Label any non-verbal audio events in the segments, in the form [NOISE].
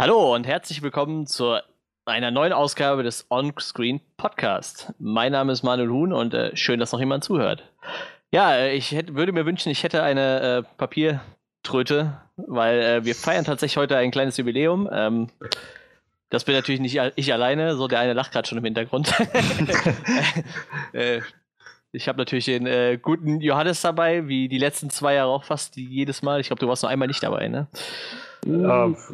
Hallo und herzlich willkommen zu einer neuen Ausgabe des On-Screen Podcast. Mein Name ist Manuel Huhn und äh, schön, dass noch jemand zuhört. Ja, äh, ich hätte, würde mir wünschen, ich hätte eine äh, Papiertröte, weil äh, wir feiern tatsächlich heute ein kleines Jubiläum. Ähm, das bin natürlich nicht ich alleine, so der eine lacht gerade schon im Hintergrund. [LAUGHS] äh, ich habe natürlich den äh, guten Johannes dabei, wie die letzten zwei Jahre auch fast jedes Mal. Ich glaube, du warst noch einmal nicht dabei, ne? Äh,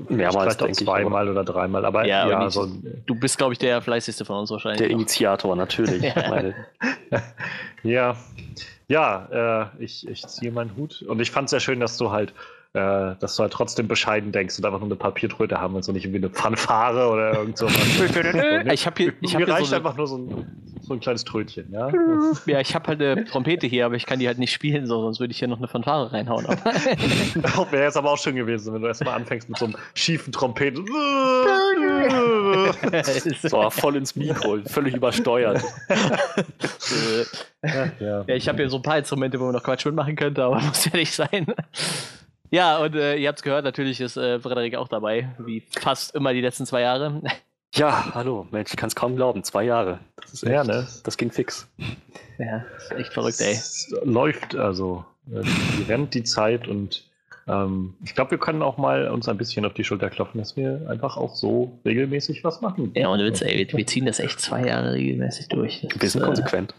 mehrmals, denke ich. Zweimal oder dreimal, aber ja, ja so du bist, glaube ich, der fleißigste von uns wahrscheinlich. Der Initiator, natürlich. [LAUGHS] ja, ja, äh, ich, ich ziehe meinen Hut und ich fand es sehr schön, dass du halt äh, dass du halt trotzdem bescheiden denkst und einfach nur eine Papiertröte haben willst und nicht irgendwie eine Fanfare oder irgend so [LAUGHS] ich habe hier, ich hab Mir reicht so einfach nur so ein, so ein kleines Trötchen, ja? [LAUGHS] Ja, ich habe halt eine Trompete hier, aber ich kann die halt nicht spielen, so, sonst würde ich hier noch eine Fanfare reinhauen. [LAUGHS] wäre jetzt aber auch schön gewesen, wenn du erstmal anfängst mit so einem schiefen Trompeten. so, voll ins Mikro, völlig übersteuert. ja, ja. ja, ich habe hier so ein paar Instrumente, wo man noch Quatsch mitmachen könnte, aber muss ja nicht sein. Ja, und äh, ihr habt es gehört, natürlich ist äh, Frederik auch dabei, wie fast immer die letzten zwei Jahre. [LAUGHS] Ja, hallo, Mensch, ich kann es kaum glauben, zwei Jahre. Das ist echt, ja, ne? Das ging fix. Ja, ist echt verrückt, ey. Es läuft also, äh, die rennt die Zeit und ähm, ich glaube, wir können auch mal uns ein bisschen auf die Schulter klopfen, dass wir einfach auch so regelmäßig was machen. Ja, und Witz, ey, wir, wir ziehen das echt zwei Jahre regelmäßig durch. Wir sind konsequent.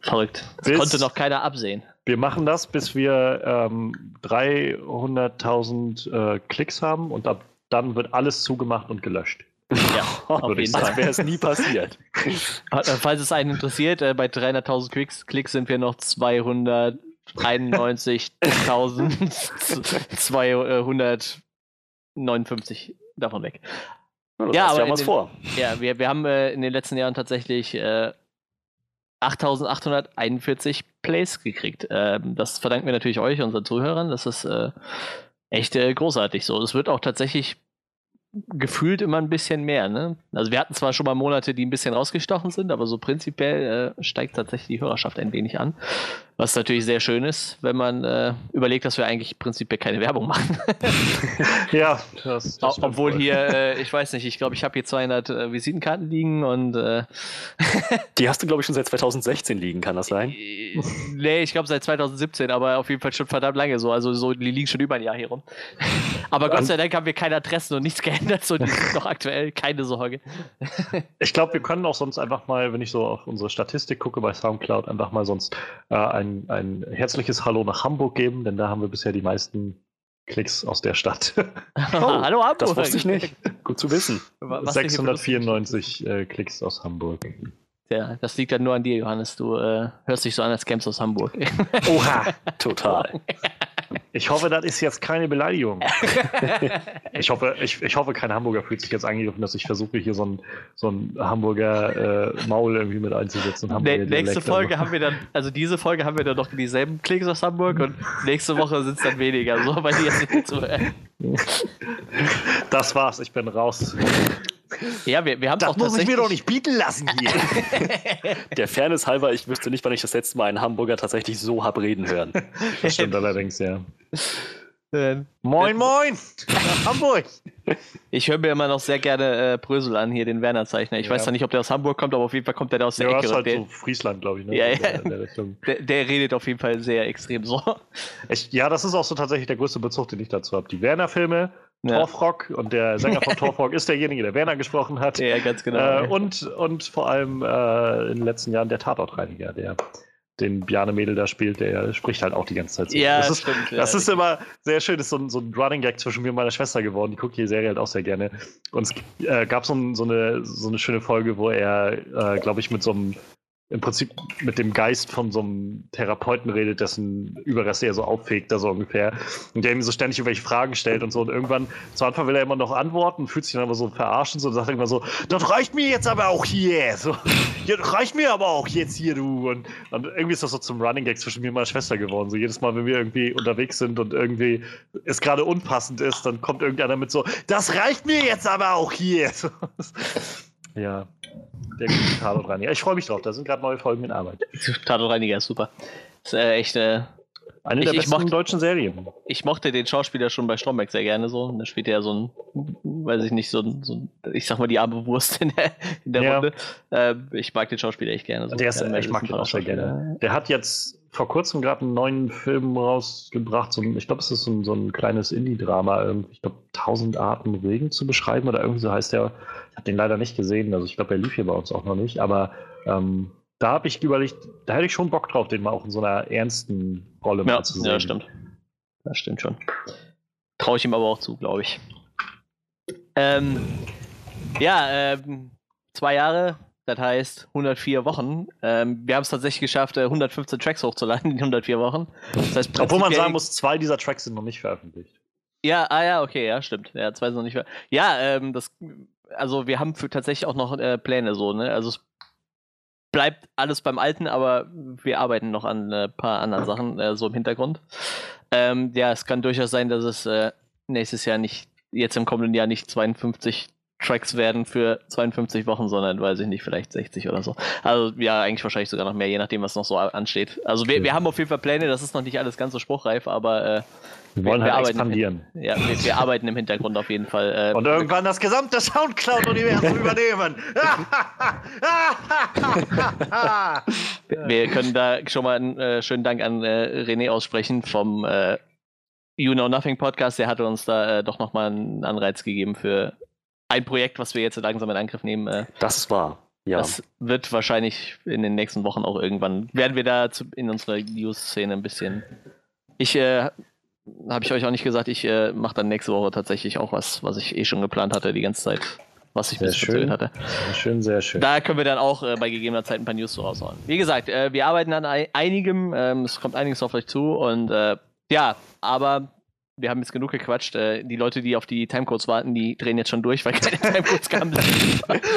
Verrückt. Das bis, konnte noch keiner absehen. Wir machen das, bis wir ähm, 300.000 äh, Klicks haben und ab dann wird alles zugemacht und gelöscht. Ja, [LAUGHS] auf jeden Fall. wäre es nie passiert. Äh, falls es einen interessiert, äh, bei 300.000 Klicks, Klicks sind wir noch 291.259 davon weg. Ja, ja aber ja was den, vor. Ja, wir, wir haben äh, in den letzten Jahren tatsächlich äh, 8841 Plays gekriegt. Ähm, das verdanken wir natürlich euch, unseren Zuhörern. Das ist äh, echt äh, großartig so. Es wird auch tatsächlich gefühlt immer ein bisschen mehr. Ne? Also wir hatten zwar schon mal Monate, die ein bisschen rausgestochen sind, aber so prinzipiell äh, steigt tatsächlich die Hörerschaft ein wenig an. Was natürlich sehr schön ist, wenn man äh, überlegt, dass wir eigentlich prinzipiell keine Werbung machen. [LAUGHS] ja, das, das Obwohl voll. hier, äh, ich weiß nicht, ich glaube, ich habe hier 200 äh, Visitenkarten liegen und. Äh, [LAUGHS] Die hast du, glaube ich, schon seit 2016 liegen, kann das sein? Äh, nee, ich glaube seit 2017, aber auf jeden Fall schon verdammt lange so. Also so, die liegen schon über ein Jahr hier rum. [LAUGHS] aber Gott sei Dank haben wir keine Adressen und nichts geändert, so die sind noch aktuell, keine Sorge. ich glaube, wir können auch sonst einfach mal, wenn ich so auf unsere Statistik gucke bei Soundcloud, einfach mal sonst äh, ein ein, ein herzliches Hallo nach Hamburg geben, denn da haben wir bisher die meisten Klicks aus der Stadt. [LAUGHS] [LAUGHS] oh, Hallo Hamburg. Das wusste ich nicht. Gut zu wissen. Was 694 äh, Klicks aus Hamburg. Ja, das liegt ja nur an dir, Johannes. Du äh, hörst dich so an, als kämpfst aus Hamburg. Oha, [LAUGHS] total. Ich hoffe, das ist jetzt keine Beleidigung. [LAUGHS] ich, hoffe, ich, ich hoffe, kein Hamburger fühlt sich jetzt angegriffen, dass ich versuche, hier so ein, so ein Hamburger äh, Maul irgendwie mit einzusetzen. Ne, nächste Folge haben wir dann, also diese Folge haben wir dann noch dieselben Klicks aus Hamburg und nächste Woche sind es dann weniger, so weil die jetzt nicht zuhören. Das war's, ich bin raus. Ja, wir, wir haben Das muss ich mir doch nicht bieten lassen hier. [LAUGHS] Der Fairness halber, ich wüsste nicht, wann ich das letzte Mal einen Hamburger tatsächlich so hab reden hören. [LAUGHS] Das stimmt allerdings, ja. Moin, moin! Hamburg! Ich höre mir immer noch sehr gerne äh, Brösel an, hier den Werner-Zeichner. Ich ja. weiß zwar nicht, ob der aus Hamburg kommt, aber auf jeden Fall kommt der da aus der ja, Ecke. Ja, ist halt der, so Friesland, glaube ich. Ne? Ja, ja. Der, der, der, redet auf jeden Fall sehr extrem so. Ich, ja, das ist auch so tatsächlich der größte Bezug, den ich dazu habe. Die Werner-Filme, ja. Torfrock und der Sänger von [LAUGHS] Torfrock ist derjenige, der Werner gesprochen hat. Ja, ganz genau. Äh, und, und vor allem äh, in den letzten Jahren der Tatortreiniger, der den Bjarne Mädel da spielt, der spricht halt auch die ganze Zeit so. Ja, das ist, stimmt, das ja. ist immer sehr schön, das ist so ein, so ein Running Gag zwischen mir und meiner Schwester geworden. Die guckt die Serie halt auch sehr gerne. Und es äh, gab so, ein, so, eine, so eine schöne Folge, wo er, äh, glaube ich, mit so einem im Prinzip mit dem Geist von so einem Therapeuten redet, dessen Überreste er so auffegt, da so ungefähr. Und der ihm so ständig irgendwelche Fragen stellt und so. Und irgendwann, zu Anfang will er immer noch antworten, fühlt sich dann aber so verarschen so und sagt irgendwann so, das reicht mir jetzt aber auch hier. So, das reicht mir aber auch jetzt hier, du. Und, und irgendwie ist das so zum Running Gag zwischen mir und meiner Schwester geworden. So jedes Mal, wenn wir irgendwie unterwegs sind und irgendwie es gerade unpassend ist, dann kommt irgendeiner mit so, das reicht mir jetzt aber auch hier. [LAUGHS] So, ja. Der gute Tatortreiniger. Ich freue mich drauf, da sind gerade neue Folgen in Arbeit. [LAUGHS] Tatortreiniger ist super. Ist äh, echt äh, Eine der Ich- ich besten mochte- deutschen Serien. Ich mochte den Schauspieler schon bei Stromberg sehr gerne so. Da spielt er so ein, weiß ich nicht, so ein, so ein ich sag mal, die arme Wurst in der, in der Ja. Runde. Ähm, ich mag den Schauspieler echt gerne. So. Der ist, ich mag den auch sehr gerne. Der hat jetzt vor kurzem gerade einen neuen Film rausgebracht. So ich glaube, es ist so ein, so ein kleines Indie-Drama. Ich glaube, 1000 Arten Regen zu beschreiben oder irgendwie so heißt der. Habe den leider nicht gesehen. Also ich glaube, er lief hier bei uns auch noch nicht. Aber ähm, da habe ich überlegt, da hätte ich schon Bock drauf, den mal auch in so einer ernsten Rolle Ja, mal zu sehen. ja, stimmt. Das stimmt schon. Traue ich ihm aber auch zu, glaube ich. Ähm, ja, ähm, zwei Jahre, das heißt 104 Wochen. Ähm, wir haben es tatsächlich geschafft, äh, 115 Tracks hochzuladen in 104 Wochen. Das heißt, Obwohl man sagen muss, zwei dieser Tracks sind noch nicht veröffentlicht. Ja, ah ja, okay, ja, stimmt. Ja, zwei sind noch nicht ver Ja, ähm, das, also wir haben für tatsächlich auch noch äh, Pläne so, ne? Also es bleibt alles beim Alten, aber wir arbeiten noch an ein paar anderen Sachen, äh, so im Hintergrund. Ähm, ja, es kann durchaus sein, dass es äh, nächstes Jahr nicht, jetzt im kommenden Jahr nicht 52 Tracks werden für 52 Wochen, sondern weiß ich nicht, vielleicht 60 oder so. Also ja, eigentlich wahrscheinlich sogar noch mehr, je nachdem, was noch so ansteht. Also wir, wir haben auf jeden Fall Pläne, das ist noch nicht alles ganz so spruchreif, aber äh, Wir wollen Wir- halt arbeiten- expandieren. ja, wir, wir arbeiten im Hintergrund auf jeden Fall. Äh, Und irgendwann das gesamte Soundcloud-Universum [LAUGHS] übernehmen. wir können da schon mal einen äh, schönen Dank an äh, René aussprechen vom äh, You Know Nothing Podcast. Der hatte uns da äh, doch nochmal einen Anreiz gegeben für ein Projekt, was wir jetzt langsam in Angriff nehmen. Äh, Das ist wahr. Ja. Das wird wahrscheinlich in den nächsten Wochen auch irgendwann, werden wir da zu, in unserer News-Szene ein bisschen. Ich, äh, habe ich euch auch nicht gesagt, ich äh, mache dann nächste Woche tatsächlich auch was, was ich eh schon geplant hatte die ganze Zeit, was ich Sehr schön. hatte. Sehr schön, sehr schön. Da können wir dann auch äh, bei gegebener Zeit ein paar News so raushauen. Wie gesagt, äh, wir arbeiten an ei einigem, ähm, es kommt einiges auf euch zu und äh, ja, aber wir haben jetzt genug gequatscht. Äh, die Leute, die auf die Timecodes warten, die drehen jetzt schon durch, weil keine [LAUGHS] Timecodes kamen.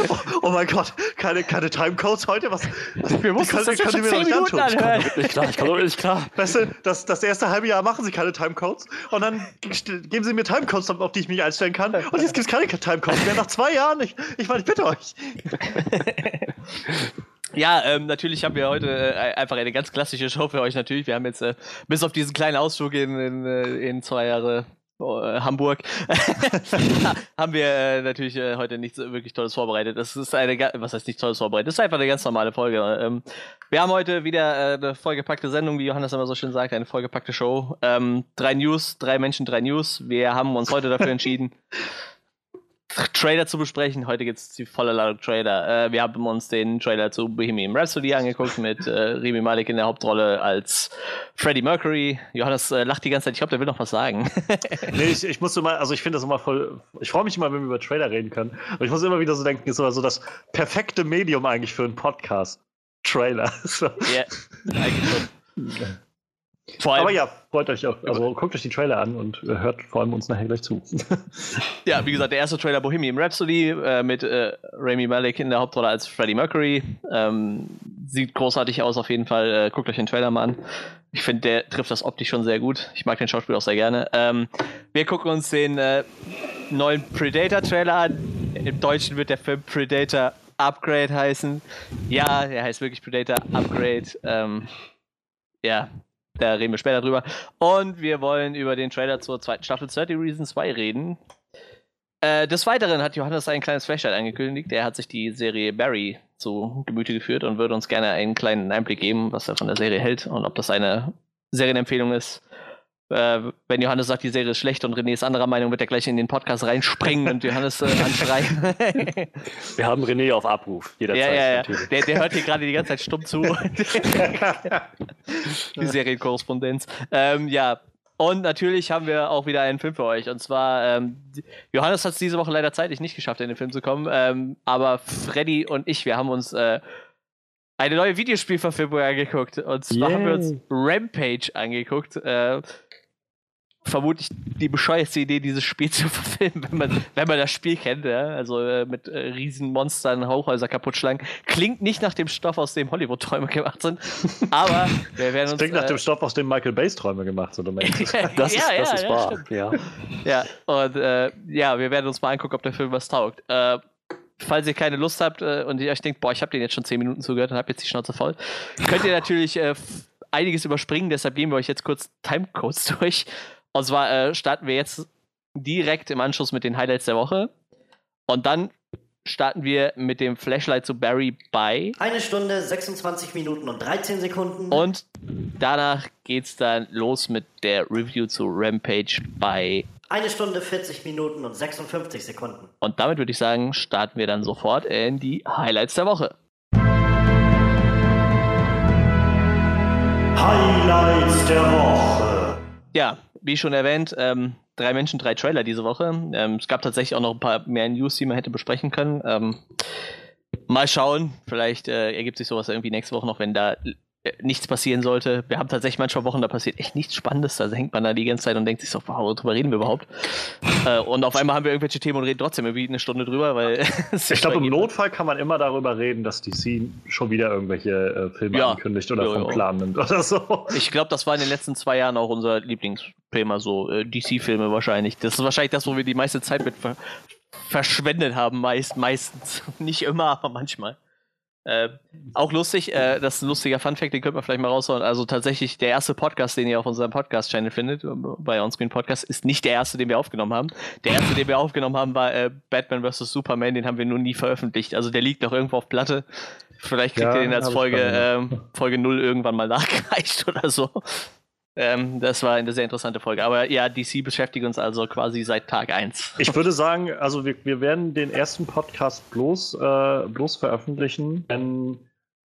Oh, oh mein Gott, keine, keine Timecodes heute? Was? Wir mussten das jetzt schon 10 Minuten anhören. Nicht klar, ich komme nicht klar. Weißt du, das, das erste halbe Jahr machen sie keine Timecodes und dann geben sie mir Timecodes, auf die ich mich einstellen kann. Und jetzt gibt es keine Timecodes mehr. Nach zwei Jahren, ich, ich meine, ich bitte euch. [LAUGHS] Ja, ähm, natürlich haben wir heute äh, einfach eine ganz klassische Show für euch natürlich. Wir haben jetzt äh, bis auf diesen kleinen Ausflug in, in, äh, in zwei Jahre äh, Hamburg [LAUGHS] haben wir äh, natürlich äh, heute nichts wirklich Tolles vorbereitet. Das ist eine, was heißt nicht Tolles vorbereitet? Das ist einfach eine ganz normale Folge. Ähm, wir haben heute wieder äh, eine vollgepackte Sendung, wie Johannes immer so schön sagt, eine vollgepackte Show. Ähm, drei News, drei Menschen, drei News. Wir haben uns heute dafür entschieden, [LAUGHS] Trailer zu besprechen. Heute gibt es die volle Ladung Trailer. Äh, wir haben uns den Trailer zu Bohemian Rhapsody angeguckt mit äh, Remy Malek in der Hauptrolle als Freddie Mercury. Johannes äh, lacht die ganze Zeit. Ich glaube, der will noch was sagen. [LAUGHS] Nee, ich, ich muss immer, also ich finde das immer voll. Ich freue mich immer, wenn wir über Trailer reden können. Aber ich muss immer wieder so denken, ist immer so das perfekte Medium eigentlich für einen Podcast. Trailer. [LAUGHS] So. ja, eigentlich schon. Vor allem, Aber ja, freut euch auch. Also guckt euch die Trailer an und äh, hört vor allem uns nachher gleich zu. [LAUGHS] ja, wie gesagt, der erste Trailer Bohemian Rhapsody äh, mit äh, Rami Malek in der Hauptrolle als Freddie Mercury. Ähm, sieht großartig aus auf jeden Fall. Äh, guckt euch den Trailer mal an. Ich finde, der trifft das optisch schon sehr gut. Ich mag den Schauspieler auch sehr gerne. Ähm, wir gucken uns den äh, neuen Predator-Trailer an. Im Deutschen wird der Film Predator Upgrade heißen. Ja, der heißt wirklich Predator Upgrade. Ähm, ja, da reden wir später drüber. Und wir wollen über den Trailer zur zweiten Staffel 30 Reasons 2 reden. Äh, des Weiteren hat Johannes ein kleines Flashlight angekündigt. Er hat sich die Serie Barry zu Gemüte geführt und würde uns gerne einen kleinen Einblick geben, was er von der Serie hält und ob das eine Serienempfehlung ist. Äh, wenn Johannes sagt, die Serie ist schlecht und René ist anderer Meinung, wird er gleich in den Podcast reinspringen und Johannes äh, anschreien. [LAUGHS] Wir haben René auf Abruf. Jederzeit. ja, ja, ja. natürlich. Der, der hört hier gerade die ganze Zeit stumm zu. [LAUGHS] die Serienkorrespondenz. Ähm, ja. Und natürlich haben wir auch wieder einen Film für euch. Und zwar, ähm, Johannes hat es diese Woche leider zeitlich nicht geschafft, in den Film zu kommen. Ähm, aber Freddy und ich, wir haben uns äh, eine neue Videospielverfilmung angeguckt. Und zwar haben wir uns. Rampage angeguckt. Äh, vermutlich die bescheuerste Idee, dieses Spiel zu [LAUGHS] verfilmen, wenn man, wenn man das Spiel kennt, ja? also äh, mit äh, Riesenmonstern, Hochhäuser kaputtschlagen. Klingt nicht nach dem Stoff, aus dem Hollywood-Träume gemacht sind, aber wir werden Das uns... klingt nach äh, dem Stoff, aus dem Michael Bays Träume gemacht sind. [LAUGHS] Das, ist, ja, das ja, ist ja, wahr. stimmt. Ja. Ja, und äh, ja, wir werden uns mal angucken, ob der Film was taugt. Äh, falls ihr keine Lust habt äh, und ihr euch denkt, boah, ich habe den jetzt schon 10 Minuten zugehört und habe jetzt die Schnauze voll, könnt ihr natürlich äh, einiges überspringen, deshalb gehen wir euch jetzt kurz Timecodes [LAUGHS] durch. Und zwar äh, starten wir jetzt direkt im Anschluss mit den Highlights der Woche. Und dann starten wir mit dem Flashlight zu Barry bei. Eine Stunde, 26 Minuten und 13 Sekunden. Und danach geht's dann los mit der Review zu Rampage bei. Eine Stunde, 40 Minuten und 56 Sekunden. Und damit würde ich sagen, starten wir dann sofort in die Highlights der Woche. Highlights der Woche. Ja, wie schon erwähnt, ähm, drei Menschen, drei Trailer diese Woche. Ähm, es gab tatsächlich auch noch ein paar mehr News, die man hätte besprechen können. Ähm, mal schauen, vielleicht äh, ergibt sich sowas irgendwie nächste Woche noch, wenn da nichts passieren sollte. Wir haben tatsächlich manchmal Wochen, da passiert echt nichts Spannendes. Da hängt man da die ganze Zeit und denkt sich so, wow, worüber reden wir überhaupt? Äh, und auf einmal haben wir irgendwelche Themen und reden trotzdem irgendwie eine Stunde drüber, weil [LAUGHS] Ich glaube, im Notfall kann man immer darüber reden, dass DC schon wieder irgendwelche äh, Filme Ja. ankündigt oder Ja, vom ja. Plan nimmt oder so. Ich glaube, das war in den letzten zwei Jahren auch unser Lieblingsthema, so äh, DC-Filme wahrscheinlich. Das ist wahrscheinlich das, wo wir die meiste Zeit mit ver verschwendet haben, meist, meistens. [LAUGHS] Nicht immer, aber manchmal. Äh, auch lustig, äh, das ist ein lustiger Funfact, den könnte man vielleicht mal raushauen. Also tatsächlich, der erste Podcast, den ihr auf unserem Podcast-Channel findet, äh, bei Onscreen Podcast, ist nicht der erste, den wir aufgenommen haben. Der erste, den wir aufgenommen haben, war äh, Batman vs. Superman, den haben wir nur nie veröffentlicht. Also der liegt noch irgendwo auf Platte. Vielleicht kriegt Ja, ihr den als Folge, ähm, Folge 0 irgendwann mal [LAUGHS] nachgereicht oder so. Ähm, das war eine sehr interessante Folge. Aber ja, DC beschäftigt uns also quasi seit Tag 1. Ich [LAUGHS] würde sagen, also wir, wir werden den ersten Podcast bloß, äh, bloß veröffentlichen, wenn,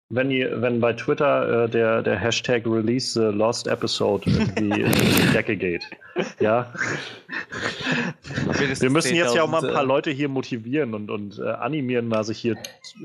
wenn, ihr, wenn bei Twitter äh, der, der Hashtag Release the Lost Episode irgendwie in die Decke geht. Ja, wir müssen jetzt ja auch mal ein paar Leute hier motivieren und, und äh, animieren, mal sich hier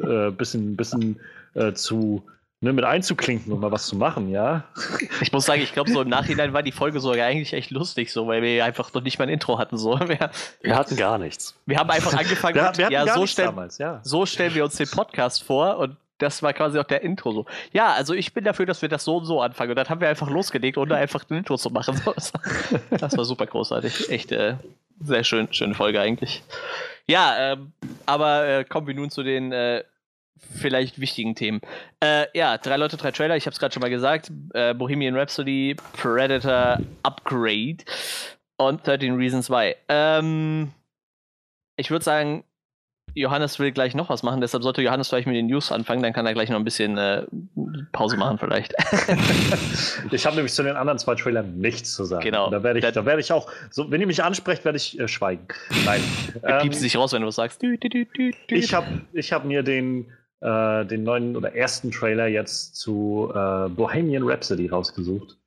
ein äh, bisschen, bisschen äh, zu ne, mit einzuklinken und mal was zu machen, ja. [LAUGHS] Ich muss sagen, ich glaube, so im Nachhinein war die Folge sogar eigentlich echt lustig, so, weil wir einfach noch nicht mal ein Intro hatten. So. [LAUGHS] Wir, Wir hatten gar nichts. wir haben einfach angefangen Wir, mit, wir hatten ja, gar so, nichts stellen, damals, ja. so stellen wir uns den Podcast vor und das war quasi auch der Intro so. Ja, also ich bin dafür, dass wir das so und so anfangen. Und dann haben wir einfach losgelegt, ohne einfach ein Intro zu machen. [LAUGHS] So, Das war, das war super großartig. Echt äh, sehr schön, schöne Folge eigentlich. Ja, ähm, aber äh, kommen wir nun zu den äh, vielleicht wichtigen Themen. Äh, ja, drei Leute, drei Trailer. Ich habe es gerade schon mal gesagt. Äh, Bohemian Rhapsody, Predator, Upgrade und 13 Reasons Why. Ähm, ich würde sagen, Johannes will gleich noch was machen, deshalb sollte Johannes vielleicht mit den News anfangen, dann kann er gleich noch ein bisschen äh, Pause machen vielleicht. [LAUGHS] Ich habe nämlich zu den anderen zwei Trailern nichts zu sagen. Genau. Da werde ich, Da- werde ich auch, so, wenn ihr mich ansprecht, werde ich äh, schweigen. Nein. [LAUGHS] Du Ähm, piepst dich raus, wenn du was sagst. Ich habe ich hab mir den, äh, den neuen oder ersten Trailer jetzt zu äh, Bohemian Rhapsody rausgesucht.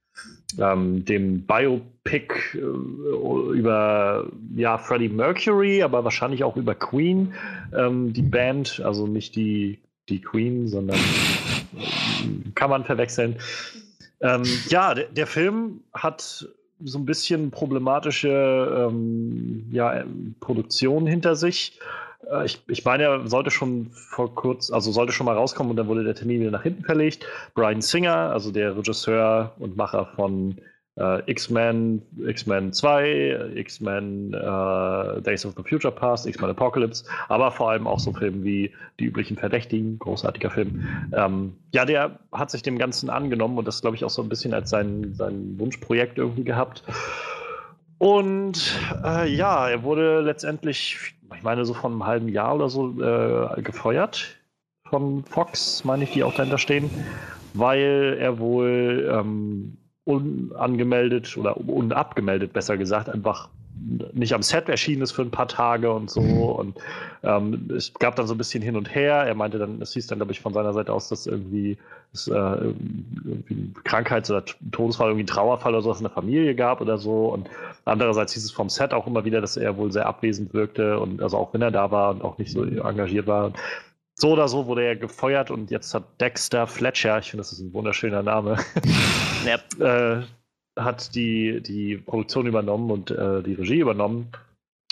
Ähm, dem Biopic äh, über ja, Freddie Mercury, aber wahrscheinlich auch über Queen. Ähm, die Band, also nicht die, die Queen, sondern äh, kann man verwechseln. Ähm, ja, der, der Film hat so ein bisschen problematische ähm, ja, Produktion hinter sich. Äh, Ich, ich meine, er sollte schon vor kurz, also sollte schon mal rauskommen und dann wurde der Termin wieder nach hinten verlegt. Brian Singer, also der Regisseur und Macher von äh, X-Men, X-Men 2, X-Men äh, Days of the Future Past, X-Men Apocalypse, aber vor allem auch so Filme wie Die üblichen Verdächtigen, großartiger Film. Ähm, ja, der hat sich dem Ganzen angenommen und das, glaube ich, auch so ein bisschen als sein, sein Wunschprojekt irgendwie gehabt. Und äh, ja, er wurde letztendlich, ich meine, so von einem halben Jahr oder so äh, gefeuert von Fox, meine ich, die auch dahinter stehen, weil er wohl ähm, unangemeldet oder unabgemeldet, besser gesagt, einfach nicht am Set erschienen ist für ein paar Tage und so. Und ähm, es gab dann so ein bisschen hin und her. Er meinte dann, es hieß dann, glaube ich, von seiner Seite aus, dass irgendwie, es, äh, irgendwie Krankheits- oder Todesfall, irgendwie ein Trauerfall oder sowas in der Familie gab oder so. Und andererseits hieß es vom Set auch immer wieder, dass er wohl sehr abwesend wirkte und also auch wenn er da war und auch nicht so engagiert war. So oder so wurde er gefeuert und jetzt hat Dexter Fletcher, ich finde, das ist ein wunderschöner Name, Ja, [LAUGHS] äh, hat die, die Produktion übernommen und äh, die Regie übernommen.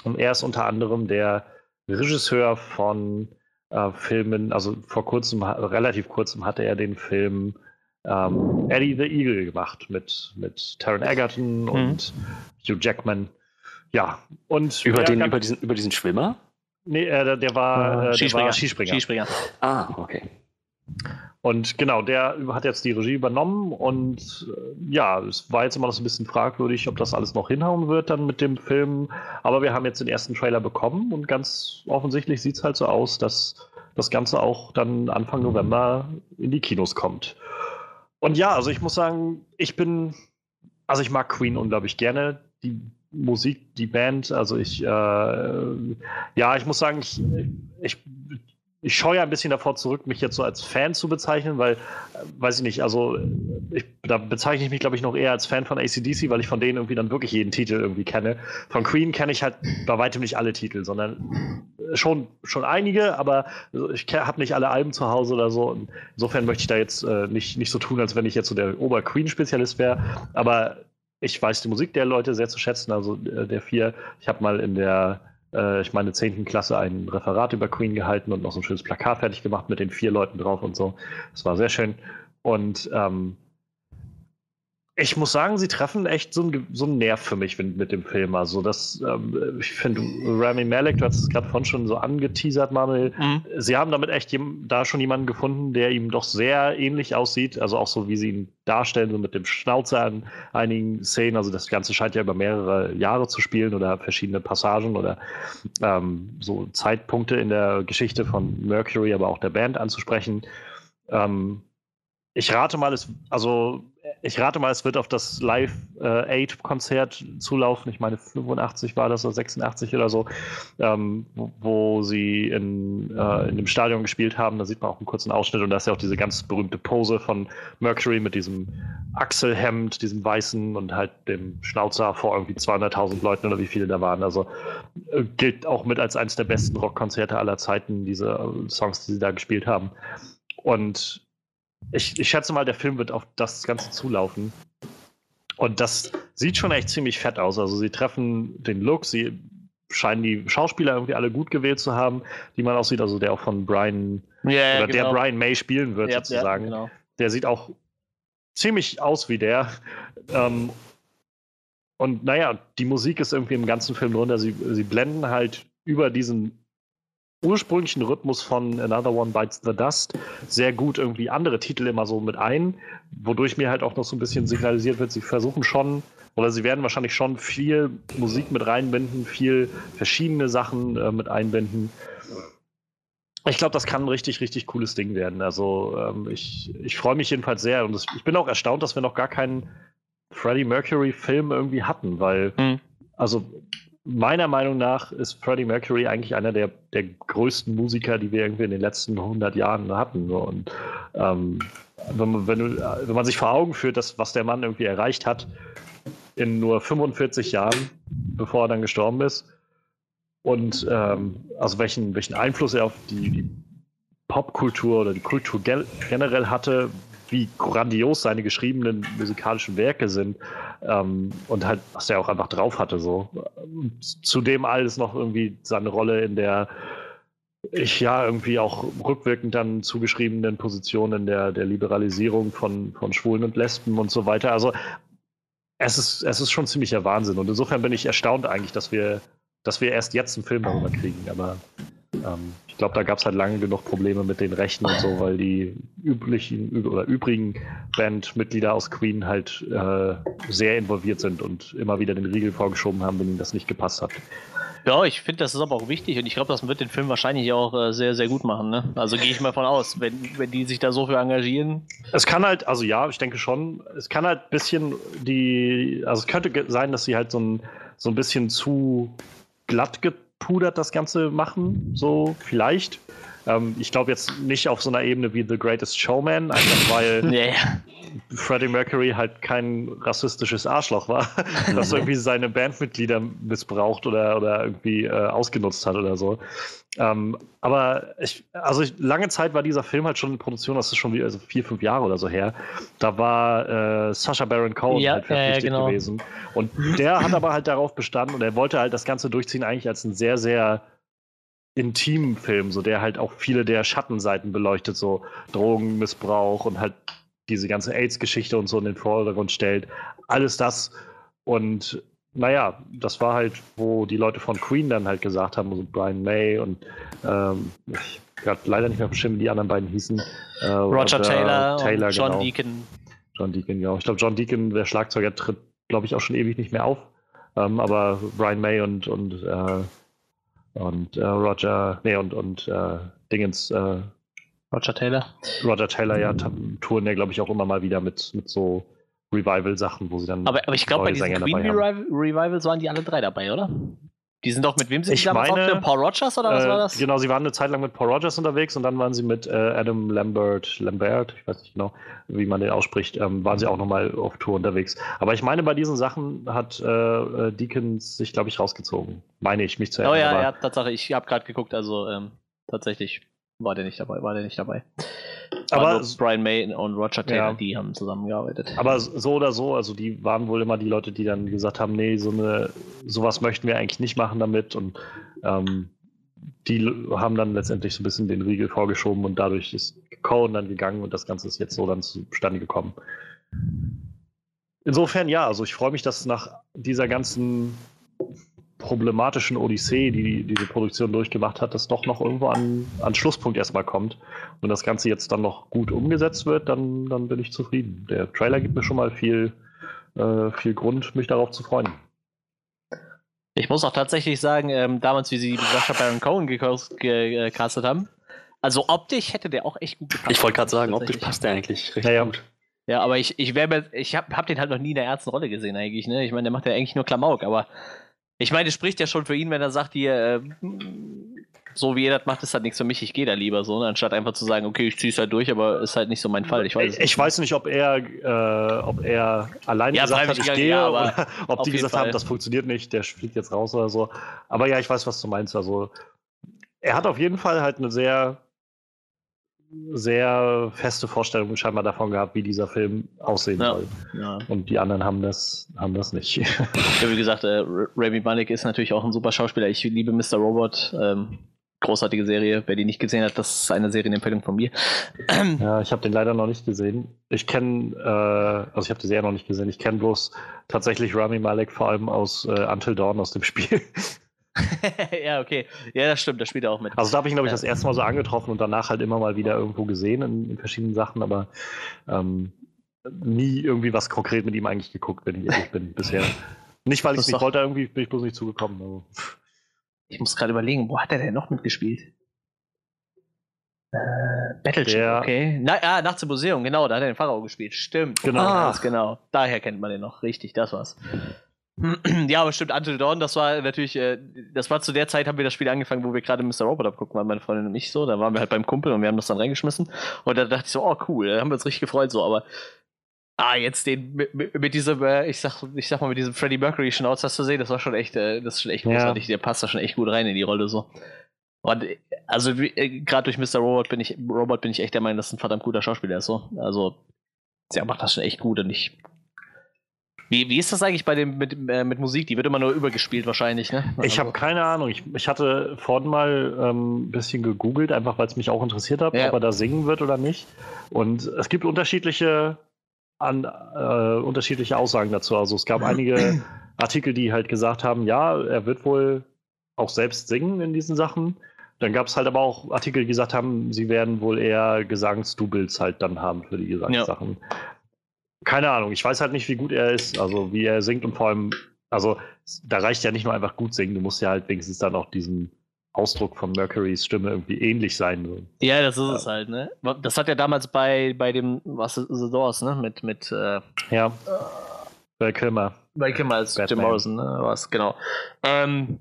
Und er ist unter anderem der Regisseur von äh, Filmen, also vor kurzem, relativ kurzem hatte er den Film ähm, Eddie the Eagle gemacht mit, mit Taron Egerton und Hugh Jackman. Ja, und Über, den, über, diesen, über diesen Schwimmer? nee, äh, der, der war, äh, der Skispringer. war Skispringer. Skispringer. Ah, okay. Und genau, der hat jetzt die Regie übernommen und äh, ja, es war jetzt immer noch so ein bisschen fragwürdig, ob das alles noch hinhauen wird dann mit dem Film. Aber wir haben jetzt den ersten Trailer bekommen und ganz offensichtlich sieht es halt so aus, dass das Ganze auch dann Anfang November in die Kinos kommt. Und ja, also ich muss sagen, ich bin, also ich mag Queen unglaublich gerne. Die Musik, die Band, also ich, äh, ja, ich muss sagen, ich, ich ich scheue ein bisschen davor zurück, mich jetzt so als Fan zu bezeichnen, weil, äh, weiß ich nicht, also ich, da bezeichne ich mich, glaube ich, noch eher als Fan von ACDC, weil ich von denen irgendwie dann wirklich jeden Titel irgendwie kenne. Von Queen kenne ich halt bei weitem nicht alle Titel, sondern schon, schon einige, aber ich habe nicht alle Alben zu Hause oder so. Insofern möchte ich da jetzt äh, nicht, nicht so tun, als wenn ich jetzt so der Ober-Queen-Spezialist wäre, aber ich weiß die Musik der Leute sehr zu schätzen, also äh, der vier. Ich habe mal in der äh, ich meine, 10. Klasse ein Referat über Queen gehalten und noch so ein schönes Plakat fertig gemacht mit den vier Leuten drauf und so. Das war sehr schön. Und ähm, ich muss sagen, sie treffen echt so einen, so einen Nerv für mich mit dem Film. Also, das, ähm, ich finde, Rami Malek, du hast es gerade von schon so angeteasert, Manuel. Mhm. Sie haben damit echt da schon jemanden gefunden, der ihm doch sehr ähnlich aussieht. Also auch so, wie sie ihn darstellen, so mit dem Schnauzer an einigen Szenen. Also, das Ganze scheint ja über mehrere Jahre zu spielen oder verschiedene Passagen oder ähm, so Zeitpunkte in der Geschichte von Mercury, aber auch der Band anzusprechen. Ähm, ich rate mal, es, also ich rate mal, es wird auf das Live 8 Konzert zulaufen. Ich meine, 85 war das oder 86 oder so, ähm, wo, wo, sie in, äh, in dem Stadion gespielt haben. Da sieht man auch einen kurzen Ausschnitt und da ist ja auch diese ganz berühmte Pose von Mercury mit diesem Achselhemd, diesem weißen und halt dem Schnauzer vor irgendwie 200.000 Leuten oder wie viele da waren. Also äh, gilt auch mit als eines der besten Rockkonzerte aller Zeiten, diese äh, Songs, die sie da gespielt haben. Und ich, ich schätze mal, der Film wird auf das Ganze zulaufen. Und das sieht schon echt ziemlich fett aus. Also sie treffen den Look, sie scheinen die Schauspieler irgendwie alle gut gewählt zu haben, die man auch sieht, also der auch von Brian ja, oder genau. der Brian May spielen wird, ja, sozusagen. Ja, genau. Der sieht auch ziemlich aus wie der. Ähm, und naja, die Musik ist irgendwie im ganzen Film drunter. Sie, sie blenden halt über diesen ursprünglichen Rhythmus von Another One Bites the Dust sehr gut irgendwie andere Titel immer so mit ein, wodurch mir halt auch noch so ein bisschen signalisiert wird, sie versuchen schon oder sie werden wahrscheinlich schon viel Musik mit reinbinden, viel verschiedene Sachen äh, mit einbinden. Ich glaube, das kann ein richtig, richtig cooles Ding werden. Also ähm, ich, ich freue mich jedenfalls sehr und das, ich bin auch erstaunt, dass wir noch gar keinen Freddie Mercury-Film irgendwie hatten, weil mhm. also meiner Meinung nach ist Freddie Mercury eigentlich einer der, der größten Musiker, die wir irgendwie in den letzten 100 Jahren hatten. Und ähm, wenn, man, wenn, wenn man sich vor Augen führt, dass, was der Mann irgendwie erreicht hat in nur 45 Jahren, bevor er dann gestorben ist, und ähm, also welchen, welchen Einfluss er auf die, die Popkultur oder die Kultur generell hatte, wie grandios seine geschriebenen musikalischen Werke sind ähm, und halt, was er auch einfach drauf hatte. So. Zudem alles noch irgendwie seine Rolle in der ich ja irgendwie auch rückwirkend dann zugeschriebenen Positionen der, der Liberalisierung von, von Schwulen und Lesben und so weiter. Also es ist, es ist schon ziemlicher Wahnsinn. Und insofern bin ich erstaunt eigentlich, dass wir, dass wir erst jetzt einen Film darüber kriegen. Aber ähm, ich glaube, da gab es halt lange genug Probleme mit den Rechten und so, weil die üblichen oder übrigen Bandmitglieder aus Queen halt äh, sehr involviert sind und immer wieder den Riegel vorgeschoben haben, wenn ihnen das nicht gepasst hat. Ja, ich finde, das ist aber auch wichtig und ich glaube, das wird den Film wahrscheinlich auch äh, sehr, sehr gut machen. Ne? Also gehe ich mal von aus, wenn, wenn die sich da so für engagieren. Es kann halt, also ja, ich denke schon, es kann halt ein bisschen die, also es könnte sein, dass sie halt so ein, so ein bisschen zu glatt get gepudert das Ganze machen, so vielleicht. Ähm, ich glaube jetzt nicht auf so einer Ebene wie The Greatest Showman, einfach weil [LAUGHS] nee. Freddie Mercury halt kein rassistisches Arschloch war, [LAUGHS] das irgendwie seine Bandmitglieder missbraucht oder, oder irgendwie äh, ausgenutzt hat oder so. Ähm, aber ich, also ich, lange Zeit war dieser Film halt schon in Produktion, das ist schon wie, also vier, fünf Jahre oder so her. Da war äh, Sacha Baron Cohen ja, halt verpflichtet äh, genau. gewesen. Und der hat aber halt darauf bestanden und er wollte halt das Ganze durchziehen, eigentlich als ein sehr, sehr intimen Film, so der halt auch viele der Schattenseiten beleuchtet, so Drogenmissbrauch und halt diese ganze AIDS-Geschichte und so in den Vordergrund stellt. Alles das. Und naja, das war halt, wo die Leute von Queen dann halt gesagt haben, also Brian May und ähm, ich gerade leider nicht mehr bestimmt, wie die anderen beiden hießen. Äh, Roger Taylor, Taylor und John genau. Deacon. John Deacon, genau. Ich glaube, John Deacon, der Schlagzeuger, tritt, glaube ich, auch schon ewig nicht mehr auf. Ähm, aber Brian May und, und, äh, und äh, Roger, nee, und, und äh, Dingens, äh, Roger Taylor. Roger Taylor, ja, touren ja, glaube ich, auch immer mal wieder mit, mit so Revival-Sachen, wo sie dann. Aber, aber ich glaube, bei diesen Queen. Revival, Revivals waren die alle drei dabei, oder? Die sind doch mit wem sind Ich die meine, aufgenommen? Paul Rogers oder was Äh, war das? Genau, sie waren eine Zeit lang mit Paul Rogers unterwegs und dann waren sie mit äh, Adam Lambert, Lambert, ich weiß nicht genau, wie man den ausspricht, ähm, waren sie auch nochmal auf Tour unterwegs. Aber ich meine, bei diesen Sachen hat äh, äh, Deacons sich, glaube ich, rausgezogen. Meine ich, mich zu Oh erinnern. ja, aber- ja, Tatsache, ich habe gerade geguckt, also ähm, tatsächlich war der nicht dabei, war der nicht dabei. Aber s- Brian May und Roger Taylor, Ja. die haben zusammengearbeitet. Aber so oder so, also die waren wohl immer die Leute, die dann gesagt haben, nee, so eine, sowas möchten wir eigentlich nicht machen damit und ähm, die haben dann letztendlich so ein bisschen den Riegel vorgeschoben und dadurch ist Cohen dann gegangen und das Ganze ist jetzt so dann zustande gekommen. Insofern ja, also ich freue mich, dass nach dieser ganzen problematischen Odyssee, die diese Produktion durchgemacht hat, das doch noch irgendwo an, an Schlusspunkt erstmal kommt und das Ganze jetzt dann noch gut umgesetzt wird, dann, dann bin ich zufrieden. Der Trailer gibt mir schon mal viel, äh, viel Grund, mich darauf zu freuen. Ich muss auch tatsächlich sagen, ähm, damals, wie sie Sacha Baron Cohen gecast- gecastet haben, also optisch hätte der auch echt gut gepasst. Ich wollte gerade sagen, optisch passt der eigentlich richtig Naja. gut. Ja, aber ich, ich ich hab, hab den halt noch nie in der ernsten Rolle gesehen eigentlich, ne? Ich meine, der macht ja eigentlich nur Klamauk, aber ich meine, das spricht ja schon für ihn, wenn er sagt, hier, äh, so wie er das macht, ist halt nichts für mich, ich gehe da lieber so, ne? anstatt einfach zu sagen, okay, ich zieh's halt durch, aber ist halt nicht so mein Fall. Ich weiß, es Ich, nicht. ich weiß nicht, ob er, äh, ob er alleine Ja, gesagt hat, ich gehe, ja, aber oder [LAUGHS] ob die gesagt Fall. haben, das funktioniert nicht, der fliegt jetzt raus oder so. Aber ja, ich weiß, was du meinst. Also, er hat auf jeden Fall halt eine sehr, sehr feste Vorstellung scheinbar davon gehabt, wie dieser Film aussehen Ja. soll. ja. Und die anderen haben das, haben das nicht. ja, wie gesagt, äh, Rami Malek ist natürlich auch ein super Schauspieler. Ich liebe Mr. Robot. Ähm, großartige Serie. Wer die nicht gesehen hat, das ist eine Serienempfehlung von mir. [CLEARS THROAT] Ja, ich habe den leider noch nicht gesehen. Ich kenne, äh, also ich habe die Serie noch nicht gesehen. Ich kenne bloß tatsächlich Rami Malek vor allem aus äh, Until Dawn aus dem Spiel. [LAUGHS] ja, okay. Ja, das stimmt, das spielt er auch mit. Also da habe ich ihn, glaube ich, das erste Mal so angetroffen und danach halt immer mal wieder irgendwo gesehen in, in verschiedenen Sachen, aber ähm, nie irgendwie was konkret mit ihm eigentlich geguckt, wenn ich ehrlich bin, [LAUGHS] bisher. Nicht, weil ich nicht doch- wollte, irgendwie bin ich bloß nicht zugekommen. Also. Ich muss gerade überlegen, wo hat er denn noch mitgespielt? Äh, Battleship, okay. Na, ah, Nachts im Museum, genau, da hat er den Pharao gespielt. Stimmt. Genau. Ah, ganz genau. Daher kennt man den noch. Richtig, das war's. Ja, aber stimmt, Until Dawn, das war natürlich, äh, das war zu der Zeit, haben wir das Spiel angefangen, wo wir gerade Mr. Robot abgucken waren, meine Freundin und ich so. Da waren wir halt beim Kumpel und wir haben das dann reingeschmissen. Und da dachte ich so, oh cool, da haben wir uns richtig gefreut, so, aber. Ah, jetzt den mit, mit, diesem, äh, ich sag, ich sag mal, mit diesem Freddie Mercury Schnauz das zu sehen, das war schon echt, äh, das ist schon echt Ja. großartig. Der passt da schon echt gut rein in die Rolle so. Und also äh, gerade durch Mr. Robot bin ich, Robot bin ich echt der Meinung, dass ein verdammt guter Schauspieler ist so. Also der macht das schon echt gut und ich. Wie, wie ist das eigentlich bei dem mit, äh, mit Musik? Die wird immer nur übergespielt wahrscheinlich, ne? Ich habe Also- keine Ahnung. Ich, ich hatte vorhin mal ähm, ein bisschen gegoogelt, einfach weil es mich auch interessiert hat, Ja. ob er da singen wird oder nicht. Und es gibt unterschiedliche, an, äh, unterschiedliche Aussagen dazu. Also es gab einige [CLEARS THROAT] Artikel, die halt gesagt haben, ja, er wird wohl auch selbst singen in diesen Sachen. Dann gab es halt aber auch Artikel, die gesagt haben, sie werden wohl eher Gesangsdoubles halt dann haben für die Gesangssachen. Keine Ahnung, ich weiß halt nicht, wie gut er ist, also wie er singt und vor allem, also da reicht ja nicht nur einfach gut singen, du musst ja halt wenigstens dann auch diesen Ausdruck von Mercurys Stimme irgendwie ähnlich sein. So. Ja, das ist es halt, ne? Das hat ja damals bei, bei dem, was ist The Doors, ne? Mit, mit äh, Ja. Val Kilmer. bei Kim als Jim Batman. Morrison, ne? Was, genau. Ähm,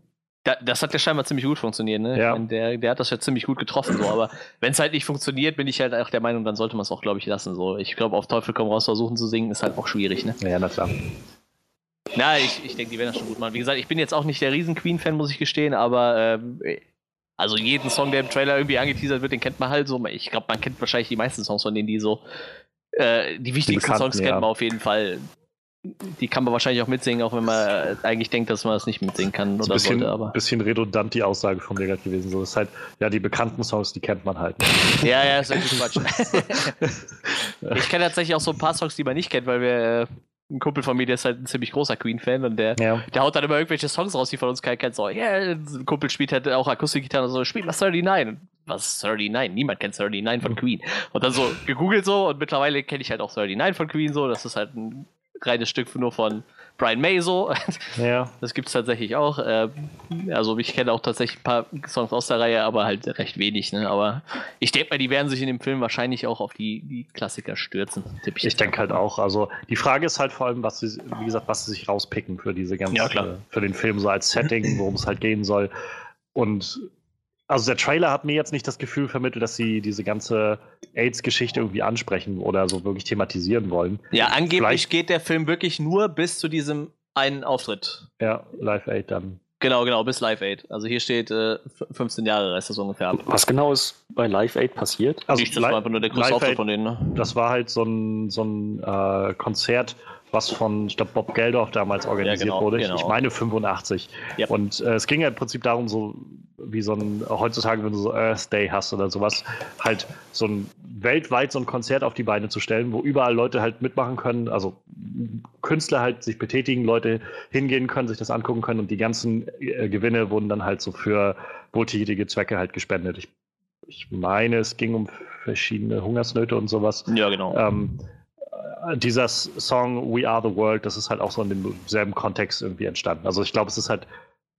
das hat ja scheinbar ziemlich gut funktioniert, ne? Ja. Ich mein, der, der hat das ja ziemlich gut getroffen, so, aber wenn es halt nicht funktioniert, bin ich halt auch der Meinung, dann sollte man es auch, glaube ich, lassen. So. Ich glaube, auf Teufel komm raus versuchen zu singen, ist halt auch schwierig, ne? Ja, na klar. Na, ich, ich denke, die werden das schon gut machen. Wie gesagt, ich bin jetzt auch nicht der riesen Queen-Fan, muss ich gestehen, aber ähm, also jeden Song, der im Trailer irgendwie angeteasert wird, den kennt man halt so. Ich glaube, man kennt wahrscheinlich die meisten Songs von denen, die so äh, die wichtigsten bekannten, Songs kennt ja. man auf jeden Fall. Die kann man wahrscheinlich auch mitsingen, auch wenn man eigentlich denkt, dass man das nicht mitsingen kann Ist ein oder bisschen, sollte, aber. bisschen redundant die Aussage von mir gerade gewesen. So, das ist halt, ja, die bekannten Songs, die kennt man halt. Ja, ja, ist wirklich Quatsch. [LAUGHS] ich kenne tatsächlich auch so ein paar Songs, die man nicht kennt, weil wir äh, ein Kumpel von mir, der ist halt ein ziemlich großer Queen-Fan und der ja. Der haut dann immer irgendwelche Songs raus, die von uns keiner kennt. So, ja, yeah, ein Kumpel spielt halt auch Akustikgitarre und so, spielt mal 39. was ist 39? Niemand kennt 39 von Queen. Und dann so gegoogelt so und mittlerweile kenne ich halt auch 39 von Queen so. Das ist halt ein reines Stück nur von Brian May so. [LAUGHS] Ja. Das gibt es tatsächlich auch. Ähm, also ich kenne auch tatsächlich ein paar Songs aus der Reihe, aber halt recht wenig. Ne? Aber ich denke mal, die werden sich in dem Film wahrscheinlich auch auf die, die Klassiker stürzen. Ich jetzt denke halt auch. Also die Frage ist halt vor allem, was sie, wie gesagt, was sie sich rauspicken für diese ganze, Ja, für den Film so als Setting, worum es halt gehen soll. Und also der Trailer hat mir jetzt nicht das Gefühl vermittelt, dass sie diese ganze AIDS-Geschichte irgendwie ansprechen oder so wirklich thematisieren wollen. Ja, angeblich Vielleicht- geht der Film wirklich nur bis zu diesem einen Auftritt. Ja, Live Aid dann. Genau, genau, bis Live Aid. Also hier steht äh, f- 15 Jahre reißt das ungefähr ab. Was genau ist bei Live Aid passiert? Also das war einfach nur der größte Auftritt von denen. Ne? Das war halt so ein, so ein äh, Konzert, was von, ich glaube, Bob Geldorf damals organisiert genau, wurde. genau. Ich meine 85. Ja. Und äh, es ging ja im Prinzip darum, so wie so ein, heutzutage, wenn du so Earth Day hast oder sowas, halt so ein weltweit so ein Konzert auf die Beine zu stellen, wo überall Leute halt mitmachen können, also Künstler halt sich betätigen, Leute hingehen können, sich das angucken können und die ganzen äh, Gewinne wurden dann halt so für wohltätige Zwecke halt gespendet. Ich, ich meine, es ging um verschiedene Hungersnöte und sowas. Ja, genau. Ähm, äh, dieser Song We Are the World, das ist halt auch so in demselben Kontext irgendwie entstanden. Also ich glaube, es ist halt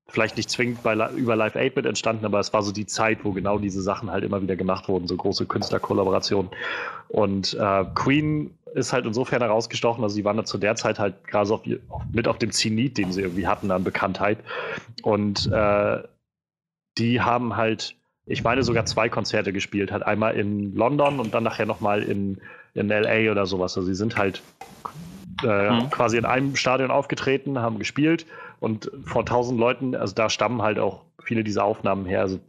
vielleicht nicht zwingend bei, über Live 8 mit entstanden, aber es war so die Zeit, wo genau diese Sachen halt immer wieder gemacht wurden, so große Künstlerkollaborationen. Und äh, Queen ist halt insofern herausgestochen, also sie waren da zu der Zeit halt gerade so auf, mit auf dem Zenit, den sie irgendwie hatten an Bekanntheit. Und äh, die haben halt, ich meine, sogar zwei Konzerte gespielt. Halt einmal in London und dann nachher nochmal in, in LA oder sowas. Also sie sind halt äh, Mhm. quasi in einem Stadion aufgetreten, haben gespielt und vor tausend Leuten, also da stammen halt auch viele dieser Aufnahmen her. Also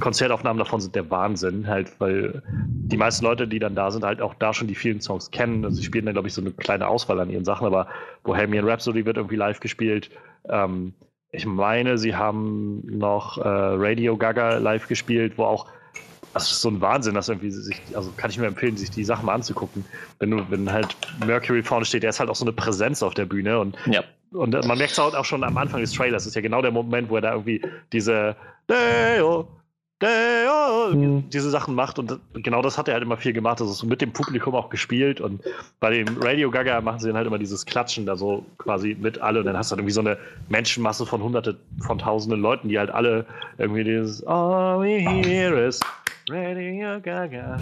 Konzertaufnahmen davon sind der Wahnsinn, halt, weil die meisten Leute, die dann da sind, halt auch da schon die vielen Songs kennen. Also sie spielen dann, glaube ich, so eine kleine Auswahl an ihren Sachen, aber Bohemian Rhapsody wird irgendwie live gespielt. Ähm, ich meine, sie haben noch äh, Radio Gaga live gespielt, wo auch das ist so ein Wahnsinn, dass irgendwie sich, also kann ich mir empfehlen, sich die Sachen mal anzugucken. Wenn du, wenn halt Mercury vorne steht, der ist halt auch so eine Präsenz auf der Bühne und, ja. und man merkt es halt auch schon am Anfang des Trailers. Das ist ja genau der Moment, wo er da irgendwie diese Deo, Deo, diese Sachen macht und genau das hat er halt immer viel gemacht. Also so mit dem Publikum auch gespielt und bei dem Radio Gaga machen sie dann halt immer dieses Klatschen da so quasi mit alle und dann hast du halt irgendwie so eine Menschenmasse von hunderte, von tausenden Leuten, die halt alle irgendwie dieses All we hear is Radio Gaga,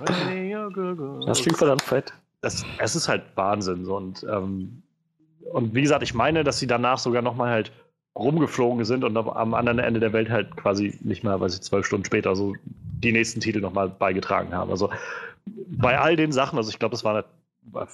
Radio Gaga. Das klingt verdammt fett. Das, es ist halt Wahnsinn. So. Und, ähm, und wie gesagt, ich meine, dass sie danach sogar nochmal halt rumgeflogen sind und am- am anderen Ende der Welt halt quasi nicht mehr, weiß ich, zwölf Stunden später so die nächsten Titel nochmal beigetragen haben. Also bei all den Sachen, also ich glaube, es waren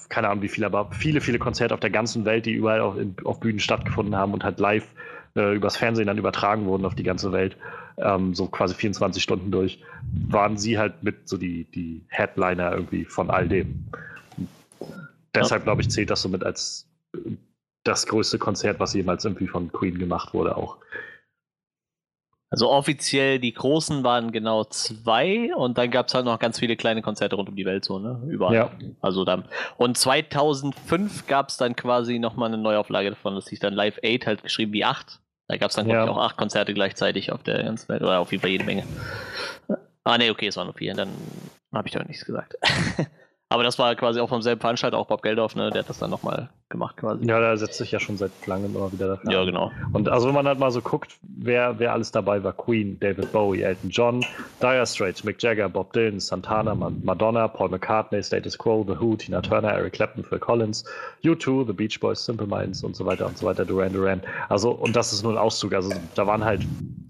keine Ahnung wie viele, aber viele, viele Konzerte auf der ganzen Welt, die überall auf, in, auf Bühnen stattgefunden haben und halt live äh, übers Fernsehen dann übertragen wurden auf die ganze Welt, ähm, so quasi 24 Stunden durch, waren sie halt mit so die, die Headliner irgendwie von all dem. Deshalb, glaube ich, zählt das somit als äh, das größte Konzert, was jemals irgendwie von Queen gemacht wurde, auch. Also offiziell die großen waren genau zwei und dann gab es halt noch ganz viele kleine Konzerte rund um die Welt, so, ne? Überall. Ja. Also dann. Und 2005 gab es dann quasi nochmal eine Neuauflage davon, das hieß dann Live 8, halt geschrieben wie 8. Da gab es dann, glaube Ja. ich, auch acht Konzerte gleichzeitig auf der ganzen Welt oder auf jeden Fall jede Menge. Ah, ne, okay, es waren nur vier, dann habe ich doch nichts gesagt. [LAUGHS] Aber das war quasi auch vom selben Veranstalter, auch Bob Geldorf, ne? Der hat das dann nochmal gemacht quasi. Ja, da setzt sich ja schon seit langem immer wieder dafür. Ja, genau. Und also wenn man halt mal so guckt, wer, wer alles dabei war, Queen, David Bowie, Elton John, Dire Straits, Mick Jagger, Bob Dylan, Santana, Ma- Madonna, Paul McCartney, Status Quo, The Who, Tina Turner, Eric Clapton, Phil Collins, U2, The Beach Boys, Simple Minds und so weiter und so weiter, Duran Duran. Also, und das ist nur ein Auszug. Also da waren halt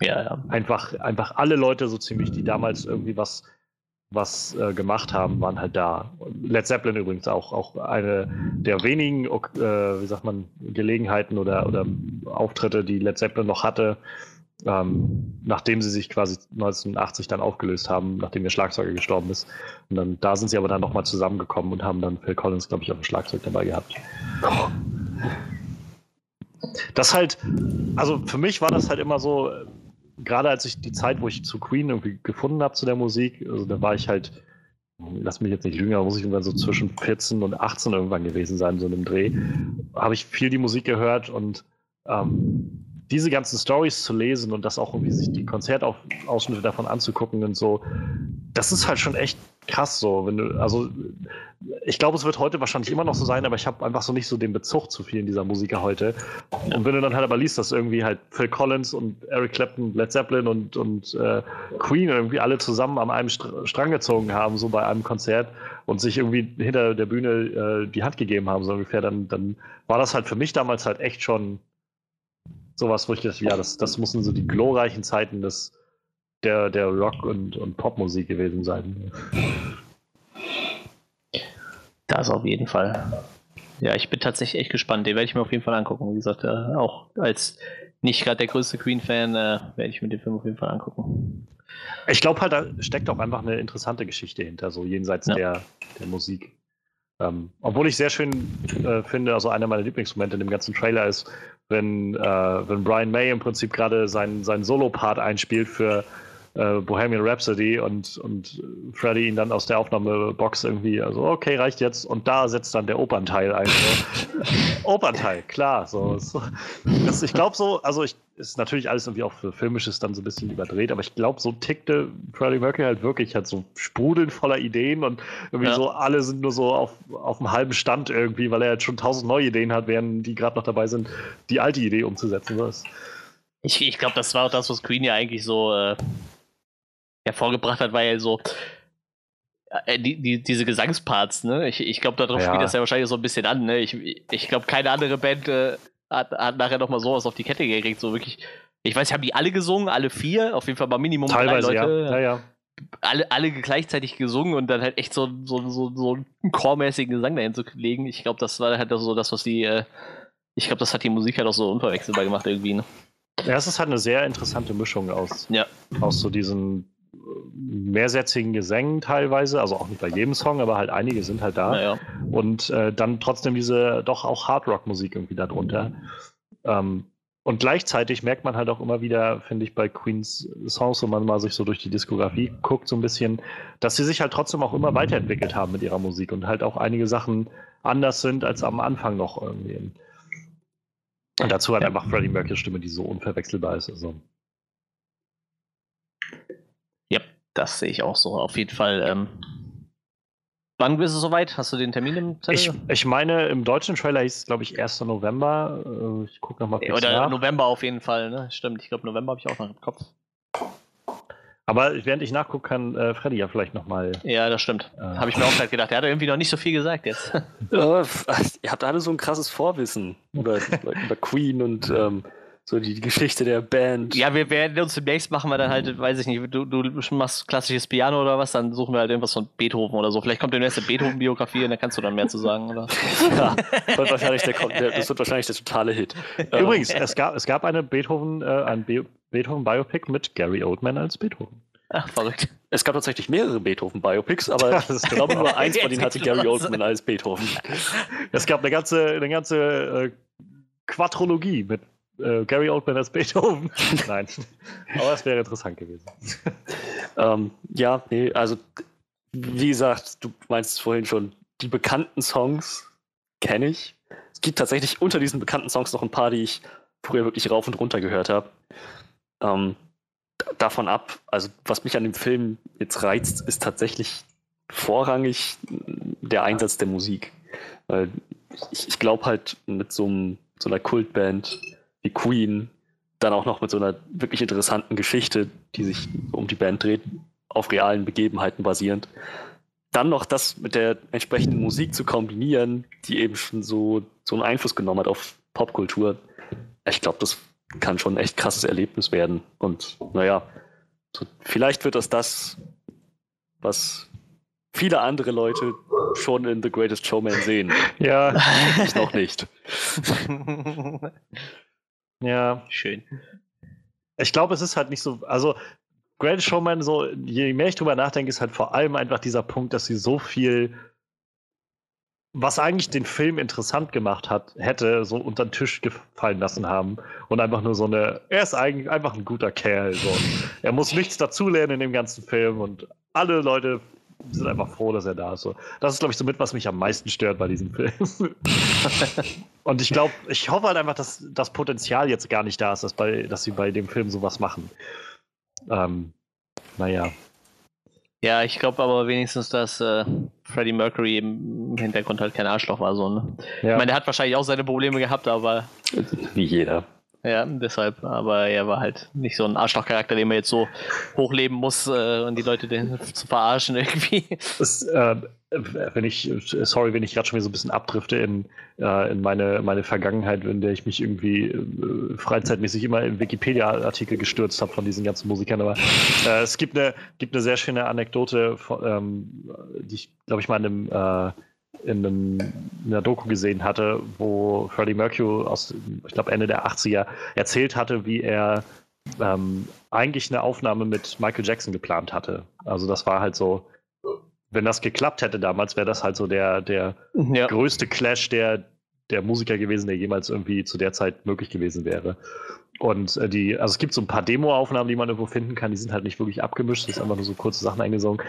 Ja, ja. einfach, einfach alle Leute so ziemlich, die damals irgendwie was, was äh, gemacht haben, waren halt da. Led Zeppelin übrigens auch, auch eine der wenigen, äh, wie sagt man, Gelegenheiten oder, oder Auftritte, die Led Zeppelin noch hatte, ähm, nachdem sie sich quasi 1980 dann aufgelöst haben, nachdem der Schlagzeuger gestorben ist. Und dann, da sind sie aber dann nochmal zusammengekommen und haben dann Phil Collins, glaube ich, auf dem Schlagzeug dabei gehabt. Das halt, also für mich war das halt immer so, gerade als ich die Zeit, wo ich zu Queen irgendwie gefunden habe zu der Musik, also da war ich halt, lass mich jetzt nicht lügen, aber muss ich irgendwann so zwischen 14 und 18 irgendwann gewesen sein, so in einem Dreh, habe ich viel die Musik gehört und ähm, diese ganzen Stories zu lesen und das auch irgendwie sich die Konzertausschnitte davon anzugucken und so, das ist halt schon echt krass so. Wenn du, also ich glaube, es wird heute wahrscheinlich immer noch so sein, aber ich habe einfach so nicht so den Bezug zu vielen dieser Musiker heute. Und wenn du dann halt aber liest, dass irgendwie halt Phil Collins und Eric Clapton, Led Zeppelin und, und äh, Queen irgendwie alle zusammen an einem Str Strang gezogen haben, so bei einem Konzert und sich irgendwie hinter der Bühne äh, die Hand gegeben haben, so ungefähr, dann, dann war das halt für mich damals halt echt schon sowas, wo ich dachte, ja, das, das müssen so die glorreichen Zeiten des, der, der Rock- und, und Popmusik gewesen sein. Das auf jeden Fall. Ja, ich bin tatsächlich echt gespannt. Den werde ich mir auf jeden Fall angucken. Wie gesagt, äh, auch als nicht gerade der größte Queen-Fan äh, werde ich mir den Film auf jeden Fall angucken. Ich glaube halt, da steckt auch einfach eine interessante Geschichte hinter, so jenseits Ja. der, der Musik. Ähm, obwohl ich sehr schön äh, finde, also einer meiner Lieblingsmomente in dem ganzen Trailer ist, wenn, äh, wenn Brian May im Prinzip gerade seinen, seinen Solo-Part einspielt für äh, Bohemian Rhapsody und, und Freddy ihn dann aus der Aufnahmebox irgendwie, also okay, reicht jetzt. Und da setzt dann der Opernteil ein. So. [LAUGHS] Opernteil, klar. So. So. Das, ich glaube so, also ich, ist natürlich alles irgendwie auch für Filmisches dann so ein bisschen überdreht, aber ich glaube, so tickte Freddie Mercury halt wirklich, hat so sprudeln voller Ideen und irgendwie Ja. so, alle sind nur so auf, auf einem halben Stand irgendwie, weil er jetzt schon tausend neue Ideen hat, während die gerade noch dabei sind, die alte Idee umzusetzen. Das, Ich, ich glaube, das war auch das, was Queen ja eigentlich so äh, hervorgebracht hat, war ja so äh, die, die, diese Gesangsparts, ne? Ich, ich glaube, darauf Ja. spielt das ja wahrscheinlich so ein bisschen an, ne? Ich, ich glaube, keine andere Band äh, hat, hat nachher nochmal sowas auf die Kette gekriegt, so wirklich. Ich weiß, haben die alle gesungen, alle vier, auf jeden Fall mal Minimum teilweise, drei ja. Leute, ja, ja. alle, alle gleichzeitig gesungen und dann halt echt so, so, so, so einen chormäßigen Gesang dahin zu legen. Ich glaube, das war halt so das, was die, äh, ich glaube, das hat die Musik halt auch so unverwechselbar gemacht irgendwie, ne? Ja, es ist halt eine sehr interessante Mischung aus, Ja. aus so diesen mehrsätzigen Gesängen teilweise, also auch nicht bei jedem Song, aber halt einige sind halt da. Naja. Und äh, dann trotzdem diese doch auch Hard-Rock-Musik irgendwie darunter. Ähm, und gleichzeitig merkt man halt auch immer wieder, finde ich, bei Queens Songs, wenn man mal sich so durch die Diskografie guckt, so ein bisschen, dass sie sich halt trotzdem auch immer weiterentwickelt haben mit ihrer Musik und halt auch einige Sachen anders sind als am Anfang noch irgendwie. Und dazu halt einfach Freddie Mercurys Stimme, die so unverwechselbar ist. Also. Ja, das sehe ich auch so. Auf jeden Fall. Ähm, wann bist du soweit? Hast du den Termin im Zettel? Ich, ich meine, im deutschen Trailer hieß es, glaube ich, 1. November. Äh, Ich gucke nochmal kurz Oder nach. November auf jeden Fall, ne? Stimmt, ich glaube November habe ich auch noch im Kopf. Aber während ich nachgucke, kann äh, Freddy ja vielleicht nochmal. Ja, das stimmt. Äh. Habe ich mir auch gerade gedacht. Er hat irgendwie noch nicht so viel gesagt jetzt. Ja, [LAUGHS] f- ihr habt alle so ein krasses Vorwissen über, [LAUGHS] über Queen und ähm, so die, die Geschichte der Band. ja, wir werden uns demnächst machen wir dann halt, weiß ich nicht, du, du machst klassisches Piano oder was, dann suchen wir halt irgendwas von Beethoven oder so. Vielleicht kommt demnächst eine Beethoven-Biografie und dann kannst du dann mehr zu sagen, oder? [LAUGHS] Ja, wird wahrscheinlich der, das wird wahrscheinlich der totale Hit. Ähm, Übrigens, es gab, es gab eine Beethoven, äh, ein Be Beethoven-Biopic mit Gary Oldman als Beethoven. Ach, verrückt. Es gab tatsächlich mehrere Beethoven-Biopics, aber [LAUGHS] Das ich glaube nur eins [LAUGHS] von denen hatte Gary. Oldman als Beethoven. Es gab eine ganze, eine ganze äh, Quadrologie mit äh, Gary Oldman als Beethoven. [LAUGHS] Nein. Aber es wäre interessant gewesen. [LAUGHS] Ähm, ja, nee, also wie gesagt, du meinst es vorhin schon, die bekannten Songs kenne ich. Es gibt tatsächlich unter diesen bekannten Songs noch ein paar, die ich früher wirklich rauf und runter gehört habe. Ähm, davon ab, also was mich an dem Film jetzt reizt, ist tatsächlich vorrangig der Einsatz der Musik. Weil ich, ich glaube halt mit so, einem, so einer Kultband wie Queen, dann auch noch mit so einer wirklich interessanten Geschichte, die sich um die Band dreht, auf realen Begebenheiten basierend. Dann noch das mit der entsprechenden Musik zu kombinieren, die eben schon so, so einen Einfluss genommen hat auf Popkultur. Ich glaube, das kann schon ein echt krasses Erlebnis werden. Und naja, so, vielleicht wird das das, was viele andere Leute schon in The Greatest Showman sehen. Ja, Ich noch nicht. [LAUGHS] ja. Schön. Ich glaube, es ist halt nicht so. Also, Great Showman, so, je mehr ich drüber nachdenke, ist halt vor allem einfach dieser Punkt, dass sie so viel, was eigentlich den Film interessant gemacht hat, hätte, so unter den Tisch gefallen lassen haben. Und einfach nur so eine. Er ist eigentlich einfach ein guter Kerl. So. Er muss nichts dazulernen in dem ganzen Film und alle Leute sind einfach froh, dass er da ist. So. Das ist, glaube ich, so mit, was mich am meisten stört bei diesem Film. [LAUGHS] Und ich glaube, ich hoffe halt einfach, dass das Potenzial jetzt gar nicht da ist, dass, bei, dass sie bei dem Film sowas machen. Ähm, naja. Ja, ich glaube aber wenigstens, dass äh, Freddie Mercury im Hintergrund halt kein Arschloch war. So, ne? Ja. Ich meine, der hat wahrscheinlich auch seine Probleme gehabt, aber Wie jeder. Ja, deshalb. Aber er war halt nicht so ein Arschlochcharakter, den man jetzt so hochleben muss äh, und die Leute den zu verarschen irgendwie. Das, äh, wenn ich, sorry, wenn ich gerade schon wieder so ein bisschen abdrifte in, äh, in meine, meine Vergangenheit, in der ich mich irgendwie äh, freizeitmäßig immer in Wikipedia-Artikel gestürzt habe von diesen ganzen Musikern. Aber äh, es gibt eine, gibt eine sehr schöne Anekdote, von, ähm, die ich, glaube ich, mal in einem, äh, in, einem, in einer Doku gesehen hatte, wo Freddie Mercury aus, ich glaube, Ende der 80er erzählt hatte, wie er ähm, eigentlich eine Aufnahme mit Michael Jackson geplant hatte. Also das war halt so, wenn das geklappt hätte damals, wäre das halt so der, der Ja. größte Clash der, der Musiker gewesen, der jemals irgendwie zu der Zeit möglich gewesen wäre. Und äh, die, also es gibt so ein paar Demo-Aufnahmen, die man irgendwo finden kann, die sind halt nicht wirklich abgemischt, das ist einfach nur so kurze Sachen eingesungen.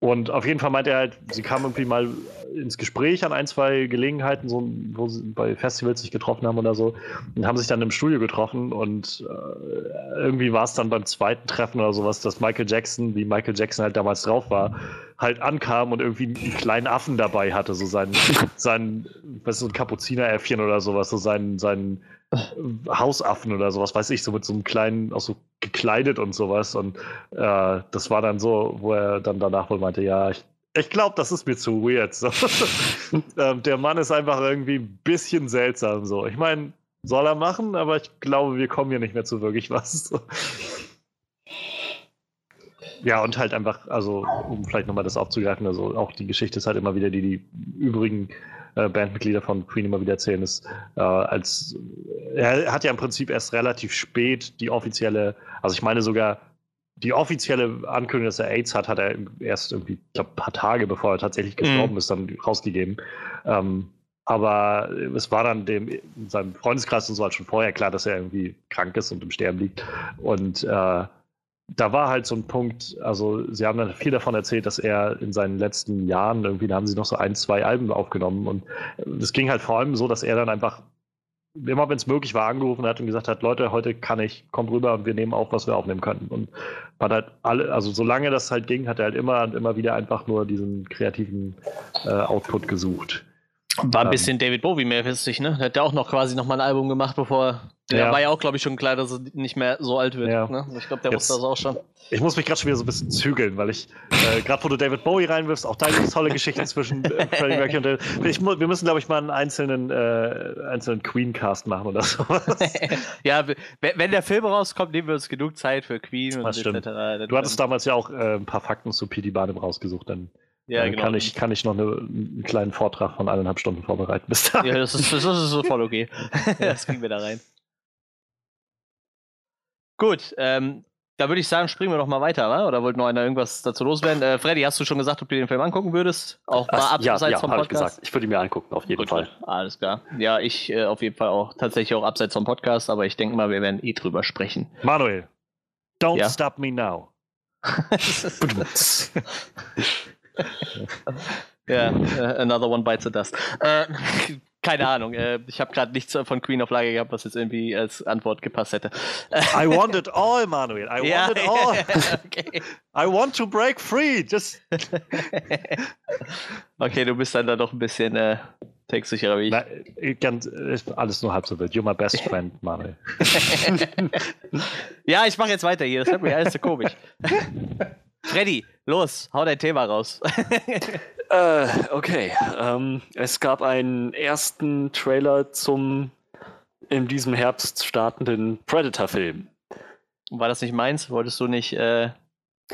Und auf jeden Fall meinte er halt, sie kamen irgendwie mal ins Gespräch an ein, zwei Gelegenheiten, so, wo sie bei Festivals sich getroffen haben oder so, und haben sich dann im Studio getroffen und äh, irgendwie war es dann beim zweiten Treffen oder sowas, dass Michael Jackson, wie Michael Jackson halt damals drauf war, halt ankam und irgendwie einen kleinen Affen dabei hatte, so seinen, [LAUGHS] seinen, was ist so ein Kapuzineräffchen oder sowas, so seinen, seinen Hausaffen oder sowas, weiß ich, so mit so einem kleinen, auch so gekleidet und sowas. Und äh, das war dann so, wo er dann danach wohl meinte, ja, ich, ich glaube, das ist mir zu weird. So. [LAUGHS] ähm, der Mann ist einfach irgendwie ein bisschen seltsam. So. Ich meine, soll er machen, aber ich glaube, wir kommen hier nicht mehr zu wirklich was. Ja, und halt einfach, also, um vielleicht nochmal das aufzugreifen, also auch die Geschichte ist halt immer wieder, die die übrigen äh, Bandmitglieder von Queen immer wieder erzählen, ist, äh, als er hat ja im Prinzip erst relativ spät die offizielle, also ich meine sogar die offizielle Ankündigung, dass er AIDS hat, hat er erst irgendwie, ich glaube, ein paar Tage bevor er tatsächlich gestorben ist, dann rausgegeben. Ähm, aber es war dann dem in seinem Freundeskreis und so halt schon vorher klar, dass er irgendwie krank ist und im Sterben liegt. Und äh, da war halt so ein Punkt, also sie haben dann viel davon erzählt, dass er in seinen letzten Jahren irgendwie, da haben sie noch so ein, zwei Alben aufgenommen und es ging halt vor allem so, dass er dann einfach immer, wenn es möglich war, angerufen hat und gesagt hat, Leute, heute kann ich, kommt rüber und wir nehmen auf, was wir aufnehmen können. Und hat halt alle, also solange das halt ging, hat er halt immer und immer wieder einfach nur diesen kreativen äh, Output gesucht. War ein Ähm. bisschen David Bowie mäßig, ne? Der hat ja auch noch quasi noch mal ein Album gemacht, bevor. Der Ja. war ja auch, glaube ich, schon klar, dass er nicht mehr so alt wird. Ja. Ne? Ich glaube, der Jetzt- wusste das auch schon. Ich muss mich gerade schon wieder so ein bisschen zügeln, weil ich, äh, gerade wo du David Bowie reinwirfst, auch da gibt es tolle Geschichten zwischen äh, [LAUGHS] Freddie Mercury und David. Ich, wir müssen, glaube ich, mal einen einzelnen, äh, einzelnen Queen-Cast machen oder sowas. [LAUGHS] ja, wenn der Film rauskommt, nehmen wir uns genug Zeit für Queen und Das stimmt. etc. Du hattest damals ja auch äh, ein paar Fakten zu P.D. Barnum rausgesucht, dann ja, äh, genau. kann, ich, kann ich noch eine, einen kleinen Vortrag von eineinhalb Stunden vorbereiten. Bis dahin. Ja, das ist, das ist so voll okay. [LAUGHS] das kriegen wir da rein. Gut, ähm, da würde ich sagen, springen wir doch mal weiter, wa? oder wollte noch einer irgendwas dazu loswerden? Äh, Freddy, hast du schon gesagt, ob du den Film angucken würdest? Auch mal Ach, ja, abseits ja vom habe ich Podcast? gesagt. Ich würde ihn mir angucken, auf jeden Gut, Fall. Alles klar. Ja, ich äh, auf jeden Fall auch tatsächlich auch abseits vom Podcast, aber ich denke mal, wir werden eh drüber sprechen. Manuel, don't Ja? stop me now. [LAUGHS] [LAUGHS] [LAUGHS] Ja, äh, another one bites the dust. Äh, [LAUGHS] keine Ahnung, äh, ich habe gerade nichts von Queen of Lage gehabt, was jetzt irgendwie als Antwort gepasst hätte. I want it all, Manuel. I want [LAUGHS] ja, it all. okay. I want to break free. Just okay, du bist dann da doch ein bisschen äh, textsicherer wie ich. Na, äh, ganz, ist alles nur halb so wild. You're my best friend, Manuel. ja, ich mache jetzt weiter hier, das wird mir alles so komisch. Freddy, los, hau dein Thema raus. [LAUGHS] Äh, okay. Ähm, es gab einen ersten Trailer zum in diesem Herbst startenden Predator-Film. War das nicht meins? Wolltest du nicht. Äh,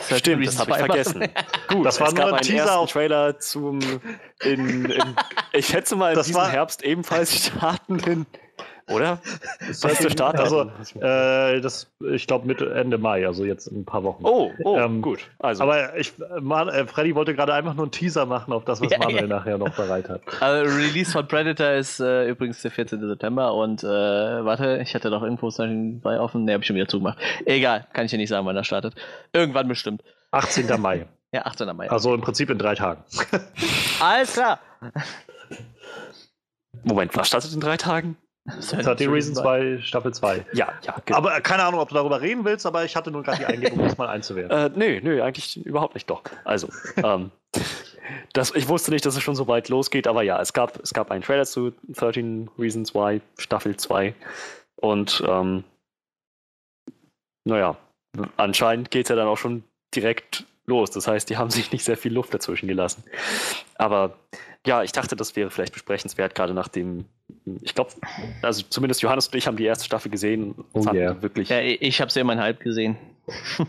Stimmt, das habe ich vergessen. [LAUGHS] Gut, Das war es nur gab ein einen Teaser ersten auf- Trailer zum in, in ich schätze mal in Das diesem war- Herbst ebenfalls [LAUGHS] startenden, oder? Das ist der Start. Also, äh, das, ich glaube, Mitte, Ende Mai, also jetzt in ein paar Wochen. oh, oh, ähm, gut. Also, Aber ich, Man, äh, Freddy wollte gerade einfach nur einen Teaser machen auf das, was [LAUGHS] Ja, Manuel ja. nachher noch bereit hat. [LAUGHS] Also, Release von Predator ist äh, übrigens der 14. September und äh, warte, ich hatte doch Infos bei offen. Ne, hab ich schon wieder zugemacht. Egal, kann ich dir nicht sagen, wann er startet. Irgendwann bestimmt. 18. Mai. [LAUGHS] Ja, 8. Mai. Also im Prinzip in drei Tagen. Alles klar. Moment, was startet in drei Tagen? 13 Reasons 2, Staffel 2. Ja, ja, genau. Aber keine Ahnung, ob du darüber reden willst, aber ich hatte nur gerade die Eingebung, das mal einzuwerfen. Äh, nö, nö, eigentlich überhaupt nicht doch. Also, [LAUGHS] ähm, das, ich wusste nicht, dass es schon so weit losgeht, aber ja, es gab, es gab einen Trailer zu 13 Reasons Why, Staffel 2. Und ähm, naja, anscheinend geht es ja dann auch schon direkt los. Das heißt, die haben sich nicht sehr viel Luft dazwischen gelassen. Aber ja, ich dachte, das wäre vielleicht besprechenswert, gerade nach dem, ich glaube, also zumindest Johannes und ich haben die erste Staffel gesehen und Oh yeah. wirklich. Ja, ich habe sie immer halb gesehen. [LAUGHS]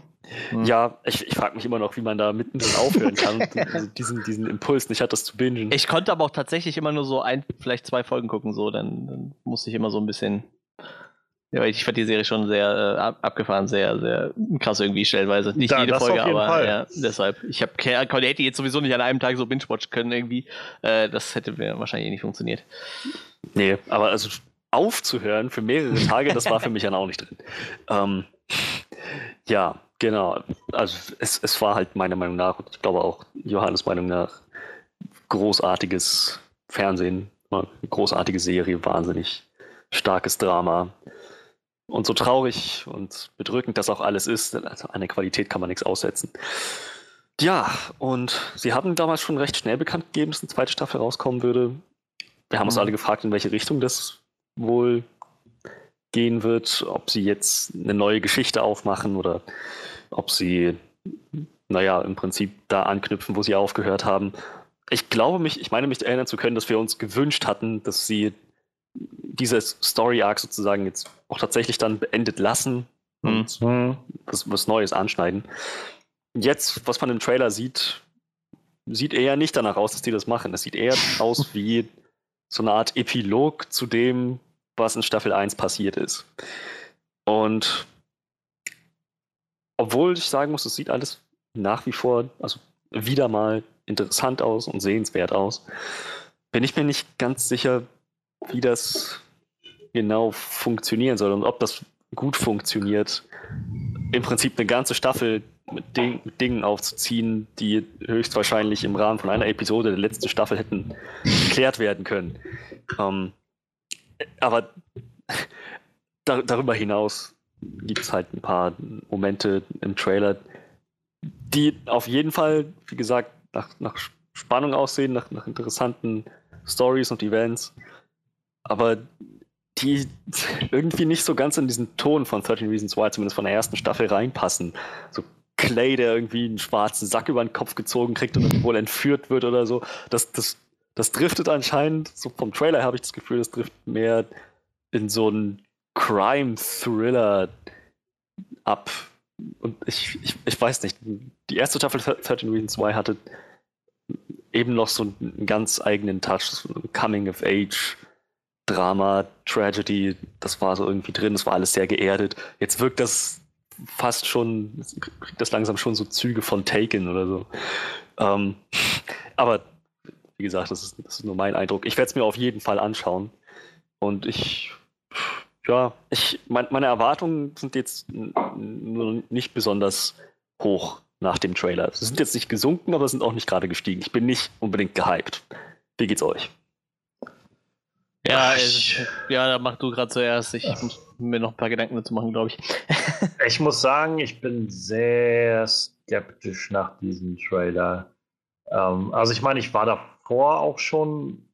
Ja, ich, ich frage mich immer noch, wie man da mittendrin aufhören kann [LAUGHS] also diesen, diesen Impuls nicht hat, das zu bingen. Ich konnte aber auch tatsächlich immer nur so ein, vielleicht zwei Folgen gucken, so, dann, dann musste ich immer so ein bisschen. Ja, weil ich fand die Serie schon sehr äh, ab- abgefahren, sehr, sehr krass irgendwie stellenweise. Nicht Da- jede das Folge, auf jeden aber Fall. ja, deshalb. Ich habe hätte jetzt sowieso nicht an einem Tag so binge-watchen können irgendwie. Äh, das hätte mir wahrscheinlich eh nicht funktioniert. Nee, aber also aufzuhören für mehrere Tage, das war für mich dann auch nicht drin. Ähm, ja, genau. Also es, es war halt meiner Meinung nach, und ich glaube auch Johannes Meinung nach, großartiges Fernsehen, eine großartige Serie, wahnsinnig starkes Drama. Und so traurig und bedrückend das auch alles ist, also an der Qualität kann man nichts aussetzen. Ja, und sie hatten damals schon recht schnell bekannt gegeben, dass eine zweite Staffel rauskommen würde. Wir haben uns Mhm. alle gefragt, in welche Richtung das wohl gehen wird, ob sie jetzt eine neue Geschichte aufmachen oder ob sie, naja, im Prinzip da anknüpfen, wo sie aufgehört haben. Ich glaube mich, ich meine mich erinnern zu können, dass wir uns gewünscht hatten, dass sie dieses Story Arc sozusagen jetzt auch tatsächlich dann beendet lassen und was, was Neues anschneiden. Jetzt, was man im Trailer sieht, sieht eher nicht danach aus, dass die das machen. Es sieht eher [LAUGHS] aus wie so eine Art Epilog zu dem, was in Staffel 1 passiert ist. Und obwohl ich sagen muss, es sieht alles nach wie vor, also wieder mal interessant aus und sehenswert aus, bin ich mir nicht ganz sicher, wie das genau funktionieren soll und ob das gut funktioniert, im Prinzip eine ganze Staffel mit, Ding, Dingen aufzuziehen, die höchstwahrscheinlich im Rahmen von einer Episode der letzten Staffel hätten geklärt werden können. Ähm, aber [LAUGHS] da, darüber hinaus gibt es halt ein paar Momente im Trailer, die auf jeden Fall, wie gesagt, nach, nach Spannung aussehen, nach, nach interessanten Stories und Events, aber die irgendwie nicht so ganz in diesen Ton von 13 Reasons Why, zumindest von der ersten Staffel, reinpassen. So Clay, der irgendwie einen schwarzen Sack über den Kopf gezogen kriegt und wohl entführt wird oder so. Das, das, das driftet anscheinend, so vom Trailer habe ich das Gefühl, das driftet mehr in so einen Crime-Thriller ab. Und ich, ich, ich weiß nicht, die erste Staffel 13 Reasons Why hatte eben noch so einen ganz eigenen Touch, so Coming-of-Age. Drama, Tragedy, das war so irgendwie drin, das war alles sehr geerdet. Jetzt wirkt das fast schon, kriegt das langsam schon so Züge von Taken oder so. Ähm, aber wie gesagt, das ist, das ist nur mein Eindruck. Ich werde es mir auf jeden Fall anschauen. Und ich, ja, ich, mein, meine Erwartungen sind jetzt nicht besonders hoch nach dem Trailer. Sie sind jetzt nicht gesunken, aber sind auch nicht gerade gestiegen. Ich bin nicht unbedingt gehypt. Wie geht's euch? Ja, ich- ja, da mach du gerade zuerst. Ich muss mir noch ein paar Gedanken dazu machen, glaube ich. [LAUGHS] Ich muss sagen, ich bin sehr skeptisch nach diesem Trailer. Ähm, also ich meine, ich war davor auch schon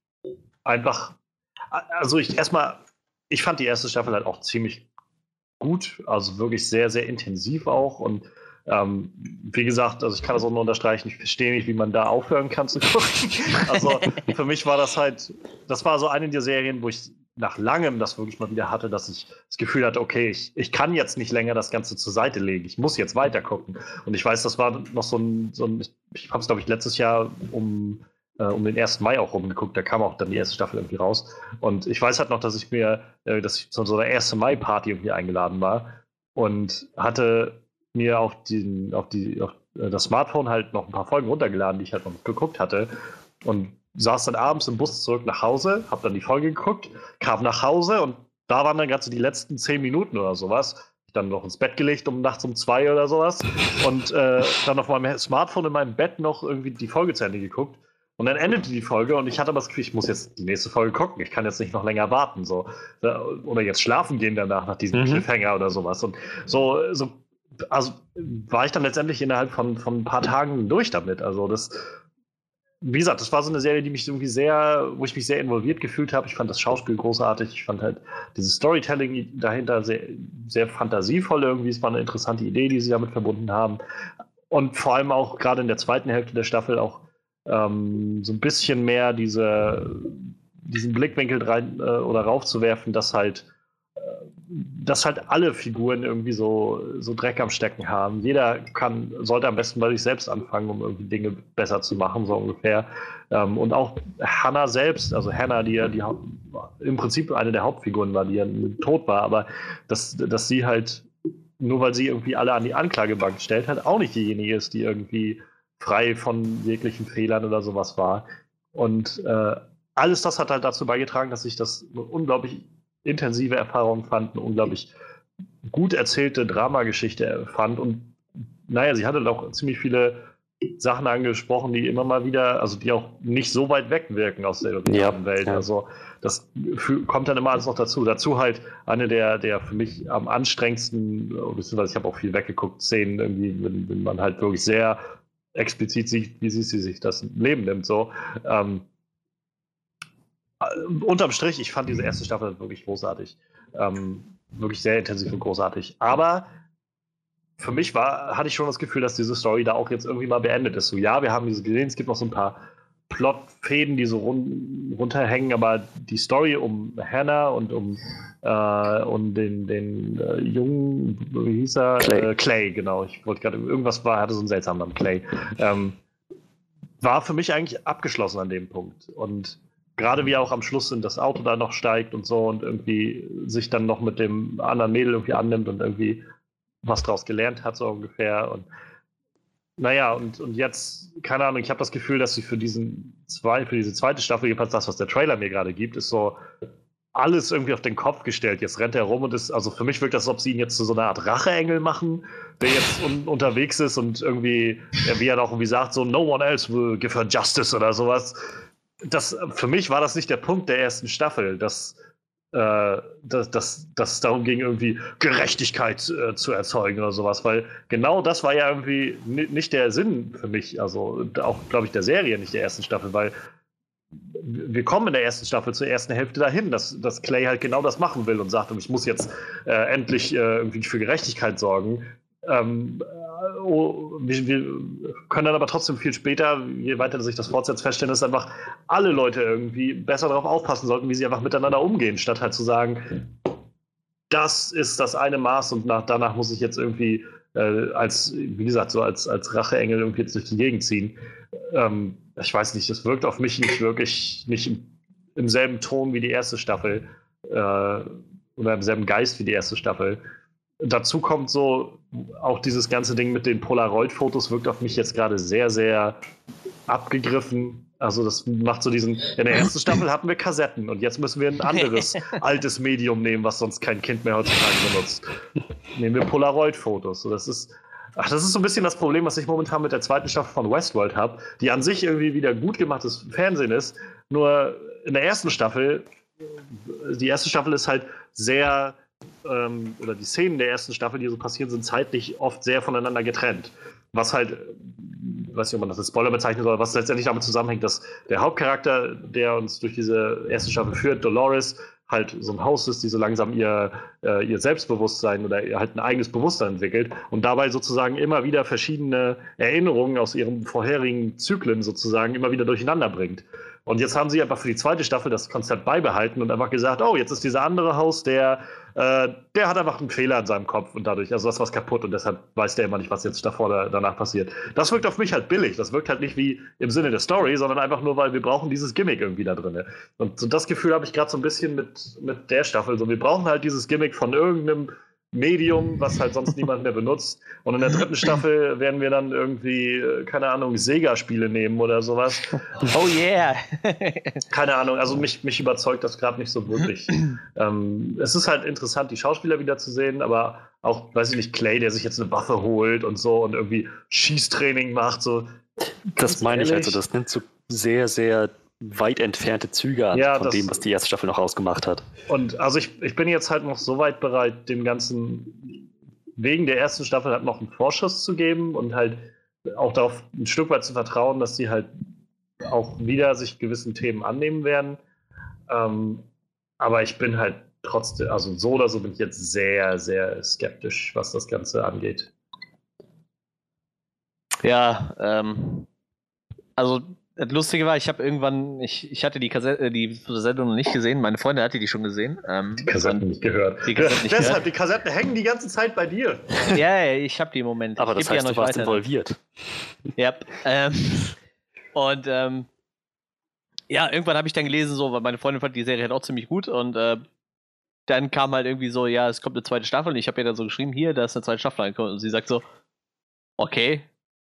einfach. Also ich erstmal, ich fand die erste Staffel halt auch ziemlich gut, also wirklich sehr, sehr intensiv auch. Und ähm, wie gesagt, also ich kann das auch nur unterstreichen, ich verstehe nicht, wie man da aufhören kann zu gucken. [LAUGHS] Also für mich war das halt, das war so eine der Serien, wo ich nach langem das wirklich mal wieder hatte, dass ich das Gefühl hatte, okay, ich, ich kann jetzt nicht länger das Ganze zur Seite legen. Ich muss jetzt weiter gucken. Und ich weiß, das war noch so ein, so ein ich habe es, glaube ich, letztes Jahr um, äh, um den 1. Mai auch rumgeguckt. Da kam auch dann die erste Staffel irgendwie raus. Und ich weiß halt noch, dass ich mir, äh, dass ich zu so einer 1. Mai-Party irgendwie eingeladen war und hatte mir auf, den, auf, die, auf äh, das Smartphone halt noch ein paar Folgen runtergeladen, die ich halt noch geguckt hatte. Und saß dann abends im Bus zurück nach Hause, habe dann die Folge geguckt, kam nach Hause und da waren dann ganz so die letzten zehn Minuten oder sowas. dann noch ins Bett gelegt um nachts um zwei oder sowas und äh, dann auf meinem Smartphone in meinem Bett noch irgendwie die Folge zu Ende geguckt. Und dann endete die Folge und ich hatte das Gefühl, ich muss jetzt die nächste Folge gucken. Ich kann jetzt nicht noch länger warten. So. Oder jetzt schlafen gehen danach nach diesem Mhm. Cliffhanger oder sowas. Und so, so also war ich dann letztendlich innerhalb von, von ein paar Tagen durch damit. Also das, wie gesagt, das war so eine Serie, die mich irgendwie sehr, wo ich mich sehr involviert gefühlt habe. Ich fand das Schauspiel großartig. Ich fand halt dieses Storytelling dahinter sehr, sehr fantasievoll irgendwie. Es war eine interessante Idee, die sie damit verbunden haben. Und vor allem auch gerade in der zweiten Hälfte der Staffel auch ähm, so ein bisschen mehr diese, diesen Blickwinkel rein äh, oder raufzuwerfen, dass halt äh, dass halt alle Figuren irgendwie so, so Dreck am Stecken haben. Jeder kann, sollte am besten bei sich selbst anfangen, um irgendwie Dinge besser zu machen, so ungefähr. Ähm, und auch Hannah selbst, also Hannah, die ja die, im Prinzip eine der Hauptfiguren war, die ja tot war, aber dass, dass sie halt, nur weil sie irgendwie alle an die Anklagebank stellt, halt auch nicht diejenige ist, die irgendwie frei von jeglichen Fehlern oder sowas war. Und äh, alles das hat halt dazu beigetragen, dass ich das unglaublich intensive Erfahrung fand, eine unglaublich gut erzählte Dramageschichte fand. Und naja, sie hatte auch ziemlich viele Sachen angesprochen, die immer mal wieder, also die auch nicht so weit weg wirken aus der Ja, Welt. ja. Also das kommt dann immer alles noch dazu. Dazu halt eine der, der für mich am anstrengendsten, beziehungsweise ich habe auch viel weggeguckt, Szenen irgendwie, wenn, wenn man halt wirklich sehr explizit sieht, wie sie, sie sich das Leben nimmt. So. Ähm, äh, unterm Strich, ich fand diese erste Staffel wirklich großartig. Ähm, wirklich sehr intensiv und großartig. Aber für mich war, hatte ich schon das Gefühl, dass diese Story da auch jetzt irgendwie mal beendet ist. So, ja, wir haben diese gesehen, es gibt noch so ein paar Plotfäden, die so run runterhängen, aber die Story um Hannah und um, äh, um den, den äh, jungen, wie hieß er? Clay. Äh, Clay, genau. Ich wollte gerade, irgendwas war, hatte so einen seltsamen Namen, Clay. Ähm, war für mich eigentlich abgeschlossen an dem Punkt. Und gerade wie auch am Schluss in das Auto da noch steigt und so und irgendwie sich dann noch mit dem anderen Mädel irgendwie annimmt und irgendwie was draus gelernt hat, so ungefähr. Und naja, und, und jetzt, keine Ahnung, ich habe das Gefühl, dass sie für diesen zwei, für diese zweite Staffel, jedenfalls das, was der Trailer mir gerade gibt, ist so alles irgendwie auf den Kopf gestellt. Jetzt rennt er rum und ist, also für mich wirkt das, als ob sie ihn jetzt zu so einer Art Racheengel machen, der jetzt un unterwegs ist und irgendwie, wie er auch irgendwie sagt, so no one else will give her justice oder sowas. Das, für mich war das nicht der Punkt der ersten Staffel, dass, äh, dass, dass, dass es darum ging, irgendwie Gerechtigkeit äh, zu erzeugen oder sowas, weil genau das war ja irgendwie ni- nicht der Sinn für mich, also auch, glaube ich, der Serie, nicht der ersten Staffel, weil wir kommen in der ersten Staffel zur ersten Hälfte dahin, dass, dass Clay halt genau das machen will und sagt, ich muss jetzt äh, endlich äh, irgendwie für Gerechtigkeit sorgen. Ähm, äh, oh, wir, können dann aber trotzdem viel später, je weiter sich das fortsetzt, feststellen, dass einfach alle Leute irgendwie besser darauf aufpassen sollten, wie sie einfach miteinander umgehen, statt halt zu sagen, das ist das eine Maß und nach, danach muss ich jetzt irgendwie äh, als, wie gesagt, so als, als Racheengel irgendwie jetzt durch die Gegend ziehen. Ähm, ich weiß nicht, das wirkt auf mich nicht wirklich nicht im, im selben Ton wie die erste Staffel äh, oder im selben Geist wie die erste Staffel. Dazu kommt so auch dieses ganze Ding mit den Polaroid-Fotos wirkt auf mich jetzt gerade sehr, sehr abgegriffen. Also das macht so diesen. In der ersten Staffel hatten wir Kassetten und jetzt müssen wir ein anderes [LAUGHS] altes Medium nehmen, was sonst kein Kind mehr heutzutage benutzt. Nehmen wir Polaroid-Fotos. So, das ist. Ach, das ist so ein bisschen das Problem, was ich momentan mit der zweiten Staffel von Westworld habe, die an sich irgendwie wieder gut gemachtes Fernsehen ist. Nur in der ersten Staffel, die erste Staffel ist halt sehr, ähm, oder die Szenen der ersten Staffel, die so passieren, sind zeitlich oft sehr voneinander getrennt. Was halt, ich weiß nicht, ob man das als Spoiler bezeichnen soll, was letztendlich damit zusammenhängt, dass der Hauptcharakter, der uns durch diese erste Staffel führt, Dolores, halt so ein Haus ist, die so langsam ihr, äh, ihr Selbstbewusstsein oder ihr halt ein eigenes Bewusstsein entwickelt und dabei sozusagen immer wieder verschiedene Erinnerungen aus ihren vorherigen Zyklen sozusagen immer wieder durcheinander bringt. Und jetzt haben sie einfach für die zweite Staffel das Konzept beibehalten und einfach gesagt, oh, jetzt ist dieser andere Haus, der, äh, der hat einfach einen Fehler in seinem Kopf und dadurch, also das was kaputt und deshalb weiß der immer nicht, was jetzt davor oder danach passiert. Das wirkt auf mich halt billig. Das wirkt halt nicht wie im Sinne der Story, sondern einfach nur, weil wir brauchen dieses Gimmick irgendwie da drin. Und so das Gefühl habe ich gerade so ein bisschen mit, mit der Staffel. So, wir brauchen halt dieses Gimmick von irgendeinem Medium, was halt sonst niemand mehr benutzt. Und in der dritten Staffel werden wir dann irgendwie, äh, keine Ahnung, Sega-Spiele nehmen oder sowas. Oh yeah! Keine Ahnung, also mich, mich überzeugt das gerade nicht so wirklich. ähm, es ist halt interessant, die Schauspieler wieder zu sehen, aber auch, weiß ich nicht, Clay, der sich jetzt eine Waffe holt und so und irgendwie Schießtraining macht, so. Das meine ich also, das nimmt so sehr, sehr weit entfernte Züge an Ja, von das- dem, was die erste Staffel noch ausgemacht hat. Und also ich, ich bin jetzt halt noch so weit bereit, dem Ganzen wegen der ersten Staffel halt noch einen Vorschuss zu geben und halt auch darauf ein Stück weit zu vertrauen, dass sie halt auch wieder sich gewissen Themen annehmen werden. Ähm, aber ich bin halt trotzdem, also so oder so bin ich jetzt sehr, sehr skeptisch, was das Ganze angeht. Ja, ähm, also das Lustige war, ich habe irgendwann, ich, ich hatte die Kassette, die Sendung noch nicht gesehen, meine Freundin hatte die schon gesehen. Ähm, Die Kassetten nicht gehört. Die Kassetten nicht [LAUGHS] Deshalb, gehört. die Kassetten hängen die ganze Zeit bei dir. ja, ja, ich habe die im Moment. Aber ich das heißt, ja du noch warst weiter. involviert. Ja. Ähm, und ähm, ja, irgendwann habe ich dann gelesen, so, weil meine Freundin fand die Serie halt auch ziemlich gut und äh, dann kam halt irgendwie so, ja, es kommt eine zweite Staffel und ich habe ihr dann so geschrieben, hier, da ist eine zweite Staffel angekommen und sie sagt so, okay,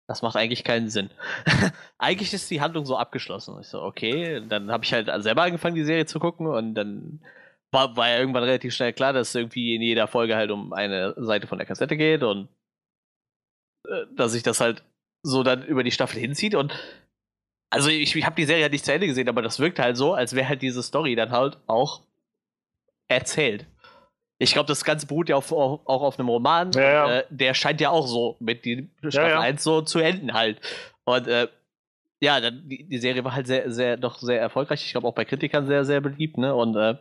das macht eigentlich keinen Sinn. [LAUGHS] eigentlich ist die Handlung so abgeschlossen. Ich so, okay, dann habe ich halt selber angefangen, die Serie zu gucken und dann war, war ja irgendwann relativ schnell klar, dass es irgendwie in jeder Folge halt um eine Seite von der Kassette geht und äh, dass sich das halt so dann über die Staffel hinzieht und also ich, ich habe die Serie halt nicht zu Ende gesehen, aber das wirkt halt so, als wäre halt diese Story dann halt auch erzählt. Ich glaube, das Ganze beruht ja auf, auch, auch auf einem Roman. Ja, ja. Und, äh, der scheint ja auch so mit die Staffel ja. 1 so zu enden halt. Und äh, ja, dann, die, die Serie war halt sehr, sehr, doch sehr erfolgreich. Ich glaube auch bei Kritikern sehr, sehr beliebt, ne? Und äh,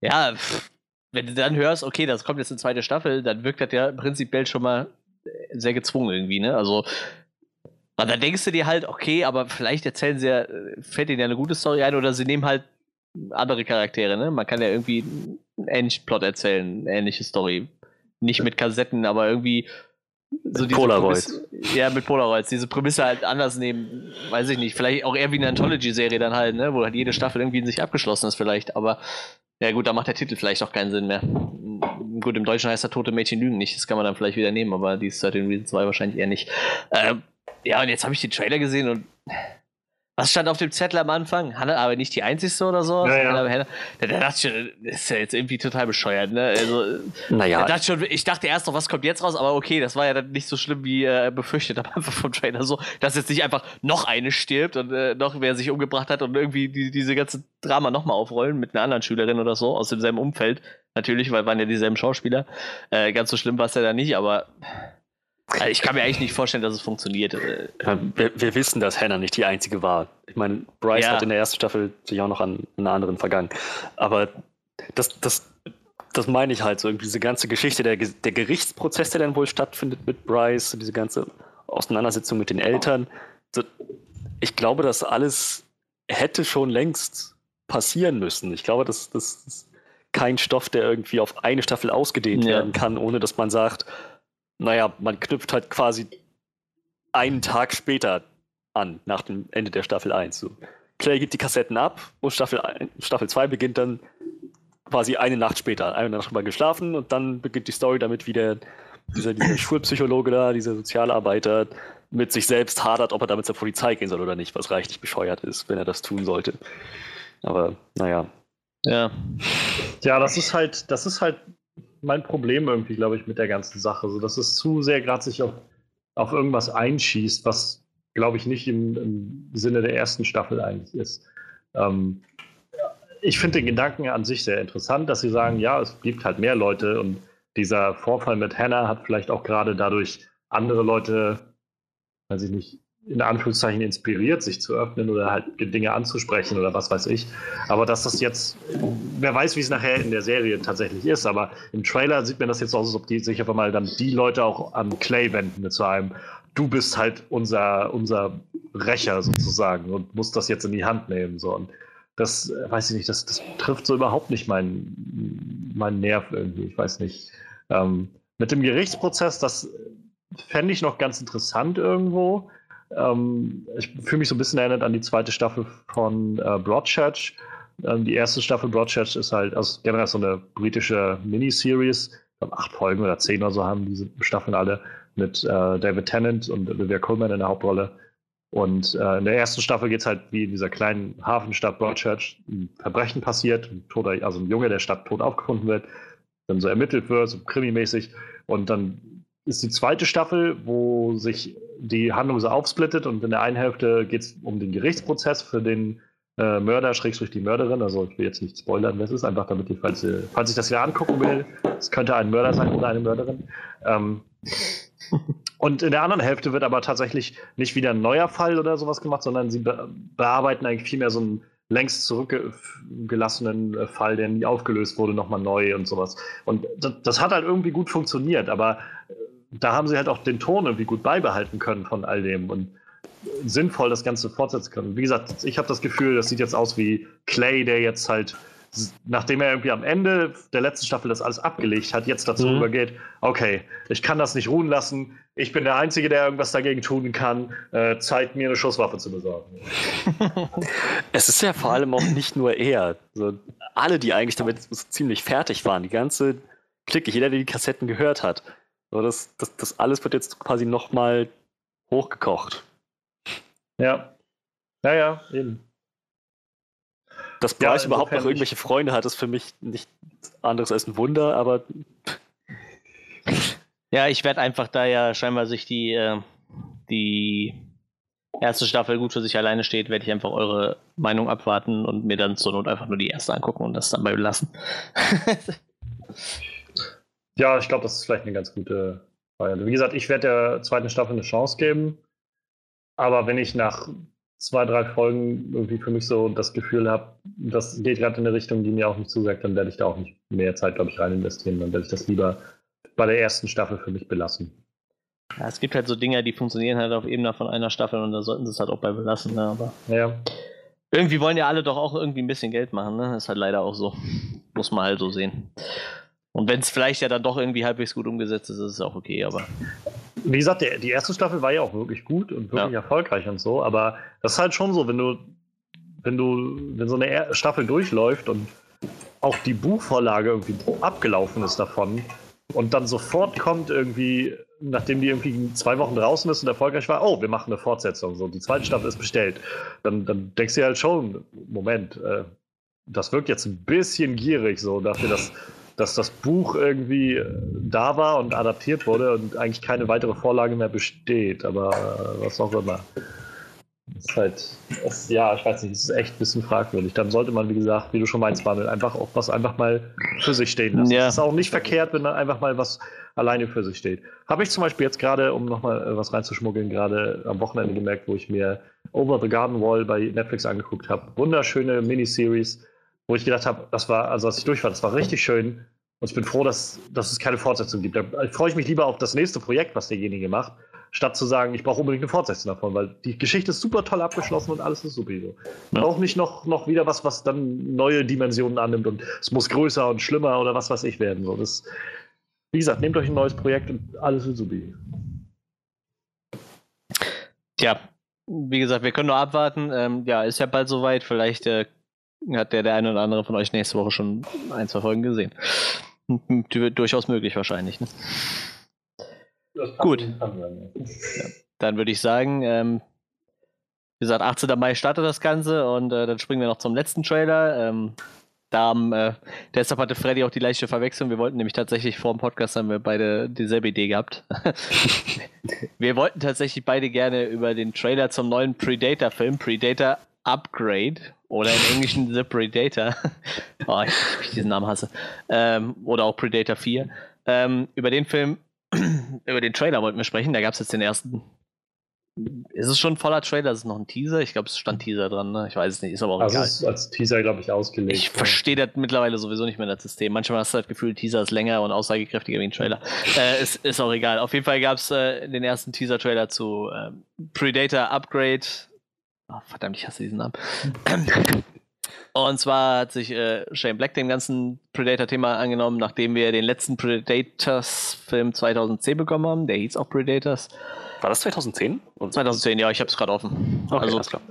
ja, pff, wenn du dann hörst, okay, das kommt jetzt eine zweite Staffel, dann wirkt das ja prinzipiell schon mal äh, sehr gezwungen irgendwie, ne? Also, dann denkst du dir halt, okay, aber vielleicht erzählen sie ja, äh, fällt ihnen ja eine gute Story ein oder sie nehmen halt andere Charaktere, ne? Man kann ja irgendwie einen ähnlichen Plot erzählen, eine ähnliche Story. Nicht mit Kassetten, aber irgendwie so diese Polaroids. Prämisse- Ja, mit Polaroids. Diese Prämisse halt anders nehmen, weiß ich nicht. Vielleicht auch eher wie eine Anthology-Serie dann halt, ne? Wo halt jede Staffel irgendwie in sich abgeschlossen ist vielleicht. Aber ja gut, da macht der Titel vielleicht auch keinen Sinn mehr. Gut, im Deutschen heißt er Tote Mädchen lügen nicht. Das kann man dann vielleicht wieder nehmen, aber die 13 Reasons 2 wahrscheinlich eher nicht. Ähm, ja, und jetzt habe ich den Trailer gesehen und was stand auf dem Zettel am Anfang? Hannah, aber nicht die einzigste oder so? Ja, ja. Hannah, Hannah, da, da dachte ich schon, das ist ja jetzt irgendwie total bescheuert, ne? Also, Naja, da dachte ich, schon, ich dachte erst noch, was kommt jetzt raus, aber okay, das war ja dann nicht so schlimm wie äh, befürchtet am Anfang vom Trailer. So, dass jetzt nicht einfach noch eine stirbt und äh, noch wer sich umgebracht hat und irgendwie die, diese ganze Drama nochmal aufrollen mit einer anderen Schülerin oder so aus demselben Umfeld. Natürlich, weil waren ja dieselben Schauspieler. Äh, ganz so schlimm war es ja dann nicht, aber äh, ich kann mir eigentlich nicht vorstellen, dass es funktioniert. Äh, wir, wir wissen, dass Hannah nicht die einzige war. Ich meine, Bryce Ja. hat in der ersten Staffel sich auch noch an einer anderen vergangen. Aber das, das, das meine ich halt so, irgendwie diese ganze Geschichte, der, der Gerichtsprozess, der dann wohl stattfindet mit Bryce, diese ganze Auseinandersetzung mit den Eltern. Ich glaube, das alles hätte schon längst passieren müssen. Ich glaube, das, das ist kein Stoff, der irgendwie auf eine Staffel ausgedehnt Ja. werden kann, ohne dass man sagt, naja, man knüpft halt quasi einen Tag später an, nach dem Ende der Staffel 1. So. Clay gibt die Kassetten ab und Staffel, ein- Staffel 2 beginnt dann quasi eine Nacht später. Eine Nacht drüber geschlafen und dann beginnt die Story damit, wie der, dieser, dieser [CLEARS THROAT] Schulpsychologe da, dieser Sozialarbeiter mit sich selbst hadert, ob er damit zur Polizei gehen soll oder nicht, was reichlich bescheuert ist, wenn er das tun sollte. Aber naja. ja. Ja, das ist halt, das ist halt mein Problem irgendwie, glaube ich, mit der ganzen Sache. So, dass es zu sehr gerade sich auf, auf irgendwas einschießt, was, glaube ich, nicht im, im Sinne der ersten Staffel eigentlich ist. Ähm, ich finde den Gedanken an sich sehr interessant, dass sie sagen, ja, es gibt halt mehr Leute und dieser Vorfall mit Hannah hat vielleicht auch gerade dadurch andere Leute, weiß ich nicht, in Anführungszeichen inspiriert, sich zu öffnen oder halt Dinge anzusprechen oder was weiß ich. Aber dass das jetzt, wer weiß, wie es nachher in der Serie tatsächlich ist, aber im Trailer sieht man das jetzt aus, als ob die sich auf einmal dann die Leute auch an Clay wenden mit so einem, du bist halt unser, unser Rächer sozusagen und musst das jetzt in die Hand nehmen. So. Und das, weiß ich nicht, das, das trifft so überhaupt nicht meinen mein Nerv irgendwie, ich weiß nicht. Ähm, mit dem Gerichtsprozess, das fände ich noch ganz interessant irgendwo. Ähm, ich fühle mich so ein bisschen erinnert an die zweite Staffel von äh, Broadchurch. Ähm, die erste Staffel Broadchurch ist halt also generell so eine britische Miniseries, acht Folgen oder zehn oder so haben diese Staffeln alle mit äh, David Tennant und Olivia Colman in der Hauptrolle. Und äh, in der ersten Staffel geht es halt wie in dieser kleinen Hafenstadt Broadchurch ein Verbrechen passiert, ein toter, also ein Junge der Stadt tot aufgefunden wird, dann so ermittelt wird, so krimimäßig. Und dann ist die zweite Staffel, wo sich die Handlung so aufsplittet und in der einen Hälfte geht es um den Gerichtsprozess für den äh, Mörder, Schrägstrich die Mörderin. Also ich will jetzt nicht spoilern, das ist einfach, damit die, falls, falls ich das wieder angucken will, es könnte ein Mörder sein oder eine Mörderin. Ähm, und in der anderen Hälfte wird aber tatsächlich nicht wieder ein neuer Fall oder sowas gemacht, sondern sie be bearbeiten eigentlich vielmehr so einen längst zurückgelassenen äh, Fall, der nie aufgelöst wurde, nochmal neu und sowas. Und das, das, hat halt irgendwie gut funktioniert, aber da haben sie halt auch den Ton irgendwie gut beibehalten können von all dem und sinnvoll das Ganze fortsetzen können. Wie gesagt, ich habe das Gefühl, das sieht jetzt aus wie Clay, der jetzt halt nachdem er irgendwie am Ende der letzten Staffel das alles abgelegt hat, jetzt dazu mhm. übergeht, okay, ich kann das nicht ruhen lassen, ich bin der Einzige, der irgendwas dagegen tun kann, äh, Zeit, mir eine Schusswaffe zu besorgen. [LAUGHS] es ist ja vor allem auch nicht nur er. Also alle, die eigentlich damit so ziemlich fertig waren, die ganze Clique, jeder, der die Kassetten gehört hat. So, das, das, das alles wird jetzt quasi nochmal hochgekocht. Ja. Ja, ja, eben. Dass Bryce ja, überhaupt noch irgendwelche Freunde hat, ist für mich nicht anderes als ein Wunder, aber. Ja, ich werde einfach da ja scheinbar sich die, äh, die erste Staffel gut für sich alleine steht, werde ich einfach eure Meinung abwarten und mir dann zur Not einfach nur die erste angucken und das dann bei belassen. [LAUGHS] ja, ich glaube, das ist vielleicht eine ganz gute Variante. Wie gesagt, ich werde der zweiten Staffel eine Chance geben. Aber wenn ich nach zwei, drei Folgen irgendwie für mich so das Gefühl habe, das geht gerade in eine Richtung, die mir auch nicht zusagt, dann werde ich da auch nicht mehr Zeit, glaube ich, rein investieren. Dann werde ich das lieber bei der ersten Staffel für mich belassen. Ja, es gibt halt so Dinge, die funktionieren halt auf Ebene von einer Staffel und da sollten sie es halt auch bei belassen. Ne? Aber ja. irgendwie wollen ja alle doch auch irgendwie ein bisschen Geld machen. Ne? Das ist halt leider auch so. Muss man halt so sehen. Und wenn es vielleicht ja dann doch irgendwie halbwegs gut umgesetzt ist, ist es auch okay, aber. Wie gesagt, die, die erste Staffel war ja auch wirklich gut und wirklich ja. erfolgreich und so, aber das ist halt schon so, wenn du, wenn du, wenn so eine Staffel durchläuft und auch die Buchvorlage irgendwie abgelaufen ist davon und dann sofort kommt irgendwie, nachdem die irgendwie zwei Wochen draußen ist und erfolgreich war, oh, wir machen eine Fortsetzung, so die zweite Staffel ist bestellt, dann, dann denkst du halt schon, Moment, äh, das wirkt jetzt ein bisschen gierig so dafür, dass dass das Buch irgendwie äh, da war und adaptiert wurde und eigentlich keine weitere Vorlage mehr besteht, aber äh, was auch immer. Das ist halt, das, ja, ich weiß nicht, das ist echt ein bisschen fragwürdig. Dann sollte man, wie gesagt, wie du schon meinst, Manuel, einfach auch was einfach mal für sich stehen lassen. Ja. Es ist auch nicht verkehrt, wenn dann einfach mal was alleine für sich steht. Habe ich zum Beispiel jetzt gerade, um nochmal äh, was reinzuschmuggeln, gerade am Wochenende gemerkt, wo ich mir Over the Garden Wall bei Netflix angeguckt habe. Wunderschöne Miniseries wo ich gedacht habe, das war, also als ich durch war, das war richtig schön. Und ich bin froh, dass, dass es keine Fortsetzung gibt. Da freue ich mich lieber auf das nächste Projekt, was derjenige macht, statt zu sagen, ich brauche unbedingt eine Fortsetzung davon, weil die Geschichte ist super toll abgeschlossen und alles ist super. So. Ja. Auch nicht noch, noch wieder was, was dann neue Dimensionen annimmt und es muss größer und schlimmer oder was weiß ich werden. So. Das, wie gesagt, nehmt euch ein neues Projekt und alles ist super. Tja, wie gesagt, wir können nur abwarten. Ähm, ja, ist ja bald soweit. Vielleicht äh, hat der, der eine oder andere von euch nächste Woche schon ein, zwei Folgen gesehen. Durchaus möglich wahrscheinlich. Ne? Gut. Ja, dann würde ich sagen, ähm, wie gesagt, 18. Mai startet das Ganze und äh, dann springen wir noch zum letzten Trailer. Ähm, da haben, äh, deshalb hatte Freddy auch die leichte Verwechslung. Wir wollten nämlich tatsächlich vor dem Podcast haben wir beide dieselbe Idee gehabt. [LAUGHS] wir wollten tatsächlich beide gerne über den Trailer zum neuen Predator-Film, Predator Upgrade oder im Englischen The Predator. oh, [LAUGHS] ich, ich diesen Namen hasse. Ähm, oder auch Predator 4. Ähm, über den Film, [CLEARS THROAT] über den Trailer wollten wir sprechen. Da gab es jetzt den ersten. Ist es schon ein voller Trailer? Ist es noch ein Teaser? Ich glaube, es stand Teaser dran. Ne? Ich weiß es nicht. Ist aber auch also egal. Ist als Teaser, glaube ich, ausgelegt. Ich verstehe das mittlerweile sowieso nicht mehr das System. Manchmal hast du das Gefühl, Teaser ist länger und aussagekräftiger wie ein Trailer. [LAUGHS] äh, ist, ist auch egal. Auf jeden Fall gab es äh, den ersten Teaser-Trailer zu äh, Predator Upgrade Oh, verdammt, ich hasse diesen Namen. Und zwar hat sich äh, Shane Black dem ganzen Predator-Thema angenommen, nachdem wir den letzten Predators-Film 2010 bekommen haben. Der hieß auch Predators. War das 2010? 2010, ja, ich habe es gerade offen. Okay, also, klar.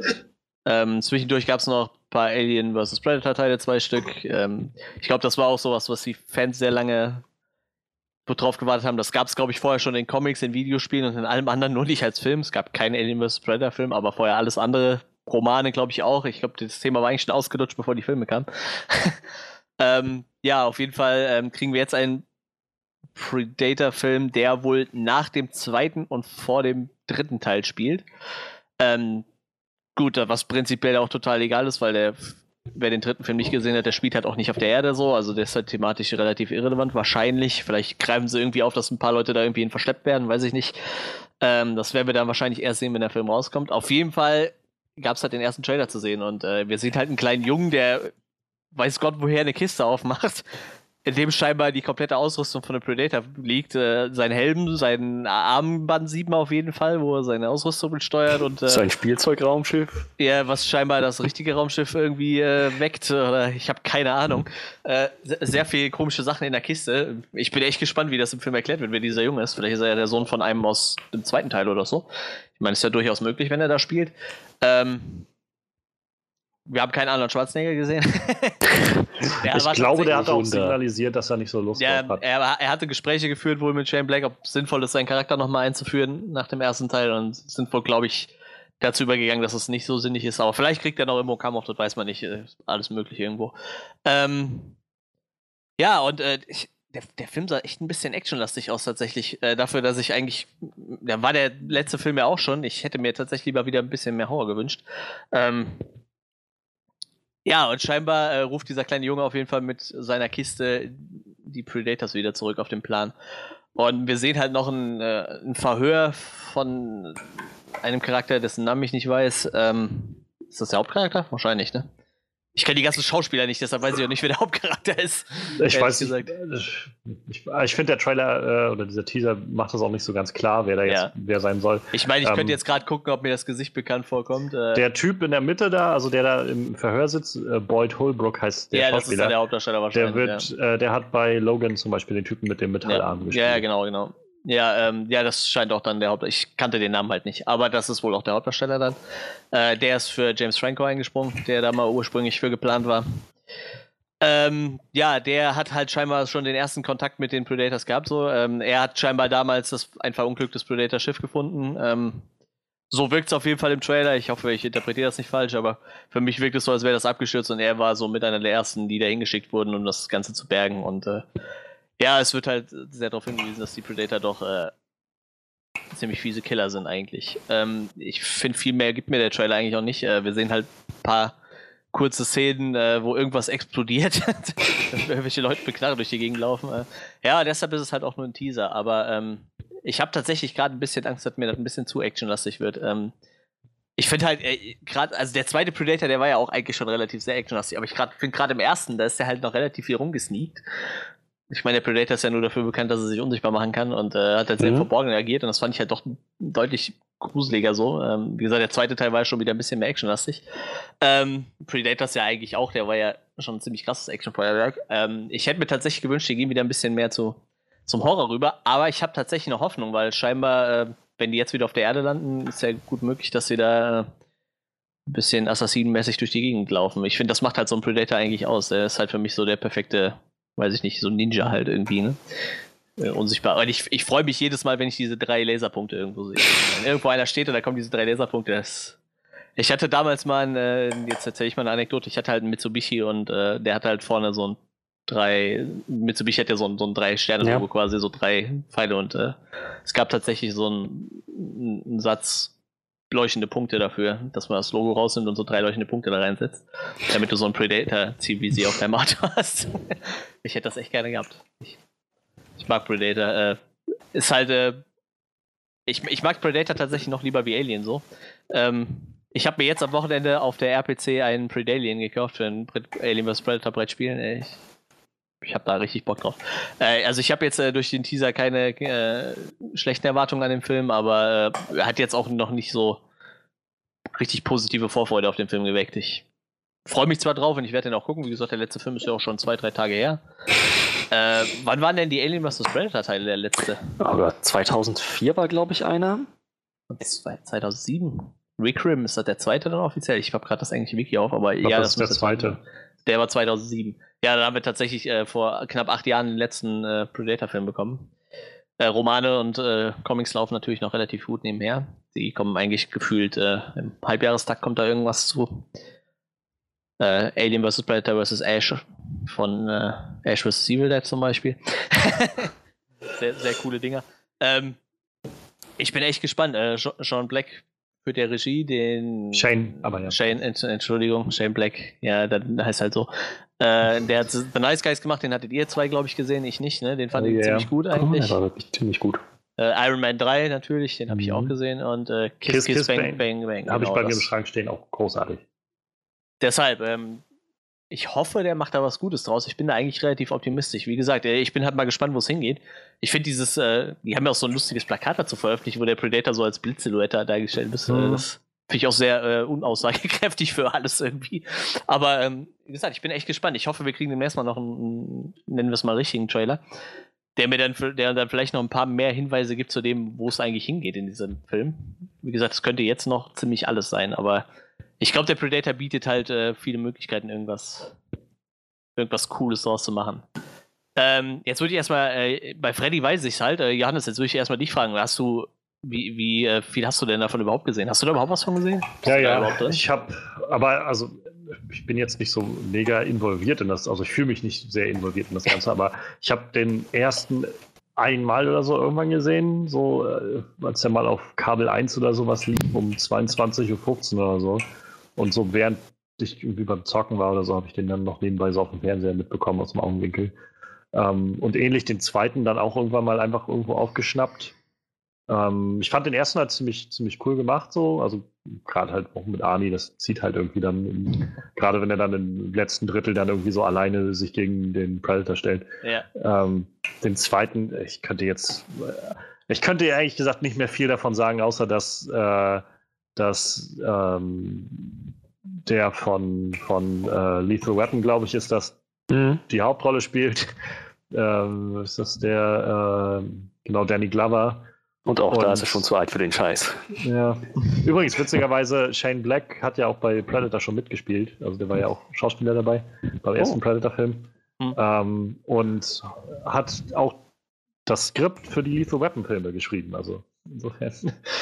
Ähm, zwischendurch gab es noch ein paar Alien vs. Predator-Teile, zwei Stück. Ähm, ich glaube, das war auch sowas, was die Fans sehr lange drauf gewartet haben. Das gab es, glaube ich, vorher schon in Comics, in Videospielen und in allem anderen, nur nicht als Film. Es gab keinen Alien vs. Predator-Film, aber vorher alles andere. Romane, glaube ich, auch. Ich glaube, das Thema war eigentlich schon ausgelutscht, bevor die Filme kamen. [LAUGHS] ähm, ja, auf jeden Fall ähm, kriegen wir jetzt einen Predator-Film, der wohl nach dem zweiten und vor dem dritten Teil spielt. Ähm, gut, was prinzipiell auch total egal ist, weil der wer den dritten Film nicht gesehen hat, der spielt halt auch nicht auf der Erde so, also der ist halt thematisch relativ irrelevant. Wahrscheinlich, vielleicht greifen sie irgendwie auf, dass ein paar Leute da irgendwie hin verschleppt werden, weiß ich nicht. Ähm, das werden wir dann wahrscheinlich erst sehen, wenn der Film rauskommt. Auf jeden Fall gab es halt den ersten Trailer zu sehen und äh, wir sehen halt einen kleinen Jungen, der weiß Gott woher eine Kiste aufmacht in dem scheinbar die komplette Ausrüstung von dem Predator liegt. Äh, sein Helm, sein Armband sieht man auf jeden Fall, wo er seine Ausrüstung steuert und äh, sein Spielzeugraumschiff. Ja, was scheinbar das richtige Raumschiff irgendwie äh, weckt oder ich habe keine Ahnung. Äh, sehr viele komische Sachen in der Kiste. Ich bin echt gespannt, wie das im Film erklärt wird, wer dieser Junge ist. Vielleicht ist er ja der Sohn von einem aus dem zweiten Teil oder so. Ich meine, ist ja durchaus möglich, wenn er da spielt. Ähm, wir haben keinen anderen Schwarzenegger gesehen. [LAUGHS] ich glaube, der hat auch signalisiert, dass er nicht so Lust ja, hat. Er, er, hatte Gespräche geführt wohl mit Shane Black, ob es sinnvoll ist, seinen Charakter nochmal einzuführen nach dem ersten Teil und sind wohl, glaube ich, dazu übergegangen, dass es nicht so sinnig ist. Aber vielleicht kriegt er noch irgendwo Kampf, das weiß man nicht. Äh, alles mögliche irgendwo. Ähm, ja, und äh, ich, der, der, Film sah echt ein bisschen actionlastig aus, tatsächlich. Äh, dafür, dass ich eigentlich. Da war der letzte Film ja auch schon. Ich hätte mir tatsächlich lieber wieder ein bisschen mehr Horror gewünscht. Ähm, ja, und scheinbar äh, ruft dieser kleine Junge auf jeden Fall mit seiner Kiste die Predators wieder zurück auf den Plan. Und wir sehen halt noch ein, äh, ein Verhör von einem Charakter, dessen Namen ich nicht weiß. Ähm, ist das der Hauptcharakter? Wahrscheinlich, ne? Ich kenne die ganzen Schauspieler nicht, deshalb weiß ich auch nicht, wer der Hauptcharakter ist. Ich weiß nicht. Ich, ich finde, der Trailer äh, oder dieser Teaser macht das auch nicht so ganz klar, wer da jetzt ja. wer sein soll. Ich meine, ich ähm, könnte jetzt gerade gucken, ob mir das Gesicht bekannt vorkommt. Äh, der Typ in der Mitte da, also der da im Verhör sitzt, äh, Boyd Holbrook heißt der ja, das ist der Hauptdarsteller wahrscheinlich. Der, wird, ja. Äh, der hat bei Logan zum Beispiel den Typen mit dem Metallarm ja. gespielt. Ja, genau, genau. Ja, ähm, ja, das scheint auch dann der Haupt. Ich kannte den Namen halt nicht, aber das ist wohl auch der Hauptdarsteller dann. Äh, der ist für James Franco eingesprungen, der da mal ursprünglich für geplant war. Ähm, ja, der hat halt scheinbar schon den ersten Kontakt mit den Predators gehabt. So, ähm, er hat scheinbar damals das, ein verunglücktes Predator-Schiff gefunden. Ähm, so wirkt es auf jeden Fall im Trailer. Ich hoffe, ich interpretiere das nicht falsch, aber für mich wirkt es so, als wäre das abgestürzt und er war so mit einer der ersten, die da hingeschickt wurden, um das Ganze zu bergen. Und äh, ja, es wird halt sehr darauf hingewiesen, dass die Predator doch äh, ziemlich fiese Killer sind eigentlich. Ähm, ich finde, viel mehr gibt mir der Trailer eigentlich auch nicht. Äh, wir sehen halt ein paar kurze Szenen, äh, wo irgendwas explodiert, [LAUGHS] irgendwelche Leute mit Knarre durch die Gegend laufen. Äh. Ja, deshalb ist es halt auch nur ein Teaser. Aber ähm, ich habe tatsächlich gerade ein bisschen Angst, dass mir das ein bisschen zu actionlastig wird. Ähm, ich finde halt, äh, gerade, also der zweite Predator, der war ja auch eigentlich schon relativ sehr actionlastig, aber ich finde gerade im ersten, da ist der halt noch relativ viel rumgesneakt ich meine, der Predator ist ja nur dafür bekannt, dass er sich unsichtbar machen kann und äh, hat halt sehr mhm. verborgen reagiert und das fand ich halt doch deutlich gruseliger so. Ähm, wie gesagt, der zweite Teil war schon wieder ein bisschen mehr actionlastig. Ähm, Predator ist ja eigentlich auch, der war ja schon ein ziemlich krasses Actionfeuerwerk. Ähm, ich hätte mir tatsächlich gewünscht, die gehen wieder ein bisschen mehr zu, zum Horror rüber, aber ich habe tatsächlich eine Hoffnung, weil scheinbar, äh, wenn die jetzt wieder auf der Erde landen, ist ja gut möglich, dass sie da ein bisschen assassinenmäßig durch die Gegend laufen. Ich finde, das macht halt so ein Predator eigentlich aus. Der ist halt für mich so der perfekte weiß ich nicht, so ein Ninja halt irgendwie, ne? Äh, unsichtbar. Und ich, ich freue mich jedes Mal, wenn ich diese drei Laserpunkte irgendwo sehe. Wenn irgendwo einer steht und da kommen diese drei Laserpunkte, das. Ich hatte damals mal, ein, äh, jetzt erzähle ich mal eine Anekdote, ich hatte halt einen Mitsubishi und äh, der hatte halt vorne so ein drei, Mitsubishi hat ja so ein, so ein drei Sterne ja. quasi, so drei Pfeile und äh, es gab tatsächlich so einen, einen Satz leuchtende Punkte dafür, dass man das Logo rausnimmt und so drei leuchtende Punkte da reinsetzt, damit du so ein Predator-Zielvisier auf deinem Auto hast. [LAUGHS] ich hätte das echt gerne gehabt. Ich, ich mag Predator. Äh, ist halt, äh, ich, ich mag Predator tatsächlich noch lieber wie Alien so. Ähm, ich habe mir jetzt am Wochenende auf der RPC einen Predalien gekauft für ein Alien vs Predator Brettspiel. Ich ich habe da richtig Bock drauf. Äh, also ich habe jetzt äh, durch den Teaser keine äh, schlechten Erwartungen an den Film, aber äh, er hat jetzt auch noch nicht so richtig positive Vorfreude auf den Film geweckt. Ich freue mich zwar drauf und ich werde den auch gucken. Wie gesagt, der letzte Film ist ja auch schon zwei, drei Tage her. Äh, wann waren denn die Alien vs. Predator Teile der letzte? Aber 2004 war, glaube ich, einer. Und 2007? Requiem ist das der zweite dann offiziell? Ich habe gerade das eigentliche Wiki auf, aber glaub, ja, das ist der zweite. Der war 2007. Ja, da haben wir tatsächlich äh, vor knapp acht Jahren den letzten äh, Predator-Film bekommen. Äh, Romane und äh, Comics laufen natürlich noch relativ gut nebenher. Die kommen eigentlich gefühlt äh, im Halbjahrestag kommt da irgendwas zu. Äh, Alien vs. Predator vs. Ash von Ash vs. Evil Dead zum Beispiel. [LAUGHS] sehr, sehr coole Dinger. Ähm, ich bin echt gespannt. Sean Black für der Regie, den Shane, aber ja. Shane, Ent- Entschuldigung, Shane Black, ja, dann heißt halt so. Äh, der hat The Nice Guys gemacht, den hattet ihr zwei, glaube ich, gesehen, ich nicht, ne? Den fand Oh, ich yeah. ziemlich gut Der eigentlich. war wirklich ziemlich gut. Äh, Iron Man 3 natürlich, den habe ich Mhm. auch gesehen. Und äh, Kiss, Kiss, Bang, Bang, Bang. Habe ich genau bei mir im das. Schrank stehen, auch großartig. Deshalb, ähm, ich hoffe, der macht da was Gutes draus. Ich bin da eigentlich relativ optimistisch. Wie gesagt, äh, ich bin halt mal gespannt, wo es hingeht. Ich finde dieses, äh, die haben ja auch so ein lustiges Plakat dazu veröffentlicht, wo der Predator so als Blitzsilhouette dargestellt ist. Äh, Mhm. Das finde ich auch sehr äh, unaussagekräftig für alles irgendwie. Aber ähm, wie gesagt, ich bin echt gespannt. Ich hoffe, wir kriegen demnächst mal noch einen, nennen wir es mal, richtigen Trailer. Der mir dann, der dann vielleicht noch ein paar mehr Hinweise gibt zu dem, wo es eigentlich hingeht in diesem Film. Wie gesagt, es könnte jetzt noch ziemlich alles sein, aber ich glaube, der Predator bietet halt äh, viele Möglichkeiten, irgendwas, irgendwas Cooles draus zu machen. Ähm, jetzt würde ich erstmal, äh, bei Freddy weiß ich es halt, äh, Johannes, jetzt würde ich erstmal dich fragen, hast du, wie, wie äh, viel hast du denn davon überhaupt gesehen? Hast du da überhaupt was von gesehen? Ja, ja. Ich habe, aber also, ich bin jetzt nicht so mega involviert in das, also ich fühle mich nicht sehr involviert in das Ganze, aber ich habe den ersten einmal oder so irgendwann gesehen, so äh, als der mal auf Kabel 1 oder sowas lief, um 22.15 Uhr oder so. Und so während ich irgendwie beim Zocken war oder so, habe ich den dann noch nebenbei so auf dem Fernseher mitbekommen aus dem Augenwinkel. Ähm, und ähnlich den zweiten dann auch irgendwann mal einfach irgendwo aufgeschnappt. Ähm, ich fand den ersten halt ziemlich, ziemlich cool gemacht, so. Also gerade halt auch mit Arnie, das zieht halt irgendwie dann, gerade wenn er dann im letzten Drittel dann irgendwie so alleine sich gegen den Predator stellt. Ja. Ähm, den zweiten, ich könnte jetzt, ich könnte ehrlich gesagt nicht mehr viel davon sagen, außer dass, äh, dass ähm, der von, von äh, Lethal Weapon, glaube ich, ist das, Mhm. die Hauptrolle spielt. [LAUGHS] Ähm, ist das der, ähm, genau, Danny Glover. Und auch da Und- ist er schon zu alt für den Scheiß. Ja. Übrigens, witzigerweise, Shane Black hat ja auch bei Predator schon mitgespielt. Also der war ja auch Schauspieler dabei beim ersten Predator-Film. Hm. Ähm, und hat auch das Skript für die Lethal Weapon-Filme geschrieben. Also insofern.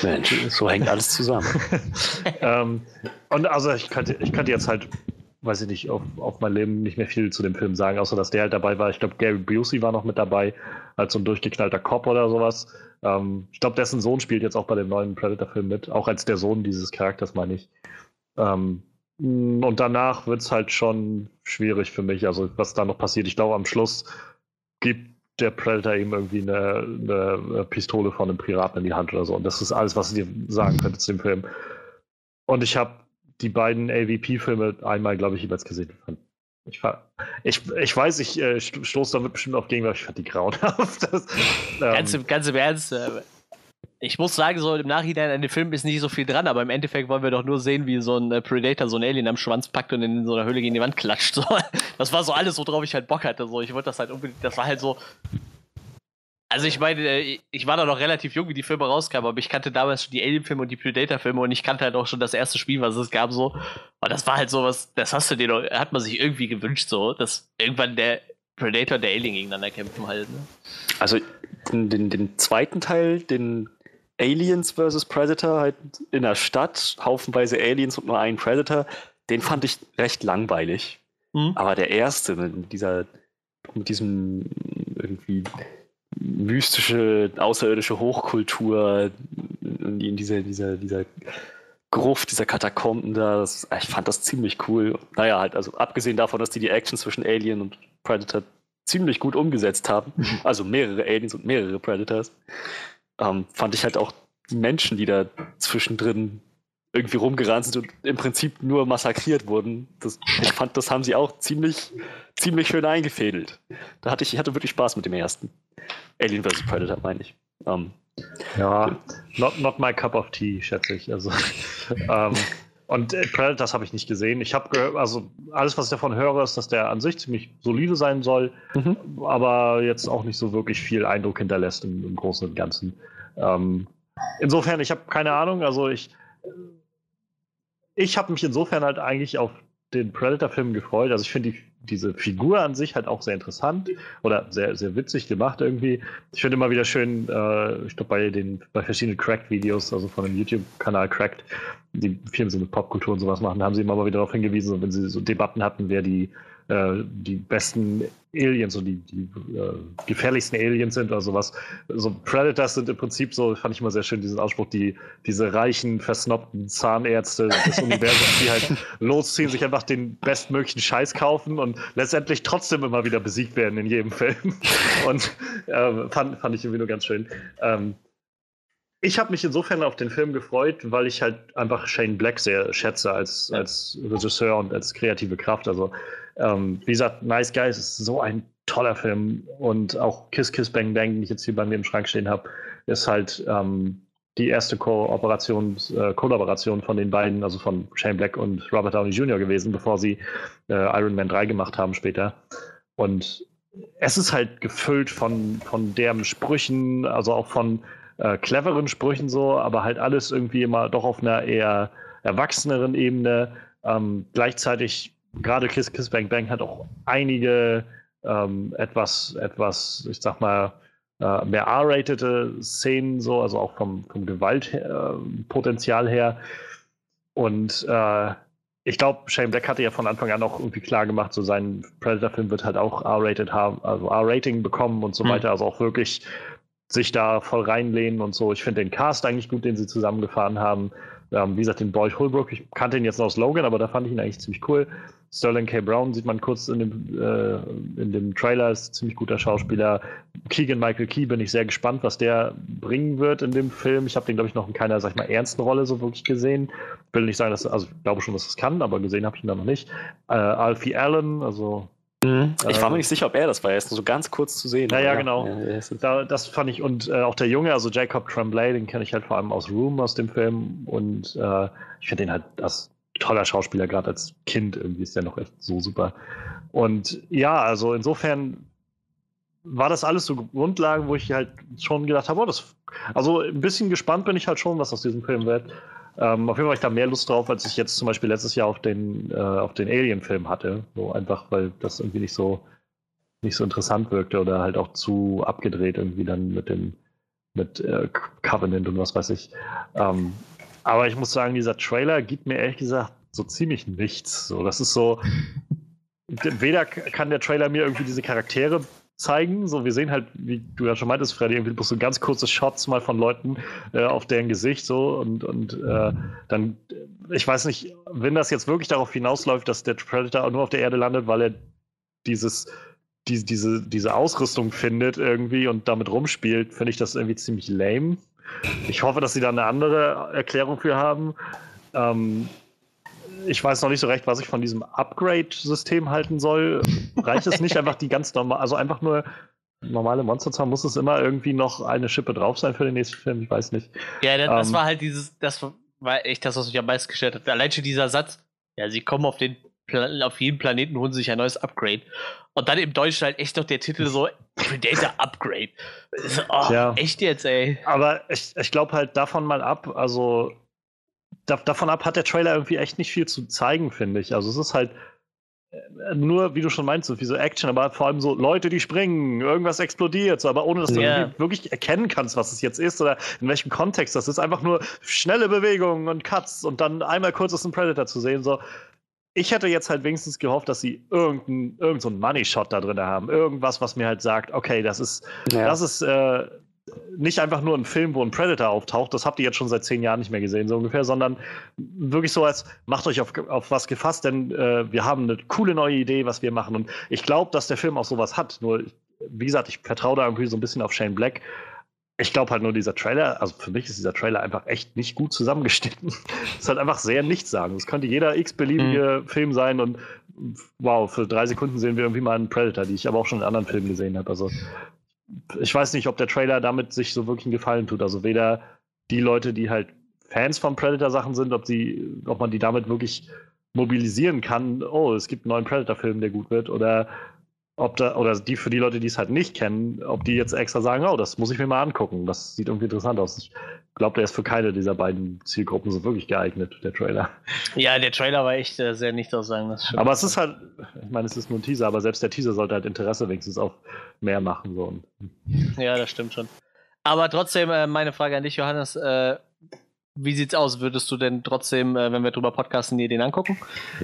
Mensch, so hängt alles zusammen. [LAUGHS] ähm, und also ich könnte, ich könnte jetzt halt, weiß ich nicht, auf, auf mein Leben nicht mehr viel zu dem Film sagen, außer dass der halt dabei war. Ich glaube, Gary Busey war noch mit dabei, als so ein durchgeknallter Cop oder sowas. Ähm, ich glaube, dessen Sohn spielt jetzt auch bei dem neuen Predator-Film mit, auch als der Sohn dieses Charakters, meine ich. Ähm, und danach wird es halt schon schwierig für mich, also was da noch passiert. Ich glaube, am Schluss gibt der Predator eben irgendwie eine, eine Pistole von einem Piraten in die Hand oder so. Und das ist alles, was ich dir sagen könnte zu dem Film. Und ich habe die beiden AVP-Filme einmal, glaube ich, jeweils gesehen. Ich, ich, ich weiß, ich äh, sto- stoße damit bestimmt auf Gegenwart. Ich fand die grauenhaft. [LAUGHS] Das, Ganz, ähm, im, ganz im Ernst, äh, ich muss sagen, so im Nachhinein an dem Film ist nicht so viel dran, aber im Endeffekt wollen wir doch nur sehen, wie so ein äh, Predator so ein Alien am Schwanz packt und in so einer Höhle gegen die Wand klatscht. So. [LAUGHS] Das war so alles, worauf ich halt Bock hatte. So. Ich wollte das halt unbedingt, das war halt so. Also ich meine, äh, ich war da noch relativ jung, wie die Filme rauskamen, aber ich kannte damals schon die Alien-Filme und die Predator-Filme und ich kannte halt auch schon das erste Spiel, was es gab, so. Und das war halt so was, das hast du dir doch, hat man sich irgendwie gewünscht, so, dass irgendwann der Predator und der Alien gegeneinander kämpfen halt. Ne? Also den, den, den zweiten Teil, den Aliens vs. Predator, halt in der Stadt, haufenweise Aliens und nur einen Predator, den fand ich recht langweilig. Mhm. Aber der erste, mit dieser, mit diesem irgendwie mystische, außerirdische Hochkultur, in in dieser, dieser, dieser Gruft, dieser Katakomben da, das, ich fand das ziemlich cool. Naja, halt, also abgesehen davon, dass die die Action zwischen Alien und Predator ziemlich gut umgesetzt haben, also mehrere Aliens und mehrere Predators, ähm, fand ich halt auch die Menschen, die da zwischendrin irgendwie rumgerannt sind und im Prinzip nur massakriert wurden. Das, ich fand, das haben sie auch ziemlich, ziemlich schön eingefädelt. Da hatte ich, ich hatte wirklich Spaß mit dem ersten. Alien vs. Predator, meine ich. Ähm, Ja, not, not my cup of tea, schätze ich. Also, [LAUGHS] ähm, und äh, Predators habe ich nicht gesehen. Ich habe gehört, also alles, was ich davon höre, ist, dass der an sich ziemlich solide sein soll, Mhm. aber jetzt auch nicht so wirklich viel Eindruck hinterlässt im, im Großen und Ganzen. Ähm, insofern, ich habe keine Ahnung. Also ich, ich habe mich insofern halt eigentlich auf den Predator-Film gefreut. Also ich finde die, diese Figur an sich halt auch sehr interessant oder sehr, sehr witzig gemacht irgendwie. Ich finde immer wieder schön, äh, ich glaube bei den bei verschiedenen Cracked-Videos, also von dem YouTube-Kanal Cracked, die viel so mit Popkultur und sowas machen, haben sie immer mal wieder darauf hingewiesen, wenn sie so Debatten hatten, wer die äh, die besten Aliens und die, die äh, gefährlichsten Aliens sind oder sowas. So Predators sind im Prinzip so, fand ich immer sehr schön, diesen Ausspruch, die, diese reichen, versnobten Zahnärzte des [LAUGHS] Universums, die halt losziehen, sich einfach den bestmöglichen Scheiß kaufen und letztendlich trotzdem immer wieder besiegt werden in jedem Film. [LAUGHS] Und äh, fand, fand ich irgendwie nur ganz schön. Ähm, ich habe mich insofern auf den Film gefreut, weil ich halt einfach Shane Black sehr schätze als, als Regisseur und als kreative Kraft. Also, ähm, wie gesagt, Nice Guys ist so ein toller Film und auch Kiss Kiss Bang Bang, den ich jetzt hier bei mir im Schrank stehen habe, ist halt ähm, die erste Kooperation, äh, Kollaboration von den beiden, also von Shane Black und Robert Downey Jr. gewesen, bevor sie äh, Iron Man 3 gemacht haben später. Und es ist halt gefüllt von, von deren Sprüchen, also auch von äh, cleveren Sprüchen so, aber halt alles irgendwie immer doch auf einer eher erwachseneren Ebene. Ähm, gleichzeitig, gerade Kiss Kiss Bang Bang hat auch einige ähm, etwas, etwas, ich sag mal, äh, mehr R-ratete Szenen, so, also auch vom, vom Gewaltpotenzial her. Und äh, ich glaube, Shane Black hatte ja von Anfang an auch irgendwie klar gemacht, so sein Predator-Film wird halt auch R-rated haben, also R-Rating bekommen und so Hm. weiter, also auch wirklich sich da voll reinlehnen und so. Ich finde den Cast eigentlich gut, den sie zusammengefahren haben. Ähm, wie gesagt, den Boyd Holbrook, ich kannte ihn jetzt nur aus Logan, aber da fand ich ihn eigentlich ziemlich cool. Sterling K. Brown sieht man kurz in dem, äh, in dem Trailer, ist ein ziemlich guter Schauspieler. Keegan Michael Key bin ich sehr gespannt, was der bringen wird in dem Film. Ich habe den, glaube ich, noch in keiner, sag ich mal, ernsten Rolle so wirklich gesehen. Will nicht sagen, dass, also ich glaube schon, dass es kann, aber gesehen habe ich ihn da noch nicht. Äh, Alfie Allen, also Ich war mir Ähm, nicht sicher, ob er das war. Er ist nur so ganz kurz zu sehen. Ja, ja, genau. Da, das fand ich, und äh, auch der Junge, also Jacob Tremblay, den kenne ich halt vor allem aus Room, aus dem Film. Und äh, ich finde den halt als toller Schauspieler, gerade als Kind irgendwie ist der noch echt so super. Und ja, also insofern war das alles so Grundlagen, wo ich halt schon gedacht habe, oh, das, also ein bisschen gespannt bin ich halt schon, was aus diesem Film wird. Ähm, auf jeden Fall habe ich da mehr Lust drauf, als ich jetzt zum Beispiel letztes Jahr auf den, äh, den Alien-Film hatte. So einfach, weil das irgendwie nicht so, nicht so interessant wirkte oder halt auch zu abgedreht irgendwie dann mit dem mit äh, Covenant und was weiß ich. Ähm, aber ich muss sagen, dieser Trailer gibt mir ehrlich gesagt so ziemlich nichts. So, das ist so. [LAUGHS] Weder kann der Trailer mir irgendwie diese Charaktere zeigen. So, wir sehen halt, wie du ja schon meintest, Freddy, irgendwie bloß so ganz kurze Shots mal von Leuten äh, auf deren Gesicht so und, und äh, dann, ich weiß nicht, wenn das jetzt wirklich darauf hinausläuft, dass der Predator nur auf der Erde landet, weil er dieses, die, diese, diese Ausrüstung findet irgendwie und damit rumspielt, finde ich das irgendwie ziemlich lame. Ich hoffe, dass sie da eine andere Erklärung für haben. Ähm, ich weiß noch nicht so recht, was ich von diesem Upgrade-System halten soll. Reicht es nicht einfach die ganz normal, also einfach nur normale Monster zu haben? Muss es immer irgendwie noch eine Schippe drauf sein für den nächsten Film? Ich weiß nicht. Ja, das, Ähm. war halt dieses, das war echt das, was mich am meisten gestört hat. Allein schon dieser Satz, ja, sie kommen auf den auf jedem Planeten holen sie sich ein neues Upgrade. Und dann im Deutschen halt echt noch der Titel so Predator Upgrade. Oh, Ja. echt jetzt, ey. Aber ich, ich glaube halt davon mal ab, also da, davon ab hat der Trailer irgendwie echt nicht viel zu zeigen, finde ich. Also es ist halt äh, nur, wie du schon meinst, so wie so Action, aber vor allem so Leute, die springen, irgendwas explodiert, so, aber ohne dass du irgendwie wirklich erkennen kannst, was es jetzt ist oder in welchem Kontext das ist. Einfach nur schnelle Bewegungen und Cuts und dann einmal kurz ist ein Predator zu sehen. So. Ich hätte jetzt halt wenigstens gehofft, dass sie irgendeinen irgend so Money-Shot da drin haben. Irgendwas, was mir halt sagt, okay, das ist Ja. das ist äh, nicht einfach nur ein Film, wo ein Predator auftaucht, das habt ihr jetzt schon seit zehn Jahren nicht mehr gesehen, so ungefähr, sondern wirklich so als, macht euch auf, auf was gefasst, denn äh, wir haben eine coole neue Idee, was wir machen. Und ich glaube, dass der Film auch sowas hat. Nur, wie gesagt, ich vertraue da irgendwie so ein bisschen auf Shane Black. Ich glaube halt nur, dieser Trailer, also für mich ist dieser Trailer einfach echt nicht gut zusammengeschnitten. [LAUGHS] ist halt einfach sehr nichts sagen. Es könnte jeder x-beliebige Film sein und wow, für drei Sekunden sehen wir irgendwie mal einen Predator, die ich aber auch schon in anderen Filmen gesehen habe. Also ich weiß nicht, ob der Trailer damit sich so wirklich einen Gefallen tut. Also weder die Leute, die halt Fans von Predator-Sachen sind, ob sie, ob man die damit wirklich mobilisieren kann, oh, es gibt einen neuen Predator-Film, der gut wird, oder ob da, oder die für die Leute, die es halt nicht kennen, ob die jetzt extra sagen, oh, das muss ich mir mal angucken. Das sieht irgendwie interessant aus. Ich glaube, der ist für keine dieser beiden Zielgruppen so wirklich geeignet, der Trailer. Ja, der Trailer war echt äh, sehr nicht aussagen. Aber es ist halt, ich meine, es ist nur ein Teaser, aber selbst der Teaser sollte halt Interesse wenigstens auf mehr machen. So. Ja, das stimmt schon. Aber trotzdem, äh, meine Frage an dich, Johannes. Äh, wie sieht's aus? Würdest du denn trotzdem, äh, wenn wir drüber podcasten, dir den angucken?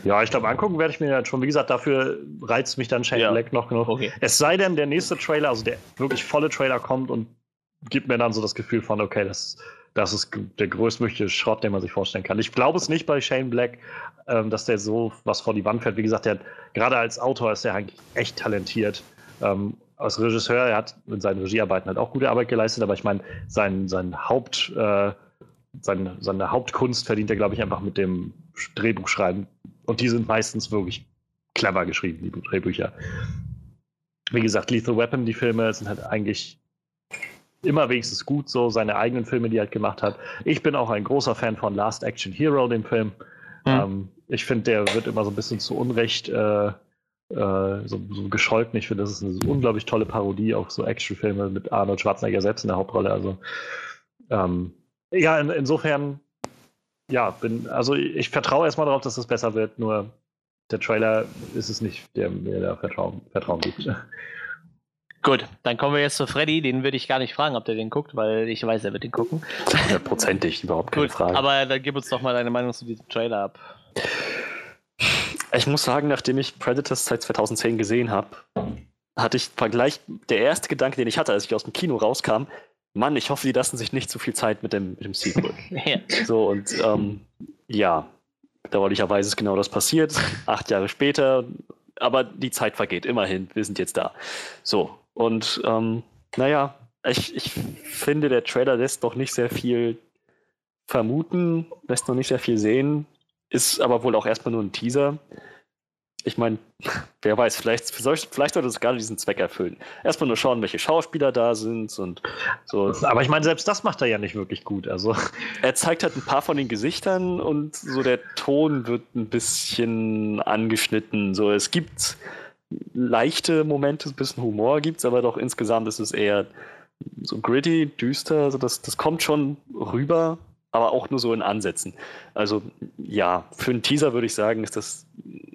Ja, ich glaube, angucken werde ich mir halt schon. Wie gesagt, dafür reizt mich dann Shane Ja. Black noch genug. Okay. Es sei denn, der nächste Trailer, also der wirklich volle Trailer kommt und gibt mir dann so das Gefühl von, okay, das, das ist der größtmögliche Schrott, den man sich vorstellen kann. Ich glaube es nicht bei Shane Black, ähm, dass der so was vor die Wand fährt. Wie gesagt, der hat, gerade als Autor ist er eigentlich echt talentiert. Ähm, als Regisseur, er hat in seinen Regiearbeiten halt auch gute Arbeit geleistet, aber ich meine, sein, sein Haupt, äh, seine, seine Hauptkunst verdient er, glaube ich, einfach mit dem Drehbuchschreiben. Und die sind meistens wirklich clever geschrieben, die Drehbücher. Wie gesagt, Lethal Weapon, die Filme sind halt eigentlich immer wenigstens gut, so seine eigenen Filme, die er halt gemacht hat. Ich bin auch ein großer Fan von Last Action Hero, dem Film. Mhm. Ähm, ich finde, der wird immer so ein bisschen zu Unrecht äh, äh, so, so gescholten. Ich finde, das ist eine unglaublich tolle Parodie auf so Actionfilme mit Arnold Schwarzenegger selbst in der Hauptrolle. Also ähm, ja, in, insofern, ja, bin, also ich, ich vertraue erstmal darauf, dass es besser wird, nur der Trailer ist es nicht, der mir da Vertrauen, Vertrauen gibt. Gut, dann kommen wir jetzt zu Freddy. Den würde ich gar nicht fragen, ob der den guckt, weil ich weiß, er wird den gucken. Hundertprozentig, überhaupt keine Gut, Frage. aber dann gib uns doch mal deine Meinung zu diesem Trailer ab. Ich muss sagen, nachdem ich Predators seit 2010 gesehen habe, hatte ich Vergleich, der erste Gedanke, den ich hatte, als ich aus dem Kino rauskam, Mann, ich hoffe, die lassen sich nicht zu viel Zeit mit dem, mit dem Sequel. [LAUGHS] Ja. So, und ähm, ja, bedauerlicherweise ist genau das passiert. [LAUGHS] Acht Jahre später, aber die Zeit vergeht, immerhin, wir sind jetzt da. So, und ähm, naja, ich, ich finde, der Trailer lässt doch nicht sehr viel vermuten, lässt noch nicht sehr viel sehen, ist aber wohl auch erstmal nur ein Teaser. Ich meine, [LAUGHS] wer weiß, vielleicht, vielleicht sollte es gerade diesen Zweck erfüllen. Erstmal nur schauen, welche Schauspieler da sind und so. Aber ich meine, selbst das macht er ja nicht wirklich gut. Also, [LAUGHS] Er zeigt halt ein paar von den Gesichtern und so der Ton wird ein bisschen angeschnitten. So, es gibt leichte Momente, ein bisschen Humor gibt's, aber doch insgesamt ist es eher so gritty, düster. Also das, das kommt schon rüber, aber auch nur so in Ansätzen. Also ja, für einen Teaser würde ich sagen, ist das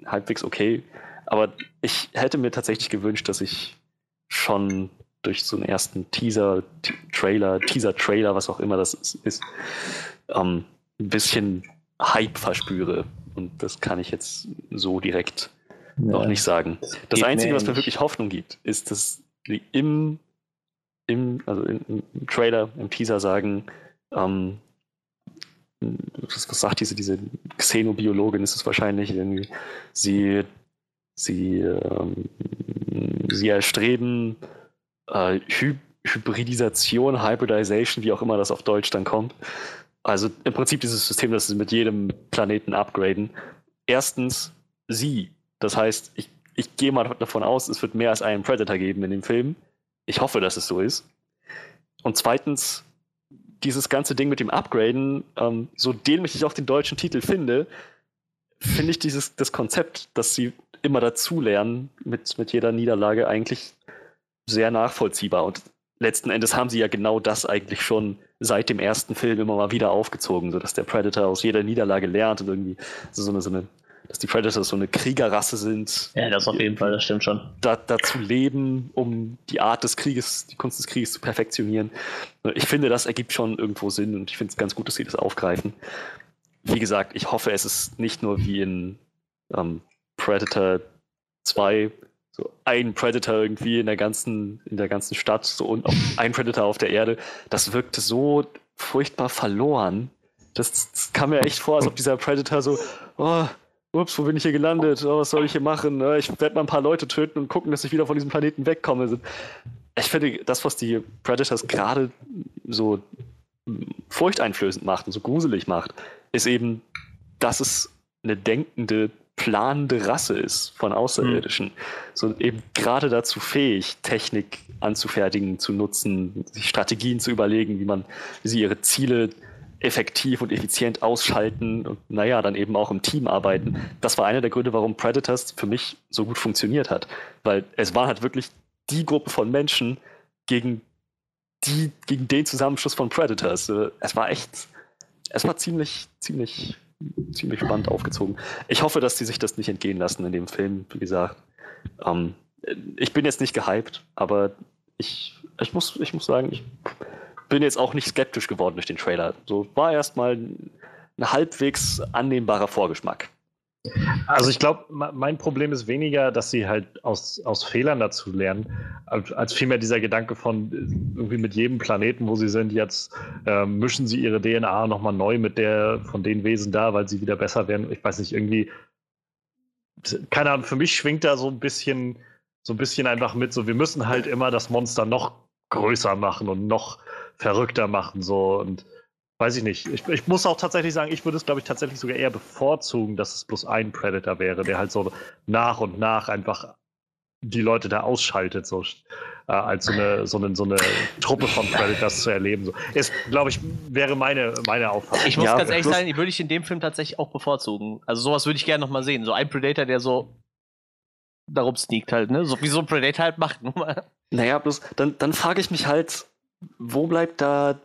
halbwegs okay. Aber ich hätte mir tatsächlich gewünscht, dass ich schon durch so einen ersten Teaser, Trailer, Teaser-Trailer, was auch immer das ist, ähm, ein bisschen Hype verspüre. Und das kann ich jetzt so direkt noch nicht sagen. Das Einzige, was mir wirklich Hoffnung gibt, ist, dass die im, im, also im, im Trailer, im Teaser sagen, ähm, was, sagt diese, diese Xenobiologin, ist es wahrscheinlich irgendwie, sie, sie, ähm, sie erstreben äh, Hy Hybridisation, Hybridization, wie auch immer das auf Deutsch dann kommt. Also im Prinzip dieses System, das sie mit jedem Planeten upgraden. Erstens sie. Das heißt, ich, ich gehe mal davon aus, es wird mehr als einen Predator geben in dem Film. Ich hoffe, dass es so ist. Und zweitens, dieses ganze Ding mit dem Upgraden, ähm, so dämlich ich auch den deutschen Titel finde, finde ich dieses das Konzept, dass sie immer dazulernen mit, mit jeder Niederlage eigentlich sehr nachvollziehbar. Und letzten Endes haben sie ja genau das eigentlich schon seit dem ersten Film immer mal wieder aufgezogen, sodass der Predator aus jeder Niederlage lernt und irgendwie so eine, so eine dass die Predators so eine Kriegerrasse sind, Ja, das auf jeden Fall, das stimmt schon. da, dazu leben, um die Art des Krieges, die Kunst des Krieges zu perfektionieren. Ich finde, das ergibt schon irgendwo Sinn und ich finde es ganz gut, dass sie das aufgreifen. Wie gesagt, ich hoffe, es ist nicht nur wie in ähm, Predator 2, so ein Predator irgendwie in der ganzen, in der ganzen Stadt, so und ein Predator auf der Erde. Das wirkte so furchtbar verloren. Das, das kam mir echt vor, als ob dieser Predator so, oh, ups, wo bin ich hier gelandet? Oh, was soll ich hier machen? Äh, Ich werde mal ein paar Leute töten und gucken, dass ich wieder von diesem Planeten wegkomme. Ich finde, das, was die Predators gerade so furchteinflößend macht und so gruselig macht, ist eben, dass es eine denkende, planende Rasse ist von Außerirdischen. So eben gerade dazu fähig, Technik anzufertigen, zu nutzen, sich Strategien zu überlegen, wie man, wie sie ihre Ziele effektiv und effizient ausschalten und naja, dann eben auch im Team arbeiten. Das war einer der Gründe, warum Predators für mich so gut funktioniert hat. Weil es war halt wirklich die Gruppe von Menschen gegen die, gegen den Zusammenschluss von Predators. Äh, Es war echt, es war ziemlich, ziemlich, ziemlich spannend aufgezogen. Ich hoffe, dass die sich das nicht entgehen lassen in dem Film, wie gesagt. Ähm, ich bin jetzt nicht gehypt, aber ich, ich, muss, ich muss sagen, ich bin jetzt auch nicht skeptisch geworden durch den Trailer. So war erstmal ein halbwegs annehmbarer Vorgeschmack. Also ich glaube, mein Problem ist weniger, dass sie halt aus, aus Fehlern dazu lernen, als, vielmehr dieser Gedanke von äh, irgendwie mit jedem Planeten, wo sie sind, jetzt äh, mischen sie ihre DNA nochmal neu mit der von den Wesen da, weil sie wieder besser werden. Ich weiß nicht, irgendwie, keine Ahnung, für mich schwingt da so ein bisschen, so ein bisschen einfach mit, so wir müssen halt immer das Monster noch größer machen und noch verrückter machen, so und Weiß ich nicht. Ich, ich, muss auch tatsächlich sagen, ich würde es, glaube ich, tatsächlich sogar eher bevorzugen, dass es bloß ein Predator wäre, der halt so nach und nach einfach die Leute da ausschaltet, so äh, als so eine, so, eine, so eine Truppe von Predators zu erleben. So. Ist, glaube ich, wäre meine, meine Auffassung. Ich muss Ja, ganz ehrlich die würde ich in dem Film tatsächlich auch bevorzugen. Also sowas würde ich gerne nochmal sehen. So ein Predator, der so darum sneakt halt, ne? So wie so ein Predator halt macht. Naja, bloß dann, dann frage ich mich halt, wo bleibt da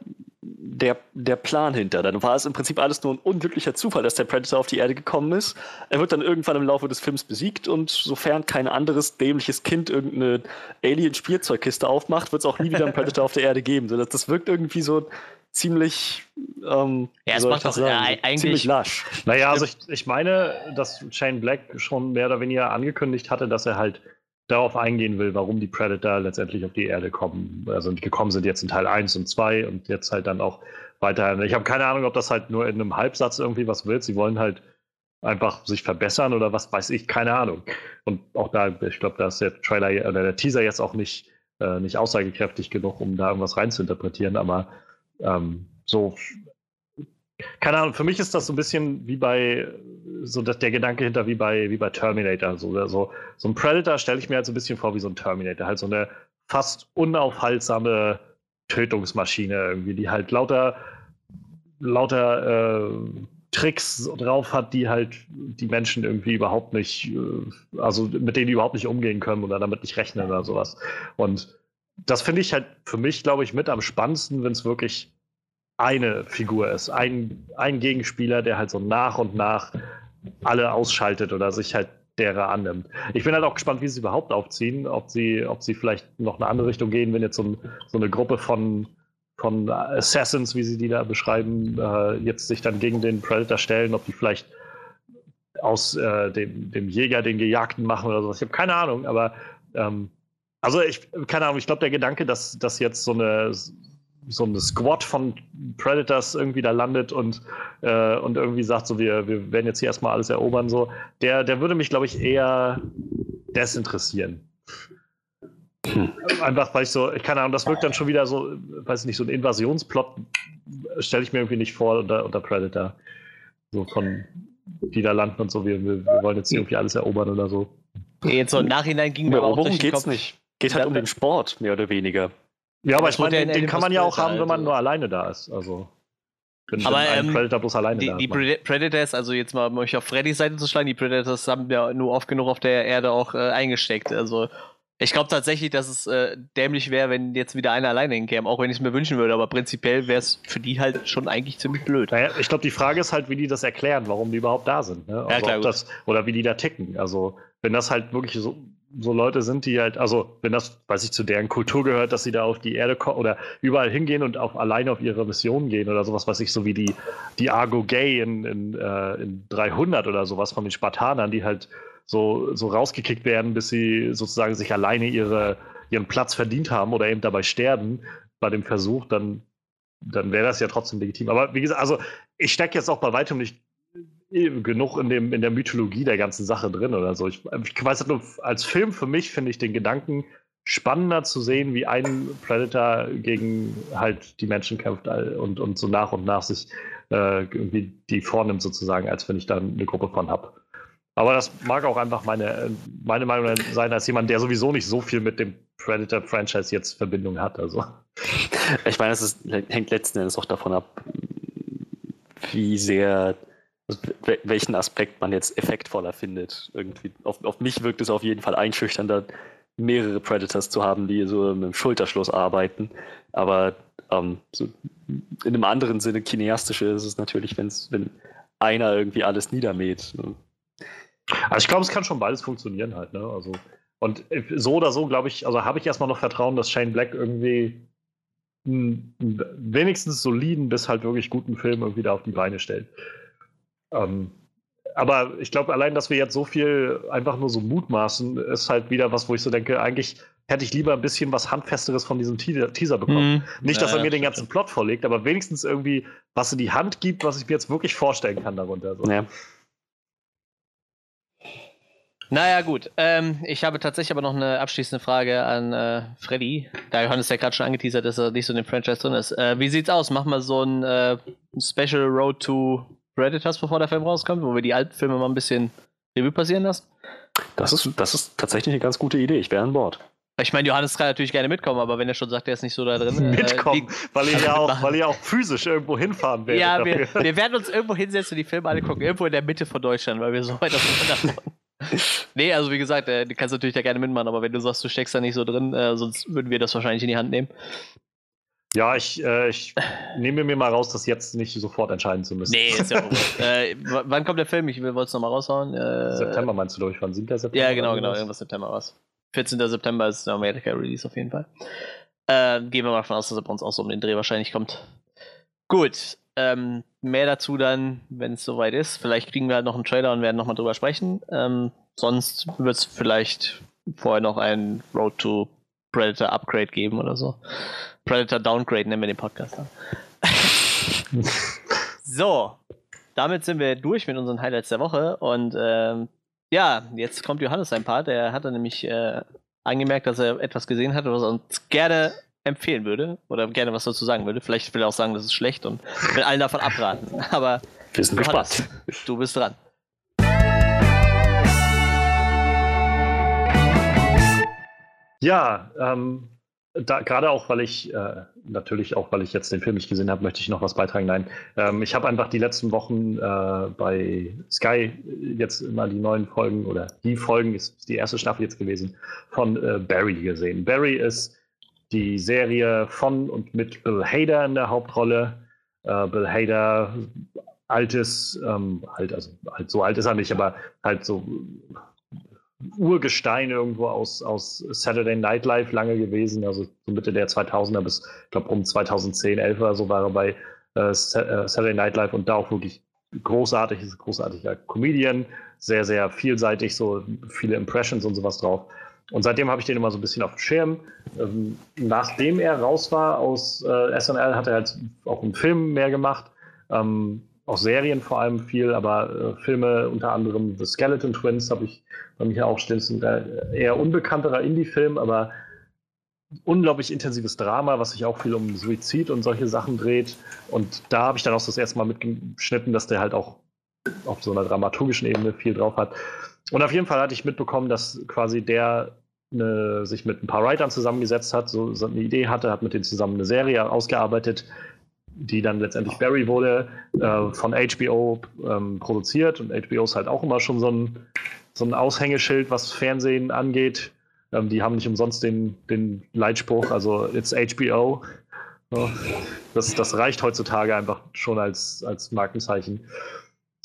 der, der Plan hinter? Dann war es im Prinzip alles nur ein unglücklicher Zufall, dass der Predator auf die Erde gekommen ist. Er wird dann irgendwann im Laufe des Films besiegt und sofern kein anderes dämliches Kind irgendeine Alien-Spielzeugkiste aufmacht, wird es auch nie wieder einen Predator auf der Erde geben. So, Das, das wirkt irgendwie so ziemlich, ähm, Ja, es macht ich das doch- ja, eigentlich- ziemlich lasch. Naja, also ich, ich meine, dass Shane Black schon mehr oder weniger angekündigt hatte, dass er halt darauf eingehen will, warum die Predator letztendlich auf die Erde kommen. Also gekommen sind jetzt in Teil 1 und 2 und jetzt halt dann auch weiterhin. Ich habe keine Ahnung, ob das halt nur in einem Halbsatz irgendwie was wird. Sie wollen halt einfach sich verbessern oder was weiß ich, keine Ahnung. Und auch da, ich glaube, da ist der Trailer oder der Teaser jetzt auch nicht, äh, nicht aussagekräftig genug, um da irgendwas reinzuinterpretieren, aber ähm, so keine Ahnung, für mich ist das so ein bisschen wie bei, so dass der Gedanke hinter wie bei, wie bei Terminator. So, so, so ein Predator stelle ich mir halt so ein bisschen vor wie so ein Terminator. Halt so eine fast unaufhaltsame Tötungsmaschine irgendwie, die halt lauter, lauter äh, Tricks drauf hat, die halt die Menschen irgendwie überhaupt nicht, äh, also mit denen die überhaupt nicht umgehen können oder damit nicht rechnen oder sowas. Und das finde ich halt für mich, glaube ich, mit am spannendsten, wenn es wirklich eine Figur ist, ein, ein Gegenspieler, der halt so nach und nach alle ausschaltet oder sich halt derer annimmt. Ich bin halt auch gespannt, wie sie es überhaupt aufziehen, ob sie, ob sie vielleicht noch eine andere Richtung gehen, wenn jetzt so, ein, so eine Gruppe von, von Assassins, wie sie die da beschreiben, äh, jetzt sich dann gegen den Predator stellen, ob die vielleicht aus äh, dem, dem Jäger den Gejagten machen oder sowas. Ich habe keine Ahnung, aber ähm, also ich, keine Ahnung, ich glaube, der Gedanke, dass, dass jetzt so eine so eine Squad von Predators irgendwie da landet und, äh, und irgendwie sagt, so wir, wir werden jetzt hier erstmal alles erobern, so, der, der würde mich, glaube ich, eher desinteressieren. Einfach, weil ich so, keine Ahnung, das wirkt dann schon wieder so, weiß ich nicht, so ein Invasionsplot stelle ich mir irgendwie nicht vor unter, unter Predator. So von, die da landen und so, wir, wir, wir wollen jetzt hier irgendwie alles erobern oder so. Jetzt so im Nachhinein ging mir aber auch durch den geht's Kopf. nicht. Geht halt um den Sport, mehr oder weniger. Ja, aber ich meine, ja den, den kann man ja auch haben, wenn man also- nur alleine da ist. Also, wenn, Aber, ähm, Predator bloß alleine Die, da die Predators, also jetzt mal um euch auf Freddys Seite zu schlagen, die Predators haben ja nur oft genug auf der Erde auch äh, eingesteckt. Also ich glaube tatsächlich, dass es äh, dämlich wäre, wenn jetzt wieder einer alleine hinkäme, auch wenn ich es mir wünschen würde, aber prinzipiell wäre es für die halt schon eigentlich ziemlich blöd. Naja, ich glaube, die Frage ist halt, wie die das erklären, warum die überhaupt da sind. Ne? Also klar, ob gut. das, oder wie die da ticken. Also, wenn das halt wirklich so, so Leute sind, die halt, also, wenn das, weiß ich, zu deren Kultur gehört, dass sie da auf die Erde kommen oder überall hingehen und auf, alleine auf ihre Mission gehen oder sowas, weiß ich, so wie die, die Argo Gay in, in, äh, in 300 oder sowas von den Spartanern, die halt so, so rausgekickt werden, bis sie sozusagen sich alleine ihre, ihren Platz verdient haben oder eben dabei sterben bei dem Versuch, dann dann wäre das ja trotzdem legitim. Aber wie gesagt, also ich stecke jetzt auch bei weitem nicht genug in, dem, in der Mythologie der ganzen Sache drin oder so. Ich, ich weiß nur, als Film für mich finde ich den Gedanken spannender zu sehen, wie ein Predator gegen halt die Menschen kämpft und, und so nach und nach sich äh, irgendwie die vornimmt sozusagen, als wenn ich da eine Gruppe von habe. Aber das mag auch einfach meine, meine Meinung sein, als jemand, der sowieso nicht so viel mit dem Predator-Franchise jetzt Verbindung hat. Also. Ich meine, es hängt letzten Endes auch davon ab, wie sehr, welchen Aspekt man jetzt effektvoller findet. Irgendwie, auf, auf mich wirkt es auf jeden Fall einschüchternder, mehrere Predators zu haben, die so mit dem Schulterschluss arbeiten. Aber ähm, so in einem anderen Sinne, kineastische ist es natürlich, wenn's, wenn einer irgendwie alles niedermäht. ne? Also ich glaube, es kann schon beides funktionieren halt, ne? Also, und so oder so, glaube ich, also habe ich erstmal noch Vertrauen, dass Shane Black irgendwie einen wenigstens soliden bis halt wirklich guten Film irgendwie da auf die Beine stellt. Ähm, aber ich glaube, allein, dass wir jetzt so viel einfach nur so mutmaßen, ist halt wieder was, wo ich so denke, eigentlich hätte ich lieber ein bisschen was Handfesteres von diesem Teaser, Teaser bekommen. Hm. Nicht, dass Ja, er mir den ganzen Plot vorlegt, aber wenigstens irgendwie was in die Hand gibt, was ich mir jetzt wirklich vorstellen kann darunter. So. Ja. Naja, gut. Ähm, ich habe tatsächlich aber noch eine abschließende Frage an äh, Freddy. Da Johannes ja gerade schon angeteasert, dass er nicht so in dem Franchise drin ist. Äh, wie sieht's aus? Machen wir so ein äh, Special Road to Predators, bevor der Film rauskommt, wo wir die alten Filme mal ein bisschen Revue passieren lassen? Das, ist, das ist tatsächlich eine ganz gute Idee. Ich wäre an Bord. Ich meine, Johannes kann natürlich gerne mitkommen, aber wenn er schon sagt, er ist nicht so da drin. äh, Mitkommen, die- weil ihr Also ja auch, mitmachen. weil ihr auch physisch irgendwo hinfahren werdet. Ja, [LAUGHS] wir, wir werden uns irgendwo hinsetzen und die Filme angucken. Irgendwo in der Mitte von Deutschland, weil wir so weit auseinander wohnen. [LAUGHS] Nee, also wie gesagt, äh, du kannst natürlich da gerne mitmachen, aber wenn du sagst, du steckst da nicht so drin, äh, sonst würden wir das wahrscheinlich in die Hand nehmen. Ja, ich, äh, ich nehme mir mal raus, das jetzt nicht sofort entscheiden zu müssen. Nee, ist ja [LAUGHS] äh, Wann kommt der Film? Ich wollte es nochmal raushauen. Äh, September meinst du, glaube ich, von 7. September? Ja, genau, genau. Irgendwas September was. 14. September ist der Amerika-Release auf jeden Fall. Äh, gehen wir mal davon aus, dass er bei uns auch so um den Dreh wahrscheinlich kommt. Gut. Ähm, mehr dazu dann, wenn es soweit ist. Vielleicht kriegen wir halt noch einen Trailer und werden nochmal drüber sprechen. Ähm, sonst wird es vielleicht vorher noch ein Road to Predator Upgrade geben oder so. Predator Downgrade nennen wir den Podcast dann. [LAUGHS] so, damit sind wir durch mit unseren Highlights der Woche und ähm, ja, jetzt kommt Johannes sein Part. Der hatte nämlich äh, angemerkt, dass er etwas gesehen hat, was er uns gerne empfehlen würde oder gerne was dazu sagen würde. Vielleicht will er auch sagen, das ist schlecht und will allen davon abraten. Aber Wir sind Johannes, gespannt. du bist dran. Ja, ähm, da, gerade auch, weil ich, äh, natürlich auch, weil ich jetzt den Film nicht gesehen habe, möchte ich noch was beitragen. Nein, ähm, ich habe einfach die letzten Wochen äh, bei Sky jetzt immer die neuen Folgen oder die Folgen, ist die erste Staffel jetzt gewesen, von äh, Barry gesehen. Barry ist die Serie von und mit Bill Hader in der Hauptrolle. Äh, Bill Hader, altes, ähm, alt, also alt, so alt ist er nicht, aber halt so Urgestein irgendwo aus, aus Saturday Night Live lange gewesen, also so Mitte der 2000er bis, ich glaube, um 2010, 11 oder so war er bei äh, äh, Saturday Night Live und da auch wirklich großartig, ist großartiger Comedian, sehr, sehr vielseitig, so viele Impressions und sowas drauf. Und seitdem habe ich den immer so ein bisschen auf dem Schirm. Ähm, nachdem er raus war aus äh, SNL, hat er halt auch einen Film mehr gemacht. Ähm, auch Serien vor allem viel, aber äh, Filme unter anderem The Skeleton Twins habe ich bei mir auch stehen. Das ist ein äh, eher unbekannterer Indie-Film, aber unglaublich intensives Drama, was sich auch viel um Suizid und solche Sachen dreht. Und da habe ich dann auch das erste Mal mitgeschnitten, dass der halt auch auf so einer dramaturgischen Ebene viel drauf hat. Und auf jeden Fall hatte ich mitbekommen, dass quasi der eine, sich mit ein paar Writern zusammengesetzt hat, so, so eine Idee hatte, hat mit denen zusammen eine Serie ausgearbeitet, die dann letztendlich Barry wurde, äh, von HBO ähm, produziert. Und HBO ist halt auch immer schon so ein, so ein Aushängeschild, was Fernsehen angeht. Ähm, die haben nicht umsonst den, den Leitspruch, also it's HBO. So, das, das reicht heutzutage einfach schon als, als Markenzeichen.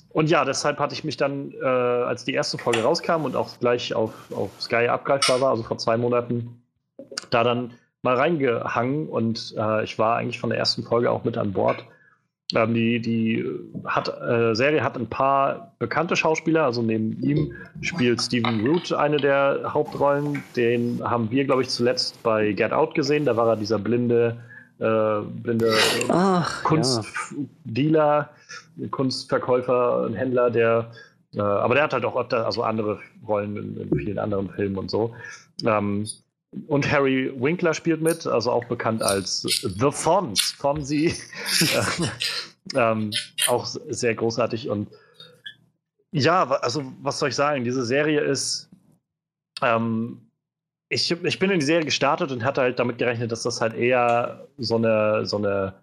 Und ja, deshalb hatte ich mich dann, äh, als die erste Folge rauskam und auch gleich auf, auf Sky abgreifbar war, also vor zwei Monaten, da dann mal reingehangen und äh, ich war eigentlich von der ersten Folge auch mit an Bord. Ähm, die die hat, äh, Serie hat ein paar bekannte Schauspieler, also neben ihm spielt Stephen Root eine der Hauptrollen. Den haben wir, glaube ich, zuletzt bei Get Out gesehen. Da war er dieser blinde, äh, blinde Ach, Kunstdealer, Kunstverkäufer und Händler, der, äh, aber der hat halt auch öfter, also andere Rollen in, in vielen anderen Filmen und so. Ähm, und Harry Winkler spielt mit, also auch bekannt als The Fonz, Fonzie. [LAUGHS] ähm, auch sehr großartig und ja, also was soll ich sagen? Diese Serie ist, ähm, ich, ich bin in die Serie gestartet und hatte halt damit gerechnet, dass das halt eher so eine, so eine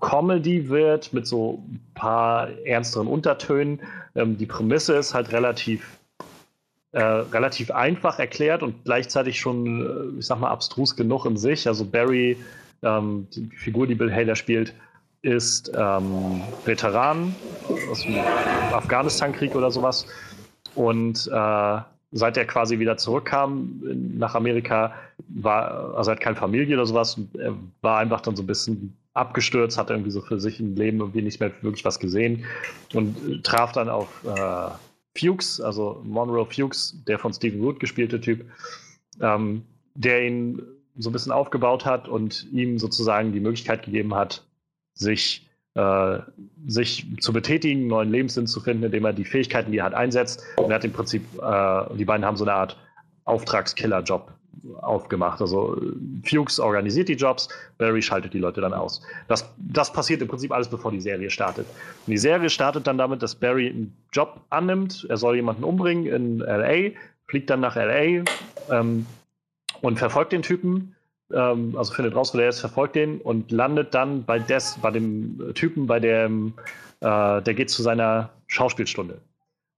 Comedy wird mit so ein paar ernsteren Untertönen. Ähm, die Prämisse ist halt relativ, äh, relativ einfach erklärt und gleichzeitig schon, äh, ich sag mal, abstrus genug in sich. Also Barry, ähm, die Figur, die Bill Hader spielt, ist ähm, Veteran aus dem Afghanistan-Krieg oder sowas. Und äh, seit er quasi wieder zurückkam nach Amerika, war, also er hat keine Familie oder sowas, er war einfach dann so ein bisschen abgestürzt, hat irgendwie so für sich im Leben irgendwie nicht mehr wirklich was gesehen und traf dann auf äh, Fuchs, also Monroe Fuchs, der von Stephen Root gespielte Typ, ähm, der ihn so ein bisschen aufgebaut hat und ihm sozusagen die Möglichkeit gegeben hat, sich, äh, sich zu betätigen, neuen Lebenssinn zu finden, indem er die Fähigkeiten, die er hat, einsetzt. Und er hat im Prinzip, äh, die beiden haben so eine Art Auftragskiller-Job aufgemacht. Also Fuchs organisiert die Jobs, Barry schaltet die Leute dann aus. Das, das passiert im Prinzip alles, bevor die Serie startet. Und die Serie startet dann damit, dass Barry einen Job annimmt. Er soll jemanden umbringen in LA, fliegt dann nach LA ähm, und verfolgt den Typen ähm, also findet raus, wo der ist, verfolgt den und landet dann bei, des, bei dem Typen, bei dem, äh, der geht zu seiner Schauspielstunde.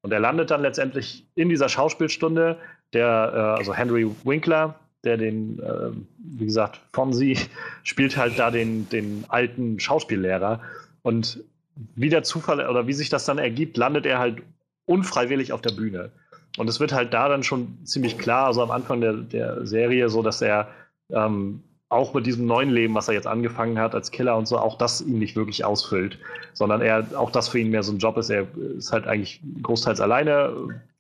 Und er landet dann letztendlich in dieser Schauspielstunde, der, äh, also Henry Winkler, der den, äh, wie gesagt, Fonzie [LAUGHS] spielt halt da den, den alten Schauspiellehrer. Und wie der Zufall oder wie sich das dann ergibt, landet er halt unfreiwillig auf der Bühne. Und es wird halt da dann schon ziemlich klar, also am Anfang der, der Serie, so dass er ähm, auch mit diesem neuen Leben, was er jetzt angefangen hat als Killer und so, auch das ihn nicht wirklich ausfüllt, sondern er, auch das für ihn mehr so ein Job ist. Er ist halt eigentlich großteils alleine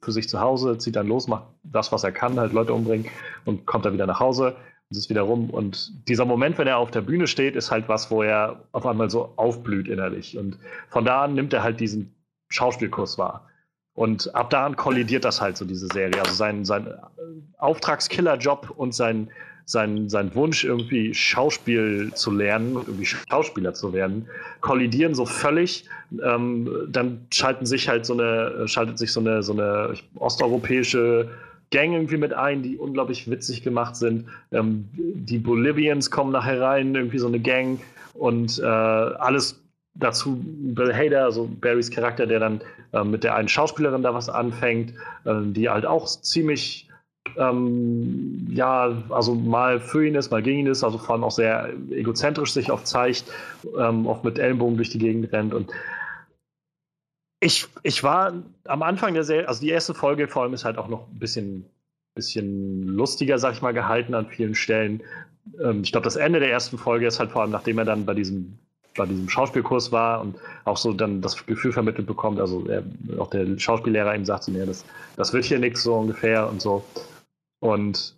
für sich zu Hause, zieht dann los, macht das, was er kann, halt Leute umbringen und kommt dann wieder nach Hause und ist wieder rum. Und dieser Moment, wenn er auf der Bühne steht, ist halt was, wo er auf einmal so aufblüht innerlich. Und von da an nimmt er halt diesen Schauspielkurs wahr. Und ab da an kollidiert das halt so, diese Serie. Also sein, sein Auftragskiller-Job und sein sein, sein Wunsch, irgendwie Schauspiel zu lernen, irgendwie Schauspieler zu werden, kollidieren so völlig. Ähm, dann schalten sich halt so eine, schaltet sich so eine, so eine osteuropäische Gang irgendwie mit ein, die unglaublich witzig gemacht sind. Ähm, die Bolivians kommen nachher rein, irgendwie so eine Gang und äh, alles dazu Bill Hader, also Barrys Charakter, der dann äh, mit der einen Schauspielerin da was anfängt, äh, die halt auch ziemlich ähm, ja, also mal für ihn ist, mal gegen ihn ist, also vor allem auch sehr egozentrisch sich oft zeigt, ähm, oft mit Ellenbogen durch die Gegend rennt und ich, ich war am Anfang der Serie, also die erste Folge vor allem ist halt auch noch ein bisschen, bisschen lustiger, sag ich mal, gehalten an vielen Stellen. Ähm, ich glaube, das Ende der ersten Folge ist halt vor allem, nachdem er dann bei diesem bei diesem Schauspielkurs war und auch so dann das Gefühl vermittelt bekommt, also er, auch der Schauspiellehrer ihm sagt, nee, das, das wird hier nichts so ungefähr und so. Und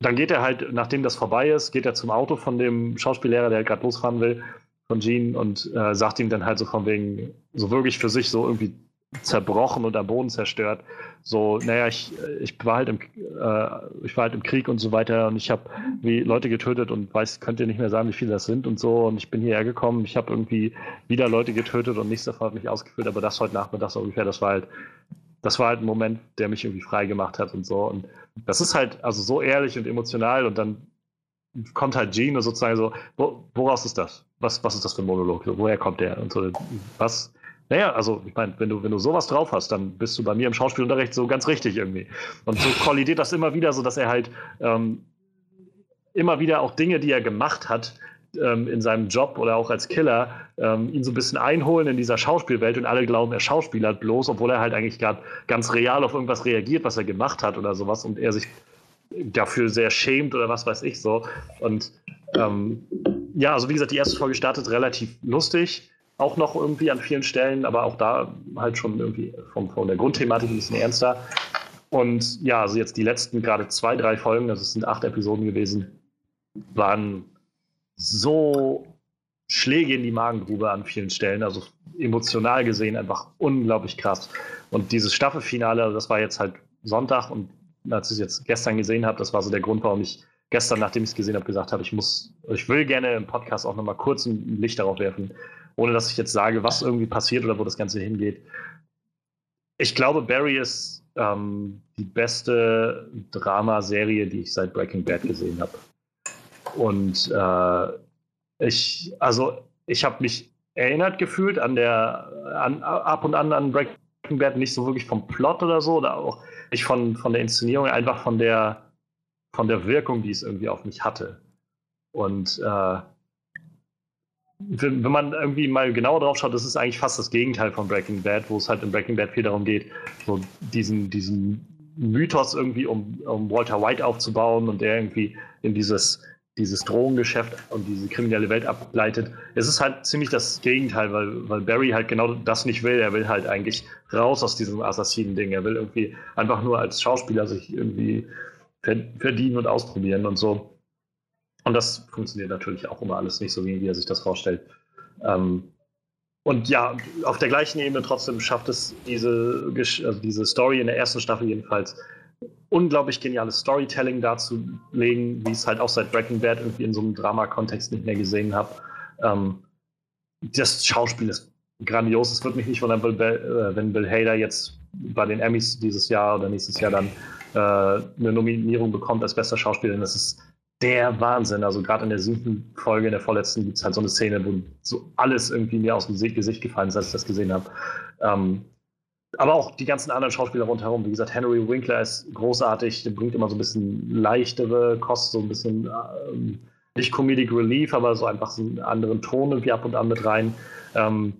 dann geht er halt, nachdem das vorbei ist, geht er zum Auto von dem Schauspiellehrer, der gerade losfahren will, von Gene und äh, sagt ihm dann halt so von wegen, so wirklich für sich so irgendwie zerbrochen und am Boden zerstört. So, naja, ich, ich war halt im, äh, ich war halt im Krieg und so weiter und ich habe wie Leute getötet und weiß, könnt ihr nicht mehr sagen, wie viele das sind und so. Und ich bin hierher gekommen, ich habe irgendwie wieder Leute getötet und nichts davon hat mich ausgeführt, aber das heute Nachmittag so ungefähr, das war halt das war halt ein Moment, der mich irgendwie frei gemacht hat und so. Und das ist halt also so ehrlich und emotional und dann kommt halt Gene sozusagen so, wo, woraus ist das? Was, was ist das für ein Monolog? Woher kommt der? Und so, was? Naja, also ich meine, wenn du, wenn du sowas drauf hast, dann bist du bei mir im Schauspielunterricht so ganz richtig irgendwie. Und so kollidiert das immer wieder, so dass er halt ähm, immer wieder auch Dinge, die er gemacht hat, ähm, in seinem Job oder auch als Killer ähm, ihn so ein bisschen einholen in dieser Schauspielwelt und alle glauben, er schauspielert bloß, obwohl er halt eigentlich gerade ganz real auf irgendwas reagiert, was er gemacht hat oder sowas und er sich dafür sehr schämt oder was weiß ich so. Und ähm, ja, also wie gesagt, die erste Folge startet relativ lustig, auch noch irgendwie an vielen Stellen, aber auch da halt schon irgendwie von, von der Grundthematik ein bisschen ernster. Und ja, also jetzt die letzten gerade zwei, drei Folgen, also es sind acht Episoden gewesen, waren so Schläge in die Magengrube an vielen Stellen. Also emotional gesehen einfach unglaublich krass. Und dieses Staffelfinale, das war jetzt halt Sonntag und als ich es jetzt gestern gesehen habe, das war so der Grund, warum ich gestern, nachdem ich es gesehen habe, gesagt habe, ich muss, ich will gerne im Podcast auch nochmal kurz ein Licht darauf werfen, ohne dass ich jetzt sage, was irgendwie passiert oder wo das Ganze hingeht. Ich glaube, Barry ist ähm, die beste Dramaserie, die ich seit Breaking Bad gesehen habe. Und äh, ich, also ich habe mich erinnert gefühlt an der, an, ab und an an Breaking Bad, nicht so wirklich vom Plot oder so, oder auch nicht von, von der Inszenierung, einfach von der, von der Wirkung, die es irgendwie auf mich hatte. Und äh, wenn, wenn man irgendwie mal genauer drauf schaut, das ist eigentlich fast das Gegenteil von Breaking Bad, wo es halt in Breaking Bad viel darum geht, so diesen, diesen Mythos irgendwie um, um Walter White aufzubauen und der irgendwie in dieses, dieses Drogengeschäft und diese kriminelle Welt ableitet. Es ist halt ziemlich das Gegenteil, weil, weil Barry halt genau das nicht will. Er will halt eigentlich raus aus diesem Assassinen-Ding. Er will irgendwie einfach nur als Schauspieler sich irgendwie verdienen und ausprobieren und so. Und das funktioniert natürlich auch immer alles nicht so, wie er sich das vorstellt. Ähm, und ja, auf der gleichen Ebene trotzdem schafft es diese, also diese Story in der ersten Staffel jedenfalls unglaublich geniales Storytelling darzulegen, wie ich es halt auch seit Breaking Bad irgendwie in so einem Drama-Kontext nicht mehr gesehen habe. Ähm, das Schauspiel ist grandios. Es wird mich nicht wundern, äh, wenn Bill Hader jetzt bei den Emmys dieses Jahr oder nächstes Jahr dann äh, eine Nominierung bekommt als bester Schauspieler. Das ist der Wahnsinn. Also gerade in der siebten Folge, in der vorletzten, gibt es halt so eine Szene, wo so alles irgendwie mir aus dem Gesicht gefallen ist, als ich das gesehen habe. Ähm, aber auch die ganzen anderen Schauspieler rundherum. Wie gesagt, Henry Winkler ist großartig, der bringt immer so ein bisschen leichtere Kost, so ein bisschen ähm, nicht Comedic Relief, aber so einfach so einen anderen Ton irgendwie ab und an mit rein. Ähm,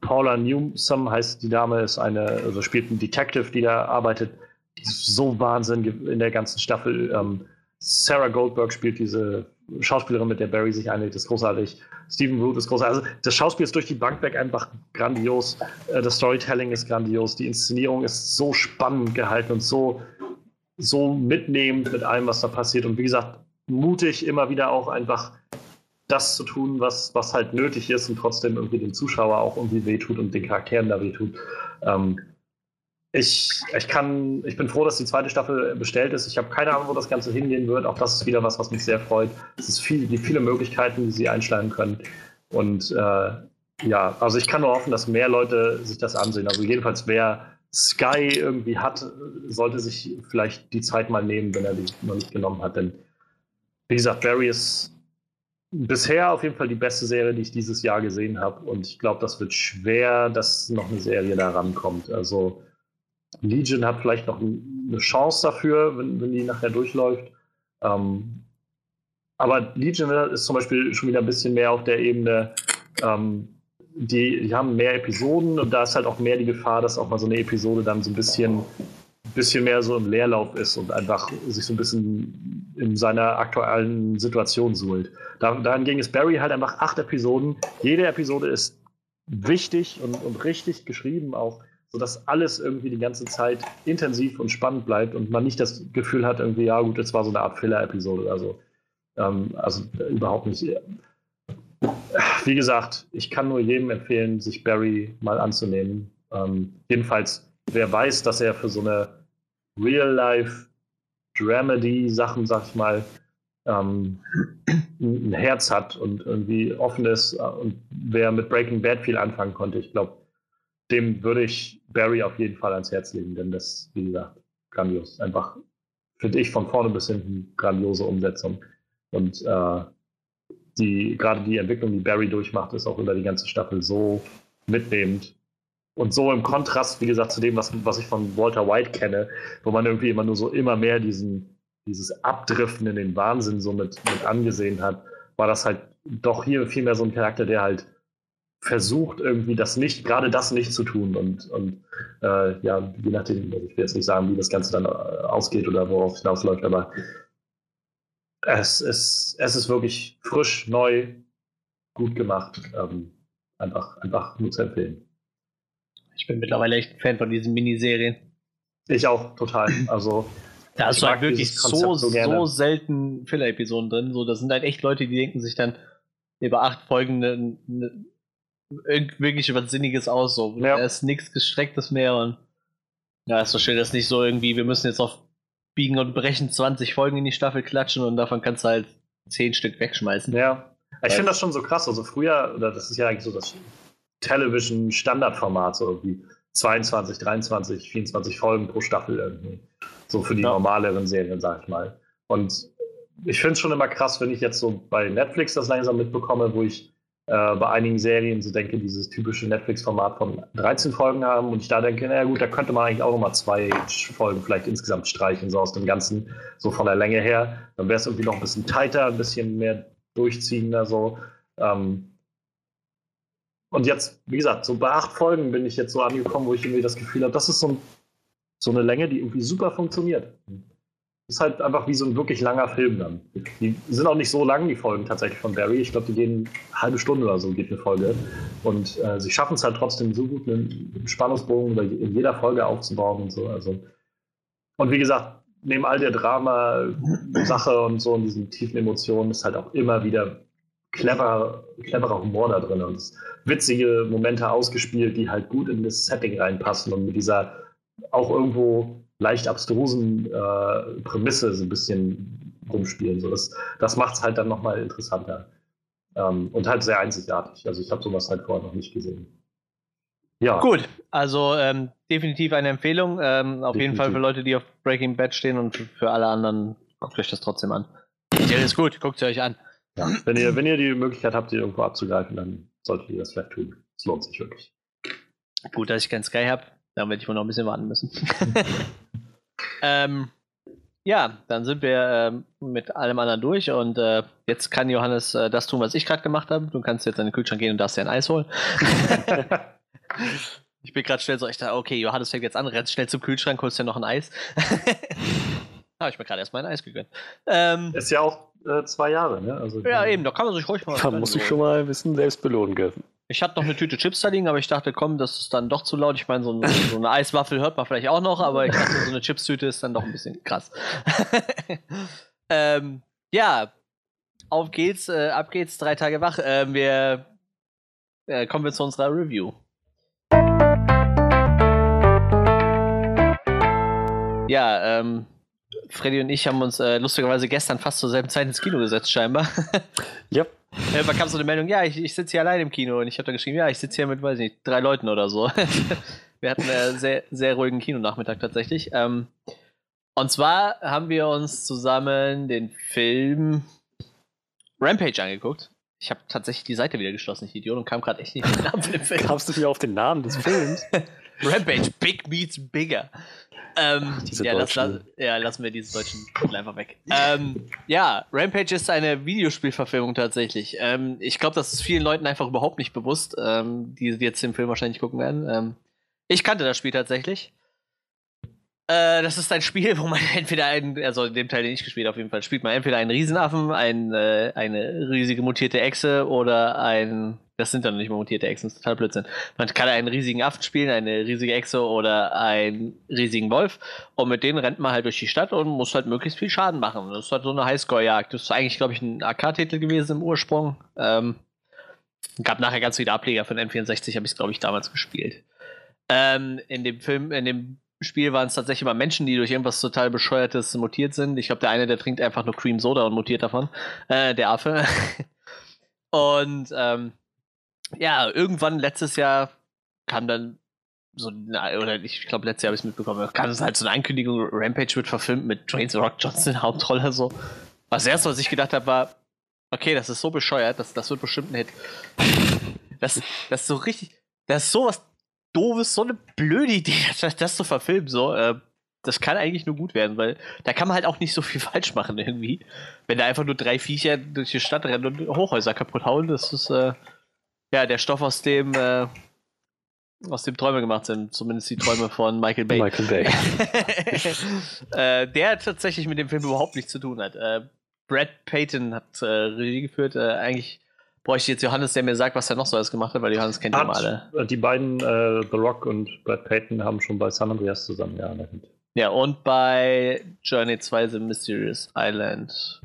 Paula Newsom heißt die Dame, ist eine, also spielt einen Detective, die da arbeitet. Die ist so Wahnsinn in der ganzen Staffel. Ähm, Sarah Goldberg spielt diese Schauspielerin, mit der Barry sich einlegt, ist großartig. Stephen Root ist großartig. Also das Schauspiel ist durch die Bank weg einfach grandios. Äh, das Storytelling ist grandios. Die Inszenierung ist so spannend gehalten und so, so mitnehmend mit allem, was da passiert. Und wie gesagt, mutig immer wieder auch einfach das zu tun, was, was halt nötig ist und trotzdem irgendwie dem Zuschauer auch irgendwie wehtut und den Charakteren da wehtut. Ähm, ich, ich, kann, ich bin froh, dass die zweite Staffel bestellt ist. Ich habe keine Ahnung, wo das Ganze hingehen wird. Auch das ist wieder was, was mich sehr freut. Es ist viel, viele Möglichkeiten, die sie einschlagen können. Und äh, ja, also ich kann nur hoffen, dass mehr Leute sich das ansehen. Also jedenfalls, wer Sky irgendwie hat, sollte sich vielleicht die Zeit mal nehmen, wenn er die noch nicht genommen hat. Denn wie gesagt, Barry ist bisher auf jeden Fall die beste Serie, die ich dieses Jahr gesehen habe. Und ich glaube, das wird schwer, dass noch eine Serie da rankommt. Also Legion hat vielleicht noch eine Chance dafür, wenn, wenn die nachher durchläuft. Ähm, aber Legion ist zum Beispiel schon wieder ein bisschen mehr auf der Ebene, ähm, die, die, haben mehr Episoden und da ist halt auch mehr die Gefahr, dass auch mal so eine Episode dann so ein bisschen, bisschen mehr so im Leerlauf ist und einfach sich so ein bisschen in seiner aktuellen Situation suhlt. Da, dahingegen ist Barry halt einfach acht Episoden. Jede Episode ist wichtig und, und richtig geschrieben, auch sodass alles irgendwie die ganze Zeit intensiv und spannend bleibt und man nicht das Gefühl hat, irgendwie, ja gut, jetzt war so eine Art Filler-Episode oder so. Ähm, also äh, überhaupt nicht. Wie gesagt, ich kann nur jedem empfehlen, sich Barry mal anzunehmen. Ähm, jedenfalls, wer weiß, dass er für so eine Real-Life-Dramedy-Sachen, sag ich mal, ähm, ein Herz hat und irgendwie offen ist äh, und wer mit Breaking Bad viel anfangen konnte, ich glaube, dem würde ich Barry auf jeden Fall ans Herz legen, denn das, wie gesagt, grandios. Einfach, finde ich, von vorne bis hinten grandiose Umsetzung. Und äh, die, gerade die Entwicklung, die Barry durchmacht, ist auch über die ganze Staffel so mitnehmend. Und so im Kontrast, wie gesagt, zu dem, was, was ich von Walter White kenne, wo man irgendwie immer nur so immer mehr diesen, dieses Abdriften in den Wahnsinn so mit, mit angesehen hat, war das halt doch hier viel mehr so ein Charakter, der halt versucht, irgendwie das nicht, gerade das nicht zu tun. Und, und äh, ja, je nachdem, also ich will jetzt nicht sagen, wie das Ganze dann äh, ausgeht oder worauf es hinausläuft, aber es ist, es ist wirklich frisch, neu, gut gemacht. Ähm, einfach, einfach nur zu empfehlen. Ich bin mittlerweile echt ein Fan von diesen Miniserien. Ich auch, total. Also. [LAUGHS] Da hast du halt wirklich so, so, so selten Filler-Episoden drin. So, das sind halt echt Leute, die denken sich dann über acht Folgen eine, eine wirklich was Sinniges aus. So. Ja. Da ist nichts Gestrecktes mehr und ja, ist so schön, dass nicht so irgendwie, wir müssen jetzt auf Biegen und Brechen 20 Folgen in die Staffel klatschen und davon kannst du halt 10 Stück wegschmeißen. Ja. Ich finde das schon so krass. Also früher, oder das ist ja eigentlich so das Television-Standardformat, so irgendwie 22, 23, 24 Folgen pro Staffel irgendwie. So für die ja. normaleren Serien, sag ich mal. Und ich finde es schon immer krass, wenn ich jetzt so bei Netflix das langsam mitbekomme, wo ich äh, bei einigen Serien so denke, dieses typische Netflix-Format von 13 Folgen haben und ich da denke, na gut, da könnte man eigentlich auch nochmal zwei Folgen vielleicht insgesamt streichen, so aus dem Ganzen, so von der Länge her. Dann wäre es irgendwie noch ein bisschen tighter, ein bisschen mehr durchziehender so. Ähm, und jetzt, wie gesagt, so bei acht Folgen bin ich jetzt so angekommen, wo ich irgendwie das Gefühl habe, das ist so, ein, so eine Länge, die irgendwie super funktioniert. Ist halt einfach wie so ein wirklich langer Film dann. Die sind auch nicht so lang, die Folgen tatsächlich von Barry. Ich glaube, die gehen eine halbe Stunde oder so, geht eine Folge. Und äh, sie schaffen es halt trotzdem so gut, einen Spannungsbogen in jeder Folge aufzubauen und so. Also, und wie gesagt, neben all der Drama-Sache und so und diesen tiefen Emotionen ist halt auch immer wieder clever, cleverer Humor da drin und witzige Momente ausgespielt, die halt gut in das Setting reinpassen und mit dieser auch irgendwo leicht abstrusen äh, Prämisse so ein bisschen rumspielen. So, das das macht es halt dann nochmal interessanter. Ähm, und halt sehr einzigartig. Also ich habe sowas halt vorher noch nicht gesehen. Ja. Gut, also ähm, definitiv eine Empfehlung. Ähm, auf definitiv. jeden Fall für Leute, die auf Breaking Bad stehen und für, alle anderen, guckt euch das trotzdem an. Ja, ist gut, guckt sie euch an. Ja. Wenn, ihr, wenn ihr die Möglichkeit habt, die irgendwo abzugreifen, dann solltet ihr das vielleicht tun. Es lohnt sich wirklich. Gut, dass ich kein Sky habe. Da werde ich wohl noch ein bisschen warten müssen. [LAUGHS] ähm, ja, dann sind wir ähm, mit allem anderen durch und äh, jetzt kann Johannes äh, das tun, was ich gerade gemacht habe. Du kannst jetzt in den Kühlschrank gehen und darfst dir ein Eis holen. [LAUGHS] ich bin gerade schnell so, ich dachte, okay, Johannes fängt jetzt an, rennst schnell zum Kühlschrank, holst dir noch ein Eis. [LAUGHS] habe ich mir gerade erstmal ein Eis gegönnt. Ähm, ist ja auch äh, zwei Jahre, ne? Also, ja, eben, da kann man sich ruhig mal. Da muss ich schon mal ein bisschen selbst belohnen dürfen. Ich hatte noch eine Tüte Chips da liegen, aber ich dachte, komm, das ist dann doch zu laut. Ich meine, so, ein, so, eine Eiswaffel hört man vielleicht auch noch, aber ich dachte, so eine Chips-Tüte ist dann doch ein bisschen krass. [LAUGHS] ähm, ja, auf geht's, äh, ab geht's, drei Tage wach. Äh, wir äh, kommen wir zu unserer Review. Ja, ähm, Freddy und ich haben uns äh, lustigerweise gestern fast zur selben Zeit ins Kino gesetzt, scheinbar. [LAUGHS] Yep. Irgendwann kam so eine Meldung, ja, ich, ich sitze hier allein im Kino und ich habe dann geschrieben, ja, ich sitze hier mit, weiß nicht, drei Leuten oder so. [LAUGHS] wir hatten einen sehr, sehr ruhigen Kinonachmittag tatsächlich. Ähm, und zwar haben wir uns zusammen den Film Rampage angeguckt. Ich habe tatsächlich die Seite wieder geschlossen, ich Idiot, und kam gerade echt nicht auf den Namen von dem Film. Kamst du wieder auf den Namen des Films? [LAUGHS] Rampage, Big Meets Bigger. Ähm, ja, lass, lass, ja, lassen wir diese deutschen Titel einfach weg. Ähm, ja, Rampage ist eine Videospielverfilmung tatsächlich. Ähm, ich glaube, das ist vielen Leuten einfach überhaupt nicht bewusst, ähm, die jetzt den Film wahrscheinlich gucken werden. Ähm, ich kannte das Spiel tatsächlich. Äh, das ist ein Spiel, wo man [LAUGHS] entweder einen, also in dem Teil, den ich gespielt habe, auf jeden Fall, spielt man entweder einen Riesenaffen, ein, äh, eine riesige mutierte Echse oder ein das sind dann nicht mal mutierte Echsen, das ist total Blödsinn. Man kann einen riesigen Affen spielen, eine riesige Echse oder einen riesigen Wolf. Und mit denen rennt man halt durch die Stadt und muss halt möglichst viel Schaden machen. Das ist halt so eine Highscore-Jagd. Das ist eigentlich, glaube ich, ein AK-Titel gewesen im Ursprung. Ähm, gab nachher ganz viele Ableger von N64, habe ich glaube ich, damals gespielt. Ähm, in dem Film, in dem Spiel waren es tatsächlich immer Menschen, die durch irgendwas total bescheuertes mutiert sind. Ich glaube, der eine, der trinkt einfach nur Cream Soda und mutiert davon. Äh, der Affe. [LAUGHS] und ähm, ja, irgendwann letztes Jahr kam dann so, oder ich glaube, letztes Jahr habe ich es mitbekommen, kam es halt so eine Ankündigung, Rampage wird verfilmt mit The Rock Johnson in [LAUGHS] der Hauptrolle so. Das erste, was ich gedacht habe, war, okay, das ist so bescheuert, das, das wird bestimmt ein Hit. Das, das ist so richtig, das ist sowas doofes, so eine blöde Idee, [LAUGHS] das, das zu verfilmen, so. Äh, das kann eigentlich nur gut werden, weil da kann man halt auch nicht so viel [LAUGHS] falsch machen irgendwie. Wenn da einfach nur drei Viecher durch die Stadt rennen und Hochhäuser kaputt hauen, das ist, äh, ja, der Stoff, aus dem, äh, aus dem Träume gemacht sind, zumindest die Träume von Michael Bay. Michael Bay. [LAUGHS] äh, der tatsächlich mit dem Film überhaupt nichts zu tun hat. Äh, Brad Payton hat äh, Regie geführt. Äh, eigentlich bräuchte ich jetzt Johannes, der mir sagt, was er noch so alles gemacht hat, weil Johannes kennt ihn alle. Die beiden, äh, The Rock und Brad Payton, haben schon bei San Andreas zusammengearbeitet. Ja, und bei Journey 2 The Mysterious Island.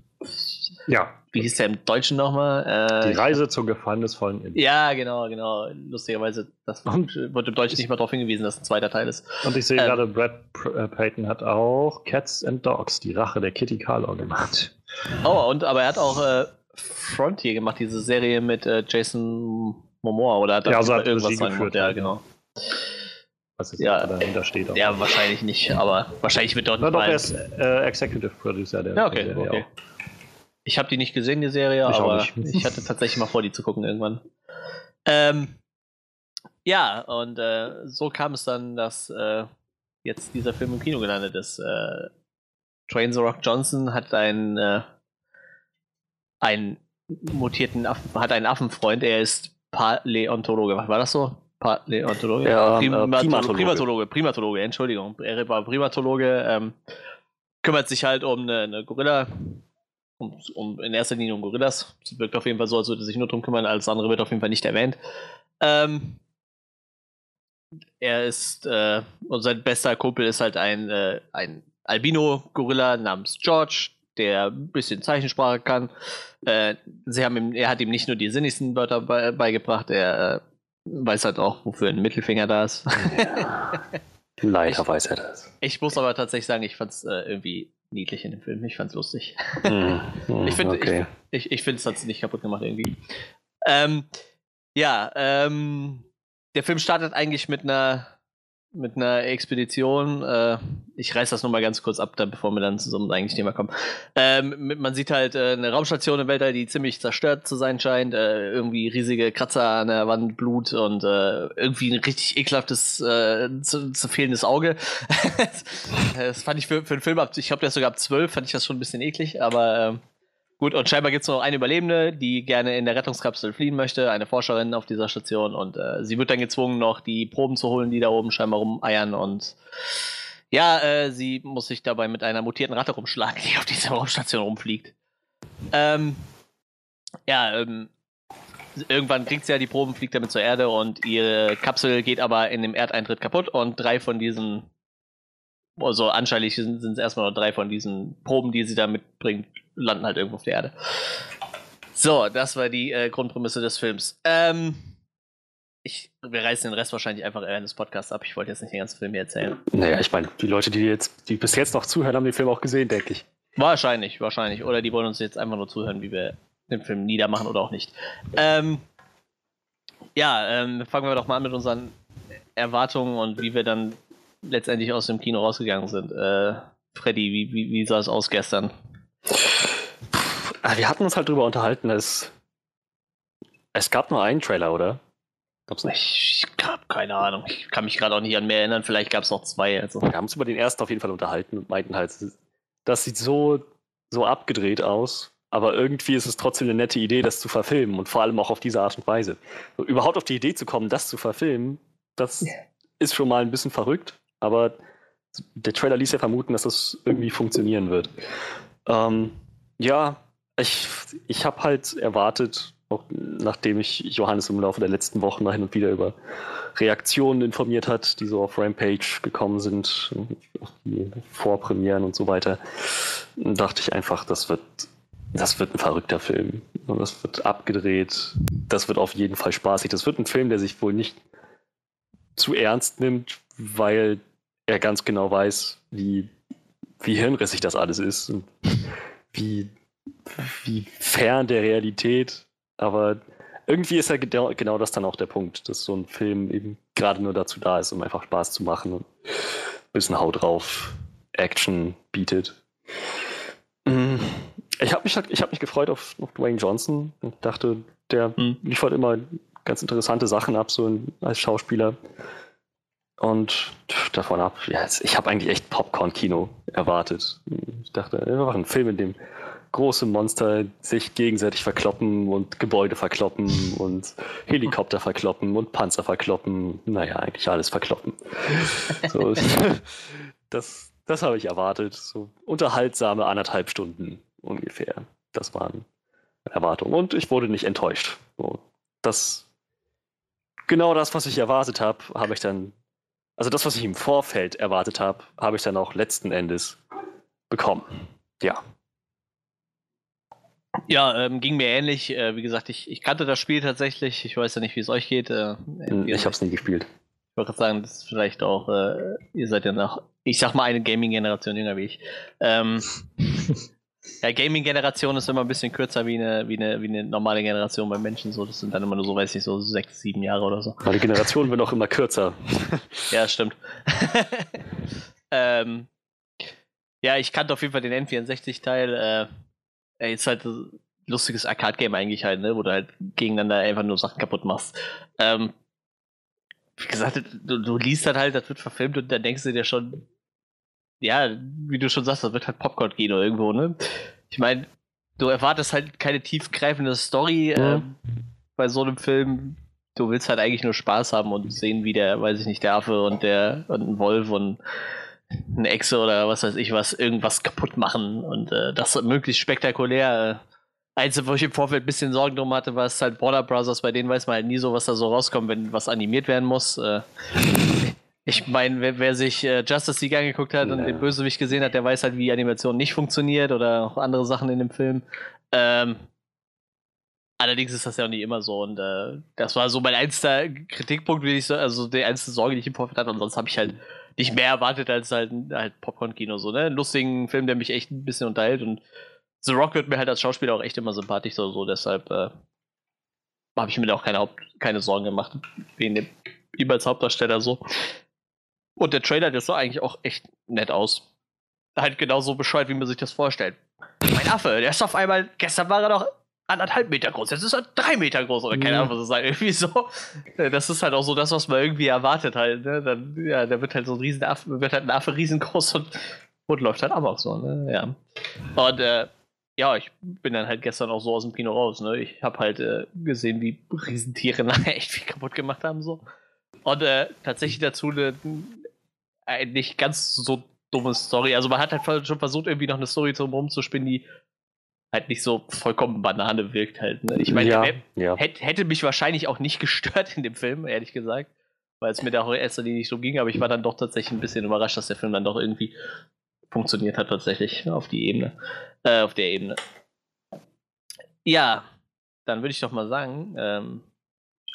Ja. Wie hieß der im Deutschen nochmal? Äh, die Reise zur geheimnisvollen Insel. Ja, genau, genau. Lustigerweise, das wird im Deutschen nicht mal darauf hingewiesen, dass es ein zweiter Teil ist. Und ich sehe ähm, gerade, Brad äh, Payton hat auch Cats and Dogs, die Rache der Kitty Carlo gemacht. Oh, und aber er hat auch äh, Frontier gemacht, diese Serie mit äh, Jason Momoa oder hat ja, also hat irgendwas geführt, ja, genau. Was jetzt ja, dahinter steht. Auch. Ja, wahrscheinlich nicht, aber wahrscheinlich wird dort. Na, doch, er ist äh, Executive Producer der. Ja, okay, okay. Ich habe die nicht gesehen, die Serie, Ich aber ich hatte tatsächlich mal vor, die zu gucken irgendwann. Ähm, ja, und äh, so kam es dann, dass äh, jetzt dieser Film im Kino gelandet ist. Äh, Train the Rock Johnson hat einen, äh, einen mutierten Affen, hat einen Affenfreund, er ist Paläontologe. War das so? Paläontologe? Ja, äh, Primatologe. Primatologe. Primatologe, Primatologe, Entschuldigung. Er war Primatologe, ähm, kümmert sich halt um eine, eine Gorilla, um, um in erster Linie um Gorillas. Es wirkt auf jeden Fall so, als würde er sich nur drum kümmern, alles andere wird auf jeden Fall nicht erwähnt. Ähm, er ist, äh, und sein bester Kumpel ist halt ein, äh, ein Albino-Gorilla namens George, der ein bisschen Zeichensprache kann. Äh, sie haben ihm, er hat ihm nicht nur die sinnigsten Wörter bei, beigebracht, er äh, weiß halt auch, wofür ein Mittelfinger da ist. [LAUGHS] Leider weiß er das. Ich muss aber tatsächlich sagen, ich fand es äh, irgendwie niedlich in dem Film. Ich fand es lustig. Hm, hm, Ich finde, okay. ich, ich finde, es hat nicht kaputt gemacht irgendwie. Ähm, ja, ähm, der Film startet eigentlich mit einer mit einer Expedition. Äh, ich reiß das nur mal ganz kurz ab, dann, bevor wir dann zum eigentlichen Thema kommen. Ähm, man sieht halt äh, eine Raumstation im Weltall, die ziemlich zerstört zu sein scheint. Äh, irgendwie riesige Kratzer an der Wand, Blut und äh, irgendwie ein richtig ekelhaftes, äh, zu, zu fehlendes Auge. [LAUGHS] das fand ich für, für einen Film ab, ich glaube, der ist sogar ab 12, fand ich das schon ein bisschen eklig, aber ähm, Gut, und scheinbar gibt es noch eine Überlebende, die gerne in der Rettungskapsel fliehen möchte, eine Forscherin auf dieser Station. Und äh, sie wird dann gezwungen, noch die Proben zu holen, die da oben scheinbar rumeiern. Und ja, äh, sie muss sich dabei mit einer mutierten Ratte rumschlagen, die auf dieser Raumstation rumfliegt. Ähm, ja, ähm, irgendwann kriegt sie ja die Proben, fliegt damit zur Erde und ihre Kapsel geht aber in dem Erdeintritt kaputt und drei von diesen, also anscheinend sind es erstmal nur drei von diesen Proben, die sie da mitbringt, landen halt irgendwo auf der Erde. So, das war die äh, Grundprämisse des Films. Ähm, ich, wir reißen den Rest wahrscheinlich einfach während des Podcasts ab. Ich wollte jetzt nicht den ganzen Film hier erzählen. Naja, ich meine, die Leute, die jetzt, die bis jetzt noch zuhören, haben den Film auch gesehen, denke ich. Wahrscheinlich, wahrscheinlich. Oder die wollen uns jetzt einfach nur zuhören, wie wir den Film niedermachen oder auch nicht. Ähm, ja, ähm, fangen wir doch mal an mit unseren Erwartungen und wie wir dann letztendlich aus dem Kino rausgegangen sind. Äh, Freddy, wie, wie, wie sah es aus gestern? Ah, Wir hatten uns halt drüber unterhalten, dass es gab nur einen Trailer, oder? Gab's nicht? Ich habe keine Ahnung. Ich kann mich gerade auch nicht an mehr erinnern. Vielleicht gab es noch zwei. Also. Wir haben uns über den ersten auf jeden Fall unterhalten und meinten halt, das sieht so, so abgedreht aus, aber irgendwie ist es trotzdem eine nette Idee, das zu verfilmen und vor allem auch auf diese Art und Weise. So, überhaupt auf die Idee zu kommen, das zu verfilmen, das ist schon mal ein bisschen verrückt, aber der Trailer ließ ja vermuten, dass das irgendwie funktionieren wird. Ähm, ja, ich, ich habe halt erwartet, auch nachdem ich Johannes im Laufe der letzten Wochen hin und wieder über Reaktionen informiert hat, die so auf Rampage gekommen sind, die Vorpremieren und so weiter, dachte ich einfach, das wird, das wird ein verrückter Film. Das wird abgedreht. Das wird auf jeden Fall spaßig. Das wird ein Film, der sich wohl nicht zu ernst nimmt, weil er ganz genau weiß, wie, wie hirnrissig das alles ist und wie, wie fern der Realität. Aber irgendwie ist ja genau, genau das dann auch der Punkt, dass so ein Film eben gerade nur dazu da ist, um einfach Spaß zu machen und ein bisschen Haut drauf Action bietet. Mm, Ich habe mich, halt- ich hab mich gefreut auf, auf Dwayne Johnson und dachte, der Hm. liefert immer ganz interessante Sachen ab, so als Schauspieler. Und davon ab, ja, ich habe eigentlich echt Popcorn-Kino erwartet. Ich dachte, einfach ein Film, in dem große Monster sich gegenseitig verkloppen und Gebäude verkloppen und Helikopter verkloppen und Panzer verkloppen. Naja, eigentlich alles verkloppen. So, [LAUGHS] das das habe ich erwartet. So unterhaltsame anderthalb Stunden ungefähr. Das waren Erwartungen. Und ich wurde nicht enttäuscht. So, das genau das, was ich erwartet habe, habe ich dann, also das, was ich im Vorfeld erwartet habe, habe ich dann auch letzten Endes bekommen. Ja. Ja, ähm, ging mir ähnlich. Äh, wie gesagt, ich, ich kannte das Spiel tatsächlich. Ich weiß ja nicht, wie es euch geht. Äh, Ich habe es nie gespielt. Ich wollte gerade sagen, das ist vielleicht auch, äh, ihr seid ja noch, ich sag mal, eine Gaming-Generation jünger wie ich. Ähm, [LAUGHS] ja, Gaming-Generation ist immer ein bisschen kürzer wie eine, wie, eine, wie eine normale Generation bei Menschen. So, das sind dann immer nur so, weiß ich, so sechs, sieben Jahre oder so. Weil die Generationen werden auch immer kürzer. [LAUGHS] Ja, stimmt. [LAUGHS] ähm, ja, ich kannte auf jeden Fall den N64-Teil. Äh, ist halt ein lustiges Arcade-Game eigentlich halt, ne? Wo du halt gegeneinander einfach nur Sachen kaputt machst. Ähm, wie gesagt, du, du liest halt halt, das wird verfilmt und dann denkst du dir schon, ja, wie du schon sagst, das wird halt Popcorn-Kino irgendwo, ne? Ich meine, du erwartest halt keine tiefgreifende Story Ja. ähm, bei so einem Film. Du willst halt eigentlich nur Spaß haben und sehen, wie der, weiß ich nicht, der Affe und der und ein Wolf und eine Echse oder was weiß ich was, irgendwas kaputt machen und äh, das möglichst spektakulär. Äh, Einzige, wo ich im Vorfeld ein bisschen Sorgen drum hatte, war es halt Warner Brothers, bei denen weiß man halt nie so, was da so rauskommt, wenn was animiert werden muss. Äh, ich meine, wer, wer sich äh, Justice League angeguckt hat und Ja. den Bösewicht gesehen hat, der weiß halt, wie Animation nicht funktioniert oder auch andere Sachen in dem Film. Ähm, allerdings ist das ja auch nicht immer so und äh, das war so mein einziger Kritikpunkt, will ich so, also die einzige Sorge, die ich im Vorfeld hatte und sonst habe ich halt nicht mehr erwartet als halt, halt Popcorn-Kino so, ne? Einen lustigen Film, der mich echt ein bisschen unterhält und The Rock wird mir halt als Schauspieler auch echt immer sympathisch, so, so deshalb äh, habe ich mir da auch keine, Haupt keine Sorgen gemacht, wegen dem ihm als Hauptdarsteller so. Und der Trailer, der sah eigentlich auch echt nett aus. Halt genauso bescheuert, wie man sich das vorstellt. Mein Affe, der ist auf einmal, gestern war er noch anderthalb Meter groß, jetzt ist er drei Meter groß oder keine Mhm. Ahnung, was das ist. Irgendwie so. Äh, Das ist halt auch so das, was man irgendwie erwartet halt. Ne? Dann, ja, der wird halt so ein riesen Affe, wird halt ein Affe riesengroß und, und läuft halt amok so, ne? Ja. Und äh, ja, ich bin dann halt gestern auch so aus dem Kino raus, ne? Ich habe halt äh, gesehen, wie Riesentiere [LAUGHS] nachher echt viel kaputt gemacht haben, so. Und äh, tatsächlich dazu eine nicht ganz so dumme Story. Also man hat halt schon versucht, irgendwie noch eine Story drum rumzuspinnen, die halt nicht so vollkommen Banane wirkt halt. Ne? Ich meine, ja, ja. Hätt, hätte mich wahrscheinlich auch nicht [LAUGHS] gestört in dem Film, ehrlich gesagt. Weil es mir da auch Linie nicht so ging, aber ich war dann doch tatsächlich ein bisschen überrascht, dass der Film dann doch irgendwie funktioniert hat, tatsächlich auf die Ebene. Äh, auf der Ebene. Ja, dann würde ich doch mal sagen, ähm,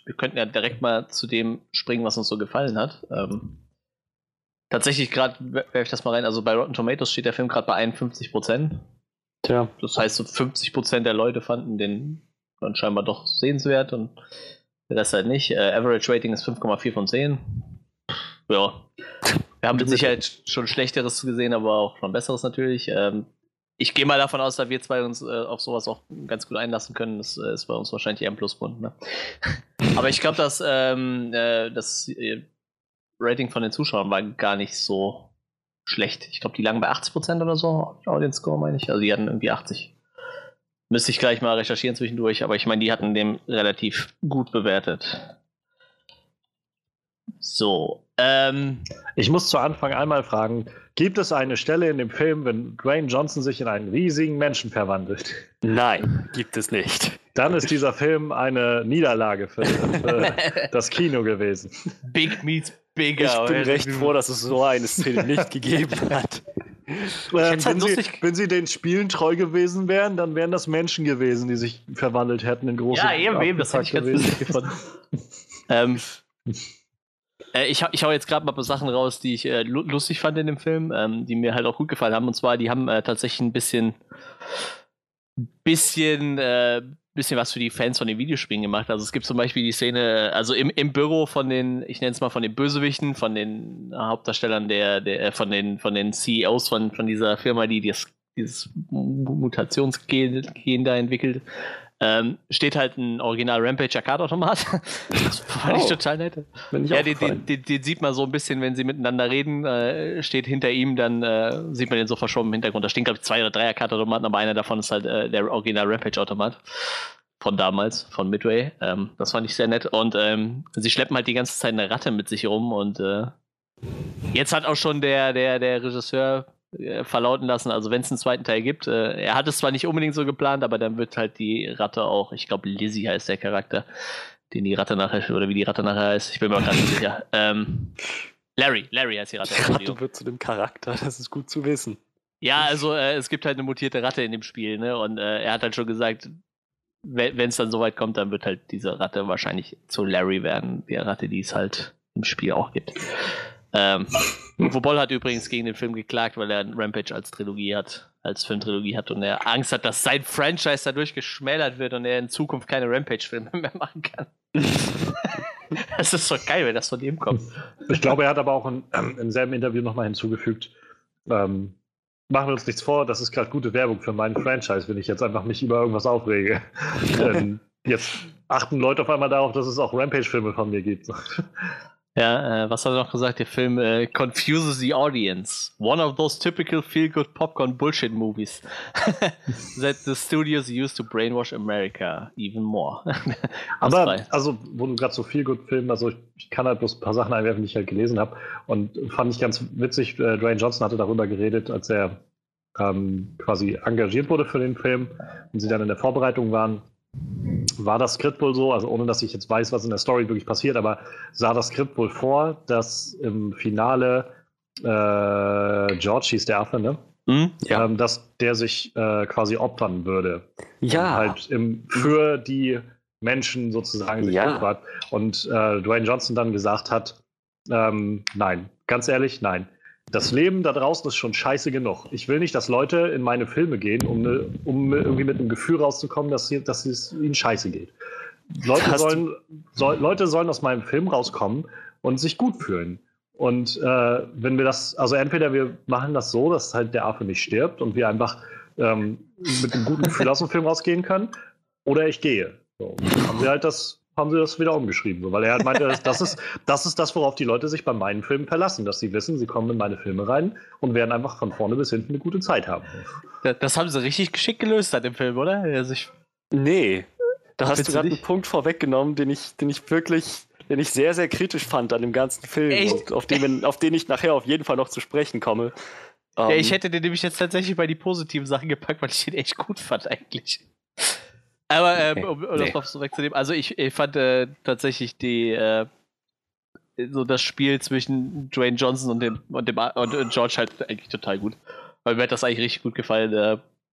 wir könnten ja direkt mal zu dem springen, was uns so gefallen hat. Ähm, tatsächlich gerade, werfe ich das mal rein, also bei Rotten Tomatoes steht der Film gerade bei 51 Prozent. Tja, Das heißt, so 50% der Leute fanden den dann scheinbar doch sehenswert und der Rest halt nicht. Äh, Average Rating ist 5,4 von 10. Ja. Wir haben mit Sicherheit schon Schlechteres gesehen, aber auch schon Besseres natürlich. Ähm, ich gehe mal davon aus, dass wir zwei uns äh, auf sowas auch ganz gut einlassen können. Das äh, ist bei uns wahrscheinlich eher ein Pluspunkt. Ne? [LAUGHS] aber ich glaube, dass ähm, äh, das äh, Rating von den Zuschauern war gar nicht so schlecht. Ich glaube, die lagen bei 80% oder so, Audience Score meine ich. Also die hatten irgendwie 80. Müsste ich gleich mal recherchieren zwischendurch, aber ich meine, die hatten dem relativ gut bewertet. So, ähm, Ich muss zu Anfang einmal fragen: Gibt es eine Stelle in dem Film, wenn Dwayne Johnson sich in einen riesigen Menschen verwandelt? nein, gibt es nicht. Dann ist dieser Film eine Niederlage für, für [LAUGHS] das Kino gewesen. Big meets bigger. Ich bin oder? recht froh, dass es so eine Szene nicht gegeben [LAUGHS] hat. Ähm, halt wenn, sie, wenn sie den Spielen treu gewesen wären, dann wären das Menschen gewesen, die sich verwandelt hätten in große Ja, eben, eben, das hätte ich ganz [LAUGHS] gefunden. ähm, äh, ich, hau- ich hau jetzt gerade mal ein paar Sachen raus, die ich äh, lu- lustig fand in dem Film, ähm, die mir halt auch gut gefallen haben. Und zwar, die haben äh, tatsächlich ein bisschen, bisschen, äh, bisschen was für die Fans von den Videospielen gemacht. Also es gibt zum Beispiel die Szene, also im, im Büro von den, ich nenne es mal von den Bösewichten, von den Hauptdarstellern der, der äh, von den, von den CEOs von, von dieser Firma, die das, dieses Mutationsgen Gen da entwickelt. Ähm, steht halt ein Original Rampage Arcade-Automat. [LAUGHS] Das fand ich Oh. total nett. Ich Ja, den, den, den, sieht man so ein bisschen, wenn sie miteinander reden, äh, steht hinter ihm, dann äh, sieht man den so verschwommen im Hintergrund. Da stehen, glaube ich, zwei oder drei Arcade-Automaten, aber einer davon ist halt äh, der Original Rampage-Automat von damals, von Midway. Ähm, das fand ich sehr nett. Und ähm, sie schleppen halt die ganze Zeit eine Ratte mit sich rum und äh, jetzt hat auch schon der, der, der Regisseur äh, verlauten lassen, also wenn es einen zweiten Teil gibt, äh, er hat es zwar nicht unbedingt so geplant, aber dann wird halt die Ratte auch, ich glaube Lizzie heißt der Charakter, den die Ratte nachher, oder wie die Ratte nachher heißt, ich bin mir auch gerade nicht sicher. [LAUGHS] Ähm, Larry, Larry heißt die Ratte. Die. Ratte wird zu dem Charakter, das ist gut zu wissen. Ja, also äh, es gibt halt eine mutierte Ratte in dem Spiel, ne? Und äh, er hat halt schon gesagt, wenn es dann soweit kommt, dann wird halt diese Ratte wahrscheinlich zu Larry werden, die Ratte, die es halt im Spiel auch gibt. Ähm, [LAUGHS] Uwe Boll hat übrigens gegen den Film geklagt, weil er Rampage als Trilogie hat, als Filmtrilogie hat und er Angst hat, dass sein Franchise dadurch geschmälert wird und er in Zukunft keine Rampage-Filme [LAUGHS] mehr machen kann. [LAUGHS] das ist doch geil, wenn das von ihm kommt. Ich glaube, er hat aber auch in, ähm, im selben Interview nochmal hinzugefügt, ähm, machen wir uns nichts vor, das ist gerade gute Werbung für meinen Franchise, wenn ich jetzt einfach mich über irgendwas aufrege. Denn jetzt achten Leute auf einmal darauf, dass es auch Rampage-Filme von mir gibt. Ja, äh, was hat er noch gesagt? Der Film äh, confuses the audience. One of those typical feel-good popcorn bullshit movies [LAUGHS] that the studios use to brainwash America even more. [LAUGHS] Aber, frei. also, wo du gerade so viel gut Filmen, also ich, ich kann halt bloß ein paar Sachen einwerfen, die ich halt gelesen habe. Und fand ich ganz witzig, äh, Dwayne Johnson hatte darüber geredet, als er ähm, quasi engagiert wurde für den Film und sie dann in der Vorbereitung waren. War das Skript wohl so, also ohne dass ich jetzt weiß, was in der Story wirklich passiert, aber sah das Skript wohl vor, dass im Finale äh, George hieß der Affe, ne? Hm? Ja. ähm, dass der sich äh, quasi opfern würde. Ja. Halt im, für die Menschen sozusagen sich Ja. opfert. Und äh, Dwayne Johnson dann gesagt hat, ähm, nein, ganz ehrlich, nein. Das Leben da draußen ist schon scheiße genug. Ich will nicht, dass Leute in meine Filme gehen, um, ne, um irgendwie mit einem Gefühl rauszukommen, dass, sie, dass es ihnen scheiße geht. Leute sollen, soll, Leute sollen aus meinem Film rauskommen und sich gut fühlen. Und äh, wenn wir das, also entweder wir machen das so, dass halt der Affe nicht stirbt und wir einfach ähm, mit einem guten Gefühl aus dem Film rausgehen können, oder ich gehe. So, haben sie halt das, haben sie das wieder umgeschrieben, weil er halt meinte, das, ist, das ist das, worauf die Leute sich bei meinen Filmen verlassen, dass sie wissen, sie kommen in meine Filme rein und werden einfach von vorne bis hinten eine gute Zeit haben. Das, haben sie richtig geschickt gelöst hat im Film, oder? Also ich, Nee. Da hast du gerade einen? Punkt vorweggenommen, den ich, den ich wirklich, den ich sehr, sehr kritisch fand an dem ganzen Film auf den, auf den ich nachher auf jeden Fall noch zu sprechen komme. ja, Ähm, ich hätte den nämlich jetzt tatsächlich bei die positiven Sachen gepackt, weil ich den echt gut fand eigentlich. Aber ähm, um, um nee. das noch so wegzunehmen, also ich, ich fand äh, tatsächlich die äh, so das Spiel zwischen Dwayne Johnson und dem und dem und, und George halt eigentlich total gut. Weil mir hat das eigentlich richtig gut gefallen.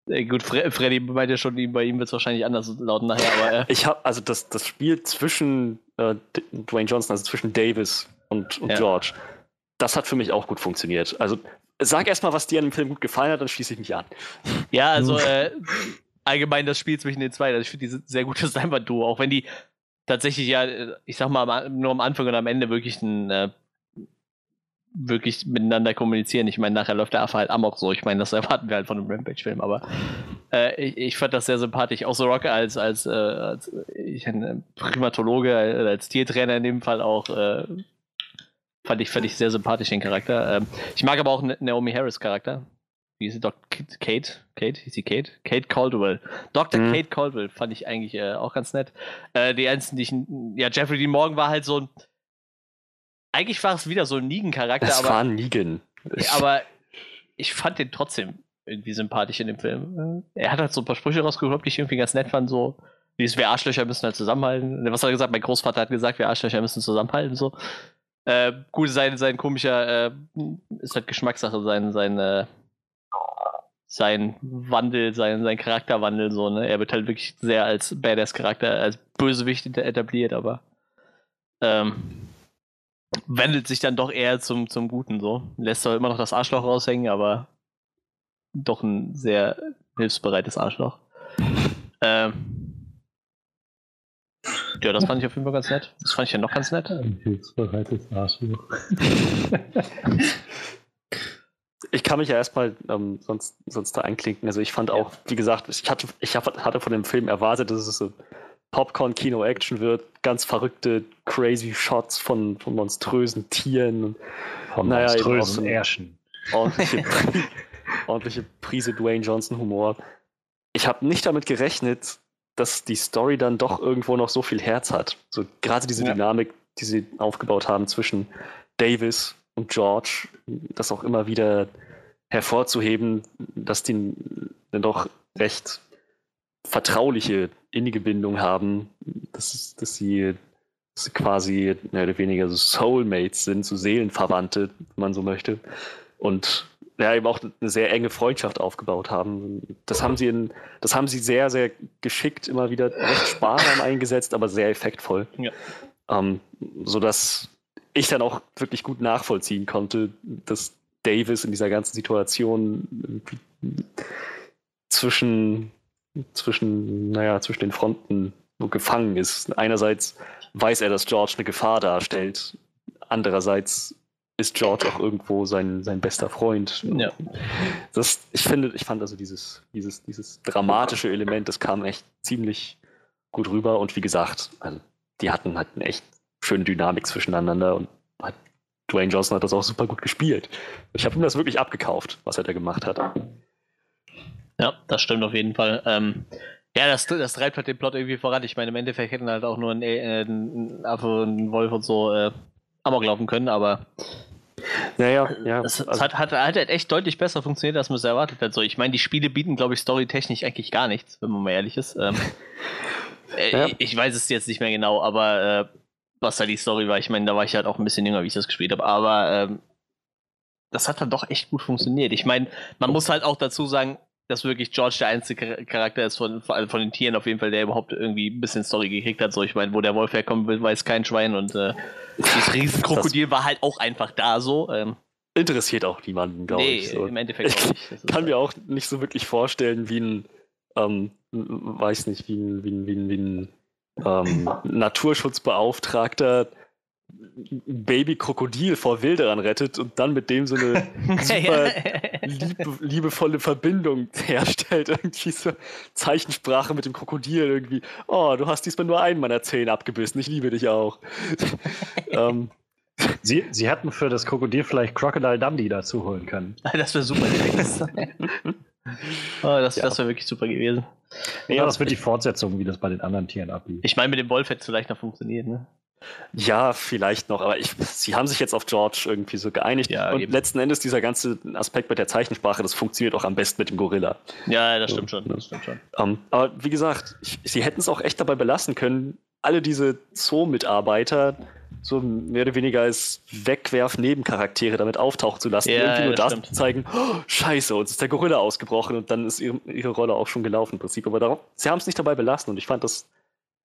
Äh, gut, Fre Freddy meinte schon, ihm- bei ihm wird es wahrscheinlich anders lauten nachher, aber äh, [LAUGHS] Ich habe also das, das Spiel zwischen äh, Dwayne Johnson, also zwischen Davis und, und Ja. George, das hat für mich auch gut funktioniert. Also sag erstmal, was dir an dem Film gut gefallen hat, dann schließe ich mich an. Ja, also [LAUGHS] äh, allgemein das Spiel zwischen den zwei, also ich finde die sehr gutes [LAUGHS] Leinwand-Duo, auch wenn die tatsächlich ja, äh, ich sag mal, nur am Anfang und am Ende wirklich ein äh, wirklich miteinander kommunizieren. Ich meine, nachher läuft der Affe halt amok so. Ich meine, das [LAUGHS] erwarten wir halt von einem Rampage-Film, aber äh, ich, ich fand das sehr sympathisch. Auch so Rock als, als, äh, als ich, ein Primatologe, äh, als Tiertrainer in dem Fall auch, äh, fand, ich, fand ich sehr sympathisch den Charakter. Ähm, ich mag aber auch Na- Naomi Harris Charakter. Wie ist sie? Doc Kate? Kate? Hieß sie Kate? Kate Caldwell. Dr. Mhm. Kate Caldwell fand ich eigentlich äh, auch ganz nett. Äh, die einzigen, die ich. Ja, Jeffrey Dean Morgan war halt so ein. Eigentlich war es wieder so ein Negan-Charakter, Es aber, war Negan. aber ich fand den trotzdem irgendwie sympathisch in dem Film. Äh, Er hat halt so ein paar Sprüche rausgeholt, die ich irgendwie ganz nett fand, so. Dieses, wir Arschlöcher müssen halt zusammenhalten. Was hat er gesagt? Mein Großvater hat gesagt, wir Arschlöcher müssen zusammenhalten, so. Äh, gut, sein, sein komischer, äh, ist halt Geschmackssache, sein, sein, äh, sein Wandel, sein, sein Charakterwandel, so, ne? Er wird halt wirklich sehr als Badass-Charakter, als Bösewicht etabliert, aber ähm, wandelt sich dann doch eher zum, zum Guten, so. Lässt zwar immer noch das Arschloch raushängen, aber doch ein sehr hilfsbereites Arschloch. Ähm, ja, das fand ich auf jeden Fall ganz nett. Das fand ich ja noch ganz nett. Ein hilfsbereites Arschloch. [LAUGHS] Ich kann mich ja erstmal ähm, sonst, sonst da einklinken. Also ich fand auch, wie gesagt, ich hatte, ich hatte von dem Film erwartet, dass es so Popcorn-Kino-Action wird, ganz verrückte, crazy Shots von, von monströsen Tieren und Von Naja, monströsen so- Ärschen. ordentliche, [LAUGHS] ordentliche Prise Dwayne Johnson Humor. Ich habe nicht damit gerechnet, dass die Story dann doch irgendwo noch so viel Herz hat. So gerade diese Ja. Dynamik, die sie aufgebaut haben zwischen Davis und George, das auch immer wieder hervorzuheben, dass die dann doch recht vertrauliche, innige Bindung haben, dass, dass, sie, dass sie quasi mehr oder weniger so Soulmates sind, so Seelenverwandte, wenn man so möchte. Und ja, eben auch eine sehr enge Freundschaft aufgebaut haben. Das haben sie in, das haben sie sehr, sehr geschickt immer wieder recht sparsam eingesetzt, aber sehr effektvoll. Ja. Ähm, sodass ich dann auch wirklich gut nachvollziehen konnte, dass Davis in dieser ganzen Situation zwischen, zwischen, naja, zwischen den Fronten so gefangen ist. Einerseits weiß er, dass George eine Gefahr darstellt. Andererseits ist George auch irgendwo sein, sein bester Freund. Ja. Das, ich finde, ich fand also dieses, dieses, dieses dramatische Element, das kam echt ziemlich gut rüber. Und wie gesagt, also die hatten halt eine echt schöne Dynamik zwischeneinander und hat, Dwayne Johnson hat das auch super gut gespielt. Ich habe ihm das wirklich abgekauft, was er da gemacht hat. Ja, das stimmt auf jeden Fall. Ähm, ja, das, das treibt halt den Plot irgendwie voran. Ich meine, im Endeffekt hätten halt auch nur ein, äh, ein Affe und ein Wolf und so äh, Amok laufen können, aber Naja, ja. es, also- hat, hat, hat halt echt deutlich besser funktioniert, als man es erwartet hat. So, ich meine, die Spiele bieten, glaube ich, storytechnisch eigentlich gar nichts, wenn man mal ehrlich ist. Ähm, [LAUGHS] äh, Ja. ich, ich weiß es jetzt nicht mehr genau, aber äh, was da die Story war, ich meine, da war ich halt auch ein bisschen jünger, wie ich das gespielt habe, aber ähm, das hat dann doch echt gut funktioniert. Ich meine, man muss halt auch dazu sagen, dass wirklich George der einzige Char- Charakter ist von, von den Tieren auf jeden Fall, der überhaupt irgendwie ein bisschen Story gekriegt hat. So, ich meine, wo der Wolf herkommt, weiß kein Schwein und äh, [LAUGHS] das Riesenkrokodil war halt auch einfach da so. Ähm, interessiert auch niemanden, glaube nee, ich. So. im Endeffekt Ich nicht. [LAUGHS] Kann halt- mir auch nicht so wirklich vorstellen, wie ein, ähm, weiß nicht, wie ein, wie ein, wie ein, wie ein ähm, Naturschutzbeauftragter Baby-Krokodil vor Wilderern rettet und dann mit dem so eine [LAUGHS] super liebe, liebevolle Verbindung herstellt. [LAUGHS] Irgendwie so Zeichensprache mit dem Krokodil irgendwie. Oh, du hast diesmal nur einen meiner Zähne abgebissen. Ich liebe dich auch. [LAUGHS] ähm, Sie, sie hätten für das Krokodil vielleicht Crocodile Dundee dazu holen können. [LAUGHS] das wäre super gewesen. oh, [LAUGHS] das Ja. das wäre wirklich super gewesen. Ja, das wird die Fortsetzung, wie das bei den anderen Tieren ablief. Ich meine, mit dem Wolf hätte es vielleicht noch funktioniert, ne? Ja, vielleicht noch, aber ich, sie haben sich jetzt auf George irgendwie so geeinigt. Ja, und eben. letzten Endes dieser ganze Aspekt mit der Zeichensprache, das funktioniert auch am besten mit dem Gorilla. Ja, das stimmt Ja. schon. Das stimmt schon. Ähm, aber wie gesagt, ich, sie hätten es auch echt dabei belassen können, alle diese Zoo-Mitarbeiter so mehr oder weniger als Wegwerf-Nebencharaktere damit auftauchen zu lassen, Ja, irgendwie nur das das stimmt. zu zeigen, oh, scheiße, uns ist der Gorilla ausgebrochen und dann ist ihre, ihre Rolle auch schon gelaufen im Prinzip. Aber darauf, sie haben es nicht dabei belassen und ich fand, das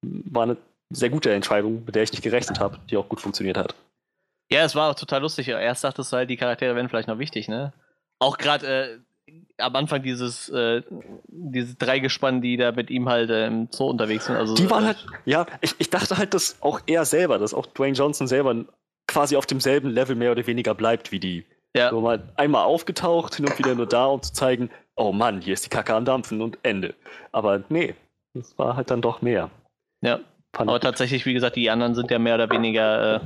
war eine sehr gute Entscheidung, mit der ich nicht gerechnet habe, die auch gut funktioniert hat. Ja, es war auch total lustig. Erst dachtest du halt, die Charaktere wären vielleicht noch wichtig, ne? Auch gerade äh, am Anfang dieses, äh, dieses Dreigespann, die da mit ihm halt äh, im Zoo unterwegs sind. Also, Die waren äh, halt, ja, ich, ich dachte halt, dass auch er selber, dass auch Dwayne Johnson selber quasi auf demselben Level mehr oder weniger bleibt wie die. Ja, So mal einmal aufgetaucht, hin und wieder nur da, um zu zeigen, oh Mann, hier ist die Kacke am Dampfen und Ende. Aber nee, das war halt dann doch mehr. ja. Fand Aber ich. tatsächlich, wie gesagt, die anderen sind ja mehr oder weniger äh,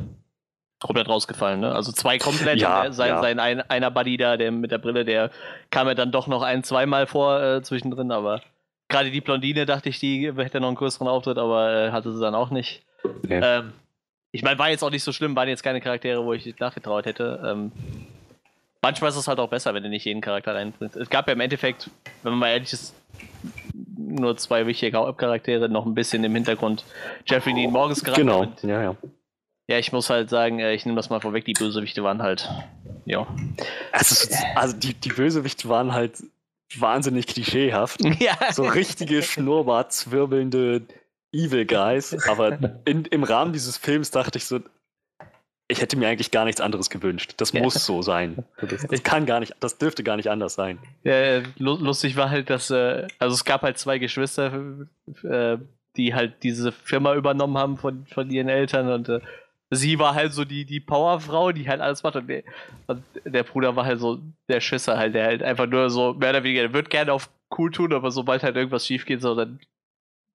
komplett rausgefallen. Ne? Also zwei komplett. Ja, äh, sein, ja. sein ein, einer Buddy da, der mit der Brille, der kam ja dann doch noch ein, zweimal vor äh, zwischendrin. Aber gerade die Blondine dachte ich, die hätte noch einen größeren Auftritt, aber äh, hatte sie dann auch nicht. Nee. Ähm, ich meine, war jetzt auch nicht so schlimm, waren jetzt keine Charaktere, wo ich nachgetraut hätte. Ähm, manchmal ist es halt auch besser, wenn du nicht jeden Charakter reinbringst. Es gab ja im Endeffekt, wenn man mal ehrlich ist, nur zwei wichtige Hauptcharaktere, noch ein bisschen im Hintergrund. Jeffrey Dean Morgens gerade. Genau, ja, ja. Ja, ich muss halt sagen, äh, ich nehme das mal vorweg, die Bösewichte waren halt, ja. Also, also die, die Bösewichte waren halt wahnsinnig klischeehaft. [LAUGHS] ja. So richtige Schnurrbart-zwirbelnde Evil Guys. Aber in, im Rahmen dieses Films dachte ich so, ich hätte mir eigentlich gar nichts anderes gewünscht. Das Ja. muss so sein. Das, das kann gar nicht, das dürfte gar nicht anders sein. Ja, lu- lustig war halt, dass, äh, also es gab halt zwei Geschwister, äh, die halt diese Firma übernommen haben von, von ihren Eltern und äh, sie war halt so die, die Powerfrau, die halt alles macht und der, und der Bruder war halt so der Schisser halt, der halt einfach nur so mehr oder weniger, der wird gerne auf cool tun, aber sobald halt irgendwas schief geht, so, dann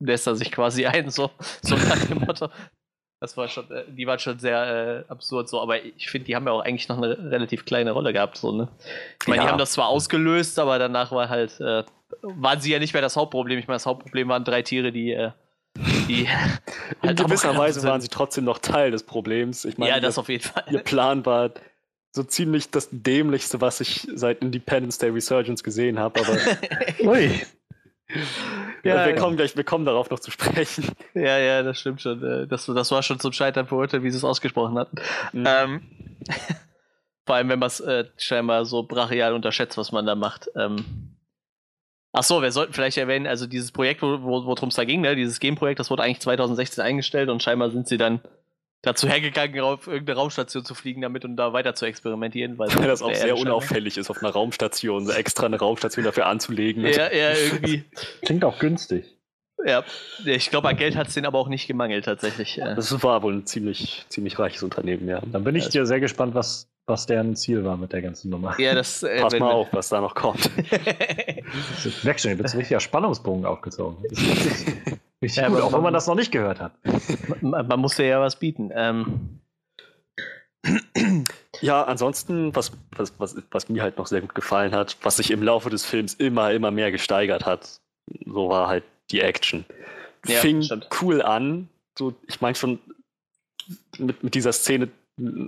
lässt er sich quasi [LAUGHS] ein, so, so nach dem Motto. Das war schon, äh, die waren schon sehr äh, absurd so, aber ich finde, die haben ja auch eigentlich noch eine relativ kleine Rolle gehabt, so, ne? Ich meine, die Ja. haben das zwar ausgelöst, aber danach war halt, äh, waren sie ja nicht mehr das Hauptproblem. Ich meine, das Hauptproblem waren drei Tiere, die, äh, die In [LAUGHS] halt gewisser Weise waren sie trotzdem noch Teil des Problems. Ich meine, Ja, das ihr, auf jeden Fall. ihr Plan war so ziemlich das dämlichste, was ich seit Independence Day Resurgence gesehen habe. Aber [LAUGHS] Ui. [LAUGHS] Ja, wir, ja. kommen gleich, wir kommen darauf noch zu sprechen. Ja, ja, das stimmt schon. Äh, Das, das war schon zum Scheitern verurteilt, wie sie es ausgesprochen hatten. Mhm. Ähm, vor allem, wenn man es äh, scheinbar so brachial unterschätzt, was man da macht. Ähm, ach so, wir sollten vielleicht erwähnen, also dieses Projekt, wo- wo- worum es da ging, ne, dieses Game-Projekt, das wurde eigentlich 2016 eingestellt und scheinbar sind sie dann dazu hergegangen, auf irgendeine Raumstation zu fliegen damit und da weiter zu experimentieren. Weil, [LAUGHS] das auch sehr unauffällig ist, auf einer Raumstation, so extra eine Raumstation dafür anzulegen. Ja, ja, irgendwie. [LAUGHS] Klingt auch günstig. Ja, ich glaube, an Geld hat es denen aber auch nicht gemangelt, tatsächlich. Das war wohl ein ziemlich, ziemlich reiches Unternehmen, ja. Dann bin ich Ja, dir sehr gespannt, was was deren Ziel war mit der ganzen Nummer. Ja, das. Äh, Pass mal auf, was da noch kommt. Weg schon, jetzt ist ein richtiger Spannungsbogen aufgezogen. [LAUGHS] Richtig, Ja, gut, aber auch wenn man- das noch nicht gehört hat. man, man musste ja was bieten. Ähm, [CLEARS THROAT] Ja, ansonsten, was, was, was, was mir halt noch sehr gut gefallen hat, was sich im Laufe des Films immer, immer mehr gesteigert hat, so war halt die Action. Ja, Fing stimmt. cool an. So, ich meine schon mit, mit dieser Szene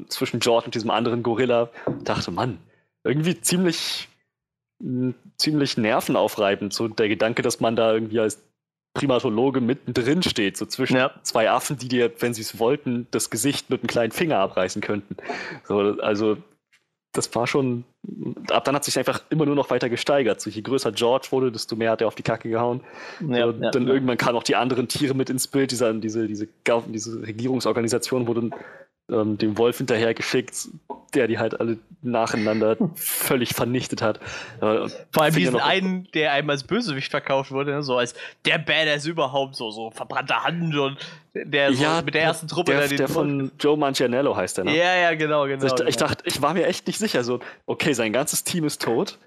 zwischen George und diesem anderen Gorilla, dachte, Mann, irgendwie ziemlich, m, ziemlich nervenaufreibend. So der Gedanke, dass man da irgendwie als Primatologe mittendrin steht, so zwischen Ja. zwei Affen, die dir, wenn sie es wollten, das Gesicht mit einem kleinen Finger abreißen könnten. So, also, das war schon. Ab dann hat sich einfach immer nur noch weiter gesteigert. So, je größer George wurde, desto mehr hat er auf die Kacke gehauen. ja, so, ja, dann irgendwann kamen auch die anderen Tiere mit ins Bild. Dieser, diese, diese, diese Regierungsorganisation wurde ähm, dem Wolf hinterhergeschickt, der die halt alle nacheinander völlig vernichtet hat. Äh, Vor allem diesen einen, der einem als Bösewicht verkauft wurde, ne? so als der Badass überhaupt, so, so verbrannte Hand und der so Ja, mit der ersten Truppe der, den der von Joe Manganiello heißt der, ne? Ja, ja, genau, genau. Also ich, ich genau. dachte, ich war mir echt nicht sicher. So, okay, sein ganzes Team ist tot,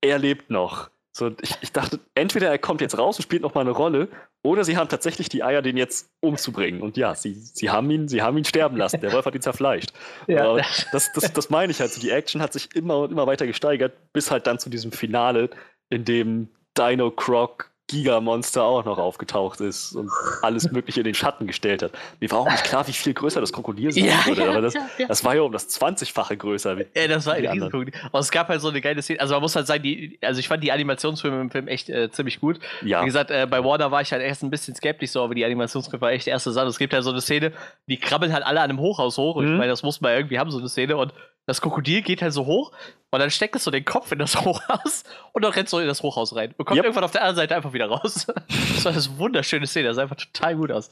er lebt noch. So, ich, ich dachte, entweder er kommt jetzt raus und spielt noch mal eine Rolle, oder sie haben tatsächlich die Eier, den jetzt umzubringen. Und ja, sie, sie, haben, ihn, sie haben ihn sterben lassen. Der Wolf hat ihn zerfleischt. [LAUGHS] Ja. Das, das, das meine ich halt. So, die Action hat sich immer und immer weiter gesteigert, bis halt dann zu diesem Finale, in dem Dino Croc Gigamonster auch noch aufgetaucht ist und alles Mögliche in den Schatten gestellt hat. Mir war auch nicht klar, wie viel größer das Krokodil sein Ja, würde, ja, aber das, ja, das war ja um das 20-fache größer. Ja, das war ein. Riesenpunkt. Aber es gab halt so eine geile Szene. Also man muss halt sagen, die, also ich fand die Animationsfilme im Film echt äh, ziemlich gut. Ja. Wie gesagt, äh, bei Warner war ich halt erst ein bisschen skeptisch, so, aber die Animationsfilme war echt erste Sache. Es gibt halt so eine Szene, die krabbeln halt alle an einem Hochhaus hoch. Und ich Mhm. meine, das muss man irgendwie haben, so eine Szene. Und das Krokodil geht halt so hoch und dann steckt es so den Kopf in das [LAUGHS] Hochhaus und dann rennt so in das Hochhaus rein. Und kommt Yep. irgendwann auf der anderen Seite einfach wieder raus. [LAUGHS] das war eine wunderschöne Szene, das sah einfach total gut aus.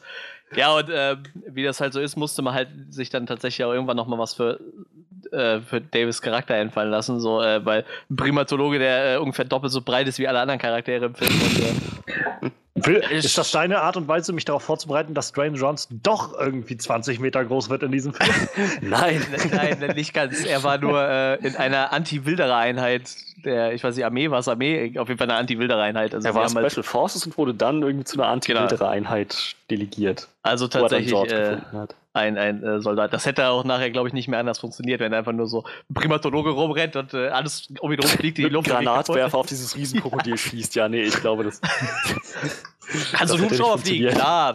Ja, und ähm, wie das halt so ist, musste man halt sich dann tatsächlich auch irgendwann nochmal was für, äh, für Davis Charakter einfallen lassen. So, äh, weil ein Primatologe, der äh, ungefähr doppelt so breit ist wie alle anderen Charaktere im Film. Und, äh, ist das deine Art und Weise, mich darauf vorzubereiten, dass Dwayne Johnson doch irgendwie 20 Meter groß wird in diesem Film? [LAUGHS] Nein. Nein, nicht ganz. Er war nur äh, in einer Anti-Wilderer-Einheit der, ich weiß nicht, Armee war es Armee, auf jeden Fall eine Anti-Wilderer-Einheit. Also, Er war halt, Special Forces und wurde dann irgendwie zu einer Anti-Einheit delegiert. also wo er dann tatsächlich äh, gefunden hat. Ein, ein äh, Soldat. Das hätte auch nachher, glaube ich, nicht mehr anders funktioniert, wenn einfach nur so ein Primatologe rumrennt und äh, alles um ihn rum fliegt in die [LAUGHS] Luft. Granatwerfer auf dieses Riesenkrokodil schießt. Ja, nee, ich glaube, das. [LAUGHS] Kannst du einen Hubschrauber fliegen? Klar.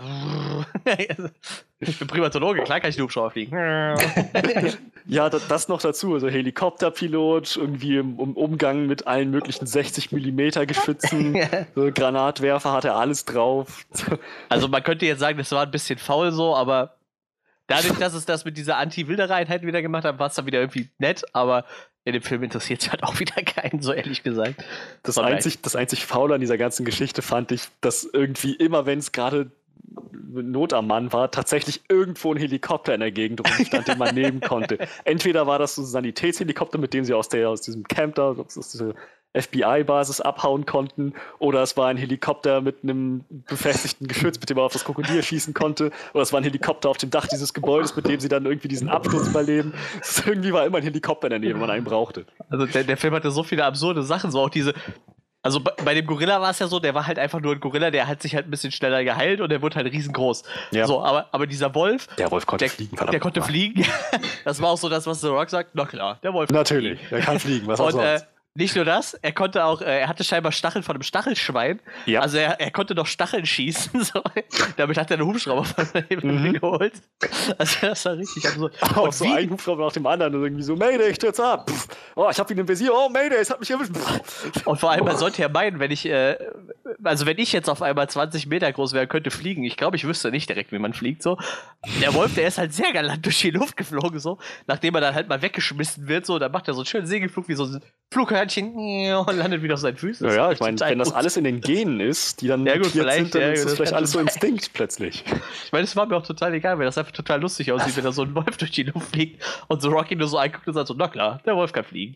ich bin Primatologe, klar kann ich einen Hubschrauber fliegen. [LAUGHS] Ja, da- das noch dazu. Also Helikopterpilot, irgendwie im, Umgang mit allen möglichen 60 mm Geschützen, so Granatwerfer hat er alles drauf. Also man könnte jetzt sagen, das war ein bisschen faul so, aber dadurch, dass es das mit dieser Anti-Wilderer-Einheit wieder gemacht hat, war es dann wieder irgendwie nett, aber in dem Film interessiert es halt auch wieder [LAUGHS] keinen, so ehrlich gesagt. Das einzig, das einzig Faule an dieser ganzen Geschichte fand ich, dass irgendwie immer, wenn es gerade Not am Mann war, tatsächlich irgendwo ein Helikopter in der Gegend rumstand, den man nehmen konnte. [LAUGHS] Entweder war das so ein Sanitätshelikopter, mit dem sie aus, der, aus diesem Camp da, aus dieser FBI-Basis abhauen konnten, oder es war ein Helikopter mit einem befestigten Geschütz, mit dem man auf das Krokodil schießen konnte, oder es war ein Helikopter auf dem Dach dieses Gebäudes, mit dem sie dann irgendwie diesen Absturz überleben. Es irgendwie war immer ein Helikopter in der Nähe, wenn man einen brauchte. Also der, der Film hatte so viele absurde Sachen, so auch diese. Also bei, dem Gorilla war es ja so, der war halt einfach nur ein Gorilla, der hat sich halt ein bisschen schneller geheilt und der wurde halt riesengroß. Ja. So, aber, aber dieser Wolf, Der Wolf konnte der, fliegen, der konnte fliegen. [LAUGHS] das war auch so das, was The Rock sagt. Na klar, der Wolf Natürlich, fliegen. er kann fliegen, was auch [LAUGHS] Und äh, sonst. Nicht nur das, er konnte auch, äh, er hatte scheinbar Stacheln von einem Stachelschwein. Ja. Also er, er konnte noch Stacheln schießen. [LAUGHS] So. Damit hat er einen Hubschrauber von Mhm. [LAUGHS] geholt. Also das war richtig absurd. [LAUGHS] Auch Und so wie- ein Hubschrauber nach dem anderen und irgendwie so, Mayday, ich stürze ab. Pff. Oh, ich hab ihn im Visier. Oh, Mayday, es hat mich erwischt. Pff. Und vor allem, man sollte ja meinen, wenn ich, äh, also wenn ich jetzt auf einmal 20 Meter groß wäre, könnte fliegen. Ich glaube, ich wüsste nicht direkt, wie man fliegt so. Der Wolf, der ist halt sehr galant durch die Luft geflogen so. Nachdem er dann halt mal weggeschmissen wird so, dann macht er so einen schönen Segelflug wie so ein Flughörnchen [LAUGHS] und landet wieder auf seinen Füßen. Naja, ich meine, wenn das alles in den Genen ist, die dann Ja, gut, vielleicht, sind, dann ja, ist das das vielleicht alles so Instinkt plötzlich. [LAUGHS] [LAUGHS] Ich meine, es war mir auch total egal, weil das einfach total lustig aussieht, wenn da so ein Wolf durch die Luft fliegt und so Rocky nur so anguckt und sagt so, na klar, der Wolf kann fliegen.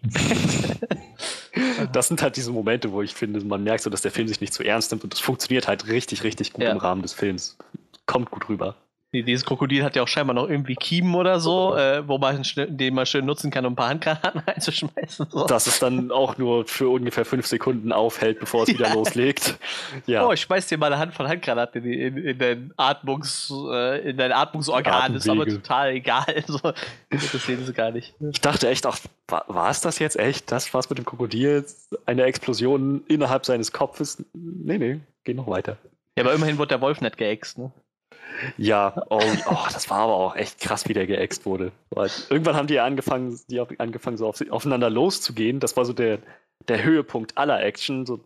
Das sind halt diese Momente, wo ich finde, man merkt so, dass der Film sich nicht zu ernst nimmt und das funktioniert halt richtig, richtig gut Ja. im Rahmen des Films. Kommt gut rüber. Die- Dieses Krokodil hat ja auch scheinbar noch irgendwie Kiemen oder so, äh, wo man den man schön nutzen kann, um ein paar Handgranaten [LAUGHS] einzuschmeißen. So. Dass es dann auch nur für ungefähr fünf Sekunden aufhält, bevor es [LAUGHS] wieder Ja. loslegt. Ja. Oh, ich schmeiß dir mal eine Hand von Handgranaten in, in, in dein Atmungs, äh, in dein Atmungsorgan. Ist aber Atemwege. total egal. [LAUGHS] So, das sehen sie gar nicht. Ich dachte echt, ach, war, war es das jetzt echt? Das war's mit dem Krokodil? Eine Explosion innerhalb seines Kopfes? Nee, nee, geht noch weiter. Ja, aber immerhin wurde der Wolf nicht geäxt, ne? Ja, oh, oh, das war aber auch echt krass, wie der geäxt wurde. Irgendwann haben die ja angefangen, die haben angefangen, so auf, aufeinander loszugehen. Das war so der, der Höhepunkt aller Action. So,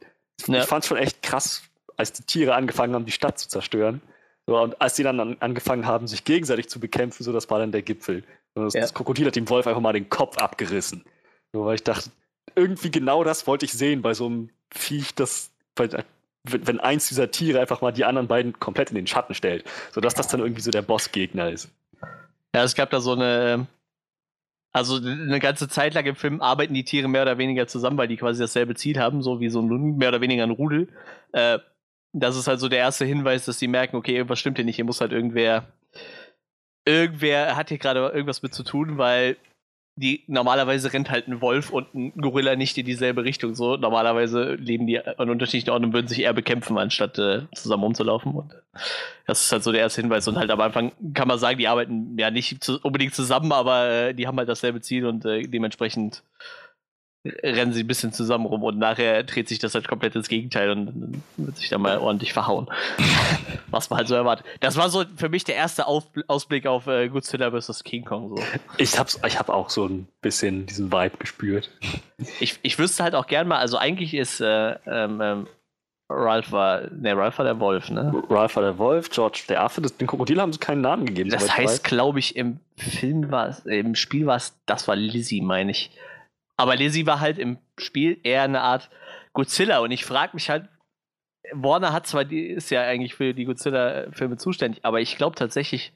Ja. Ich fand schon echt krass, als die Tiere angefangen haben, die Stadt zu zerstören. So, und als die dann an, angefangen haben, sich gegenseitig zu bekämpfen, so das war dann der Gipfel. Und das, Ja. das Krokodil hat dem Wolf einfach mal den Kopf abgerissen. So, weil ich dachte, irgendwie genau das wollte ich sehen bei so einem Viech, das bei, wenn eins dieser Tiere einfach mal die anderen beiden komplett in den Schatten stellt, sodass das dann irgendwie so der Bossgegner ist. Ja, es gab da so eine. Also eine ganze Zeit lang im Film arbeiten die Tiere mehr oder weniger zusammen, weil die quasi dasselbe Ziel haben, so wie so ein mehr oder weniger ein Rudel. Äh, das ist halt so der erste Hinweis, dass sie merken, okay, irgendwas stimmt hier nicht, hier muss halt irgendwer. Irgendwer hat hier gerade irgendwas mit zu tun, weil die normalerweise rennt halt ein Wolf und ein Gorilla nicht in dieselbe Richtung. So normalerweise leben die an unterschiedlichen Orten und würden sich eher bekämpfen, anstatt äh, zusammen rumzulaufen. Und das ist halt so der erste Hinweis. Und halt am Anfang kann man sagen, die arbeiten ja nicht zu, unbedingt zusammen, aber äh, die haben halt dasselbe Ziel und äh, dementsprechend rennen sie ein bisschen zusammen rum und nachher dreht sich das halt komplett ins Gegenteil und dann wird sich da mal ordentlich verhauen. [LAUGHS] Was man halt so erwartet. Das war so für mich der erste Auf Ausblick auf äh, Godzilla vs. King Kong. So. Ich hab's, ich hab auch so ein bisschen diesen Vibe gespürt. Ich, ich wüsste halt auch gern mal, also eigentlich ist äh, ähm, ähm, Ralph war, ne, Ralph war der Wolf, ne? Ralph war der Wolf, George der Affe. Das, den Krokodil haben sie keinen Namen gegeben. Das heißt, glaube ich, im Film war es, im Spiel war es, das war Lizzie, meine ich. Aber Lizzie war halt im Spiel eher eine Art Godzilla und ich frage mich halt, Warner hat zwar, die ist ja eigentlich für die Godzilla-Filme zuständig, aber ich glaube tatsächlich,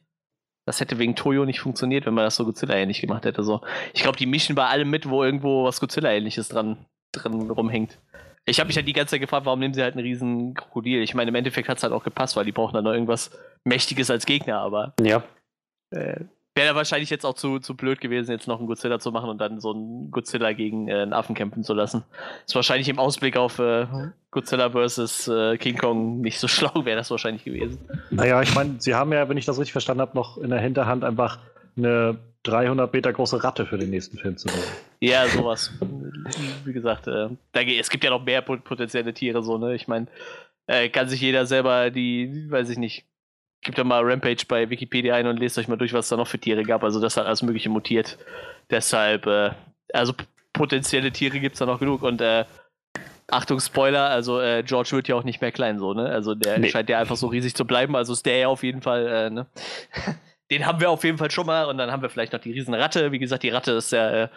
das hätte wegen Toyo nicht funktioniert, wenn man das so Godzilla-ähnlich gemacht hätte. So. Ich glaube, die mischen bei allem mit, wo irgendwo was Godzilla-ähnliches dran, dran rumhängt. Ich habe mich halt die ganze Zeit gefragt, warum nehmen sie halt einen riesen Krokodil? Ich meine, im Endeffekt hat es halt auch gepasst, weil die brauchen dann noch irgendwas Mächtiges als Gegner, aber. Ja. äh, wäre wahrscheinlich jetzt auch zu, zu blöd gewesen, jetzt noch einen Godzilla zu machen und dann so einen Godzilla gegen äh, einen Affen kämpfen zu lassen. Ist wahrscheinlich im Ausblick auf äh, Godzilla vs. Äh, King Kong nicht so [LAUGHS] schlau, wäre das wahrscheinlich gewesen. Naja, ich meine, sie haben ja, wenn ich das richtig verstanden habe, noch in der Hinterhand einfach eine 300 Meter große Ratte für den nächsten Film zu bauen. Ja, sowas. Wie gesagt, äh, da, es gibt ja noch mehr pot- potenzielle Tiere, so, ne? Ich meine, äh, kann sich jeder selber die, weiß ich nicht, gibt da mal Rampage bei Wikipedia ein und lest euch mal durch, was da noch für Tiere gab. Also das hat alles Mögliche mutiert. Deshalb, äh, also potenzielle Tiere gibt es da noch genug und äh, Achtung, Spoiler, also äh, George wird ja auch nicht mehr klein, so, ne? Also der Nee. scheint ja einfach so riesig zu bleiben, also ist der ja auf jeden Fall, äh, ne? [LAUGHS] Den haben wir auf jeden Fall schon mal und dann haben wir vielleicht noch die Riesenratte. Wie gesagt, die Ratte ist ja, äh,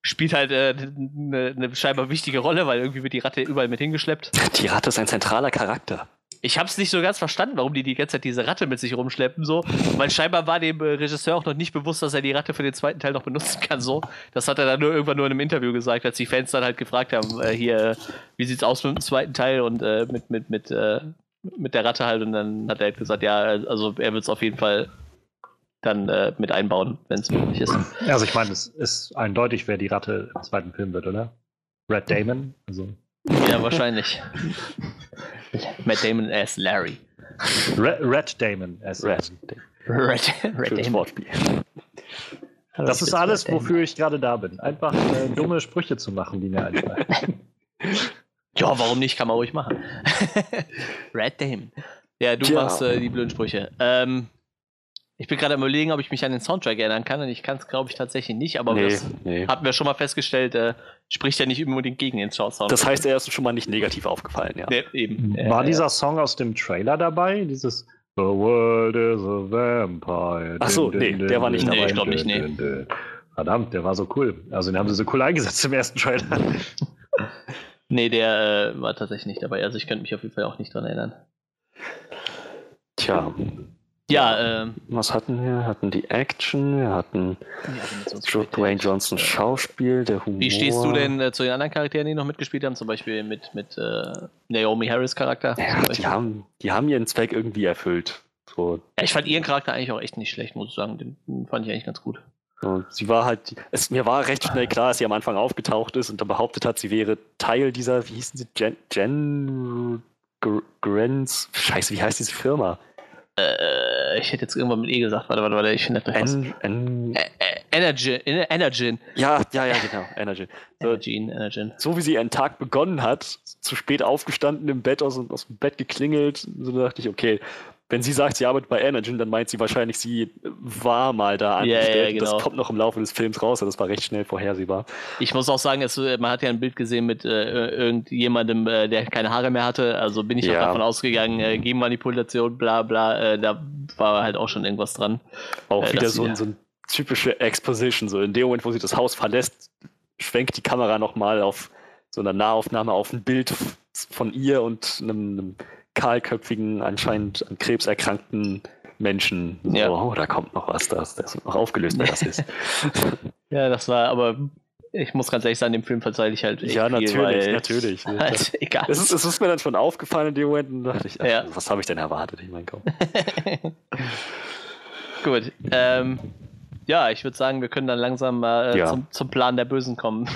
spielt halt eine ne scheinbar wichtige Rolle, weil irgendwie wird die Ratte überall mit hingeschleppt. Die Ratte ist ein zentraler Charakter. Ich habe es nicht so ganz verstanden, warum die die ganze Zeit diese Ratte mit sich rumschleppen, so. Weil scheinbar war dem äh, Regisseur auch noch nicht bewusst, dass er die Ratte für den zweiten Teil noch benutzen kann, so. Das hat er dann nur irgendwann nur in einem Interview gesagt, als die Fans dann halt gefragt haben, äh, hier, äh, wie sieht's aus mit dem zweiten Teil und äh, mit, mit, mit, äh, mit der Ratte halt. Und dann hat er halt gesagt, ja, also er wird es auf jeden Fall dann mit einbauen, wenn es möglich ist. Also ich meine, es ist eindeutig, wer die Ratte im zweiten Film wird, oder? Red Damon? Also Ja, wahrscheinlich. [LAUGHS] [LAUGHS] Matt Damon as Larry. Red, Red Damon. as- Red. [LAUGHS] Red, Red Schönes Damon. Wortspiel. Das ist alles, wofür ich gerade da bin. Einfach äh, dumme Sprüche zu machen, die mir einfallen. Ja, warum nicht? Kann man ruhig machen. [LAUGHS] Red Damon. Ja, du Tja. machst äh, die blöden Sprüche. Ähm, ich bin gerade am überlegen, ob ich mich an den Soundtrack erinnern kann und ich kann es, glaube ich, tatsächlich nicht, aber Nee, das nee. hatten wir schon mal festgestellt, äh, spricht ja nicht unbedingt gegen den Soundtrack. Das heißt, er ist schon mal nicht negativ aufgefallen, ja. nee, eben. War Äh, dieser Song aus dem Trailer dabei? Dieses The world is a vampire. Ach so, nee, der war nicht dabei. Nee, ich glaub nicht, nee. nee. Verdammt, der war so cool. Also den haben sie so cool eingesetzt im ersten Trailer. [LAUGHS] Nee, der äh, war tatsächlich nicht dabei. Also ich könnte mich auf jeden Fall auch nicht dran erinnern. Tja, Ja, ähm. was hatten wir? Wir hatten die Action, wir hatten ja, Dwayne äh, Johnson Schauspiel, der Humor. Wie stehst du denn äh, zu den anderen Charakteren, die noch mitgespielt haben? Zum Beispiel mit, mit äh, Naomi Harris Charakter? Ja, die haben, die haben ihren Zweck irgendwie erfüllt. So, Ja, ich fand ihren Charakter eigentlich auch echt nicht schlecht, muss ich sagen. Den, fand ich eigentlich ganz gut. Und sie war halt, es, mir war recht schnell klar, dass sie am Anfang aufgetaucht ist und dann behauptet hat, sie wäre Teil dieser, wie hießen sie, Gen, Gen Gr- Grants, scheiße, wie heißt diese Firma? Äh, ich hätte jetzt irgendwann mit E gesagt. Warte, warte, warte, ich finde das. En, en, Ä- Energy, Ener- Energin. ja, ja, ja, genau, Energy. So, Energin, Energin. so wie sie ihren Tag begonnen hat, zu spät aufgestanden im Bett, aus, aus dem Bett geklingelt, so dachte ich, okay, wenn sie sagt, sie arbeitet bei Energy, dann meint sie wahrscheinlich, sie war mal da angestellt. und genau. Das kommt noch im Laufe des Films raus, also das war recht schnell vorhersehbar. Ich muss auch sagen, es, äh, man hat ja ein Bild gesehen mit äh, irgendjemandem, äh, der keine Haare mehr hatte. Also bin ich auch Ja. davon ausgegangen, äh, Genmanipulation, bla bla, äh, da war halt auch schon irgendwas dran. Auch Äh, wieder so, ein- so ein typische Exposition. So in dem Moment, wo sie das Haus verlässt, schwenkt die Kamera nochmal auf so einer Nahaufnahme auf ein Bild von ihr und einem, einem kahlköpfigen, anscheinend an Krebs erkrankten Menschen. So, Ja. oh, da kommt noch was, das, das wird noch aufgelöst, wer das ist. [LAUGHS] Ja, das war, aber ich muss ganz ehrlich sagen, dem Film verzeih ich halt ja, viel, natürlich, weil- natürlich. [LAUGHS] Halt, egal. Es ist, es ist mir dann schon aufgefallen in dem Moment und dachte ich, ach, Ja. was habe ich denn erwartet? Ich meine, komm. [LAUGHS] Gut. Ähm, ja, ich würde sagen, wir können dann langsam mal äh, Ja. zum, zum Plan der Bösen kommen.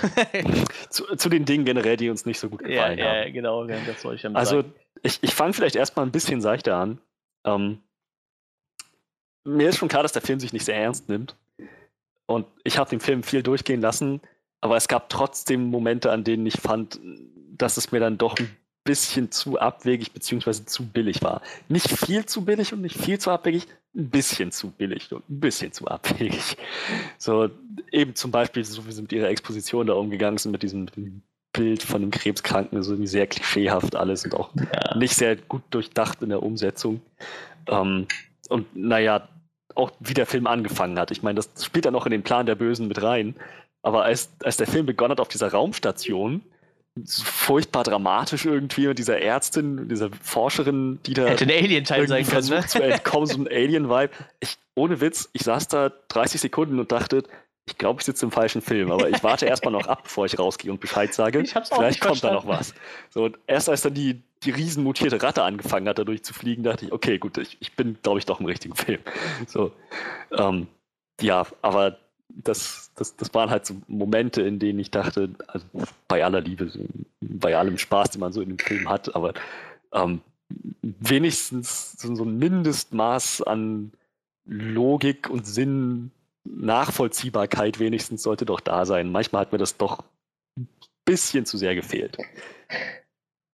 Zu, zu den Dingen generell, die uns nicht so gut ja, gefallen haben. ja, genau, das wollte ich damit Also, sagen. Ich, ich fange vielleicht erstmal ein bisschen seichter an. Ähm, mir ist schon klar, dass der Film sich nicht sehr ernst nimmt. Und ich habe den Film viel durchgehen lassen, aber es gab trotzdem Momente, an denen ich fand, dass es mir dann doch ein bisschen zu abwegig bzw. zu billig war. Nicht viel zu billig und nicht viel zu abwegig, ein bisschen zu billig und ein bisschen zu abwegig. So, eben zum Beispiel, so wie sie mit ihrer Exposition da umgegangen sind, mit diesem, mit dem Bild von dem Krebskranken, so irgendwie sehr klischeehaft alles und auch Ja. nicht sehr gut durchdacht in der Umsetzung. Ähm, und naja, auch wie der Film angefangen hat. Ich meine, das spielt dann auch in den Plan der Bösen mit rein. Aber als, als der Film begonnen hat auf dieser Raumstation, so furchtbar dramatisch irgendwie mit dieser Ärztin, dieser Forscherin, die da Hätte ein Alien-Teil sein irgendwie können, ne? zu entkommen, so ein Alien-Vibe. Ich, ohne Witz, ich saß da 30 Sekunden und dachte, ich glaube, ich sitze im falschen Film, aber ich warte erstmal noch ab, bevor ich rausgehe und Bescheid sage. Ich hab's auch Vielleicht kommt da noch verstanden. was. So, und erst als dann die, die riesen mutierte Ratte angefangen hat, dadurch zu fliegen, dachte ich, okay, gut, ich, ich bin, glaube ich, doch im richtigen Film. So, ähm, ja, aber das, das, das waren halt so Momente, in denen ich dachte, also bei aller Liebe, bei allem Spaß, den man so in dem Film hat, aber ähm, wenigstens so, so ein Mindestmaß an Logik und Sinn, Nachvollziehbarkeit wenigstens sollte doch da sein. Manchmal hat mir das doch ein bisschen zu sehr gefehlt.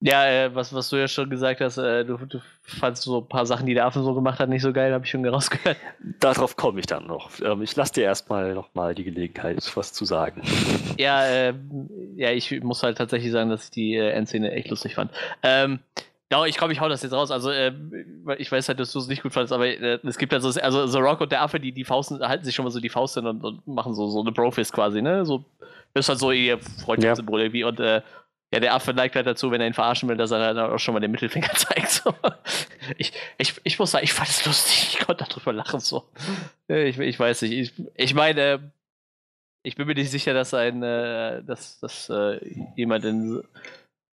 Ja, äh, was, was du ja schon gesagt hast, äh, du, du fandst so ein paar Sachen, die der Affe so gemacht hat, nicht so geil, habe ich schon rausgehört. Darauf komme ich dann noch. Ähm, ich lasse dir erstmal noch mal die Gelegenheit, was zu sagen. Ja, äh, ja, ich muss halt tatsächlich sagen, dass ich die äh, Endszene echt lustig fand. Ähm, ja, ich glaube, ich hau das jetzt raus. Also, äh, ich weiß halt, dass du es nicht gut fandest, aber äh, es gibt ja so, also The Rock und der Affe, die, die Fausten, halten sich schon mal so die Faust hin und, und machen so, so eine Brofist quasi, ne? So, ist halt so ihr Freundschaftssymbol irgendwie. Und äh, ja, der Affe neigt halt dazu, wenn er ihn verarschen will, dass er dann auch schon mal den Mittelfinger [LAUGHS] zeigt. So. Ich, ich, ich muss sagen, ich fand es lustig. Ich konnte darüber lachen. So. Äh, Ich, ich weiß nicht. Ich, ich meine, ich bin mir nicht sicher, dass ein, äh, dass, dass äh, jemand in.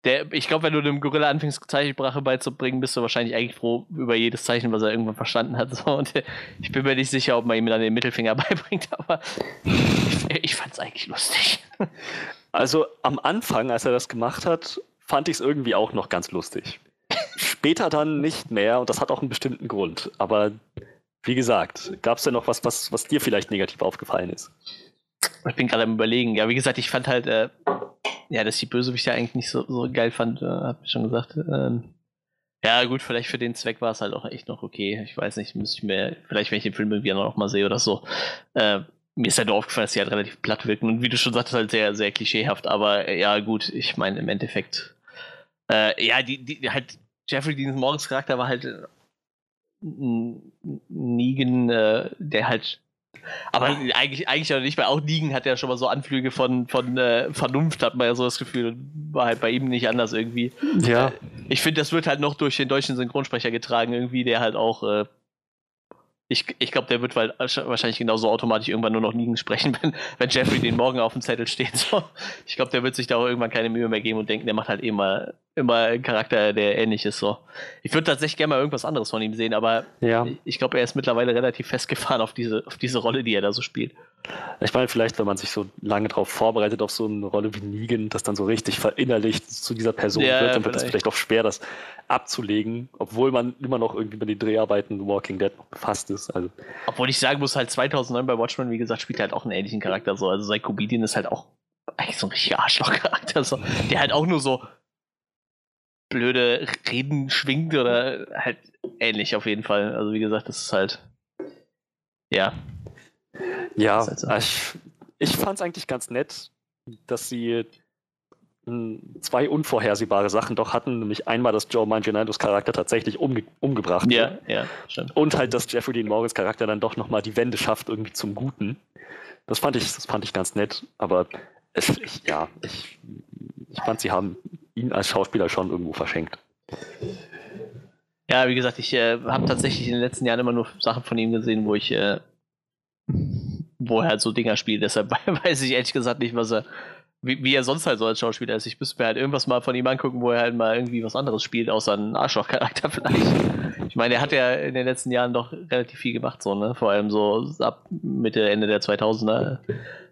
Der, ich glaube, wenn du einem Gorilla anfängst, Zeichensprache beizubringen, bist du wahrscheinlich eigentlich froh über jedes Zeichen, was er irgendwann verstanden hat. [LAUGHS] So. Und ich bin mir nicht sicher, ob man ihm dann den Mittelfinger [LAUGHS] beibringt, aber ich, ich fand es eigentlich lustig. Also am Anfang, als er das gemacht hat, fand ich es irgendwie auch noch ganz lustig. Später dann nicht mehr und das hat auch einen bestimmten Grund. Aber wie gesagt, gab es denn noch was, was, was dir vielleicht negativ aufgefallen ist? Ich bin gerade am überlegen. Ja, wie gesagt, ich fand halt, äh, ja, dass die Bösewichte eigentlich nicht so, so geil fand, äh, hab ich schon gesagt. Ähm, ja, gut, vielleicht für den Zweck war es halt auch echt noch okay. Ich weiß nicht, müsste ich mir, vielleicht wenn ich den Film irgendwie noch mal sehe oder so. Äh, mir ist halt nur aufgefallen, dass die halt relativ platt wirken und wie du schon sagtest, halt sehr, sehr klischeehaft. Aber äh, ja, gut, ich meine, im Endeffekt, äh, ja, die, die, halt, Jeffrey Dean Morgens Charakter war halt äh, ein Negan, äh, der halt aber eigentlich, eigentlich auch nicht, weil auch Negan hat ja schon mal so Anflüge von, von äh, Vernunft, hat man ja so das Gefühl. War halt bei ihm nicht anders irgendwie. Ja. Ich finde, das wird halt noch durch den deutschen Synchronsprecher getragen, irgendwie, der halt auch. Äh, ich ich glaube, der wird weil, wahrscheinlich genauso automatisch irgendwann nur noch Negan sprechen, [LAUGHS] wenn, wenn Jeffrey den morgen auf dem Zettel steht. So. Ich glaube, der wird sich da auch irgendwann keine Mühe mehr geben und denken, der macht halt eh mal immer ein Charakter, der ähnlich ist. So. Ich würde tatsächlich gerne mal irgendwas anderes von ihm sehen, aber Ja. ich- glaube, er ist mittlerweile relativ festgefahren auf diese, auf diese Rolle, die er da so spielt. Ich meine, vielleicht, wenn man sich so lange darauf vorbereitet, auf so eine Rolle wie Negan, das dann so richtig verinnerlicht zu dieser Person Ja, wird, dann wird es vielleicht. auch schwer, das abzulegen, obwohl man immer noch irgendwie mit den Dreharbeiten Walking Dead noch befasst ist. Also, Obwohl ich sagen muss, halt 2009 bei Watchmen, wie gesagt, spielt er halt auch einen ähnlichen Charakter. So. Also sein Comedian ist halt auch eigentlich so ein richtiger Arschloch-Charakter. So. Der halt auch nur so blöde Reden schwingt oder halt ähnlich auf jeden Fall. Also wie gesagt, das ist halt. Ja. ja, halt ich, ich fand es eigentlich ganz nett, dass sie mh, zwei unvorhersehbare Sachen doch hatten, nämlich einmal, dass Joe Manganitos Charakter tatsächlich umge umgebracht Ja, wird ja, stimmt. und halt, dass Jeffrey Dean Morgans Charakter dann doch nochmal die Wende schafft irgendwie zum Guten. Das fand ich, das fand ich ganz nett, aber es, ich, ja, ich, ich fand, sie haben ihn als Schauspieler schon irgendwo verschenkt. Ja, wie gesagt, ich äh, habe tatsächlich in den letzten Jahren immer nur Sachen von ihm gesehen, wo ich, äh, wo er halt so Dinger spielt. Deshalb [LAUGHS] weiß ich ehrlich gesagt nicht, was er, wie, wie er sonst halt so als Schauspieler ist. Ich müsste mir halt irgendwas mal von ihm angucken, wo er halt mal irgendwie was anderes spielt, außer einen Arschloch-Charakter [LAUGHS] vielleicht. Ich meine, er hat ja in den letzten Jahren doch relativ viel gemacht, so, ne? Vor allem so ab Mitte, Ende der 2000er.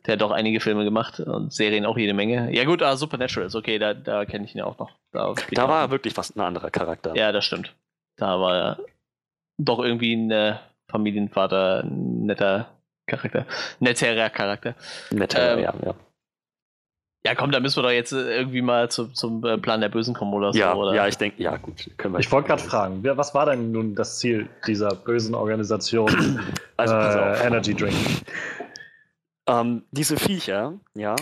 Der hat doch einige Filme gemacht und Serien auch jede Menge. Ja, gut, ah, Supernatural ist okay, da, da kenne ich ihn ja auch noch. Da, Da war auch er wirklich fast ein anderer Charakter. ja, das stimmt. Da war er doch irgendwie ein äh, Familienvater, ein netter Charakter. Netterer Charakter. Netter, Ähm, ja, ja. Ja, komm, da müssen wir doch jetzt äh, irgendwie mal zu, zum äh, Plan der Bösen kommen oder Ja, so. Oder? ja, ich denke, ja, gut, können wir. Ich wollte gerade fragen, was war denn nun das Ziel dieser bösen Organisation also, äh. Energy Drink? Ähm, diese Viecher, ja,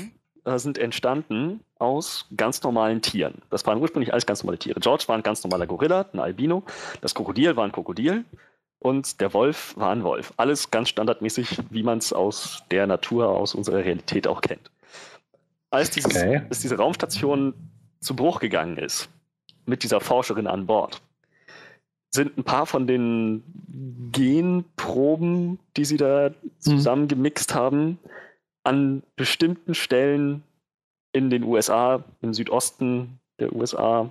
äh, sind entstanden aus ganz normalen Tieren. Das waren ursprünglich alles ganz normale Tiere. George war ein ganz normaler Gorilla, ein Albino. Das Krokodil war ein Krokodil. Und der Wolf war ein Wolf. Alles ganz standardmäßig, wie man es aus der Natur, aus unserer Realität auch kennt. Als, dieses, Okay. als diese Raumstation zu Bruch gegangen ist, mit dieser Forscherin an Bord, sind ein paar von den Genproben, die sie da zusammengemixt haben, an bestimmten Stellen in den USA, im Südosten der USA,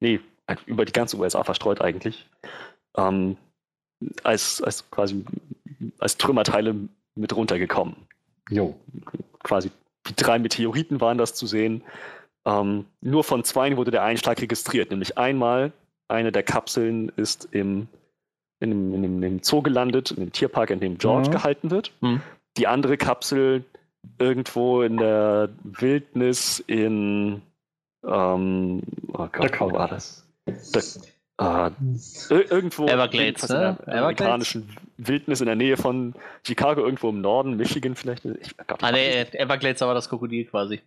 nee, über die ganze USA verstreut eigentlich, ähm, als, als quasi als Trümmerteile mit runtergekommen. Jo. Quasi wie drei Meteoriten waren das zu sehen. Ähm, nur von zwei wurde der Einschlag registriert, nämlich einmal eine der Kapseln ist im, in, dem, in, dem, in dem Zoo gelandet, in dem Tierpark, in dem George Mhm. gehalten wird. Hm. Die andere Kapsel irgendwo in der Wildnis in ähm, oh Gott, wo war das? Da, äh, ir- irgendwo Everglades, ne? in der Everglades? amerikanischen Wildnis in der Nähe von Chicago, irgendwo im Norden, Michigan vielleicht. Ich, Gott, Ah, nee. Everglades war das Krokodil quasi.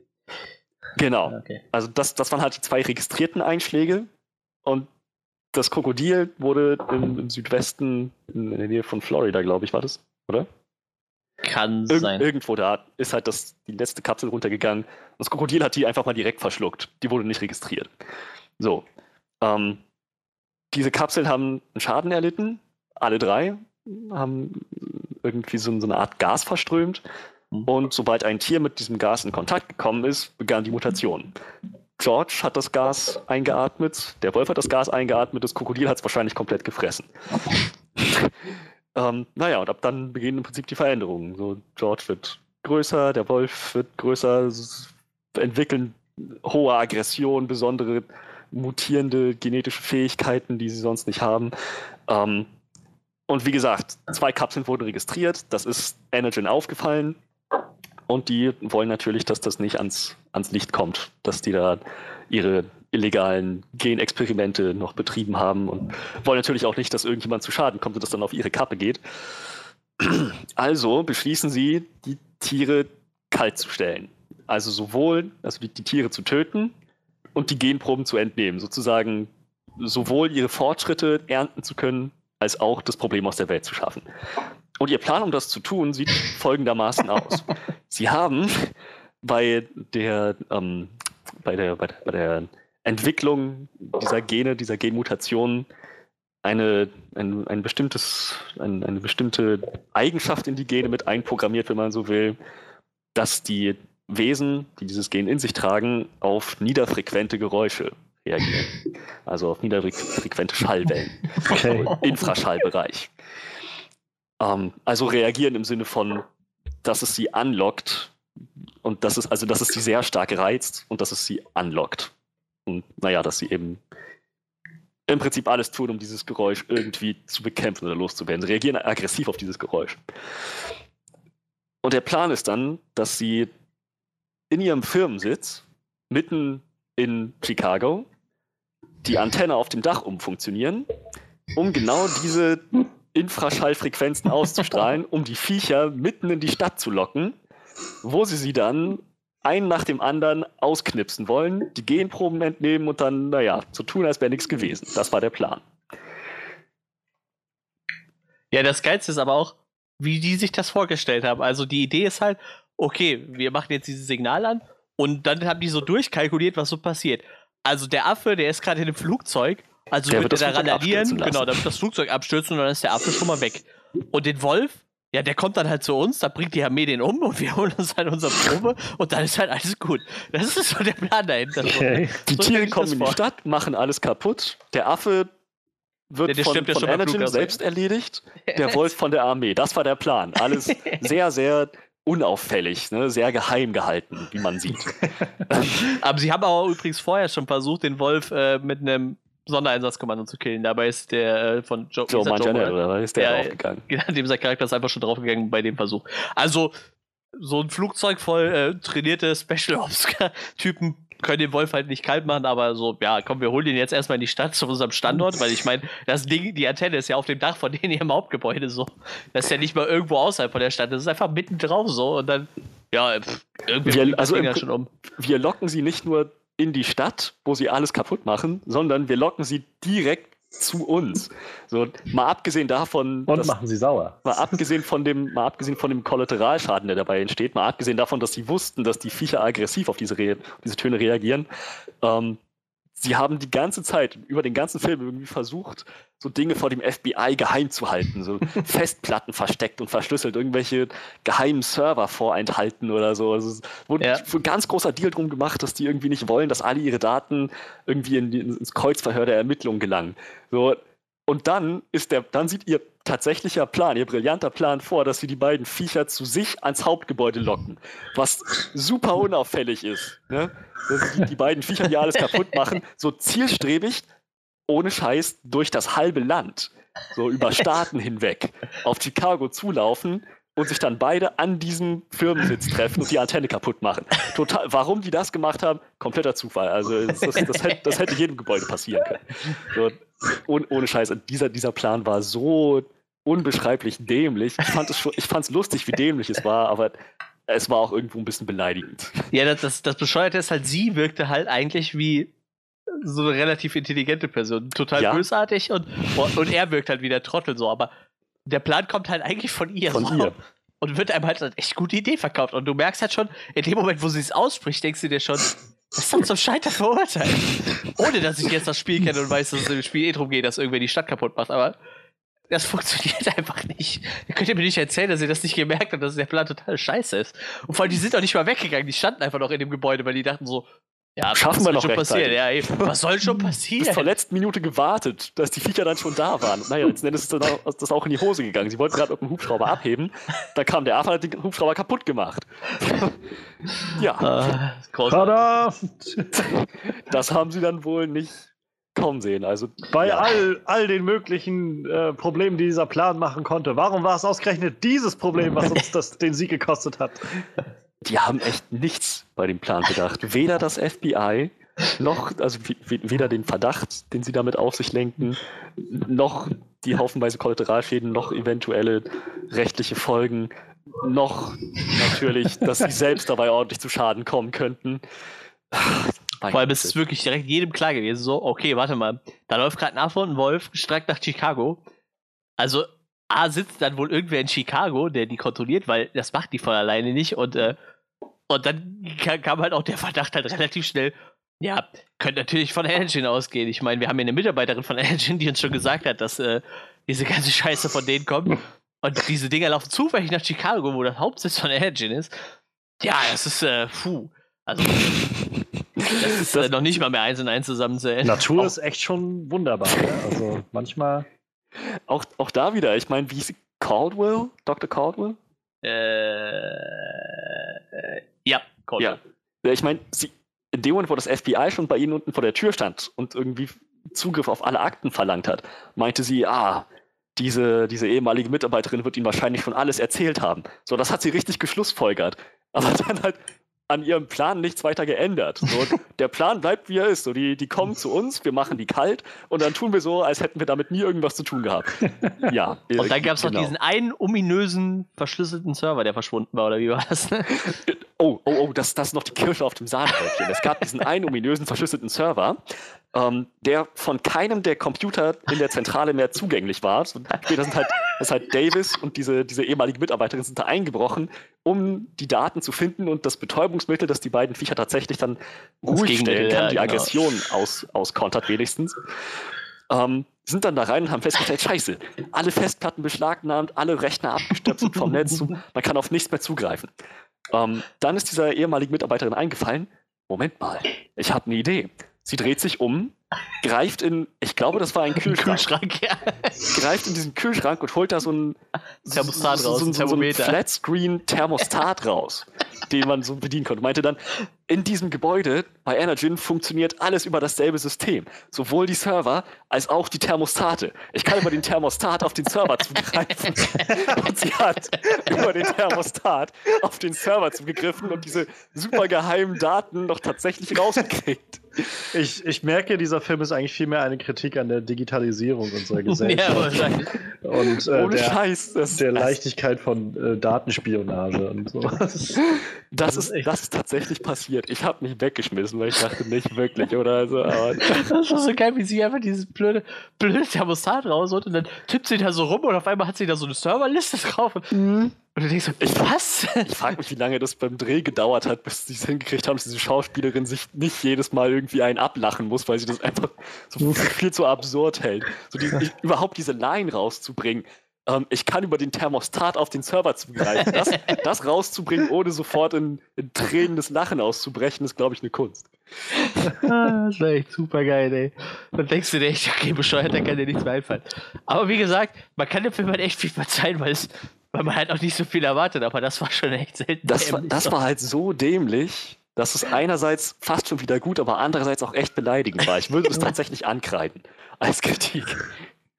Genau. Okay. Also das, das waren halt die zwei registrierten Einschläge und das Krokodil wurde im, im Südwesten, in, in der Nähe von Florida, glaube ich, war das, oder? Kann Irg sein. irgendwo da ist halt das, die letzte Kapsel runtergegangen. Das Krokodil hat die einfach mal direkt verschluckt. Die wurde nicht registriert. So. Ähm, diese Kapseln haben einen Schaden erlitten. Alle drei haben irgendwie so, so eine Art Gas verströmt. Mhm. Und sobald ein Tier mit diesem Gas in Kontakt gekommen ist, begann die Mutation. George hat das Gas eingeatmet, der Wolf hat das Gas eingeatmet, das Krokodil hat es wahrscheinlich komplett gefressen. [LAUGHS] ähm, naja, und ab dann beginnen im Prinzip die Veränderungen. So, George wird größer, der Wolf wird größer, entwickeln hohe Aggression, besondere mutierende genetische Fähigkeiten, die sie sonst nicht haben. Ähm, und wie gesagt, zwei Kapseln wurden registriert, das ist Energen aufgefallen. Und die wollen natürlich, dass das nicht ans, ans Licht kommt, dass die da ihre illegalen Genexperimente noch betrieben haben und wollen natürlich auch nicht, dass irgendjemand zu Schaden kommt und das dann auf ihre Kappe geht. Also beschließen sie, die Tiere kalt zu stellen. Also sowohl also die, die Tiere zu töten und die Genproben zu entnehmen. Sozusagen sowohl ihre Fortschritte ernten zu können, als auch das Problem aus der Welt zu schaffen. Und ihr Plan, um das zu tun, sieht folgendermaßen aus. Sie haben bei der, ähm, bei der, bei der, bei der Entwicklung dieser Gene, dieser Genmutationen eine, ein, ein bestimmtes, ein, eine bestimmte Eigenschaft in die Gene mit einprogrammiert, wenn man so will, dass die Wesen, die dieses Gen in sich tragen, auf niederfrequente Geräusche reagieren. Also auf niederfrequente Schallwellen. Okay. Infraschallbereich. Ähm, also reagieren im Sinne von, dass es sie anlockt und dass es, also dass es sie sehr stark reizt und dass es sie anlockt. Und naja, dass sie eben im Prinzip alles tun, um dieses Geräusch irgendwie zu bekämpfen oder loszuwerden. Sie reagieren aggressiv auf dieses Geräusch. Und der Plan ist dann, dass sie in ihrem Firmensitz mitten in Chicago die Antenne auf dem Dach umfunktionieren, um genau diese Infraschallfrequenzen auszustrahlen, um die Viecher mitten in die Stadt zu locken, wo sie sie dann einen nach dem anderen ausknipsen wollen, die Genproben entnehmen und dann, naja, so tun, als wäre nichts gewesen. Das war der Plan. Ja, das Geilste ist aber auch, wie die sich das vorgestellt haben. Also die Idee ist halt, okay, wir machen jetzt dieses Signal an und dann haben die so durchkalkuliert, was so passiert. Also der Affe, der ist gerade in einem Flugzeug, also Der wird wird er das da randalieren, genau, dann wird das Flugzeug abstürzen und dann ist der Affe schon mal weg. Und den Wolf, ja, der kommt dann halt zu uns, da bringt die Armee den um und wir holen uns halt unsere Probe und dann ist halt alles gut. Das ist so der Plan dahinter. Okay. Die So stell Tiere kommen in die. Stadt, machen alles kaputt. Der Affe wird Der- der von, ja von Anakin selbst erledigt. Der Wolf von der Armee. Das war der Plan. Alles [LAUGHS] sehr, sehr unauffällig, ne? sehr geheim gehalten, wie man sieht. [LAUGHS] Aber sie haben auch übrigens vorher schon versucht, den Wolf äh, mit einem Sondereinsatzkommando zu killen. Dabei ist der äh, von Joe, Joe ist Manganiello, oder was ist der Ja, draufgegangen? [LAUGHS] Genau, dem sein Charakter ist einfach schon draufgegangen bei dem Versuch. Also, so ein Flugzeug voll äh, trainierte Special Ops-Typen [LAUGHS] können den Wolf halt nicht kalt machen, aber so, ja, komm, wir holen den jetzt erstmal in die Stadt zu unserem Standort, weil ich meine, das Ding, die Antenne ist ja auf dem Dach von denen hier im Hauptgebäude so. Das ist ja nicht mal irgendwo außerhalb von der Stadt, das ist einfach mitten drauf so und dann, ja, pff, irgendwie Wir- das also Ding ja schon um. Wir locken sie nicht nur in die Stadt, wo sie alles kaputt machen, sondern wir locken sie direkt zu uns. So, mal abgesehen davon, Und dass- machen sie sauer. Mal abgesehen von dem, mal abgesehen von dem Kollateralschaden, der dabei entsteht, mal abgesehen davon, dass sie wussten, dass die Viecher aggressiv auf diese, Re diese Töne reagieren, ähm, sie haben die ganze Zeit, über den ganzen Film irgendwie versucht, so Dinge vor dem FBI geheim zu halten, so [LAUGHS] Festplatten versteckt und verschlüsselt, irgendwelche geheimen Server vorenthalten oder so. Also es wurde Ja. ein ganz großer Deal drum gemacht, dass die irgendwie nicht wollen, dass alle ihre Daten irgendwie in die, ins Kreuzverhör der Ermittlungen gelangen. So, und dann ist der, dann sieht ihr tatsächlicher Plan, ihr brillanter Plan vor, dass sie die beiden Viecher zu sich ans Hauptgebäude locken. Was super unauffällig ist. Ne? Dass die, die beiden Viecher, die alles kaputt machen, so zielstrebig, ohne Scheiß, durch das halbe Land, so über Staaten hinweg, auf Chicago zulaufen und sich dann beide an diesem Firmensitz treffen und die Antenne kaputt machen. Total, warum die das gemacht haben, kompletter Zufall. Also das, das, das, hätte, das hätte jedem Gebäude passieren können. So, ohne, ohne Scheiß. Und dieser, dieser Plan war so unbeschreiblich dämlich. Ich fand es schon- ich fand's lustig, wie dämlich es war, aber es war auch irgendwo ein bisschen beleidigend. Ja, das, das, das Bescheuerte ist halt, sie wirkte halt eigentlich wie so eine relativ intelligente Person. Total Ja. bösartig und, und er wirkt halt wie der Trottel so, aber der Plan kommt halt eigentlich von ihr. Von so. ihr. Und wird einem halt eine echt gute Idee verkauft. Und du merkst halt schon, in dem Moment, wo sie es ausspricht, denkst du dir schon, das ist dann zum Scheitern verurteilt. Ohne dass ich jetzt das Spiel kenne und weiß, dass es im Spiel eh drum geht, dass irgendwer die Stadt kaputt macht. Aber das funktioniert [LAUGHS] einfach nicht. Ihr könnt ihr mir nicht erzählen, dass ihr das nicht gemerkt habt, dass der Plan total scheiße ist. Und vor allem, die sind doch nicht mal weggegangen. Die standen einfach noch in dem Gebäude, weil die dachten so, ja, Schaffen wir soll noch schon passieren? rechtzeitig. Ja, eben. [LAUGHS] Was soll schon passieren? Bis zur letzten Minute gewartet, dass die Viecher dann schon da waren. Naja, letzten Endes ist dann auch, ist das auch in die Hose gegangen. Sie wollten gerade mit dem Hubschrauber abheben. Da kam der Affe und hat den Hubschrauber kaputt gemacht. [LAUGHS] ja, Ah, großartig. Tada! das haben sie dann wohl nicht kommen sehen. Also Bei ja. all, all den möglichen äh, Problemen, die dieser Plan machen konnte, warum war es ausgerechnet dieses Problem, was uns [LAUGHS] das, den Sieg gekostet hat? Die haben echt nichts bei dem Plan bedacht. Weder das FBI, noch, also we- we- weder den Verdacht, den sie damit auf sich lenken, noch die haufenweise Kollateralschäden, noch eventuelle rechtliche Folgen, noch natürlich, dass sie selbst dabei ordentlich zu Schaden kommen könnten. Vor allem ist es wirklich direkt jedem klar gewesen, so, okay, warte mal, da läuft gerade ein Affe und ein Wolf gestreckt nach Chicago. Also, A sitzt dann wohl irgendwer in Chicago, der die kontrolliert, weil das macht die von alleine nicht und, äh, und dann ka- kam halt auch der Verdacht halt relativ schnell, ja, könnte natürlich von Engine ausgehen. Ich meine, wir haben hier eine Mitarbeiterin von Engine, die uns schon gesagt hat, dass äh, diese ganze Scheiße von denen kommt. Und diese Dinger laufen zufällig nach Chicago, wo das Hauptsitz von Engine ist. Ja, das ist, äh, puh. Also, Das ist äh, noch nicht mal mehr eins und eins zusammenzählen. Natur ist echt schon wunderbar. Ne? Also manchmal. Auch, auch da wieder, ich meine, wie ist? Caldwell? Dr. Caldwell? Äh, Call. Ja. Ich meine, in dem Moment, wo das FBI schon bei ihnen unten vor der Tür stand und irgendwie Zugriff auf alle Akten verlangt hat, meinte sie, ah, diese, diese ehemalige Mitarbeiterin wird ihnen wahrscheinlich schon alles erzählt haben. So, das hat sie richtig geschlussfolgert. Aber [LAUGHS] dann halt an ihrem Plan nichts weiter geändert. So, [LAUGHS] der Plan bleibt, wie er ist. So, die, die kommen zu uns, wir machen die kalt und dann tun wir so, als hätten wir damit nie irgendwas zu tun gehabt. [LAUGHS] Ja. Und dann gab es genau. noch diesen einen ominösen verschlüsselten Server, der verschwunden war, oder wie war das? Ne? Oh, oh, oh, das, das ist noch die Kirsche auf dem Sahnehäubchen. Es gab diesen einen ominösen verschlüsselten Server, ähm, der von keinem der Computer in der Zentrale mehr zugänglich war. So, Später sind halt, das ist halt Davis und diese, diese ehemalige Mitarbeiterin sind da eingebrochen, um die Daten zu finden und das Betäubungsmittel, das die beiden Viecher tatsächlich dann ruhig stellen kann, ja, die genau. Aggression aus, auskontert wenigstens. Ähm, sind dann da rein und haben festgestellt, scheiße, alle Festplatten beschlagnahmt, alle Rechner abgestöpselt vom Netz, man kann auf nichts mehr zugreifen. Ähm, dann ist dieser ehemaligen Mitarbeiterin eingefallen, Moment mal, ich habe eine Idee. Sie dreht sich um, greift in, ich glaube, das war ein [LAUGHS] Kühlschrank, Kühlschrank, ja. greift in diesen Kühlschrank und holt da so ein Thermostat so, raus, so, so, so ein. Flatscreen-Thermostat raus, den man so bedienen konnte. Meinte dann, in diesem Gebäude bei Energyn funktioniert alles über dasselbe System. Sowohl die Server als auch die Thermostate. Ich kann über den Thermostat auf den Server zugreifen. [LAUGHS] und sie hat über den Thermostat auf den Server zugegriffen und diese super geheimen Daten noch tatsächlich rausgekriegt. Ich, ich merke, dieser Film ist eigentlich vielmehr eine Kritik an der Digitalisierung unserer Gesellschaft ja, wahrscheinlich. und äh, Ohne der, Scheiß. Das, der Leichtigkeit von äh, Datenspionage und so. Das, Das ist, ist echt- das ist tatsächlich passiert. Ich habe mich weggeschmissen, weil ich dachte, nicht wirklich, oder? Also, aber [LAUGHS] Das war so geil, wie sie einfach dieses blöde, blöde Thermostat rausholt und dann tippt sie da so rum und auf einmal hat sie da so eine Serverliste drauf. Und, und du denkst so, was? ich frage mich, wie lange das beim Dreh gedauert hat, bis sie es hingekriegt haben, dass diese Schauspielerin sich nicht jedes Mal irgendwie einen ablachen muss, weil sie das einfach so viel zu absurd hält. So die, [LAUGHS] ich, überhaupt diese Line rauszubringen. Ähm, ich kann über den Thermostat auf den Server zugreifen. Das, [LAUGHS] das rauszubringen, ohne sofort in, in tränendes Lachen auszubrechen, ist, glaube ich, eine Kunst. Ah, das war echt super geil, ey. Dann denkst du dir echt, okay, bescheuert, da kann dir nichts mehr einfallen. Aber wie gesagt, man kann dem Film halt echt viel verzeihen, weil, es, weil man halt auch nicht so viel erwartet, aber das war schon echt selten. Das war, das war halt so dämlich, dass es einerseits fast schon wieder gut, aber andererseits auch echt beleidigend war. Ich würde es tatsächlich ankreiden als Kritik.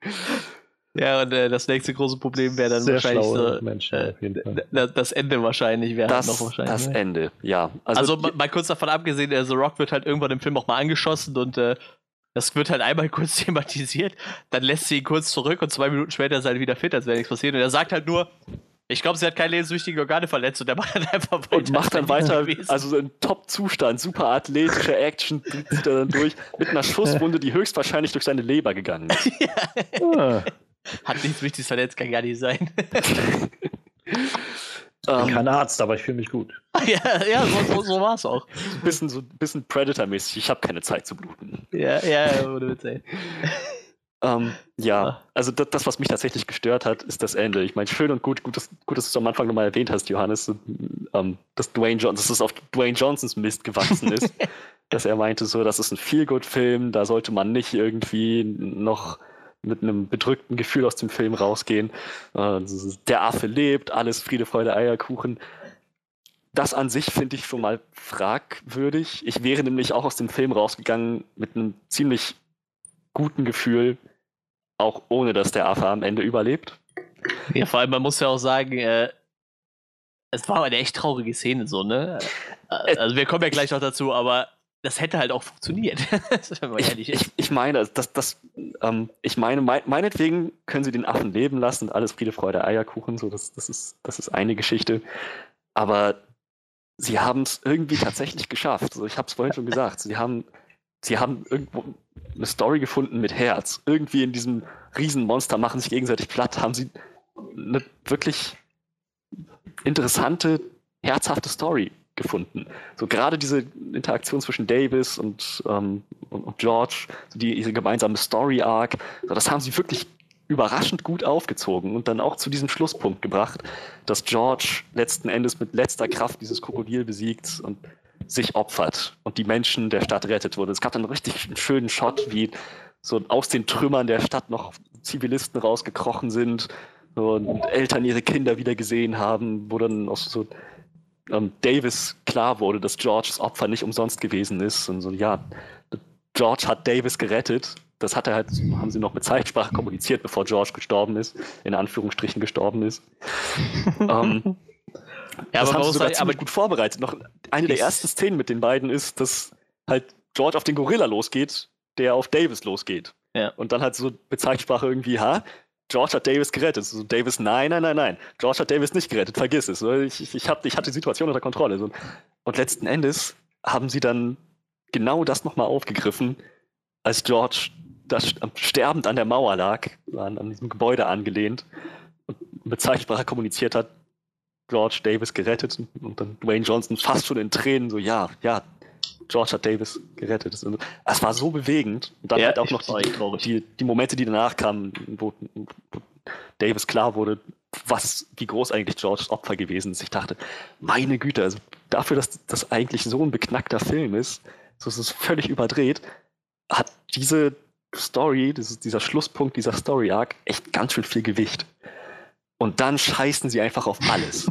[LAUGHS] Ja, und äh, das nächste große Problem wäre dann Sehr wahrscheinlich so, Menschen äh, auf jeden Fall. d- das Ende wahrscheinlich wäre halt Das, noch wahrscheinlich. das ne? Ende, ja. Also, mal, mal kurz davon abgesehen, äh, The Rock wird halt irgendwann im Film auch mal angeschossen und äh, das wird halt einmal [LAUGHS] kurz thematisiert, dann lässt sie ihn kurz zurück und zwei Minuten später ist er halt wieder fit, als wäre nichts passiert. Und er sagt halt nur, ich glaube, sie hat keine lebenswichtigen Organe verletzt und er macht dann einfach weiter. und macht dann weiter, also so in Top-Zustand, super athletische Action, zieht er dann durch, mit einer Schusswunde, die höchstwahrscheinlich durch seine Leber gegangen ist. [LAUGHS] Ah, Hat nichts Wichtiges verletzt, kann gar nicht sein. [LAUGHS] ich Ähm, bin kein Arzt, aber ich fühle mich gut. [LAUGHS] ja, ja, so, so, so war es auch. bisschen, so, bisschen Predator-mäßig, ich habe keine Zeit zu bluten. Ja, ja, ohne Witz, ey. [LAUGHS] Ähm, ja, Ah. also das, das, was mich tatsächlich gestört hat, ist das Ende. Ich meine, schön und gut, gut, dass, gut, dass du es am Anfang nochmal erwähnt hast, Johannes, ähm, dass Dwayne Johnson, dass es auf Dwayne Johnsons Mist gewachsen ist. dass er meinte, so, das ist ein Feel-Good-Film, da sollte man nicht irgendwie noch mit einem bedrückten Gefühl aus dem Film rausgehen. Äh, der Affe lebt, alles Friede, Freude, Eierkuchen. Das an sich finde ich schon mal fragwürdig. Ich wäre nämlich auch aus dem Film rausgegangen mit einem ziemlich guten Gefühl, auch ohne dass der Affe am Ende überlebt. Ja, vor allem, man muss ja auch sagen, äh, es war eine echt traurige Szene, so, ne? Äh, Also, wir kommen ja gleich noch dazu, aber das hätte halt auch funktioniert. [LAUGHS] Ich, ich, ich meine, das, das, ähm, ich meine, mein, meinetwegen können sie den Affen leben lassen und alles Friede, Freude, Eierkuchen, so, das, das, ist, das ist eine Geschichte. Aber sie haben es irgendwie tatsächlich geschafft. So, ich habe es vorhin schon gesagt. Sie haben, sie haben irgendwo eine Story gefunden mit Herz. Irgendwie in diesem Riesenmonster machen sich gegenseitig platt, haben sie eine wirklich interessante, herzhafte Story gefunden. So gerade diese Interaktion zwischen Davis und, ähm, und, George, so die, diese gemeinsame Story-Arc, so das haben sie wirklich überraschend gut aufgezogen und dann auch zu diesem Schlusspunkt gebracht, dass George letzten Endes mit letzter Kraft dieses Krokodil besiegt und sich opfert und die Menschen der Stadt rettet wurde. Es gab dann einen richtig schönen Shot, wie so aus den Trümmern der Stadt noch Zivilisten rausgekrochen sind und Eltern ihre Kinder wieder gesehen haben, wo dann auch so ähm, Davis klar wurde, dass Georges Opfer nicht umsonst gewesen ist. Und so, ja, George hat Davis gerettet. Das hat er halt, haben sie noch mit Zeitsprache kommuniziert, bevor George gestorben ist, in Anführungsstrichen gestorben ist. [LAUGHS] ähm, ja, das aber haben sie sogar aber gut vorbereitet. Noch eine der ersten Szenen mit den beiden ist, dass halt George auf den Gorilla losgeht, der auf Davis losgeht. Ja. Und dann halt so mit Zeitsprache irgendwie, ha, George hat Davis gerettet. So, Davis, nein, nein, nein, nein. George hat Davis nicht gerettet, vergiss es. Ich, ich, ich habe ich die Situation unter Kontrolle. So. Und letzten Endes haben sie dann genau das nochmal aufgegriffen, als George das sterbend an der Mauer lag, an, an diesem Gebäude angelehnt und mit Zeichensprache kommuniziert hat, George Davis gerettet und dann Dwayne Johnson fast schon in Tränen so, ja, ja, George hat Davis gerettet. Es war so bewegend. Und dann ja, halt auch noch die, die, die, Momente, die danach kamen, wo, wo, Davis klar wurde, was, wie groß eigentlich Georges Opfer gewesen ist. Ich dachte, meine Güte, also dafür, dass das eigentlich so ein beknackter Film ist, so ist es völlig überdreht, hat diese Story, dieser Schlusspunkt dieser Story-Arc echt ganz schön viel Gewicht. Und dann scheißen sie einfach auf alles.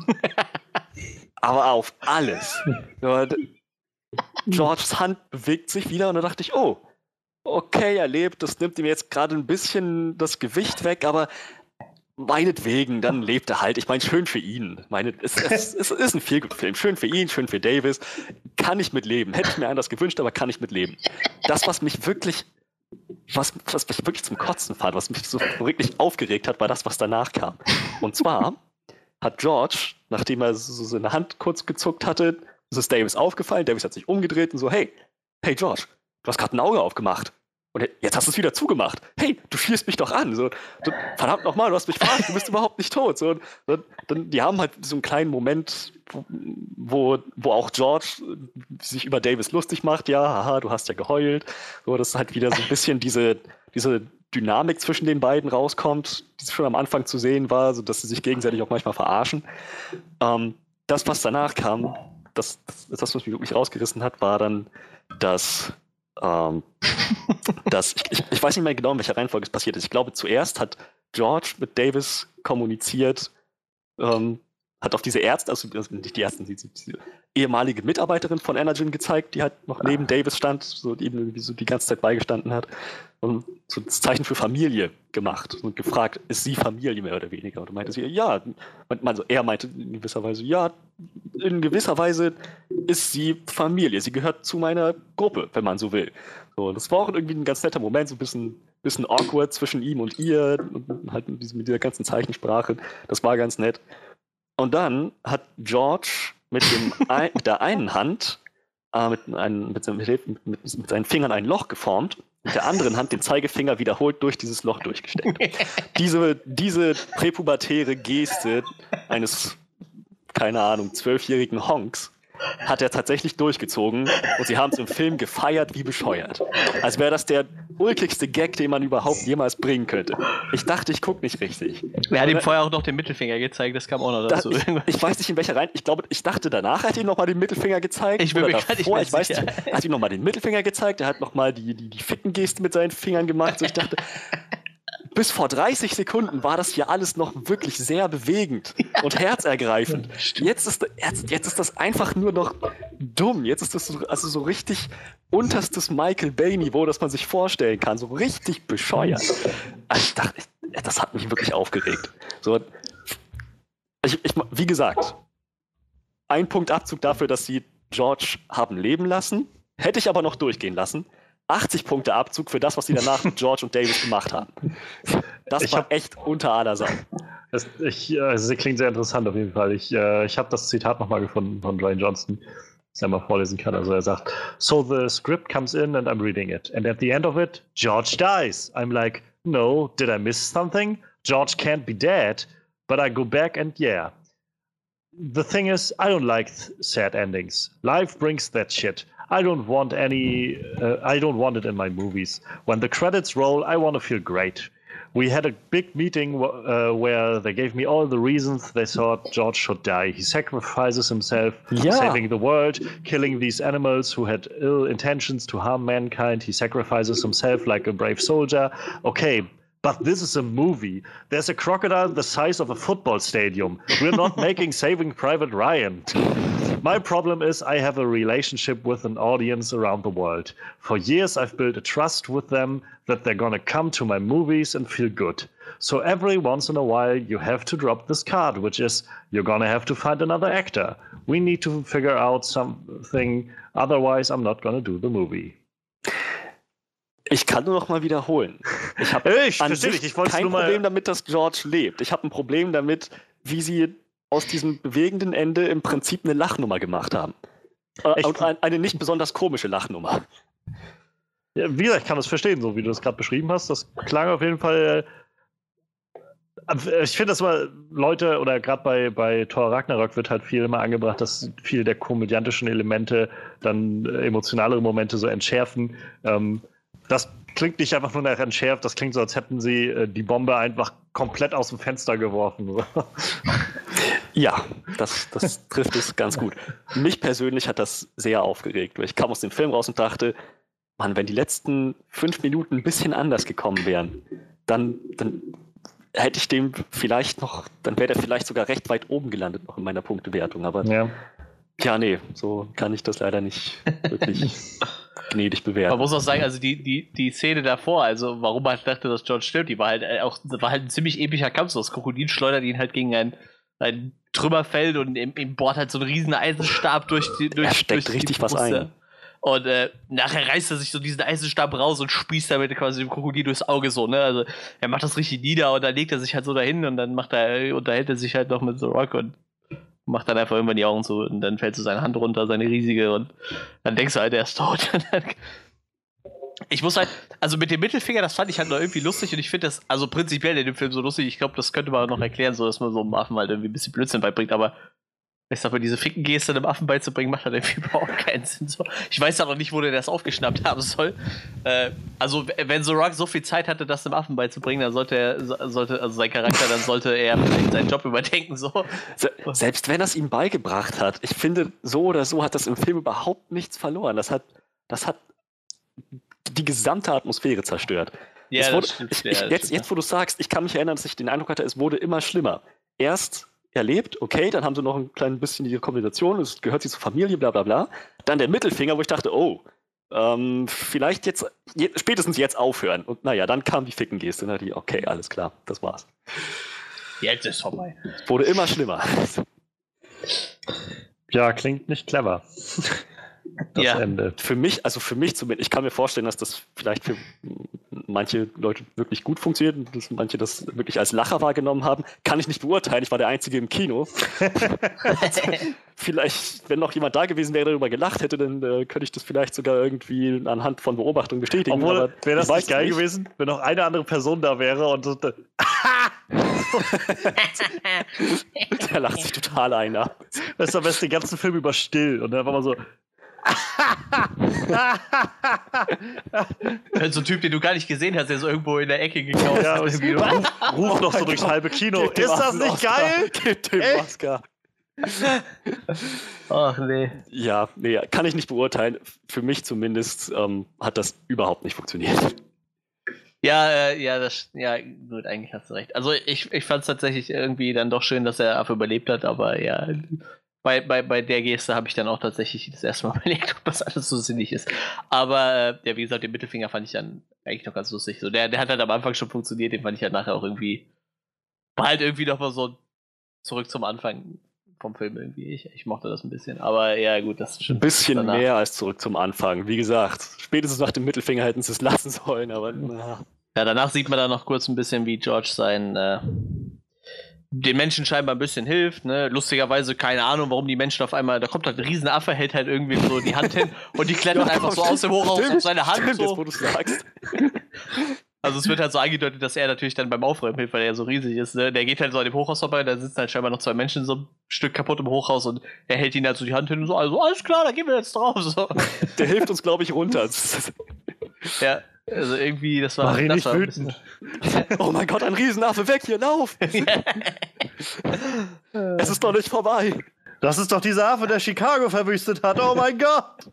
[LAUGHS] Aber auf alles. [LAUGHS] Georges Hand bewegt sich wieder und da dachte ich, oh, okay, er lebt, das nimmt ihm jetzt gerade ein bisschen das Gewicht weg, aber meinetwegen, dann lebt er halt. Ich meine, schön für ihn. Meine, es, es, es ist ein viel Film. Schön für ihn, schön für Davis. Kann ich mitleben. Hätte ich mir anders gewünscht, aber kann ich mitleben. Das, was mich wirklich, was, was mich wirklich zum Kotzen fand, was mich so wirklich aufgeregt hat, war das, was danach kam. Und zwar hat George, nachdem er so seine Hand kurz gezuckt hatte, es ist Davis aufgefallen, Davis hat sich umgedreht und so, hey, hey George, du hast gerade ein Auge aufgemacht. Und jetzt hast du es wieder zugemacht. Hey, du schießt mich doch an. So, du, verdammt nochmal, du hast mich verarscht, du bist [LAUGHS] überhaupt nicht tot. So, dann, die haben halt so einen kleinen Moment, wo, wo auch George sich über Davis lustig macht. Ja, haha, du hast ja geheult. So, dass halt wieder so ein bisschen diese, diese Dynamik zwischen den beiden rauskommt, die schon am Anfang zu sehen war, so dass sie sich gegenseitig auch manchmal verarschen. Ähm, das, was danach kam, das, das, das, was mich wirklich rausgerissen hat, war dann, dass, ähm, [LAUGHS] dass ich, ich, ich, weiß nicht mehr genau, in welcher Reihenfolge es passiert ist. Ich glaube, zuerst hat George mit Davis kommuniziert, ähm, hat auf diese Ärzte, also, nicht die Ärzte, die, die, ehemalige Mitarbeiterin von Energen gezeigt, die halt noch neben Davis stand, so die irgendwie so die ganze Zeit beigestanden hat und so das Zeichen für Familie gemacht und gefragt, ist sie Familie mehr oder weniger? Und meinte sie, ja, also er meinte in gewisser Weise, ja, in gewisser Weise ist sie Familie. Sie gehört zu meiner Gruppe, wenn man so will. So, das war auch irgendwie ein ganz netter Moment, so ein bisschen, bisschen awkward zwischen ihm und ihr und halt mit, dieser ganzen Zeichensprache. Das war ganz nett. Und dann hat George mit, dem ein, mit der einen Hand äh, mit, ein, mit, mit, mit, seinen Fingern ein Loch geformt, mit der anderen Hand den Zeigefinger wiederholt durch dieses Loch durchgesteckt. [LAUGHS] diese, diese präpubertäre Geste eines, keine Ahnung, zwölfjährigen Honks hat er tatsächlich durchgezogen und sie haben es im Film gefeiert wie bescheuert. Als wäre das der ulkigste Gag, den man überhaupt jemals bringen könnte. Ich dachte, ich gucke nicht richtig. Er hat ihm vorher auch noch den Mittelfinger gezeigt, das kam auch noch dazu. ich, ich, weiß nicht, in welcher Reihe. Ich glaube, ich dachte, danach hat er ihm nochmal den Mittelfinger gezeigt. Ich bin mir davor, nicht ich weiß nicht, Er hat ihm nochmal den Mittelfinger gezeigt, er hat nochmal die, die, die Fickengeste mit seinen Fingern gemacht. So ich dachte, bis vor 30 Sekunden war das hier alles noch wirklich sehr bewegend ja. und herzergreifend. [LAUGHS] Jetzt ist, jetzt, jetzt ist das einfach nur noch dumm. Jetzt ist das so, also so richtig unterstes Michael Bay-Niveau, das man sich vorstellen kann. So richtig bescheuert. Also ich dachte, das hat mich wirklich aufgeregt. So, ich, ich, wie gesagt, ein Punkt Abzug dafür, dass sie George haben leben lassen. Hätte ich aber noch durchgehen lassen. 80 Punkte Abzug für das, was sie danach mit George und Davis gemacht haben. Das ich war hab, echt unter aller Sau. Das, ich, also, klingt sehr interessant auf jeden Fall. Ich, äh, ich habe das Zitat nochmal gefunden von Dwayne Johnson, das er mal vorlesen kann. Also er sagt, So the script comes in and I'm reading it. And at the end of it, George dies. I'm like, no, did I miss something? George can't be dead. But I go back and yeah. The thing is, I don't like sad endings. Life brings that shit. I don't want any. Uh, I don't want it in my movies. When the credits roll, I want to feel great. We had a big meeting uh, where they gave me all the reasons they thought George should die. He sacrifices himself, Yeah. saving the world, killing these animals who had ill intentions to harm mankind. He sacrifices himself like a brave soldier. Okay, but this is a movie. There's a crocodile the size of a football stadium. We're not [LAUGHS] making Saving Private Ryan. My problem is I have a relationship with an audience around the world. For years, I've built a trust with them that they're gonna come to my movies and feel good. So every once in a while, you have to drop this card, which is you're gonna have to find another actor. We need to figure out something, otherwise, I'm not gonna do the movie. Ich kann nur noch mal wiederholen. Ich habe [LAUGHS] Ich an sich ich kein. Problem damit, dass George lebt. Ich habe ein Problem damit, wie sie aus diesem bewegenden Ende im Prinzip eine Lachnummer gemacht haben. Äh, und ein, eine nicht besonders komische Lachnummer. Ja, wie gesagt, ich kann das verstehen, so wie du das gerade beschrieben hast. Das klang auf jeden Fall. äh, Ich finde das mal, Leute, oder gerade bei, bei Thor Ragnarok wird halt viel immer angebracht, dass viele der komödiantischen Elemente dann emotionalere Momente so entschärfen. Ähm, das klingt nicht einfach nur nach entschärft, das klingt so, als hätten sie äh, die Bombe einfach komplett aus dem Fenster geworfen. So. [LAUGHS] Ja, das, das trifft es ganz gut. Mich persönlich hat das sehr aufgeregt, weil ich kam aus dem Film raus und dachte, Mann, wenn die letzten fünf Minuten ein bisschen anders gekommen wären, dann, dann hätte ich dem vielleicht noch, dann wäre der vielleicht sogar recht weit oben gelandet noch in meiner Punktewertung. Aber Ja. ja, nee, so kann ich das leider nicht wirklich [LAUGHS] gnädig Man bewerten. muss auch sagen, also die, die, die Szene davor, also warum man dachte, dass George stirbt, die war halt äh, auch war halt ein ziemlich epischer Kampf. So das Krokodil schleudert ihn halt gegen ein, ein Trümmerfeld und im, im bohrt halt so ein riesen Eisenstab durch die durch, Er steckt durch die richtig was ein. Und äh, nachher reißt er sich so diesen Eisenstab raus und spießt damit quasi dem Krokodil durchs Auge so, ne? Also er macht das richtig nieder und dann legt er sich halt so dahin und dann macht er, unterhält er sich halt noch mit The Rock und macht dann einfach irgendwann die Augen zu und dann fällt so seine Hand runter, seine riesige und dann denkst du halt, er ist tot. [LAUGHS] Ich muss halt, also mit dem Mittelfinger, das fand ich halt noch irgendwie lustig und ich finde das, also prinzipiell in dem Film so lustig, ich glaube, das könnte man noch erklären, so dass man so einem Affen halt irgendwie ein bisschen Blödsinn beibringt, aber ich sag mal, diese Fickengeste einem Affen beizubringen, macht halt irgendwie [LAUGHS] überhaupt keinen Sinn. So. Ich weiß noch nicht, wo der das aufgeschnappt haben soll. Äh, also, wenn The Rock so viel Zeit hatte, das einem Affen beizubringen, dann sollte er, so- sollte, also sein Charakter, dann sollte er vielleicht seinen Job überdenken, so. Se selbst wenn er es ihm beigebracht hat, ich finde, so oder so hat das im Film überhaupt nichts verloren. Das hat, das hat die gesamte Atmosphäre zerstört. Ja, wurde, stimmt. ich, Ja, jetzt, stimmt, jetzt, wo du sagst, ich kann mich erinnern, dass ich den Eindruck hatte, es wurde immer schlimmer. Erst erlebt, okay, dann haben sie noch ein klein bisschen die Kombination, es gehört sie zur Familie, bla bla bla. Dann der Mittelfinger, wo ich dachte, oh, ähm, vielleicht jetzt, je, spätestens jetzt aufhören. Und naja, dann kam die Fickengeste, ne, die, okay, alles klar, das war's. ja. Jetzt ist vorbei. Wurde immer schlimmer. ja, klingt nicht clever. Das Ja. Ende. für mich, also für mich zumindest, ich kann mir vorstellen, dass das vielleicht für manche Leute wirklich gut funktioniert und dass manche das wirklich als Lacher wahrgenommen haben. Kann ich nicht beurteilen. Ich war der Einzige im Kino. [LAUGHS] vielleicht, wenn noch jemand da gewesen wäre, der darüber gelacht hätte, dann äh, könnte ich das vielleicht sogar irgendwie anhand von Beobachtungen bestätigen. Obwohl, aber wäre das nicht geil es gewesen, wenn noch eine andere Person da wäre und so, [LAUGHS] Der lacht sich total ein. Das ist am besten den ganzen Film über still und dann war man so. So ein Typ, den du gar nicht gesehen hast, der so irgendwo in der Ecke gekauft Ja, hat. [LAUGHS] ruf, ruf noch so durchs halbe Kino. Ist das nicht Oscar. geil? [LAUGHS] Gebt dem Echt? Oscar. Ach nee. Ja, nee, kann ich nicht beurteilen. Für mich zumindest ähm, hat das überhaupt nicht funktioniert. Ja, äh, ja, das, ja, gut, eigentlich hast du recht. Also ich, ich fand es tatsächlich irgendwie dann doch schön, dass er Affe überlebt hat, aber ja, bei, bei, bei der Geste habe ich dann auch tatsächlich das erste Mal [LAUGHS] überlegt, ob das alles so sinnig ist. Aber äh, ja, wie gesagt, den Mittelfinger fand ich dann eigentlich noch ganz lustig. So, der, der hat halt am Anfang schon funktioniert, den fand ich halt nachher auch irgendwie, war halt irgendwie noch mal so zurück zum Anfang vom Film irgendwie. Ich, ich mochte das ein bisschen. Aber ja, gut, das ist Ein schon bisschen danach. mehr als zurück zum Anfang. Wie gesagt, spätestens nach dem Mittelfinger hätten sie es [LAUGHS] lassen sollen, aber na, Ja, danach sieht man dann noch kurz ein bisschen, wie George sein äh, den Menschen scheinbar ein bisschen hilft. Ne? Lustigerweise, keine Ahnung, warum die Menschen auf einmal, da kommt halt ein Riesenaffe, hält halt irgendwie so die Hand hin [LAUGHS] und die klettern einfach so aus dem Hochhaus auf seine Hand. Stimmt, jetzt, wo So. du sagst. [LAUGHS] Also es wird halt so angedeutet, dass er natürlich dann beim Aufräumen hilft, weil er so riesig ist. Ne? Der geht halt so an dem Hochhaus vorbei, da sitzen halt scheinbar noch zwei Menschen so ein Stück kaputt im Hochhaus und er hält ihnen halt so die Hand hin und so, also alles klar, da gehen wir jetzt drauf. So. Der hilft uns, glaube ich, runter. [LAUGHS] Ja. Also irgendwie, das war. Mach ihn das nicht war wütend. [LAUGHS] Oh mein Gott, ein Riesenaffe, weg hier, lauf! es ist doch nicht vorbei. Das ist doch dieser Affe, der Chicago verwüstet hat. Oh mein Gott.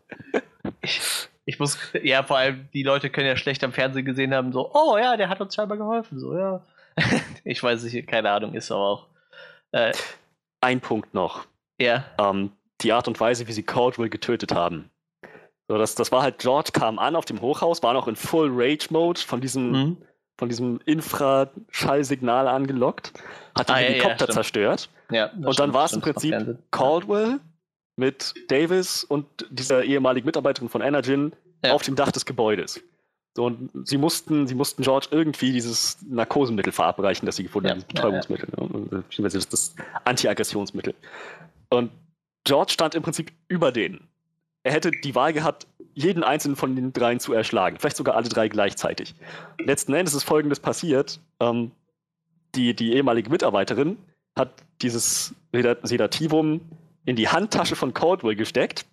Ich muss, ja, vor allem die Leute können ja schlecht am Fernsehen gesehen haben, so, oh ja, der hat uns scheinbar geholfen, so, ja. [LAUGHS] ich weiß nicht, keine Ahnung, ist aber auch. Äh, Ein Punkt noch. ja, ähm, die Art und Weise, wie sie Caldwell getötet haben. So, das, das war halt, George kam an auf dem Hochhaus, war noch in Full Rage Mode von diesem, mhm. von diesem Infraschallsignal angelockt, hat den Ah, ja, ja, Helikopter stimmt. zerstört. ja. Und dann war es im Prinzip. Caldwell mit Davis und dieser ehemaligen Mitarbeiterin von Energyn Ja. auf dem Dach des Gebäudes. So, und sie mussten, sie mussten George irgendwie dieses Narkosemittel verabreichen, das sie gefunden Ja, haben, dieses ja, Betäubungsmittel, ne? beziehungsweise das, das Antiaggressionsmittel. Und George stand im Prinzip über denen. Er hätte die Wahl gehabt, jeden einzelnen von den dreien zu erschlagen, vielleicht sogar alle drei gleichzeitig. Letzten Endes ist Folgendes passiert. Ähm, die, die ehemalige Mitarbeiterin hat dieses Sedat- Sedativum in die Handtasche von Caldwell gesteckt.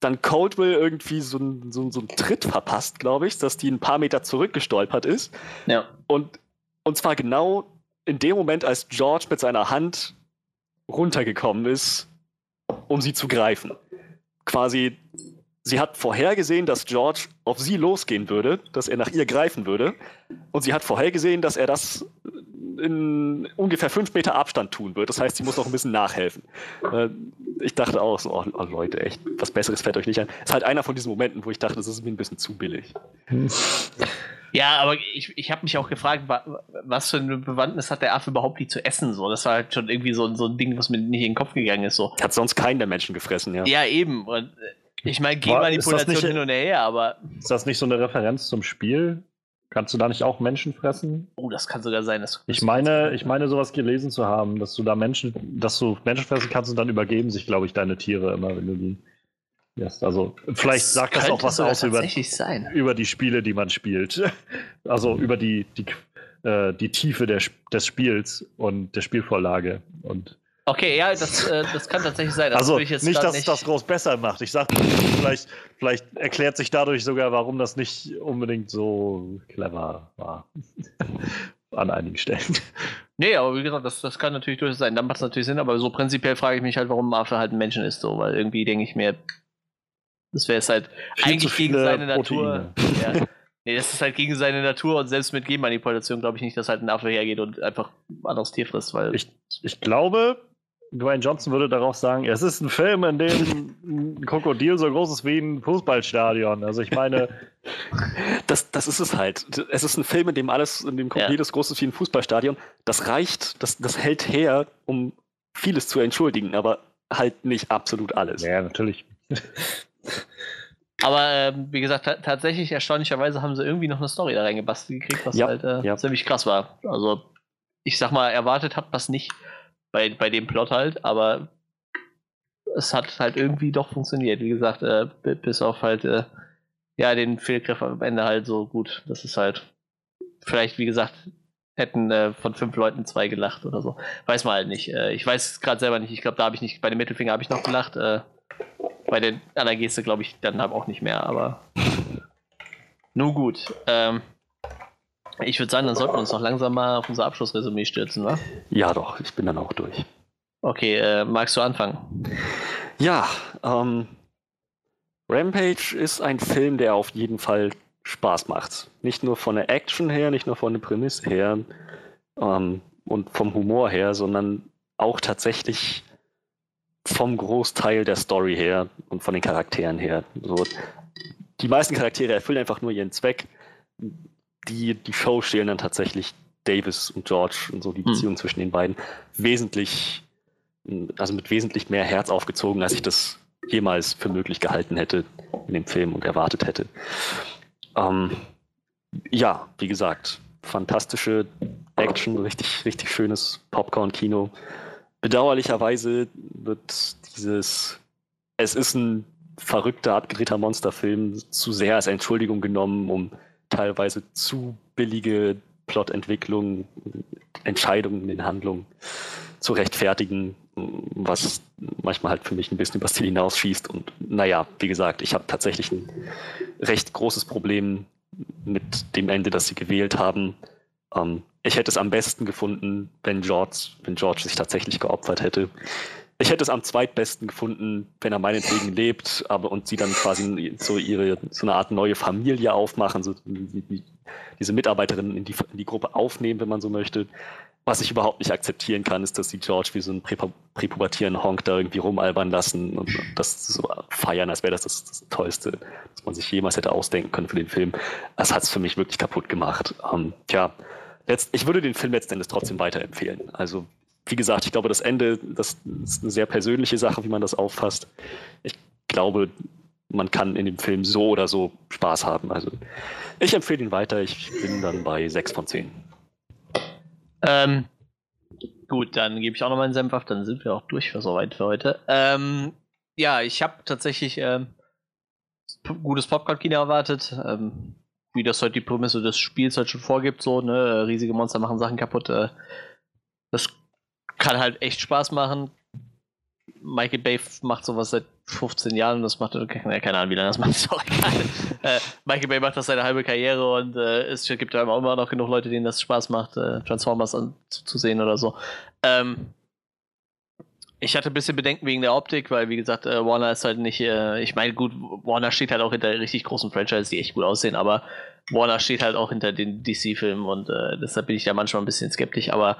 Dann Caldwell irgendwie so einen so, so einen Tritt verpasst, glaube ich, dass die ein paar Meter zurückgestolpert ist. Ja. Und, und zwar genau in dem Moment, als George mit seiner Hand runtergekommen ist, um sie zu greifen. Quasi, sie hat vorhergesehen, dass George auf sie losgehen würde, dass er nach ihr greifen würde. Und sie hat vorhergesehen, dass er das in ungefähr fünf Meter Abstand tun wird. Das heißt, sie muss noch ein bisschen nachhelfen. Äh, Ich dachte auch so, oh, oh Leute, echt, was Besseres fällt euch nicht ein. Es ist halt einer von diesen Momenten, wo ich dachte, das ist mir ein bisschen zu billig. [LAUGHS] Ja, aber ich, ich habe mich auch gefragt, wa- was für eine Bewandtnis hat der Affe überhaupt, die zu essen? So, das war halt schon irgendwie so, so ein Ding, was mir nicht in den Kopf gegangen ist. So. Hat sonst keinen der Menschen gefressen, ja. Ja, eben. Und äh, ich meine, Genmanipulation nicht- hin und her, aber Ist das nicht so eine Referenz zum Spiel? Kannst du da nicht auch Menschen fressen? oh, das kann sogar sein, dass Ich meine, ich meine, sowas gelesen zu haben, dass du da Menschen, dass du Menschen fressen kannst und dann übergeben sich, glaube ich, deine Tiere immer, wenn du die lässt. Also vielleicht sagt das auch was aus über, über die Spiele, die man spielt. [LAUGHS] Also über die, die, äh, die Tiefe der, des Spiels und der Spielvorlage. Und Okay, ja, das, äh, das kann tatsächlich sein. Das also nicht, dass es das groß besser macht. Ich sage, vielleicht, vielleicht erklärt sich dadurch sogar, warum das nicht unbedingt so clever war. [LAUGHS] An einigen Stellen. Nee, aber wie gesagt, das, das kann natürlich durchaus sein. Dann macht es natürlich Sinn, aber so prinzipiell frage ich mich halt, warum Affe halt ein Menschen ist, so, weil irgendwie denke ich mir, das wäre es halt Viel eigentlich gegen seine Natur. Ja. Nee, das ist halt gegen seine Natur und selbst mit Genmanipulation glaube ich nicht, dass halt ein Affe hergeht und einfach ein anderes Tier frisst, weil. Ich, ich glaube, Dwayne Johnson würde darauf sagen, es ist ein Film, in dem ein Krokodil so groß ist wie ein Fußballstadion. Also ich meine, [LAUGHS] Das, das ist es halt. Es ist ein Film, in dem alles, in dem Komplett Ja. das groß ist wie ein Fußballstadion. Das reicht, das, das hält her, um vieles zu entschuldigen, aber halt nicht absolut alles. ja, natürlich. Aber ähm, wie gesagt, ta tatsächlich erstaunlicherweise haben sie irgendwie noch eine Story da reingebastelt gekriegt, was Ja, halt äh, ja. ziemlich krass war. Also, ich sag mal, erwartet hat was nicht bei, bei dem Plot halt, aber es hat halt irgendwie doch funktioniert. Wie gesagt, äh, bi- bis auf halt äh, ja den Fehlgriff am Ende halt so gut. Das ist halt vielleicht, wie gesagt, hätten äh, von fünf Leuten zwei gelacht oder so. Weiß man halt nicht. Äh, ich weiß es gerade selber nicht. Ich glaube, da habe ich nicht, bei dem Mittelfinger habe ich noch gelacht. Bei der anderen Geste glaube ich dann auch nicht mehr, aber [LAUGHS] nun gut. Ähm, ich würde sagen, dann sollten wir uns noch langsam mal auf unser Abschlussresümee stürzen, ne? Ja, doch, ich bin dann auch durch. Okay, äh, magst du anfangen? Ja, ähm, Rampage ist ein Film, der auf jeden Fall Spaß macht. Nicht nur von der Action her, nicht nur von der Prämisse her ähm, und vom Humor her, sondern auch tatsächlich vom Großteil der Story her und von den Charakteren her. So, die meisten Charaktere erfüllen einfach nur ihren Zweck. Die, die Show stehlen dann tatsächlich Davis und George und so die Hm. Beziehung zwischen den beiden wesentlich, also mit wesentlich mehr Herz aufgezogen, als ich das jemals für möglich gehalten hätte in dem Film und erwartet hätte. Ähm, ja, wie gesagt, fantastische Action, richtig, richtig schönes Popcorn-Kino. Bedauerlicherweise wird dieses, es ist ein verrückter, abgedrehter Monsterfilm zu sehr als Entschuldigung genommen, um teilweise zu billige Plotentwicklung, Entscheidungen in Handlungen zu rechtfertigen, was manchmal halt für mich ein bisschen übers Ziel hinausschießt. Und naja, wie gesagt, ich habe tatsächlich ein recht großes Problem mit dem Ende, das sie gewählt haben. Ähm, ich hätte es am besten gefunden, wenn George, wenn George sich tatsächlich geopfert hätte. Ich hätte es am zweitbesten gefunden, wenn er meinetwegen lebt, aber und sie dann quasi so ihre so eine Art neue Familie aufmachen, so die, die, diese Mitarbeiterinnen in die, in die Gruppe aufnehmen, wenn man so möchte. Was ich überhaupt nicht akzeptieren kann, ist, dass sie George wie so einen präpu präpubertierenden Honk da irgendwie rumalbern lassen und das so feiern, als wäre das, das das Tollste, was man sich jemals hätte ausdenken können für den Film. Das hat es für mich wirklich kaputt gemacht. Ähm, tja, letzt, ich würde den Film letzten Endes trotzdem weiterempfehlen. Also, wie gesagt, ich glaube, das Ende, das ist eine sehr persönliche Sache, wie man das auffasst. Ich glaube, man kann in dem Film so oder so Spaß haben. Also, ich empfehle ihn weiter. Ich bin dann bei 6 von 10. Ähm, gut, dann gebe ich auch noch meinen Senf ab, dann sind wir auch durch für soweit für heute. Ähm, ja, ich habe tatsächlich ähm, gutes Popcorn-Kino erwartet. Ähm, wie das halt die Prämisse des Spiels halt schon vorgibt, so, ne, riesige Monster machen Sachen kaputt. Äh, das kann halt echt Spaß machen. Michael Bay macht sowas seit 15 Jahren und das macht, keine, keine Ahnung, wie lange das macht, [LAUGHS] ist äh, Michael Bay macht das seine halbe Karriere und äh, es gibt ja immer noch genug Leute, denen das Spaß macht, äh, Transformers anzusehen oder so. Ähm, ich hatte ein bisschen Bedenken wegen der Optik, weil wie gesagt, äh, Warner ist halt nicht, äh, ich meine, gut, Warner steht halt auch hinter richtig großen Franchises, die echt gut aussehen, aber Warner steht halt auch hinter den DC-Filmen und äh, deshalb bin ich da manchmal ein bisschen skeptisch, aber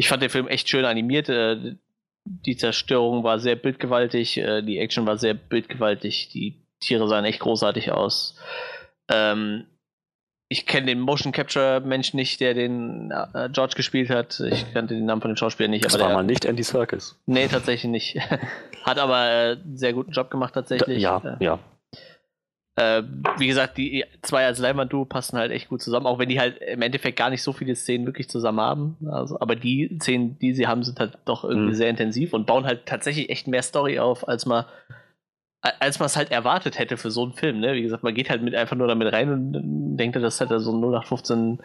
ich fand den Film echt schön animiert. Äh, die Zerstörung war sehr bildgewaltig, äh, die Action war sehr bildgewaltig, die Tiere sahen echt großartig aus. Ähm, ich kenne den Motion Capture Mensch nicht, der den äh, George gespielt hat. Ich kannte den Namen von dem Schauspieler nicht. Das aber war der, mal nicht Andy Serkis. Nee, tatsächlich nicht. [LAUGHS] hat aber äh, einen sehr guten Job gemacht tatsächlich. Ja, Äh, ja. Äh, wie gesagt, die zwei als Leinwand-Duo passen halt echt gut zusammen, auch wenn die halt im Endeffekt gar nicht so viele Szenen wirklich zusammen haben. Also, aber die Szenen, die sie haben, sind halt doch irgendwie Mhm. sehr intensiv und bauen halt tatsächlich echt mehr Story auf, als man als man es halt erwartet hätte für so einen Film. Ne? Wie gesagt, man geht halt mit einfach nur damit rein und äh, denkt, das ist halt so ein 0815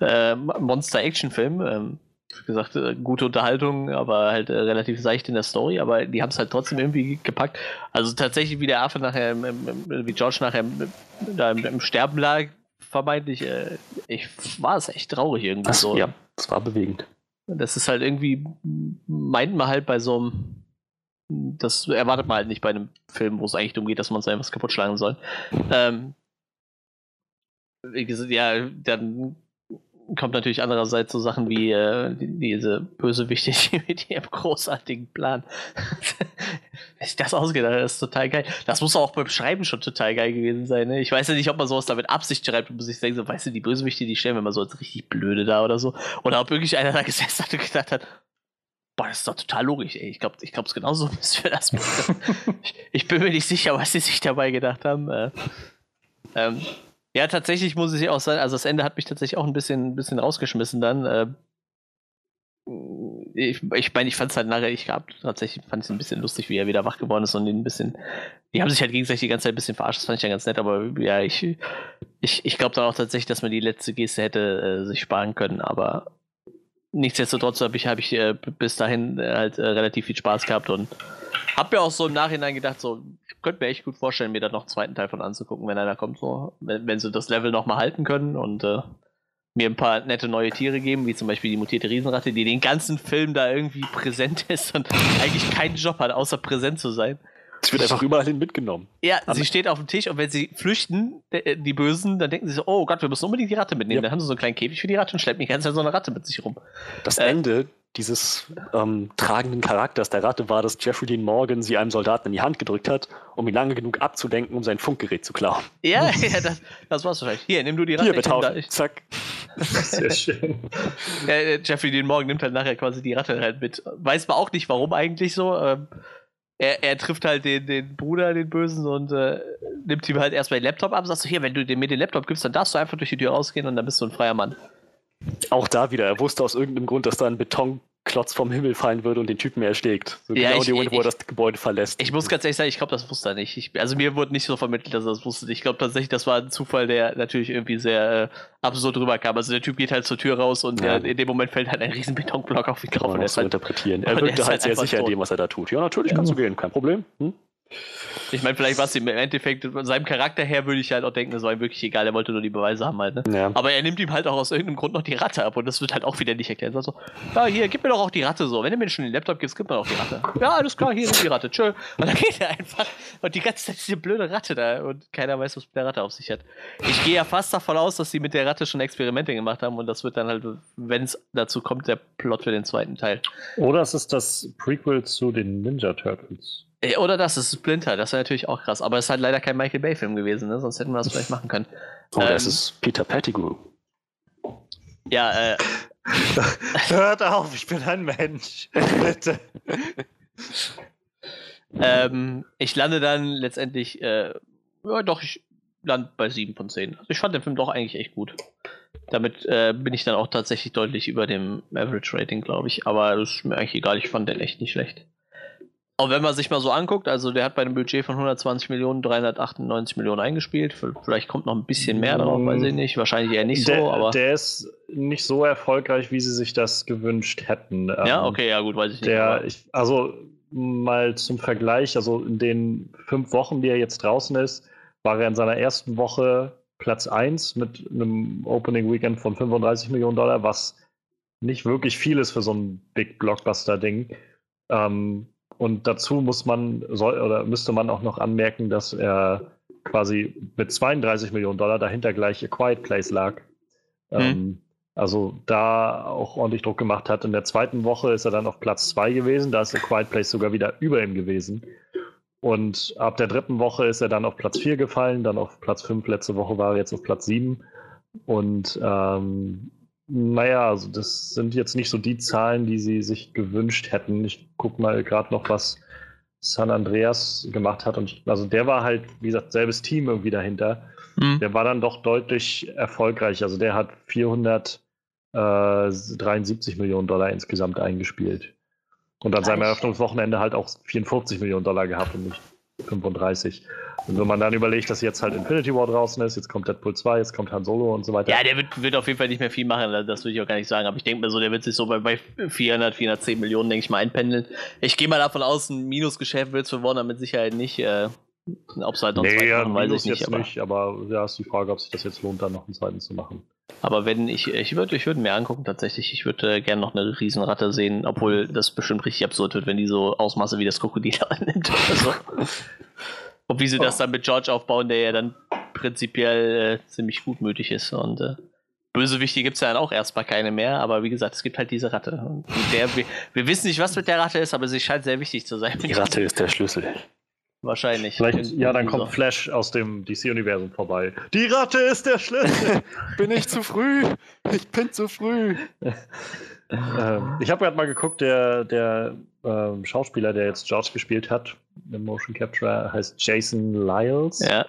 äh, Monster-Action-Film. Ähm, wie gesagt, äh, gute Unterhaltung, aber halt äh, relativ seicht in der Story, aber die haben es halt trotzdem irgendwie gepackt. Also tatsächlich, wie der Affe nachher, im, im, wie George nachher im, da im, Sterben lag, vermeintlich, äh, ich war es echt traurig irgendwie Das, so. ja, das war bewegend. Das ist halt irgendwie, meint man halt bei so einem, das erwartet man halt nicht bei einem Film, wo es eigentlich darum geht, dass man so etwas kaputt schlagen soll. Ähm, wie gesagt, ja, dann kommt natürlich andererseits so Sachen wie äh, die, diese Bösewichte [LAUGHS] mit ihrem großartigen Plan. [LAUGHS] Wenn sich das ausgedacht hat, das ist total geil. Das muss auch beim Schreiben schon total geil gewesen sein. Ne? Ich weiß ja nicht, ob man sowas da mit Absicht schreibt und sich denkt, so, weißt du, die Bösewichte, die stellen wir mal so als richtig blöde da oder so. Oder ob wirklich einer da gesessen hat und gedacht hat, boah, das ist doch total logisch, ey. Ich glaube, ich glaube, es genauso [LAUGHS] müssen wir das machen. ich, ich bin mir nicht sicher, was sie sich dabei gedacht haben. Äh, ähm, ja, tatsächlich muss ich auch sagen, also das Ende hat mich tatsächlich auch ein bisschen, ein bisschen rausgeschmissen dann. Äh, ich ich meine, ich fand es halt nachher, ich hab tatsächlich fand es ein bisschen lustig, wie er wieder wach geworden ist und ihn ein bisschen, die haben sich halt gegenseitig die ganze Zeit ein bisschen verarscht, das fand ich ja ganz nett, aber ja, ich, ich, ich glaube dann auch tatsächlich, dass man die letzte Geste hätte äh, sich sparen können, aber nichtsdestotrotz habe ich, hab ich äh, bis dahin äh, halt äh, relativ viel Spaß gehabt und habe mir auch so im Nachhinein gedacht, so, könnte mir echt gut vorstellen, mir da noch einen zweiten Teil von anzugucken, wenn einer kommt, so, wenn, wenn sie das Level nochmal halten können und äh, mir ein paar nette neue Tiere geben, wie zum Beispiel die mutierte Riesenratte, die den ganzen Film da irgendwie präsent [LAUGHS] ist und eigentlich keinen Job hat, außer präsent zu sein. Es wird einfach überall hin mitgenommen. Ja, Aber- sie steht auf dem Tisch und wenn sie flüchten, äh, die Bösen, dann denken sie so, oh Gott, wir müssen unbedingt die Ratte mitnehmen. Ja. Dann haben sie so einen kleinen Käfig für die Ratte und schleppen die ganze Zeit so eine Ratte mit sich rum. Das Äh. Ende dieses ähm, tragenden Charakters der Ratte war, dass Jeffrey Dean Morgan sie einem Soldaten in die Hand gedrückt hat, um ihn lange genug abzulenken, um sein Funkgerät zu klauen. Ja, [LAUGHS] ja das, das war's wahrscheinlich. Hier, nimm du die Ratte. Hier, ich nehm da- betauschen. ich- Zack. Sehr schön. äh, Jeffrey Dean Morgan nimmt halt nachher quasi die Ratte halt mit. Weiß man auch nicht, warum eigentlich so. Ähm, er, er trifft halt den, den Bruder, den Bösen, und äh, nimmt ihm halt erstmal den Laptop ab sagt so, hier, wenn du mir den Laptop gibst, dann darfst du einfach durch die Tür rausgehen und dann bist du ein freier Mann. Auch da wieder, er wusste aus irgendeinem Grund, dass da ein Betonklotz vom Himmel fallen würde und den Typen erschlägt. So Ja, genau ich- die Moment, wo er das Gebäude verlässt. Ich muss ganz ehrlich sagen, ich glaube, das wusste er nicht. Ich, also mir wurde nicht so vermittelt, dass er das wusste. Ich glaube tatsächlich, das war ein Zufall, der natürlich irgendwie sehr äh, absurd rüberkam. Also der Typ geht halt zur Tür raus und Ja. der, in dem Moment fällt halt ein riesen Betonblock auf ihn Kann drauf. man Und er ist so halt, interpretieren. Er wirkte halt halt sehr sicher in tot. dem, was er da tut. Ja, natürlich kannst du gehen, kein Problem. Hm? Ich meine, vielleicht war es ihm im Endeffekt, von seinem Charakter her würde ich halt auch denken, das war ihm wirklich egal, er wollte nur die Beweise haben halt, ne? Ja. Aber er nimmt ihm halt auch aus irgendeinem Grund noch die Ratte ab und das wird halt auch wieder nicht erklärt. Also, ja, hier, gib mir doch auch die Ratte so. Wenn du mir schon den Laptop gibst, gib mir doch die Ratte. Ja, alles klar, hier ist die Ratte. Tschö. Und dann [LAUGHS] geht er einfach und die ganze Zeit diese blöde Ratte da und keiner weiß, was mit der Ratte auf sich hat. Ich gehe ja fast davon aus, dass sie mit der Ratte schon Experimente gemacht haben und das wird dann halt, wenn es dazu kommt, der Plot für den zweiten Teil. Oder es ist das Prequel zu den Ninja Turtles. Äh, Oder das, das ist Splinter, das wäre natürlich auch krass. Aber es ist halt leider kein Michael Bay-Film gewesen, ne? sonst hätten wir das vielleicht machen können. Oh, das Ähm, ist Peter Pettigrew. Ja, äh, [LAUGHS] Hört auf, ich bin ein Mensch. [LAUGHS] Bitte. ähm, ich lande dann letztendlich, äh, ja doch, ich lande bei 7 von 10. Also ich fand den Film doch eigentlich echt gut. Damit äh, bin ich dann auch tatsächlich deutlich über dem Average Rating, glaube ich. Aber das ist mir eigentlich egal, ich fand den echt nicht schlecht. Auch wenn man sich mal so anguckt, also der hat bei einem Budget von 120 Millionen 398 Millionen eingespielt. Vielleicht kommt noch ein bisschen mehr drauf, weiß ich nicht. Wahrscheinlich eher nicht der, so, aber. der ist nicht so erfolgreich, wie sie sich das gewünscht hätten. ja, Ähm, okay, ja gut, weiß ich nicht. Der, aber- ich, also mal zum Vergleich, also in den fünf Wochen, die er jetzt draußen ist, war er in seiner ersten Woche Platz 1 mit einem Opening Weekend von 35 Millionen Dollar, was nicht wirklich viel ist für so ein Big Blockbuster-Ding. Ähm, und dazu muss man, soll, oder müsste man auch noch anmerken, dass er quasi mit 32 Millionen Dollar dahinter gleich A Quiet Place lag. Ähm, also da auch ordentlich Druck gemacht hat. In der zweiten Woche ist er dann auf Platz 2 gewesen, da ist A Quiet Place sogar wieder über ihm gewesen. Und ab der dritten Woche ist er dann auf Platz 4 gefallen, dann auf Platz 5, letzte Woche war er jetzt auf Platz 7. Und ähm, naja, also das sind jetzt nicht so die Zahlen, die sie sich gewünscht hätten. Ich gucke mal gerade noch, was San Andreas gemacht hat. Und ich, also der war halt, wie gesagt, selbes Team irgendwie dahinter. Hm. Der war dann doch deutlich erfolgreich. Also der hat 473 Millionen Dollar insgesamt eingespielt. Und an seinem. Eröffnungswochenende halt auch 44 Millionen Dollar gehabt und nicht 35. Und wenn man dann überlegt, dass jetzt halt Infinity War draußen ist, jetzt kommt Deadpool 2, jetzt kommt Han Solo und so weiter. Ja, der wird, wird auf jeden Fall nicht mehr viel machen, das würde ich auch gar nicht sagen. Aber ich denke mir so, der wird sich so bei, bei 400, 410 Millionen, denke ich mal, einpendeln. Ich gehe mal davon aus, ein Minusgeschäft wird es für Warner mit Sicherheit nicht. Äh, Ob es halt noch nee, zweiten machen, weiß ich nicht. jetzt Aber, nicht, aber ja, ist die Frage, ob sich das jetzt lohnt, dann noch einen zweiten zu machen. aber wenn ich, ich würde ich würd mir angucken, tatsächlich. Ich würde äh, gerne noch eine Riesenratte sehen, obwohl [LAUGHS] das bestimmt richtig absurd wird, wenn die so Ausmaße wie das Krokodil [LAUGHS] annimmt oder so. [LAUGHS] Und wie sie das dann mit George aufbauen, der ja dann prinzipiell äh, ziemlich gutmütig ist. Und äh, Bösewichte gibt es ja dann auch erstmal keine mehr, aber wie gesagt, es gibt halt diese Ratte. Und der, wir, wir wissen nicht, was mit der Ratte ist, aber sie scheint sehr wichtig zu sein. Die Ratte ist der Schlüssel. Wahrscheinlich. Vielleicht, ja, dann kommt Flash aus dem DC-Universum vorbei. Die Ratte ist der Schlüssel! [LAUGHS] Bin ich zu früh? Ich bin zu früh. [LAUGHS] ähm, ich habe gerade mal geguckt, der, der ähm, Schauspieler, der jetzt George gespielt hat, im Motion Capture, heißt Jason Lyles. Ja.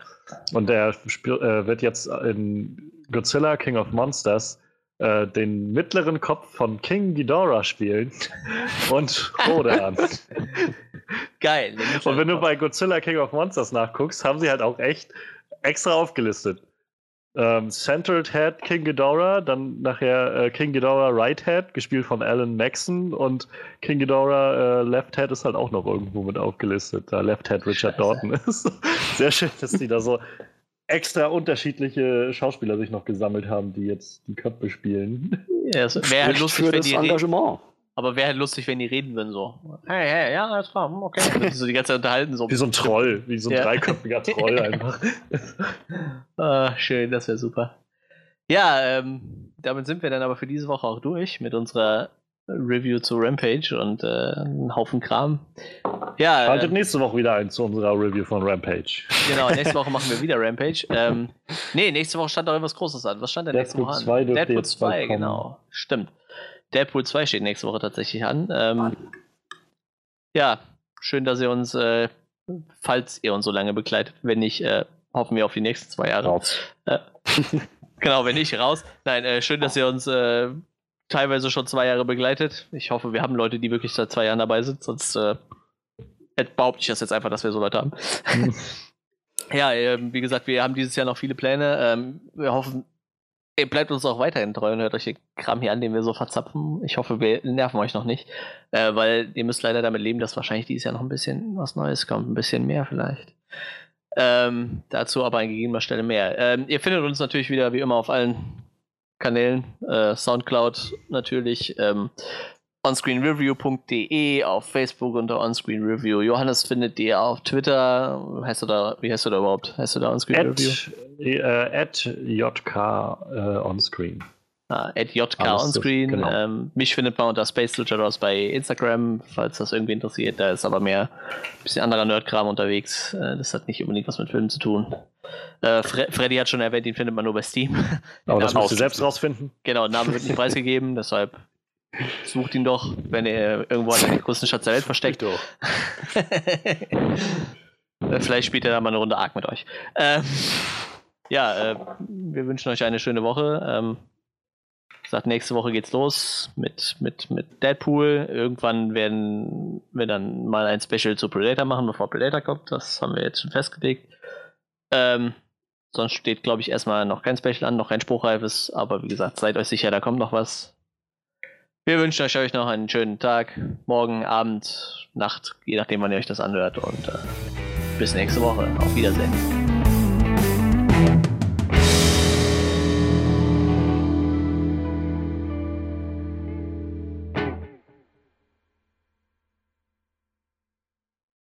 Und der spiel, äh, wird jetzt in Godzilla King of Monsters äh, den mittleren Kopf von King Ghidorah spielen [LAUGHS] und Rodan. Geil. und wenn du bei Godzilla King of Monsters nachguckst, haben sie halt auch echt extra aufgelistet. Ähm, Centered Head King Ghidorah, dann nachher äh, King Ghidorah Right Head, gespielt von Alan Maxon und King Ghidorah äh, Left Head ist halt auch noch irgendwo mit aufgelistet, da Left Head Richard Scheiße. Dorton ist. [LAUGHS] Sehr schön, dass die da so extra unterschiedliche Schauspieler sich noch gesammelt haben, die jetzt die Köpfe spielen. Ja, es wäre lustig, für das. Engagement. Aber wäre halt lustig, wenn die reden würden so. Hey, hey, ja, alles klar, hm, okay. Und so die ganze Zeit unterhalten so. Wie so ein Troll, wie so ein Ja. dreiköpfiger Troll [LAUGHS] einfach. Ah, schön, das wäre super. Ja, ähm, damit sind wir dann aber für diese Woche auch durch mit unserer Review zu Rampage und äh, einen Haufen Kram. Ja, Schaltet äh, nächste Woche wieder ein zu unserer Review von Rampage. genau, nächste [LAUGHS] Woche machen wir wieder Rampage. Ähm, nee, nächste Woche stand doch irgendwas Großes an. Was stand denn nächste Deadpool Woche 2 an? Deadpool jetzt bald 2, kommen. genau. Stimmt. Deadpool 2 steht nächste Woche tatsächlich an. Ähm, ja, schön, dass ihr uns, äh, falls ihr uns so lange begleitet, wenn nicht, äh, hoffen wir auf die nächsten zwei Jahre. Raus. [LAUGHS] Genau, wenn nicht raus. Nein, äh, schön, dass ihr uns äh, teilweise schon zwei Jahre begleitet. Ich hoffe, wir haben Leute, die wirklich seit zwei Jahren dabei sind, sonst äh, behaupte ich das jetzt einfach, dass wir so Leute haben. [LAUGHS] ja, ähm, wie gesagt, wir haben dieses Jahr noch viele Pläne. Ähm, wir hoffen Ihr bleibt uns auch weiterhin treu und hört euch den Kram hier an, den wir so verzapfen. Ich hoffe, wir nerven euch noch nicht. Äh, weil ihr müsst leider damit leben, dass wahrscheinlich dieses Jahr noch ein bisschen was Neues kommt. Ein bisschen mehr vielleicht. Ähm, dazu aber an gegebener Stelle mehr. Ähm, ihr findet uns natürlich wieder wie immer auf allen Kanälen. Äh, Soundcloud natürlich. Ähm, onscreenreview.de, auf Facebook unter onscreenreview. Johannes findet ihr auf Twitter. Heißt du da, wie heißt du da überhaupt? Heißt du da onscreenreview? At, äh, JK äh, onscreen. Ah, at JK Alles onscreen. genau. Ähm, mich findet man unter Space Luchadors bei Instagram, falls das irgendwie interessiert. Da ist aber mehr ein bisschen anderer Nerdkram unterwegs. Äh, das hat nicht unbedingt was mit Filmen zu tun. Äh, Fre Freddy hat schon erwähnt, den findet man nur bei Steam. Aber das musst du selbst rausfinden. Genau, Name wird nicht [LAUGHS] preisgegeben, deshalb sucht ihn doch, wenn er irgendwo an den größten Schatz der Welt versteckt. Doch. [LAUGHS] Äh, Vielleicht spielt er da mal eine Runde Ark mit euch. Ähm, ja, äh, wir wünschen euch eine schöne Woche. Ähm, gesagt, nächste Woche geht's los mit, mit, mit Deadpool. Irgendwann werden wir dann mal ein Special zu Predator machen, bevor Predator kommt. Das haben wir jetzt schon festgelegt. Ähm, sonst steht, glaube ich, erstmal noch kein Special an, noch kein spruchreifes. Aber wie gesagt, seid euch sicher, da kommt noch was. Wir wünschen euch, euch noch einen schönen Tag, morgen, Abend, Nacht, je nachdem, wann ihr euch das anhört. Und äh, bis nächste Woche. Auf Wiedersehen.